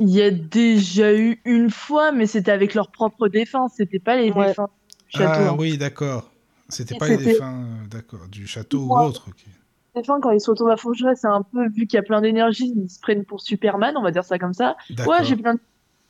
D: Il y a déjà eu une fois, mais c'était avec leur propre défunts, c'était pas les
F: Ouais.
D: défunts du château.
A: Ah
D: hein.
A: oui, d'accord. C'était pas les défunts, euh, d'accord, du château ou autre. ok.
D: défunts, quand ils se retrouvent à Fougères, c'est un peu, vu qu'il y a plein d'énergie, ils se prennent pour Superman, on va dire ça comme ça. Ouais, j'ai plein de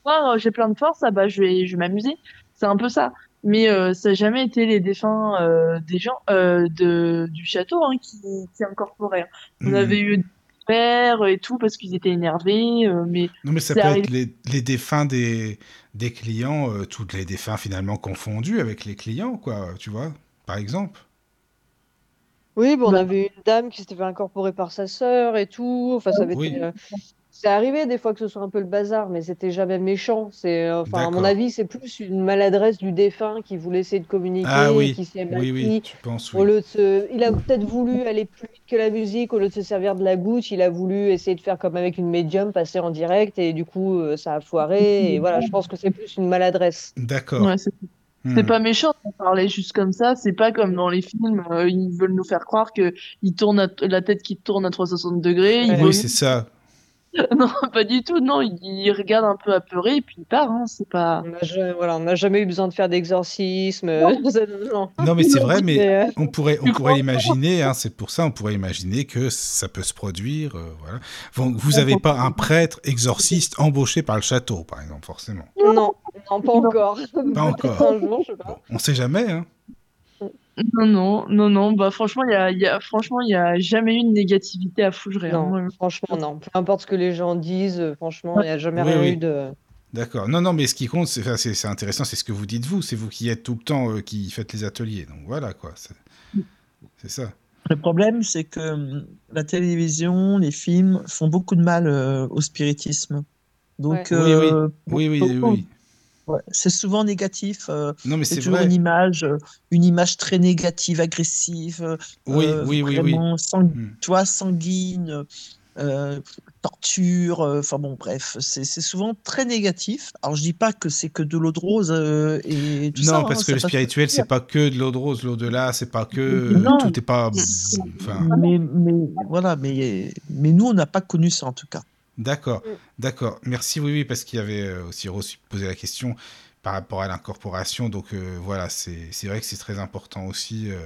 D: euh, j'ai plein de force, ah bah je vais, je vais m'amuser. C'est un peu ça. Mais euh, ça n'a jamais été les défunts euh, des gens euh, de, du château hein, qui, qui incorporaient. On
A: Hmm.
D: avait eu pères et tout parce qu'ils étaient énervés, euh, mais
A: Non, mais ça peut
D: arrivé-
A: être les, les défunts des, des clients, euh, tous les défunts finalement confondus avec les clients, quoi, tu vois, par exemple.
F: Oui, bon, on
D: Bah.
F: avait une dame qui s'était fait incorporer par sa sœur et tout. Enfin, ça avait
A: Oui.
F: été, euh, C'est arrivé des fois que ce soit un peu le bazar, mais c'était jamais méchant. C'est, euh, enfin, à mon
A: D'accord.
F: avis, c'est plus une maladresse du défunt qui voulait essayer de communiquer
A: Ah
F: et
A: oui,
F: qui s'est mal
A: oui, oui, penses,
F: Au
A: oui.
F: lieu de se... Il a peut-être voulu aller plus vite que la musique, au lieu de se servir de la goutte, il a voulu essayer de faire comme avec une médium, passer en direct, et du coup, euh, ça a foiré. Et voilà, je pense que c'est plus une maladresse.
A: D'accord.
D: ouais, c'est
A: Hmm.
D: c'est pas méchant de parler juste comme ça. C'est pas comme dans les films, euh, ils veulent nous faire croire que ils tournent à- la tête qui tourne à 360 degrés. ils.
A: Oui,
D: vomissent.
A: c'est ça.
D: non, pas du tout. Non, il, il regarde un peu apeuré et puis il part. Hein, c'est pas.
F: On n'a voilà, jamais eu besoin de faire d'exorcisme. euh, non.
A: Non, mais c'est vrai, mais
F: euh,
A: on pourrait, on pourrait imaginer, hein, c'est pour ça, on pourrait imaginer que ça peut se produire. euh, voilà. Vous n'avez pas un prêtre exorciste embauché par le château, par exemple, forcément.
F: Non, non, pas encore.
A: Pas encore.
F: un jour, je sais pas.
A: Bon, on sait jamais, hein.
D: Non, non, non, non. Bah franchement, il y a, il y a, franchement, il y a jamais eu de négativité à Fougeray. hein.
F: Non,
D: Moi,
F: franchement, non. Peu importe ce que les gens disent, euh, franchement, il n'y a jamais
A: Oui,
F: rien
A: oui.
F: eu de.
A: D'accord. Non, non, mais ce qui compte, c'est enfin, c'est- c'est intéressant, c'est ce que vous dites vous. C'est vous qui êtes tout le temps, euh, qui faites les ateliers. Donc voilà, quoi. C'est c'est ça.
C: Le problème, c'est que hum, la télévision, les films font beaucoup de mal euh, au spiritisme. Donc,
F: Ouais.
A: Oui, oui.
C: euh,
A: Oui, oui, oui.
C: beaucoup-
A: oui.
C: Ouais, c'est souvent négatif. euh,
A: Non, mais
C: c'est
A: c'est
C: toujours
A: vrai.
C: une image, euh, une image très négative, agressive, euh,
A: Oui, oui, oui, oui.
C: vraiment sang- tu vois, sanguine, euh, torture. euh, Enfin bon, bref, c'est c'est souvent très négatif. Alors, je dis pas que c'est que de l'eau de rose euh, et tout
A: Non,
C: ça.
A: parce
C: hein,
A: que le spirituel,
C: pas.
A: c'est pas que de l'eau de rose, l'au-delà, c'est pas que.
C: Non.
A: Tout est pas. Enfin.
C: Mais, mais voilà, mais, mais nous, on n'a pas connu ça en tout cas.
A: D'accord,
F: Mm.
A: d'accord. Merci, oui, oui, parce qu'il y avait euh, aussi Rose qui posait la question par rapport à l'incorporation. Donc euh, voilà, c'est c'est vrai que c'est très important aussi euh,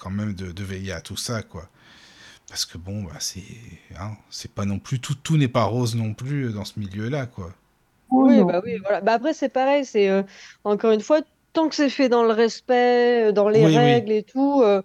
A: quand même de, de veiller à tout ça, quoi. Parce que bon, bah, c'est hein, c'est pas non plus tout, tout n'est pas rose non plus dans ce milieu-là, quoi.
F: Oui,
D: non.
F: bah oui, voilà. Bah après, c'est pareil, c'est euh, encore une fois, tant que c'est fait dans le respect, dans les
A: Oui, oui.
F: règles et tout, euh,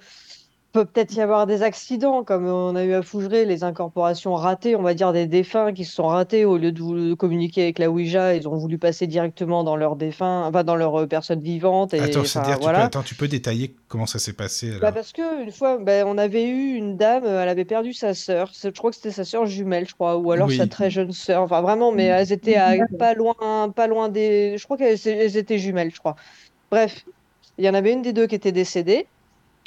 F: peut peut-être y avoir des accidents, comme on a eu à Fougeray, les incorporations ratées, on va dire des défunts qui se sont ratés au lieu de, communiquer avec la Ouija, ils ont voulu passer directement dans leur défunt, enfin dans leur euh, personne vivante et
A: Attends,
F: enfin,
A: c'est-à-dire, tu, peux,
F: voilà.
A: attends, tu peux détailler comment ça s'est passé
F: Bah parce que une fois, bah, on avait eu une dame, euh, elle avait perdu sa sœur. Je crois que c'était sa sœur jumelle, je crois, ou alors sa très jeune sœur. Enfin vraiment, mais elles étaient à pas loin, pas loin des. Je crois qu'elles elles étaient jumelles, je crois. Bref, il y en avait une des deux qui était décédée.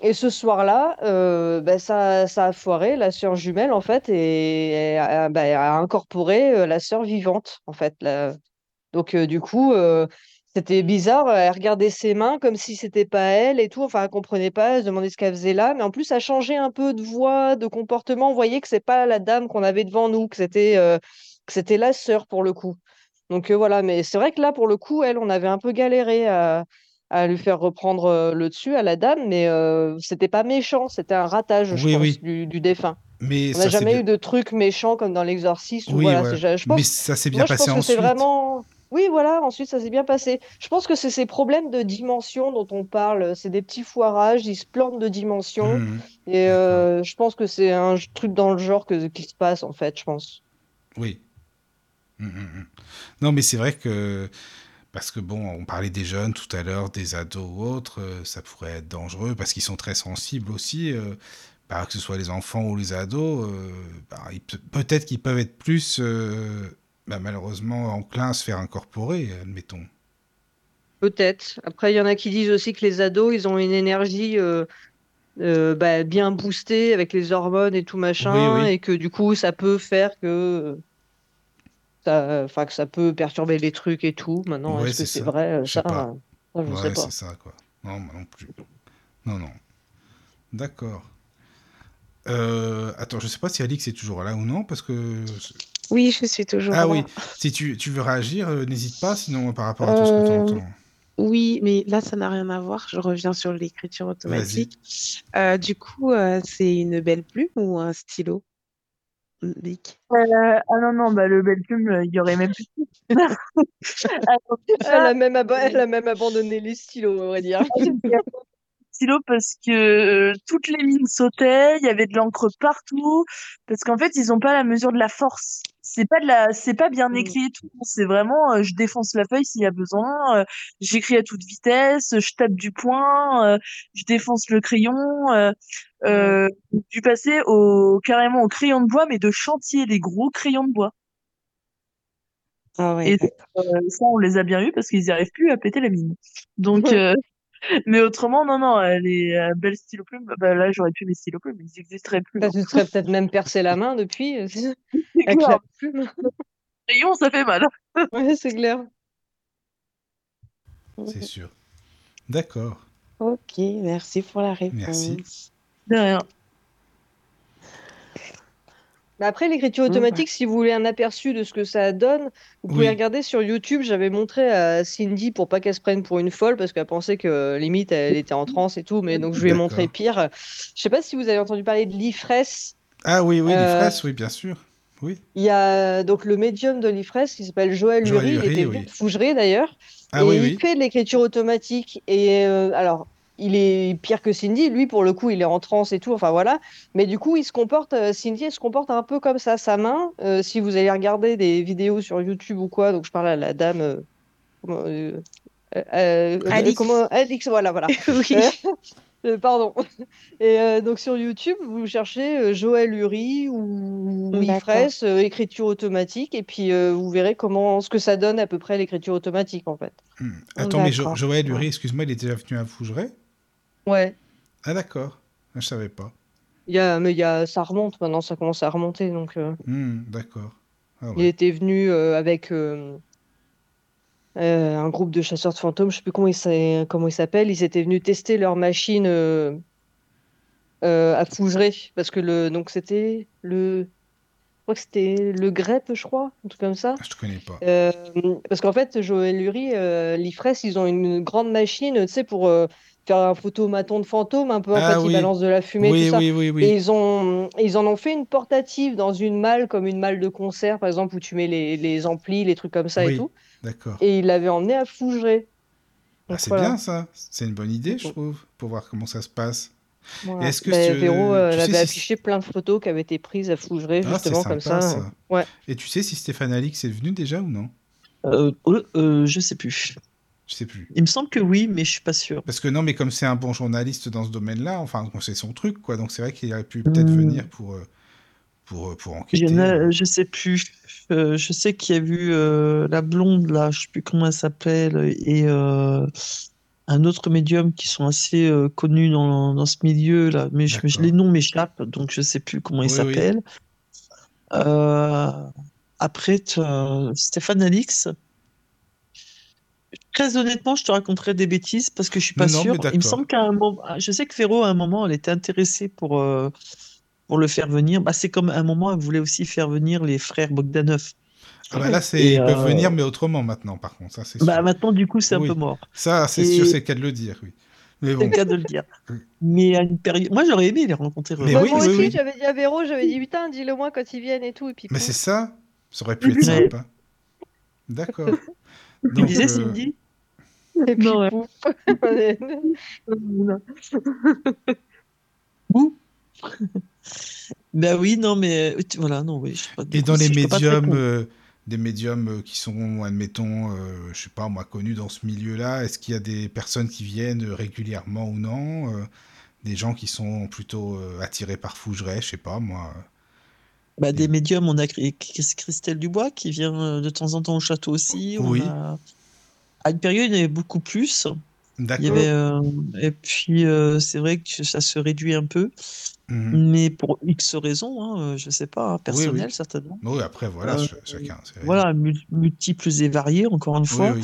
F: Et ce soir-là, euh, bah, ça, ça a foiré, la sœur jumelle, en fait, et a, bah, a incorporé euh, la sœur vivante, en fait. Donc, euh, du coup, c'était bizarre. Elle regardait ses mains comme si c'était pas elle et tout. Enfin, elle comprenait pas, elle se demandait ce qu'elle faisait là. Mais en plus, elle changeait un peu de voix, de comportement. On voyait que c'est pas la dame qu'on avait devant nous, que c'était c'était la sœur pour le coup. Donc voilà, mais c'est vrai que là, pour le coup, elle, on avait un peu galéré à, à lui faire reprendre le dessus à la dame, mais euh, c'était pas méchant, c'était un ratage, je
A: Oui,
F: pense,
A: oui.
F: du, du défunt.
A: Mais
F: On n'a jamais
A: bien.
F: eu de trucs méchants comme dans l'Exorciste. ou
A: Oui,
F: voilà,
A: ouais. Mais ça s'est bien
F: moi, je
A: passé
F: que
A: ensuite.
F: vraiment. Oui, voilà, ensuite ça s'est bien passé. Je pense que c'est ces problèmes de dimension dont on parle. C'est des petits foirages, ils se plantent de dimension.
A: Mhm.
F: Et euh, je pense que c'est un truc dans le genre que, qui se passe, en fait, je pense.
A: Oui. Mm, mm, mm. Non, mais c'est vrai que parce que bon, on parlait des jeunes tout à l'heure, des ados ou autres, euh, ça pourrait être dangereux parce qu'ils sont très sensibles aussi. euh, bah, que ce soit les enfants ou les ados, euh, bah, peut-être qu'ils peuvent être plus bah, malheureusement enclins à se faire incorporer, admettons.
F: Peut-être. Après, il y en a qui disent aussi que les ados, ils ont une énergie euh, euh, bah, bien boostée avec les hormones et tout machin,
A: Oui, oui.
F: et que du coup, ça peut faire que enfin, que ça peut perturber les trucs et tout. Maintenant,
A: Ouais,
F: est-ce que
A: c'est
F: vrai? euh,
A: Je sais
F: Ça,
A: pas.
F: euh, ça, je sais
A: Ouais,
F: pas.
A: c'est ça quoi. Non, moi non plus. Non, non. D'accord. Euh, attends, je sais pas si Alix est toujours là ou non, parce que
H: Oui, je suis toujours
A: Ah
H: là.
A: oui, si tu, tu veux réagir, euh, n'hésite pas, sinon par rapport à tout ce que tu entends.
H: Oui, mais là, ça n'a rien à voir. Je reviens sur l'écriture automatique. Euh, du coup, euh, c'est une belle plume ou un stylo,
I: Euh, ah non, non, bah, le bel plume, euh, il y aurait même plus de Alors,
F: Elle a même, elle a même abandonné les stylos, on va dire.
I: Parce que euh, toutes les mines sautaient, il y avait de l'encre partout, parce qu'en fait, ils ont pas la mesure de la force. C'est pas de la, c'est pas bien
F: Mm.
I: écrit et tout. C'est vraiment, euh, je défonce la feuille s'il y a besoin, euh, j'écris à toute vitesse, je tape du poing, euh, je défonce le crayon. Euh, euh, du passer au carrément au crayon de bois, mais de chantier, les gros crayons de bois.
H: Ah ouais,
I: Et euh, ça, on les a bien eus parce qu'ils n'y arrivent plus à péter la mine. Donc, euh, mais autrement, non, non, euh, les euh, belles stylos plumes, bah là, j'aurais pu mes stylos plumes, ils n'existeraient plus.
F: Bah,
I: hein.
F: tu serais peut-être même percé la main depuis, euh, avec
I: clair.
F: la plume.
I: Crayon, ça fait mal.
F: Ouais, c'est clair.
A: C'est sûr. D'accord.
H: Ok, merci pour la
A: Merci.
H: réponse.
I: De rien.
F: Mais après, l'écriture
H: bah.
F: automatique, si vous voulez un aperçu de ce que ça donne, vous pouvez
A: Oui.
F: regarder sur YouTube. J'avais montré à Cindy pour pas qu'elle se prenne pour une folle parce qu'elle pensait que limite elle était en transe et tout, mais donc je lui ai montré pire. Je sais pas si vous avez entendu parler de l'IFRES.
A: Ah oui, oui,
F: Euh,
A: fraises, oui, bien sûr. Oui.
F: Il y a donc le médium de l'IFRES qui s'appelle Joël
A: Joël
F: Uri, il était
A: oui.
F: de Fougeray d'ailleurs.
A: Ah
F: et
A: oui,
F: il fait de l'écriture automatique. Et euh, alors, il est pire que Cindy. Lui, pour le coup, il est en transe et tout. Enfin voilà. Mais du coup, il se comporte, euh, Cindy, elle se comporte un peu comme ça. Sa main, euh, si vous allez regarder des vidéos sur YouTube ou quoi, donc je parle à la dame. euh, comment, euh, euh,
H: Alix.
F: comment- Alix, voilà, voilà.
H: Oui.
F: Pardon. Et euh, donc sur YouTube, vous cherchez euh, Joël Uri ou. Ifres, euh, écriture automatique, et puis euh, vous verrez comment ce que ça donne à peu près l'écriture automatique en fait.
A: Hmm. Attends, mais. Joël Uri, excuse-moi, il était déjà venu à Fougeray?
F: Ouais.
A: Ah d'accord. Ah, Je savais pas.
F: Il y a, mais il y a, ça remonte maintenant, ça commence à remonter. Donc, euh,
A: Hmm, d'accord. Ah
F: il
A: ouais.
F: était venu euh, avec euh, euh, un groupe de chasseurs de fantômes, je sais plus comment ils s'a- comment ils s'appellent. Ils étaient venus tester leur machine euh, euh, à Fougeray parce que le, donc c'était le, je crois que c'était le Grep, je crois, un truc comme ça.
A: Ah, Je te connais pas.
F: Euh, parce qu'en fait, Joël Lurie, euh, l'IFRES, ils ont une grande machine, tu sais, pour euh, faire un photomaton de fantôme, un peu, en
A: Ah
F: fait,
A: oui.
F: ils balancent de la fumée,
A: Oui,
F: tout ça.
A: oui, oui,
F: Et ils ont, ils en ont fait une portative dans une malle, comme une malle de concert, par exemple, où tu mets les, les amplis, les trucs comme ça et tout.
A: d'accord.
F: Et ils l'avaient emmené à Fougeray.
A: Ah, c'est
F: voilà.
A: bien ça. C'est une bonne idée, je trouve, pour voir comment ça se passe.
F: Voilà.
A: Est-ce que
F: Ben,
A: tu-
F: Véro, euh,
A: tu
F: elle
A: sais
F: avait
A: si-
F: affiché plein de photos qui avaient été prises à Fougeray,
A: Ah,
F: justement, comme ça.
A: ça.
F: Ouais.
A: Et tu sais si Stéphane Alix est venu déjà ou non?
C: Euh, euh, euh, je sais plus.
A: Je sais plus.
C: Il me semble que oui, mais je suis pas sûr.
A: Parce que non, mais comme c'est un bon journaliste dans ce domaine-là, enfin, c'est son truc, quoi. Donc c'est vrai qu'il aurait pu peut-être
C: Hmm.
A: venir pour, euh, pour, euh, pour
C: Je,
A: enquêter.
C: ne- je sais plus. Euh, je sais qu'il y a euh, la blonde là, je sais plus comment elle s'appelle, et euh, un autre médium qui sont assez connus dans, dans ce milieu là, mais, je, les noms m'échappent, donc je sais plus comment ils
A: Oui,
C: s'appellent. Après, Stéphane Alix. Très honnêtement, je te raconterai des bêtises parce que je suis pas sûr. Il me semble qu'à un moment, je sais que Ferro, à un moment, elle était intéressée pour, euh, pour le faire venir. Bah, c'est comme à un moment, elle voulait aussi faire venir les frères Bogdanov.
A: Ah bah là, c'est ils peuvent
C: euh,
A: venir, mais autrement maintenant, par contre, ça c'est
C: Bah, maintenant, du coup, c'est
A: Oui.
C: un peu mort.
A: Ça, c'est
C: Et-
A: sûr, c'est le cas de le dire, oui. Mais
C: C'est le cas de le dire. Mais à une période, moi, j'aurais aimé les rencontrer.
A: Mais
F: Ouais,
A: oui,
F: moi
A: oui,
F: aussi,
A: oui.
F: j'avais dit à Véro, j'avais dit, putain, dis-le moi quand ils viennent et tout. Et puis,
A: mais c'est ça, ça aurait pu être sympa. D'accord.
C: Tu disais,
A: euh,
C: Cindy?
F: Et puis,
C: Non, ouais.
F: pouf.
C: Ouh. Bah oui, non, mais euh, voilà, non, oui. je sais pas, du
A: Et
C: coup,
A: dans les médiums, euh, des médiums qui sont, admettons, euh, je sais pas, moi, connus dans ce milieu-là, est-ce qu'il y a des personnes qui viennent régulièrement ou non euh, Des gens qui sont plutôt euh, attirés par Fougeray, je sais pas, moi.
C: Bah, des médiums, on a Christelle Dubois qui vient euh, de temps en temps au château aussi. On
A: Oui.
C: a... À une période, il y avait beaucoup plus. Il y
A: D'accord.
C: avait, euh, et puis, euh, c'est vrai que ça se réduit un peu,
A: Mhm.
C: mais pour X raisons, hein, je sais pas, hein, personnelles
A: oui.
C: certainement.
A: Oui, après, voilà,
C: Euh,
A: ch- chacun. c'est-
C: Voilà, mul- multiples et variés, encore une fois.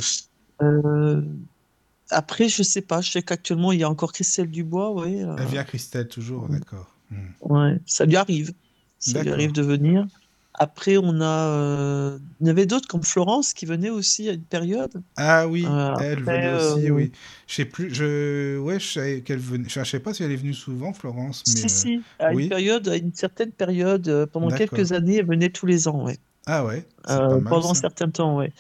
C: après, je sais pas, je sais qu'actuellement, il y a encore Christelle Dubois, ouais.
A: Elle vient Christelle toujours, d'accord. Mhm.
C: ouais, ça lui arrive. Ça lui arrive de venir. Après, on a, euh, il y avait d'autres comme Florence qui venait aussi à une période.
A: Ah oui,
C: Euh,
A: elle
C: après,
A: venait aussi,
C: euh,
A: oui. Je sais plus, je, ouais, je savais qu'elle venait. Je sais pas si elle est venue souvent, Florence, mais.
C: Si,
A: euh,
C: si, à
A: oui.
C: une période, à une certaine période, euh, pendant quelques années, elle venait tous les ans, ouais.
A: Ah ouais, c'est
C: Euh,
A: pas mal
C: pendant un certain temps, ouais.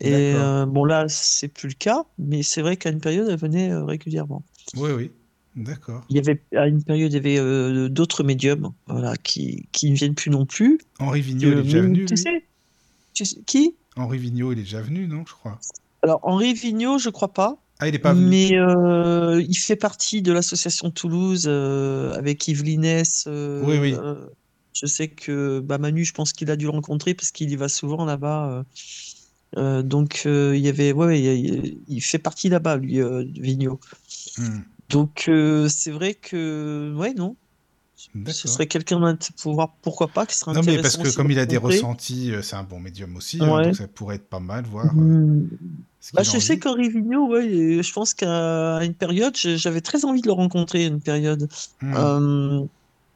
C: Et euh, bon, là, c'est plus le cas, mais c'est vrai qu'à une période, elle venait euh, régulièrement.
A: Oui, oui, d'accord.
C: Il y avait, à une période, il y avait euh, d'autres médiums, voilà, qui, qui ne viennent plus non plus.
A: Henri Vigneault, il
C: Euh,
A: est déjà venu,
C: tu sais, tu sais- qui?
A: Henri Vigneault, il est déjà venu, non, je crois.
C: Alors, Henri Vigneault, je crois pas.
A: Ah, il est pas venu.
C: Mais euh, il fait partie de l'association Toulouse euh, avec Yves Linès.
A: Oui, oui.
C: je sais que bah, Manu, je pense qu'il a dû le rencontrer parce qu'il y va souvent là-bas. donc il y avait, ouais, il, il fait partie là-bas, lui, Vigneault.
A: Hmm,
C: Donc euh, c'est vrai que, ouais, non, ce serait quelqu'un pour voir pourquoi pas qui serait
A: Non, mais parce
C: intéressant
A: que comme il a des ressentis, euh, c'est un bon médium aussi, hein, donc ça pourrait être pas mal, voir euh,
C: Hmm. Bah, je sais Vigneault, ouais, je pense qu'à une période, j'avais très envie de le rencontrer à une période.
A: Hmm,
C: Euh,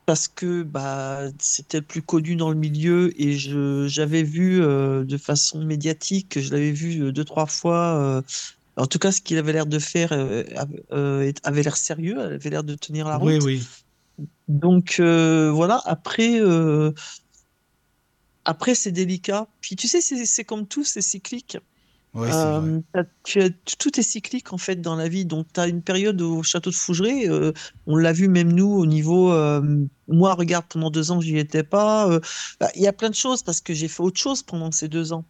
C: parce que bah, c'était le plus connu dans le milieu et je, j'avais vu euh, de façon médiatique, je l'avais vu deux, trois fois. Euh, en tout cas, ce qu'il avait l'air de faire euh, av- euh, avait l'air sérieux, avait l'air de tenir la
A: Oui,
C: route.
A: oui.
C: Donc euh, voilà, après, euh, après c'est délicat. Puis tu sais, c'est comme tout, c'est cyclique.
A: Ouais.
C: Euh, tu as- tout est cyclique en fait dans la vie. Donc, tu as une période au château de Fougeray, euh, on l'a vu même nous au niveau. euh, moi, regarde, pendant deux ans, j'y étais pas. euh, bah, Il y a plein de choses parce que j'ai fait autre chose pendant ces deux ans.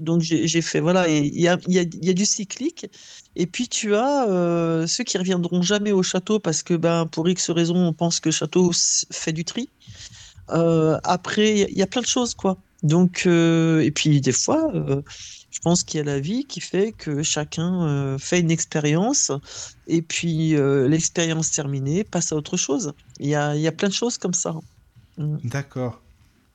C: Donc, j'ai fait. Voilà, il y a, y y a du cyclique. Et puis, tu as euh, ceux qui reviendront jamais au château parce que, ben, pour X raisons, on pense que le château fait du tri. Euh, après, il y a- plein de choses, quoi. Donc, euh, et puis des fois, je pense qu'il y a la vie qui fait que chacun fait une expérience et puis l'expérience terminée passe à autre chose. Il y a, y a plein de choses comme ça. Mm.
A: D'accord.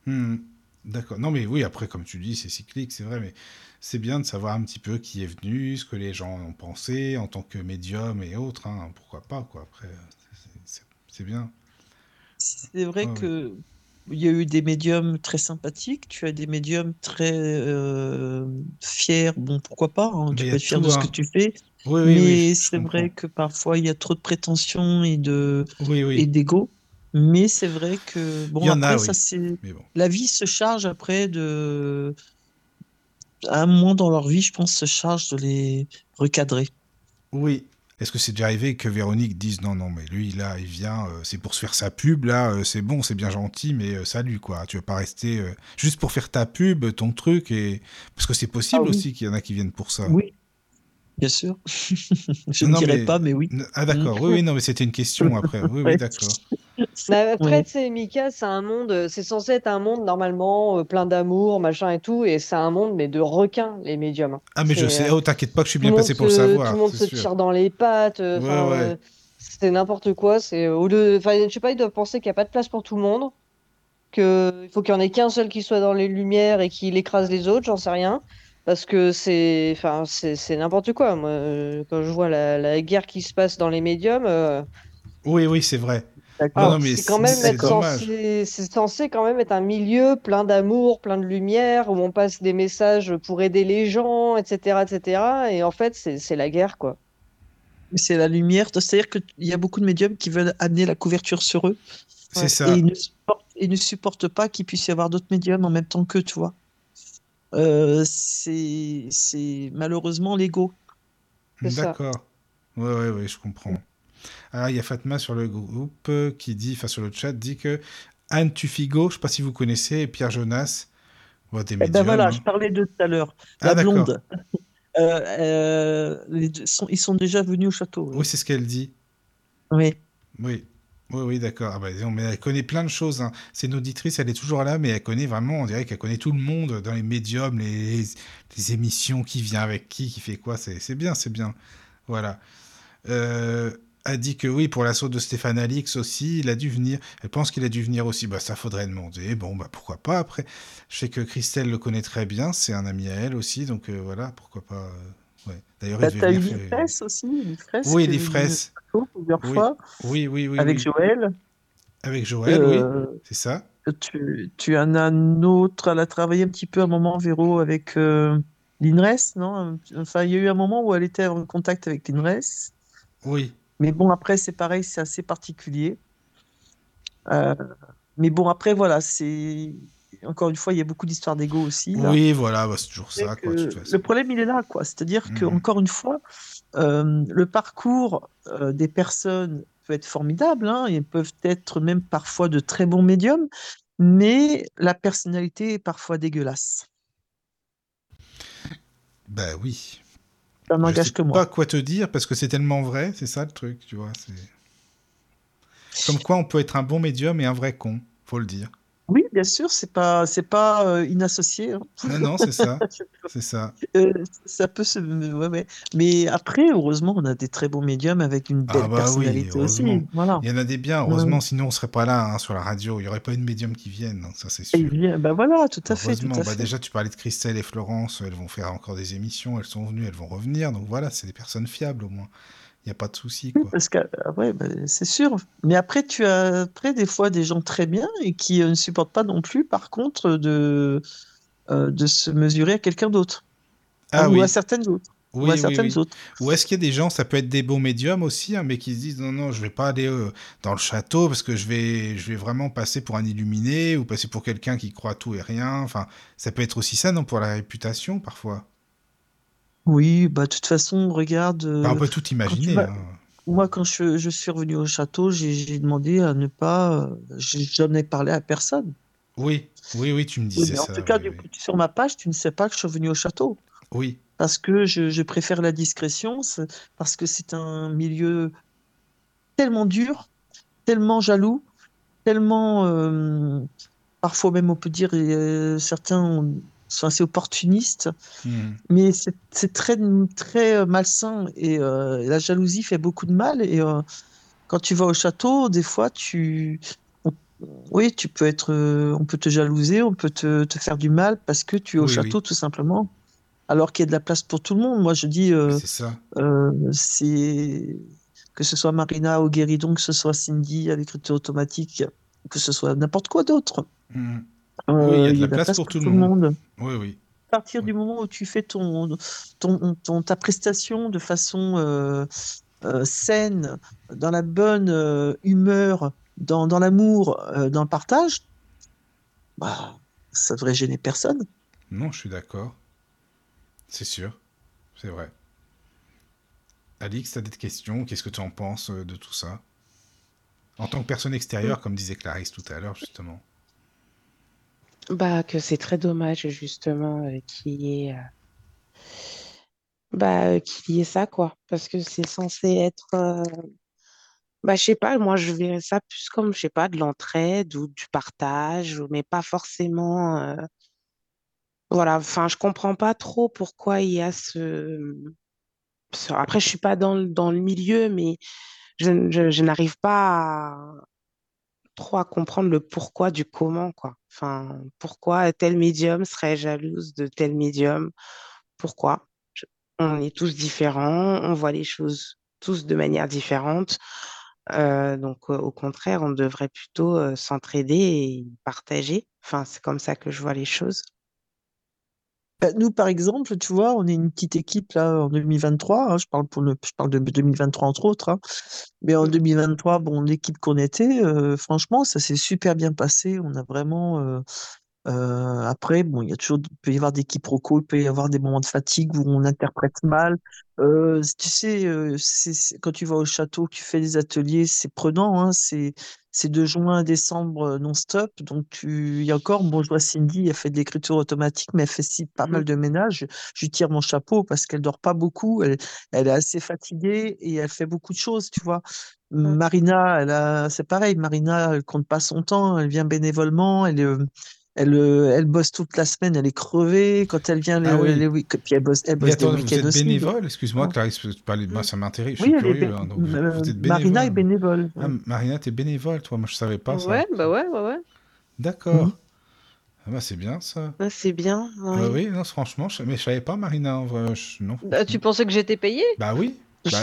A: Hmm, D'accord. Non, mais oui, après, comme tu dis, c'est cyclique, c'est vrai, mais c'est bien de savoir un petit peu qui est venu, ce que les gens ont pensé en tant que médium et autres. hein, pourquoi pas, quoi. Après, c'est- bien.
C: C'est vrai
A: Ouais, ouais.
C: que il y a eu des médiums très sympathiques, tu as des médiums très euh, fiers. Bon, pourquoi pas, hein, tu peux être fier de ce
A: hein.
C: que tu fais.
A: Oui, oui,
C: Mais c'est vrai que parfois il y a trop de prétention et de
A: Oui,
C: et
A: oui.
C: d'ego. Mais c'est vrai que bon
A: a,
C: après ça
A: oui.
C: c'est
A: bon.
C: la vie se charge après de à un moment dans leur vie, je pense, se charge de les recadrer.
A: Oui. Est-ce que c'est déjà arrivé que Véronique dise non, non, mais lui, là, il vient, euh, c'est pour se faire sa pub, là, euh, c'est bon, c'est bien gentil, mais euh, salut, quoi. Tu veux pas rester euh, juste pour faire ta pub, ton truc, et parce que c'est possible
C: Ah oui.
A: aussi qu'il y en a qui viennent pour ça.
C: Oui, bien sûr. Je ne dirais
A: mais-
C: pas, mais oui.
A: Ah, d'accord. Oui, oui, non, mais c'était une question après. Oui, oui, d'accord.
F: Mais après, tu sais, Mika, c'est un monde, euh, c'est censé être un monde normalement euh, plein d'amour, machin et tout, et c'est un monde mais de requins, les médiums.
A: Ah, mais je sais.
F: euh,
A: Oh, t'inquiète pas que je suis bien passé pour le savoir.
F: Tout le monde se
A: sûr.
F: tire dans les pattes.
A: Ouais, ouais.
F: euh, c'est n'importe quoi. C'est au lieu, enfin, je sais pas, ils doivent penser qu'il n'y a pas de place pour tout le monde, que il faut qu'il y en ait qu'un seul qui soit dans les lumières et qu'il écrase les autres. J'en sais rien. Parce que c'est, enfin, c'est n'importe quoi. Moi, quand je vois la, la guerre qui se passe dans les médiums. euh,
A: Oui, oui, c'est vrai. Non,
C: D'accord.
A: non, mais
F: c'est quand même
A: c'est
F: être
A: dommage.
F: censé, c'est censé quand même être un milieu plein d'amour, plein de lumière, où on passe des messages pour aider les gens, etc., etc. Et en fait, c'est c'est la guerre, quoi.
C: C'est la lumière. C'est-à-dire qu'il y a beaucoup de médiums qui veulent amener la couverture sur eux
A: C'est
F: Ouais.
A: ça.
C: et ils ne supportent, ils ne supportent pas qu'il puisse y avoir d'autres médiums en même temps qu'eux, tu vois. Euh, c'est c'est malheureusement l'ego.
F: C'est ça.
A: D'accord. Ouais, ouais, ouais, je comprends. Ah, il y a Fatma sur le groupe euh, qui dit, enfin sur le chat, dit que Anne Tufigo, je sais pas si vous connaissez, et Pierre Jonas, bon, des
C: Eh ben voilà,
A: hein.
C: je parlais d'eux tout à l'heure.
A: Ah,
C: La
A: d'accord.
C: blonde. Euh, euh, les deux sont, ils sont déjà venus au château.
A: Oui, c'est ce qu'elle dit.
C: Oui.
A: Oui. Oui, oui, d'accord. Ah bah, mais elle connaît plein de choses. hein. C'est une auditrice, elle est toujours là, mais elle connaît vraiment, on dirait qu'elle connaît tout le monde dans les médiums, les, les émissions, qui vient avec qui, qui fait quoi. C'est c'est bien, c'est bien. Voilà. Euh, a dit que oui, pour l'assaut de Stéphane Alix aussi, il a dû venir. Elle pense qu'il a dû venir aussi. Bah, ça faudrait demander. Bon, bah, pourquoi pas après. Je sais que Christelle le connaît très bien, c'est un ami à elle aussi, donc euh, voilà, pourquoi pas. euh, ouais. D'ailleurs,
C: Bah,
A: il
C: T'as
A: devait
C: eu
A: venir. faire-
C: l'Ifresse aussi,
A: Oui,
C: est venu au
A: l'Ifresse.
C: château plusieurs
A: Oui,
C: fois
A: oui, oui, oui.
C: avec
A: oui.
C: Joël.
A: Avec Joël,
C: Euh,
A: oui, c'est ça.
C: tu, tu en as un autre, elle a travaillé un petit peu un moment, Véro, avec euh, l'INRES, non? Enfin, il y a eu un moment où elle était en contact avec l'INRES.
A: Oui.
C: Mais bon, après, c'est pareil, c'est assez particulier. Euh, mais bon, après, voilà, c'est... Encore une fois, il y a beaucoup d'histoires d'ego aussi, là.
A: Oui, voilà, bah, c'est toujours ça, quoi,
C: que
A: de toute façon.
C: le problème, il est là, quoi. C'est-à-dire que,
A: Mhm.
C: encore une fois, euh, le parcours euh, des personnes peut être formidable, hein, ils peuvent être même parfois de très bons médiums, mais la personnalité est parfois dégueulasse.
A: Bah oui.
C: Ça
A: Je
C: n'engage
A: sais
C: que moi.
A: pas quoi te dire parce que c'est tellement vrai, c'est ça le truc, tu vois. Comme quoi on peut être un bon médium et un vrai con, faut le dire.
C: Oui, bien sûr, c'est pas, c'est pas euh, inassocié. hein.
A: Non, non, c'est ça. C'est ça.
C: Euh, ça peut se. ouais, ouais. Mais après, heureusement, on a des très bons médiums avec une belle
A: Ah bah oui,
C: personnalité aussi. Voilà.
A: Il y en a des biens,
C: Ouais.
A: heureusement, sinon on serait pas là hein, sur la radio. Il y aurait pas une médium qui vienne, hein, ça c'est
C: Et
A: sûr.
C: bien, bah voilà, tout à fait, tout à
A: bah
C: fait.
A: déjà tu parlais de Christelle et Florence, elles vont faire encore des émissions, elles sont venues, elles vont revenir, donc voilà, c'est des personnes fiables au moins. Il n'y a pas de souci,
C: Oui, parce que, ah ouais, bah, c'est sûr. Mais après, tu as après des fois des gens très bien et qui euh, ne supportent pas non plus, par contre, de, euh, de se mesurer à quelqu'un d'autre.
A: Ah
C: ou
A: oui.
C: à certaines autres. ou à certaines
A: oui.
C: autres.
A: Ou est-ce qu'il y a des gens, ça peut être des bons médiums aussi, hein, mais qui se disent non, non, je vais pas aller euh, dans le château parce que je vais, je vais vraiment passer pour un illuminé ou passer pour quelqu'un qui croit à tout et rien. Enfin, ça peut être aussi ça, non, pour la réputation parfois.
C: Oui, bah, de toute façon, regarde.
A: Enfin, on
C: euh,
A: peut tout imaginer.
C: vas-
A: hein.
C: Moi, quand je, je suis revenu au château, j'ai demandé à ne pas. euh, j'ai- J'en ai parlé à personne.
A: Oui, oui, oui, tu me
C: Oui,
A: disais
C: mais en
A: ça.
C: tout cas,
A: oui,
C: du
A: oui.
C: coup, sur ma page, tu ne sais pas que je suis revenu au château.
A: Oui,
C: Parce que je, je préfère la discrétion, parce que c'est un milieu tellement dur, tellement jaloux, tellement, euh, parfois même on peut dire, euh, certains sont assez opportunistes,
A: Mhm.
C: mais c'est très, très malsain et euh, la jalousie fait beaucoup de mal. Et euh, quand tu vas au château, des fois, tu, oui, tu peux être, euh, on peut te jalouser, on peut te, te faire du mal parce que tu es au
A: Oui,
C: château
A: oui.
C: tout simplement, alors qu'il y a de la place pour tout le monde. Moi, je dis,
A: c'est
C: que ce soit Marina au guéridon, que ce soit Cindy à l'écriture automatique, que ce soit n'importe quoi d'autre.
A: Mhm.
C: Euh,
A: Oui, il y a de la place pour tout le
C: monde.
A: monde. Oui, oui.
C: À partir du moment où tu fais ton, ton, ton- ta prestation de façon euh, euh, saine, dans la bonne humeur, dans, dans l'amour, dans le partage, bah, ça devrait gêner personne.
A: Non, je suis d'accord. C'est sûr. C'est vrai. Alix, tu as des questions? Qu'est-ce que tu en penses de tout ça? En tant que personne extérieure, comme disait Clarisse tout à l'heure, justement.
H: Bah, que c'est très dommage, justement, euh, qu'il y ait, euh, bah, euh, ça, quoi. Parce que c'est censé être, bah, je sais pas, moi, je verrais ça plus comme, je sais pas, de l'entraide ou du partage, mais pas forcément. Voilà, enfin, je comprends pas trop pourquoi il y a ce. Après, je suis pas dans le, milieu, mais je, je, je n'arrive pas à- trop à comprendre le pourquoi du comment, quoi. Enfin, pourquoi tel médium serait jalouse de tel médium? Pourquoi? On est tous différents, on voit les choses tous de manière différente. Euh, donc, euh, au contraire, on devrait plutôt euh, s'entraider et partager. Enfin, c'est comme ça que je vois les choses.
C: Bah, Nous, par exemple, tu vois, on est une petite équipe là en 2023. hein, je parle pour le, je parle de 2023 entre autres. hein. Mais en
H: Mm.
C: 2023, bon, l'équipe qu'on était, euh, franchement, ça s'est super bien passé. On a vraiment. euh, euh, après, bon, il y a toujours, il peut y avoir des quiproquos, il peut y avoir des moments de fatigue où on interprète mal. Euh, tu sais, euh, quand tu vas au château, tu fais des ateliers, c'est prenant. Hein, c'est, c'est de juin à décembre non-stop. Donc, tu, il y a encore, bon, je vois Cindy, elle fait de l'écriture automatique, mais elle fait si pas mal
H: Mhm.
C: de ménage. Je lui tire mon chapeau parce qu'elle dort pas beaucoup. Elle, elle est assez fatiguée et elle fait beaucoup de choses, tu vois.
H: Mm.
C: Marina, elle a, c'est pareil. Marina, elle compte pas son temps. Elle vient bénévolement. Elle, elle, euh, elle bosse toute la semaine. Elle est crevée. Quand elle vient,
A: Ah
C: les,
A: oui.
C: puis elle bosse, elle bosse
A: attends, vous
C: week-ends
A: êtes
C: aussi. donc-
A: bénévole Excuse-moi. Clarisse, moi, ça m'intéresse, je
C: Oui,
A: suis
C: elle est
A: curieux.
C: bé-
A: hein, donc vous,
C: euh,
A: vous êtes
C: Marina est
A: bénévole.
C: bénévole.
A: Ah,
C: ouais.
A: Marina, t'es bénévole, toi. Moi, je savais pas ça.
F: Ouais, bah ouais, ouais, ouais.
A: D'accord.
C: Mhm.
A: Ah bah, c'est bien, ça.
H: Ah, c'est bien,
A: Ouais,
H: oui.
A: oui, non, franchement, je... mais je savais pas, Marina, en vrai. je- Non,
F: Bah, tu pensais que j'étais payée?
A: Bah oui. Bah,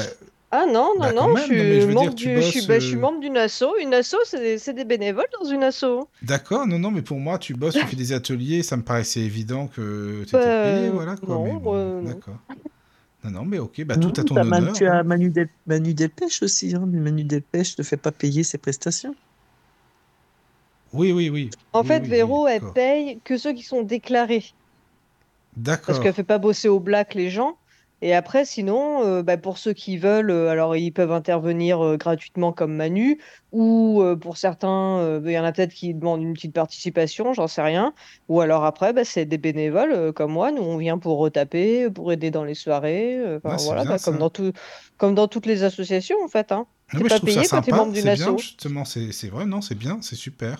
F: Ah non, non,
A: Bah,
F: non, je
A: non, je dire,
F: suis, bah, je suis
A: euh,
F: membre d'une asso. Une asso, c'est des, c'est des bénévoles dans une asso.
A: D'accord, non, non, mais pour moi, tu bosses, tu fais des ateliers, ça me paraissait évident que tu étais
F: Bah,
A: payé, voilà quoi.
F: non,
A: bon,
F: euh,
A: d'accord. Non, non, mais ok, bah tout à ton honneur.
C: tu as. Manu, Del, Manu Delpech aussi, hein, mais Manu Delpech ne fait pas payer ses prestations.
A: Oui, oui, oui.
F: En
A: Oui,
F: fait,
A: oui, oui,
F: Véro, elle paye que ceux qui sont déclarés. Parce
A: D'accord.
F: qu'elle fait pas bosser au black les gens. Et après, sinon, euh, bah, pour ceux qui veulent, euh, alors ils peuvent intervenir euh, gratuitement comme Manu, ou euh, pour certains, euh, il y en a peut-être qui demandent une petite participation, j'en sais rien. Ou alors après, bah, c'est des bénévoles euh, comme moi, nous on vient pour retaper, pour aider dans les soirées, euh, enfin
A: Ouais, c'est
F: voilà,
A: bien
F: bah, comme dans tout, comme dans toutes les associations en fait. Hein.
A: Je
F: pas payé quand t'es membre d'une
A: c'est bien,
F: asso.
A: justement, c'est c'est vrai, non, c'est bien, c'est super.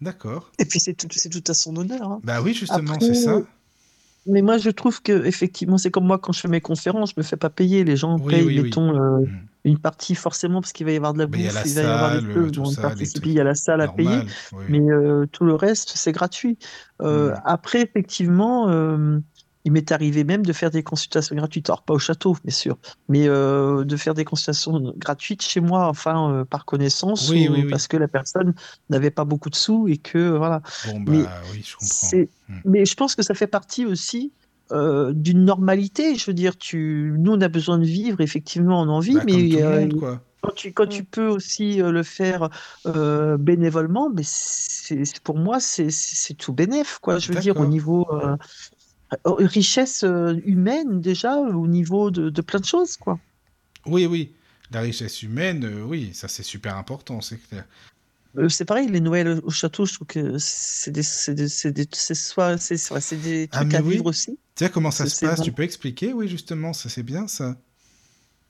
A: D'accord.
C: Et puis c'est tout, c'est tout à son honneur. hein.
A: Bah oui, justement,
C: Après,
A: c'est ça.
C: Mais moi je trouve que effectivement c'est comme moi quand je fais mes conférences, je me fais pas payer. Les gens
A: Oui,
C: payent,
A: oui, oui.
C: mettons, euh,
A: Mm.
C: une partie forcément parce qu'il va y avoir de la
A: il
C: bouffe, il va y avoir des choses,
A: les
C: participe, il y a la salle à payer, mais euh, tout le reste c'est gratuit. Euh,
A: Mm.
C: après effectivement, il m'est arrivé même de faire des consultations gratuites, alors pas au château bien sûr, mais euh, de faire des consultations gratuites chez moi, enfin euh, par connaissance
A: Oui,
C: ou
A: oui, oui.
C: parce que la personne n'avait pas beaucoup de sous et que voilà.
A: Bon,
C: Mais
A: bah oui, je comprends.
C: c'est,
A: Mm.
C: mais je pense que ça fait partie aussi euh, d'une normalité. Je veux dire, tu, nous, on a besoin de vivre, effectivement, on en vit,
A: Bah, comme tout
C: mais
A: le
C: euh,
A: monde, quoi.
C: quand tu, quand tu peux aussi euh, le faire euh, bénévolement, mais c'est, pour moi, c'est, tout bénéf, quoi. Je veux dire, au niveau euh, euh, richesse euh, humaine, déjà, au niveau de, de plein de choses, quoi.
A: Oui, oui. La richesse humaine, euh, oui, ça c'est super important, c'est clair.
C: Euh, c'est pareil, les Noëls au château, je trouve que c'est des, c'est des, c'est des, c'est des
A: Ah,
C: trucs
A: mais
C: à
A: oui.
C: vivre aussi.
A: Tiens, comment ça se passe? Tu peux expliquer? Oui, justement, ça c'est bien, ça.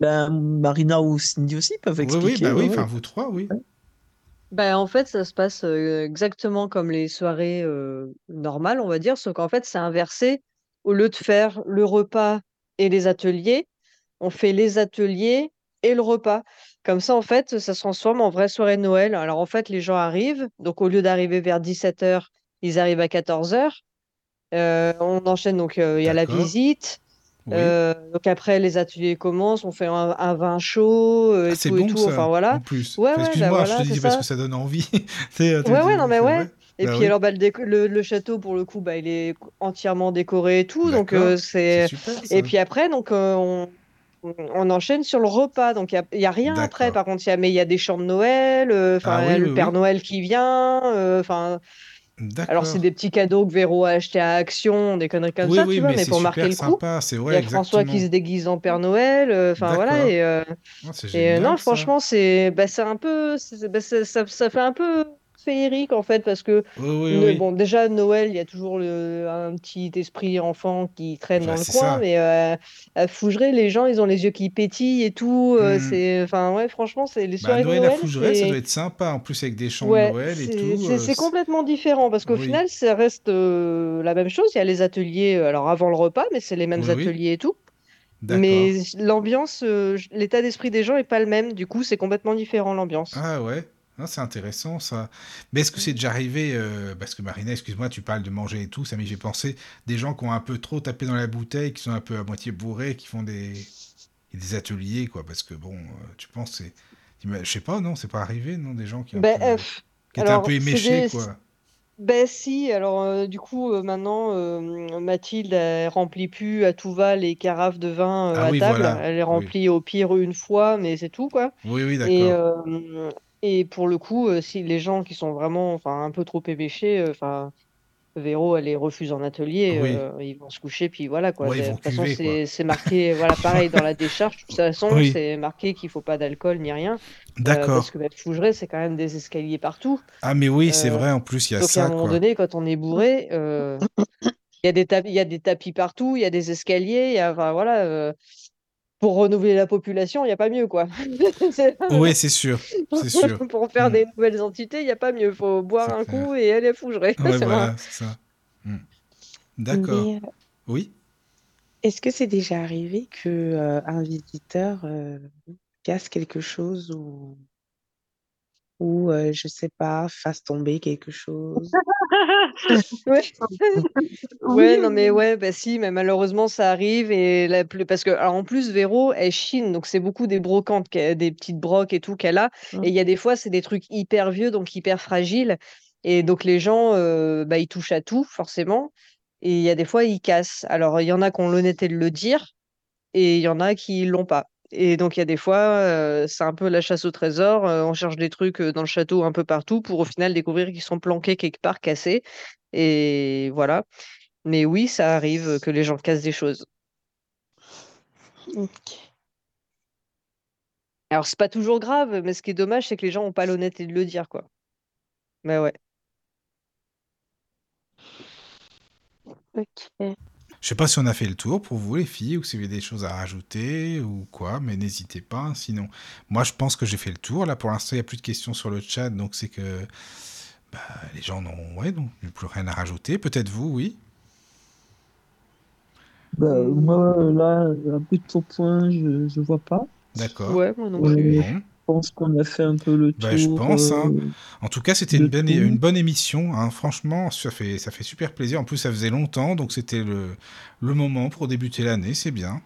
C: Ben, Marina ou Cindy aussi peuvent expliquer.
A: oui, bah oui,
C: ouais,
A: enfin vous trois, oui.
F: Ben, en fait, ça se passe euh, exactement comme les soirées euh, normales, on va dire, sauf qu'en fait, c'est inversé. Au lieu de faire le repas et les ateliers, on fait les ateliers et le repas. Comme ça, en fait, ça se transforme en vraie soirée de Noël. Alors, en fait, les gens arrivent. Donc, au lieu d'arriver vers 17h, ils arrivent à 14h. on enchaîne, donc, euh, il y a la visite.
A: Oui.
F: Euh, donc, après, les ateliers commencent. On fait un, un vin chaud euh,
A: Ah,
F: et
A: c'est
F: tout et
A: bon
F: tout.
A: ça,
F: Enfin, voilà.
A: en plus.
F: Ouais,
A: Excuse-moi,
F: bah
A: je te dis parce que ça donne envie.
F: Ouais, ouais, non, mais ouais. Et
A: Bah
F: puis
A: oui.
F: alors, bah, le, déco- le, le château, pour le coup, bah, il est entièrement décoré et tout. Donc, euh,
A: c'est
F: Et puis après, donc, euh, on, on enchaîne sur le repas. Donc, il n'y a, il y a rien après. Par contre, il y a, mais il y a des chants de Noël. euh, Enfin,
A: Ah oui,
F: le
A: oui,
F: Père. Noël qui vient. Enfin, alors, c'est des petits cadeaux que Véro a achetés à Action, des conneries comme
A: Oui,
F: ça,
A: oui,
F: tu vois,
A: mais
F: pour marquer le coup. Il y a François qui se déguise en Père Noël. euh, Enfin, voilà. Et, euh,
A: Ah,
F: et euh, non,
A: ça.
F: franchement, c'est bah, c'est un peu. bah, ça, ça fait un peu féerique en fait, parce que
A: Oui, oui,
F: bon, déjà, Noël, il y a toujours le- un petit esprit enfant qui traîne
A: Bah,
F: dans le coin,
A: ça.
F: mais euh, à Fougeray, les gens, ils ont les yeux qui pétillent et tout. euh,
A: Hmm.
F: c'est, enfin, ouais, franchement, c'est les
A: Bah,
F: soirées de
A: Noël à
F: Noël,
A: Fougeray, ça doit être sympa, en plus avec des chants de Noël et tout.
F: c'est-
A: euh,
F: complètement différent parce qu'au final, ça reste la même chose. Il y a les ateliers, alors avant le repas, mais c'est les mêmes ateliers et tout. Mais l'ambiance, euh, l'état d'esprit des gens est pas le même. Du coup, c'est complètement différent l'ambiance.
A: Ah ouais, C'est intéressant ça. Mais est-ce que c'est déjà arrivé, euh, parce que Marina, excuse-moi, tu parles de manger et tout, ça m'y fait penser, des gens qui ont un peu trop tapé dans la bouteille, qui sont un peu à moitié bourrés, qui font des, des ateliers, quoi, parce que bon, euh, tu penses, c'est... Je sais pas, non, c'est pas arrivé, non, des gens qui,
F: Ben,
A: peu...
F: euh,
A: qui étaient un peu éméchés,
F: des...
A: quoi.
F: Ben si, alors euh, du coup euh, maintenant euh, Mathilde elle remplit plus à tout va les carafes de vin
A: Ah
F: à
A: oui,
F: table,
A: voilà,
F: elle les
A: oui.
F: remplit au pire une fois mais c'est tout quoi.
A: Oui, oui, d'accord.
F: Et pour le coup euh, si les gens qui sont vraiment enfin un peu trop éméchés euh, enfin Véro elle les refuse en atelier,
A: Oui.
F: euh, ils vont se coucher puis voilà quoi.
A: Ouais, ils
F: De
A: vont
F: toute façon
A: cuver,
F: c'est c'est marqué voilà pareil dans la décharge de toute façon
A: Oui,
F: c'est marqué qu'il faut pas d'alcool ni rien euh,
A: d'accord.
F: parce que ben, Fougeray c'est quand même des escaliers partout.
A: Ah, mais oui, c'est
F: Euh,
A: vrai, en plus, il y a
F: donc à un
A: ça,
F: moment
A: quoi.
F: donné, quand on est bourré, euh, il y a des tapis, il y a des tapis partout, il y a des escaliers, il y a, enfin voilà, euh, pour renouveler la population, il n'y a pas mieux quoi.
A: Oui, c'est sûr, c'est sûr.
F: pour faire
A: Hmm.
F: des nouvelles entités, il n'y a pas mieux. Il faut boire un
A: clair.
F: coup et elle est fougerait.
A: Ouais,
F: C'est
A: voilà,
F: vrai.
A: c'est ça. Hmm. D'accord.
H: Euh,
A: Oui.
H: est-ce que c'est déjà arrivé que euh, un visiteur euh, casse quelque chose ou ou euh, je sais pas, fasse tomber quelque chose?
F: Ouais.
I: Oui,
F: Ouais, non mais ouais, bah si, mais malheureusement ça arrive et la plus parce que alors en plus Véro elle chine donc c'est beaucoup des brocantes, des petites brocs et tout qu'elle a
I: Mm.
F: et il y a des fois c'est des trucs hyper vieux donc hyper fragiles et donc les gens euh, bah ils touchent à tout forcément et il y a des fois ils cassent. Alors il y en a qui ont l'honnêteté de le dire et il y en a qui l'ont pas. Et donc il y a des fois euh, c'est un peu la chasse au trésor, euh, on cherche des trucs dans le château un peu partout pour au final découvrir qu'ils sont planqués quelque part cassés et voilà. Mais oui, ça arrive que les gens cassent des choses.
H: Ok.
F: Alors, c'est pas toujours grave, mais ce qui est dommage, c'est que les gens n'ont pas l'honnêteté de le dire, quoi. Mais ouais.
H: Ok.
A: Je sais pas si on a fait le tour pour vous les filles ou si vous avez des choses à rajouter ou quoi, mais n'hésitez pas. Sinon, moi je pense que j'ai fait le tour. Là pour l'instant il n'y a plus de questions sur le chat, donc c'est que bah, les gens n'ont ouais, donc, plus rien à rajouter. Peut-être vous, oui.
C: Bah, moi, là, un peu de pourpoint, je, je vois pas.
A: D'accord.
F: Ouais, moi non
C: Euh,
F: plus.
A: Bon.
C: Je pense qu'on a fait un peu le tour.
A: Bah, je pense, hein.
C: euh,
A: En tout cas, c'était une bonne,
C: tout.
A: une bonne émission. hein. Franchement, ça fait, ça fait super plaisir. En plus, ça faisait longtemps, donc c'était le, le moment pour débuter l'année. C'est bien.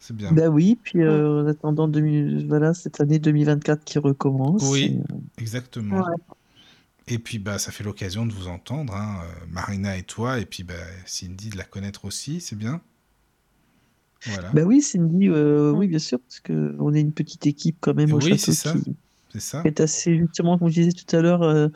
A: C'est bien.
C: Bah oui, puis euh, en attendant 2000 voilà, cette année 2024 qui recommence.
A: Oui,
C: et, euh,
A: exactement.
I: Ouais.
A: Et puis, bah, ça fait l'occasion de vous entendre, hein, Marina et toi, et puis bah, Cindy de la connaître aussi, c'est bien. Voilà.
C: Bah oui, Cindy, euh, oui, bien sûr, parce que on est une petite équipe quand même au
A: Oui, c'est
C: château
A: ça.
C: qui
A: C'est ça.
C: est assez, justement, comme je disais tout à l'heure, euh,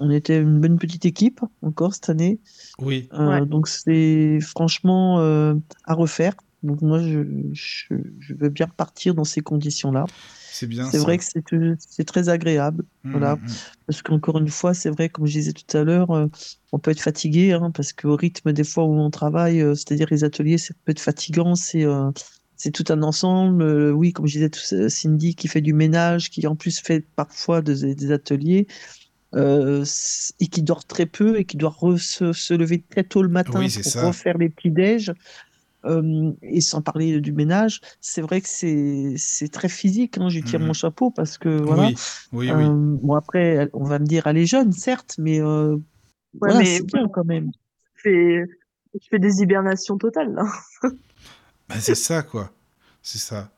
C: on était une bonne petite équipe encore cette année.
A: Oui,
C: Euh,
I: Ouais.
C: Donc c'est franchement euh, à refaire. Donc moi, je, je, je veux bien repartir dans ces conditions-là.
A: c'est bien
C: C'est vrai que c'est euh, c'est très agréable.
A: Mm,
C: Voilà.
A: mm, mm.
C: Parce qu'encore une fois, c'est vrai, comme je disais tout à l'heure, euh, on peut être fatigué, hein, parce qu'au rythme des fois où on travaille, euh, c'est-à-dire les ateliers, ça peut être fatigant, c'est euh, c'est tout un ensemble. Oui, comme je disais, tout Cindy qui fait du ménage, qui en plus fait parfois des, des ateliers, euh, et qui dort très peu, et qui doit se, se lever très tôt le matin
A: Oui, c'est
C: pour
A: ça.
C: refaire les petits déj. Euh, et sans parler du ménage, c'est vrai que c'est c'est très physique. Hein, je tire
A: Mhm.
C: mon chapeau parce que voilà.
A: Oui, oui, oui.
C: Euh, bon après, on va me dire, elle est jeune, certes, mais euh,
I: Ouais,
C: voilà,
I: mais
C: c'est bien quand même.
I: je fais, je fais des hibernations totales, là.
A: Bah, c'est ça, quoi. C'est ça.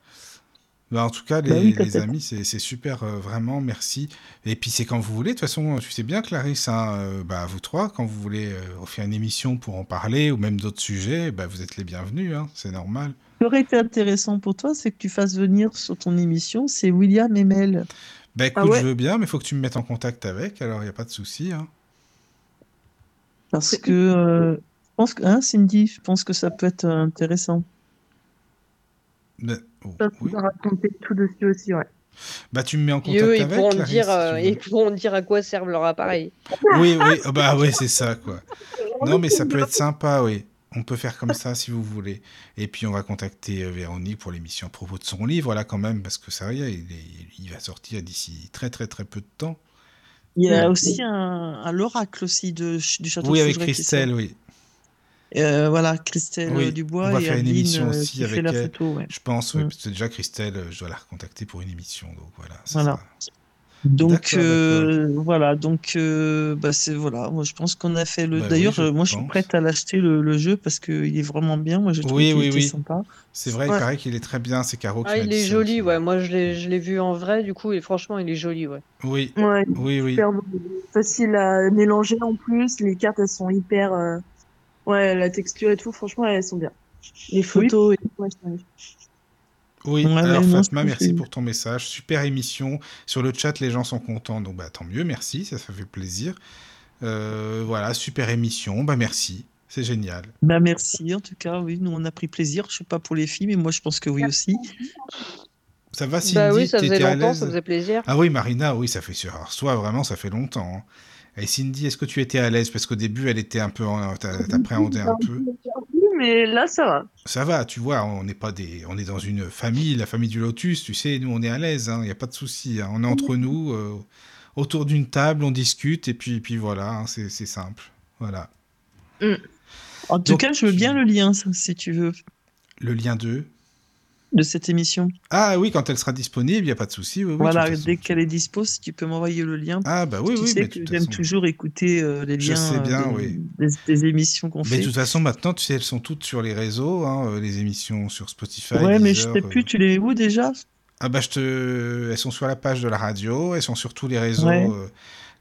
A: Bah, en tout cas, les,
C: Bah oui,
A: les amis, c'est super, euh, vraiment, merci. Et puis, c'est quand vous voulez. De toute façon, tu sais bien, Clarisse, hein, euh, bah, vous trois, quand vous voulez euh, faire une émission pour en parler ou même d'autres sujets, bah, vous êtes les bienvenus, hein, c'est normal.
C: Ce qui aurait été intéressant pour toi, c'est que tu fasses venir sur ton émission, c'est William et Mel.
A: Bah, écoute,
I: Ah ouais
A: je veux bien, mais il faut que tu me mettes en contact avec, alors il n'y a pas de souci. Hein.
C: Parce que, euh, je pense que, hein, Cindy, je pense que ça peut être intéressant.
A: Oh, oui.
I: peux raconter tout dessus aussi, ouais.
A: Bah, tu me mets en contact
F: eux, ils
A: avec,
F: pourront
A: Clarisse,
F: dire,
A: si
F: euh, ils pourront dire à quoi servent leurs appareils.
A: Oui, oui, ah bah ouais, c'est ça, quoi. Non, mais ça peut être sympa, oui. On peut faire comme ça si vous voulez. Et puis on va contacter euh, Véronique pour l'émission à propos de son livre, là, quand même, parce que ça va, il, est- il va sortir d'ici très, très, très peu de temps.
C: Il y a aussi un, un l'oracle aussi de, du château
A: Oui,
C: de
A: avec Christelle, oui.
C: Euh, voilà, Christelle
A: Oui,
C: euh, Dubois
A: on va
C: et
A: faire une émission
C: euh,
A: aussi
C: qui
A: avec elle.
C: photo. Ouais.
A: Je pense, oui,
C: Mm.
A: parce que déjà, Christelle, je dois la recontacter pour une émission, donc voilà.
C: Voilà. Donc euh, voilà, donc euh, bah c'est voilà, moi je pense qu'on a fait le.
A: Bah
C: D'ailleurs,
A: je
C: moi je suis prête à l'acheter le, le jeu parce que il est vraiment bien. Moi j'ai trouvé
A: Oui,
C: qu'il
A: oui, oui.
C: sympa.
A: C'est vrai, il
I: Ouais.
A: paraît qu'il est très bien, c'est Caro qui
F: Ah,
A: m'a
F: il est joli, ouais. Moi, je l'ai, je l'ai vu en vrai, du coup, et franchement, il est joli, ouais.
A: Oui,
I: Ouais,
A: oui, oui.
I: facile à mélanger en plus. Les cartes, elles sont hyper. euh, Ouais, la texture et tout, franchement, elles sont bien. Les photos et tout, ouais.
A: Oui,
C: Ouais,
A: alors Fatma, merci pour ton message. Super émission. Sur le chat, les gens sont contents, donc bah, tant mieux, merci, ça, ça fait plaisir. Euh, voilà, super émission, bah merci, c'est génial.
C: Bah merci en tout cas, oui, nous on a pris plaisir. Je sais pas pour les filles, mais moi je pense que oui aussi.
A: Ça va, Cindy
F: Bah oui, ça faisait longtemps, ça faisait plaisir.
A: Ah oui, Marina, oui, ça fait sur alors, toi, vraiment, ça fait longtemps. hein. Et Cindy, est-ce que tu étais à l'aise? Parce qu'au début, elle était un peu, en- t'a- t'appréhendais un peu.
I: Mais là, ça va.
A: Ça va, tu vois, on n'est pas des, on est dans une famille, la famille du Lotus, tu sais, nous on est à l'aise, il n'y a pas de souci, hein. on est entre nous, euh, autour d'une table, on discute et puis, puis voilà, hein, c'est simple, voilà.
C: En tout
A: Donc,
C: cas, je veux bien le lien, ça, si tu veux.
A: Le lien 2,
C: de cette émission.
A: Ah oui, quand elle sera disponible, il n'y a pas de souci. Oui, oui,
C: voilà, dès qu'elle est dispo, si tu peux m'envoyer le lien.
A: Ah bah oui,
C: tu
A: oui,
C: sais
A: mais
C: que j'aime
A: façon-
C: toujours écouter euh, les
A: Je
C: liens
A: sais bien,
C: euh, des,
A: oui.
C: des- des émissions qu'on
A: Mais
C: fait.
A: de toute façon, maintenant, tu sais, elles sont toutes sur les réseaux, hein, euh, les émissions sur Spotify.
C: ouais, mais je sais
A: euh.
C: plus, tu les où déjà?
A: Ah bah je te, elles sont sur la page de la radio, elles sont sur tous les réseaux,
C: Ouais.
A: euh,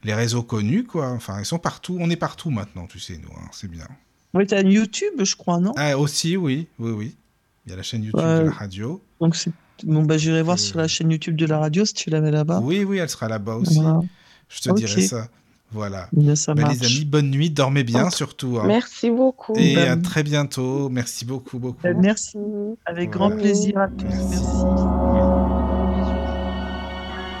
A: les réseaux connus quoi. Enfin, elles sont partout. On est partout maintenant, tu sais nous, hein, c'est bien.
C: Ouais, t'as YouTube, je crois, non?
A: Ah aussi, oui, oui, oui. Il y a la chaîne YouTube
C: Ouais.
A: de la radio.
C: Donc c'est bon bah j'irai voir
A: Euh.
C: sur la chaîne YouTube de la radio si tu la mets là-bas.
A: Oui, oui, elle sera là-bas aussi.
C: Voilà.
A: Je te dirai ça. Voilà.
C: Bien, ça
A: Bah,
C: marche.
A: les amis, bonne nuit, dormez bien surtout. hein.
H: Merci beaucoup.
A: Et
C: Bah,
A: à très bientôt. Merci beaucoup, beaucoup.
C: Euh, merci, avec grand plaisir à tous.
A: Merci.
C: Merci.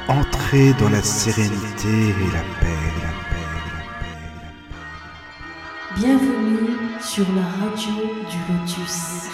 J: Entrez dans la sérénité et la paix, la paix, la paix, la paix.
B: Bienvenue sur la radio du Lotus.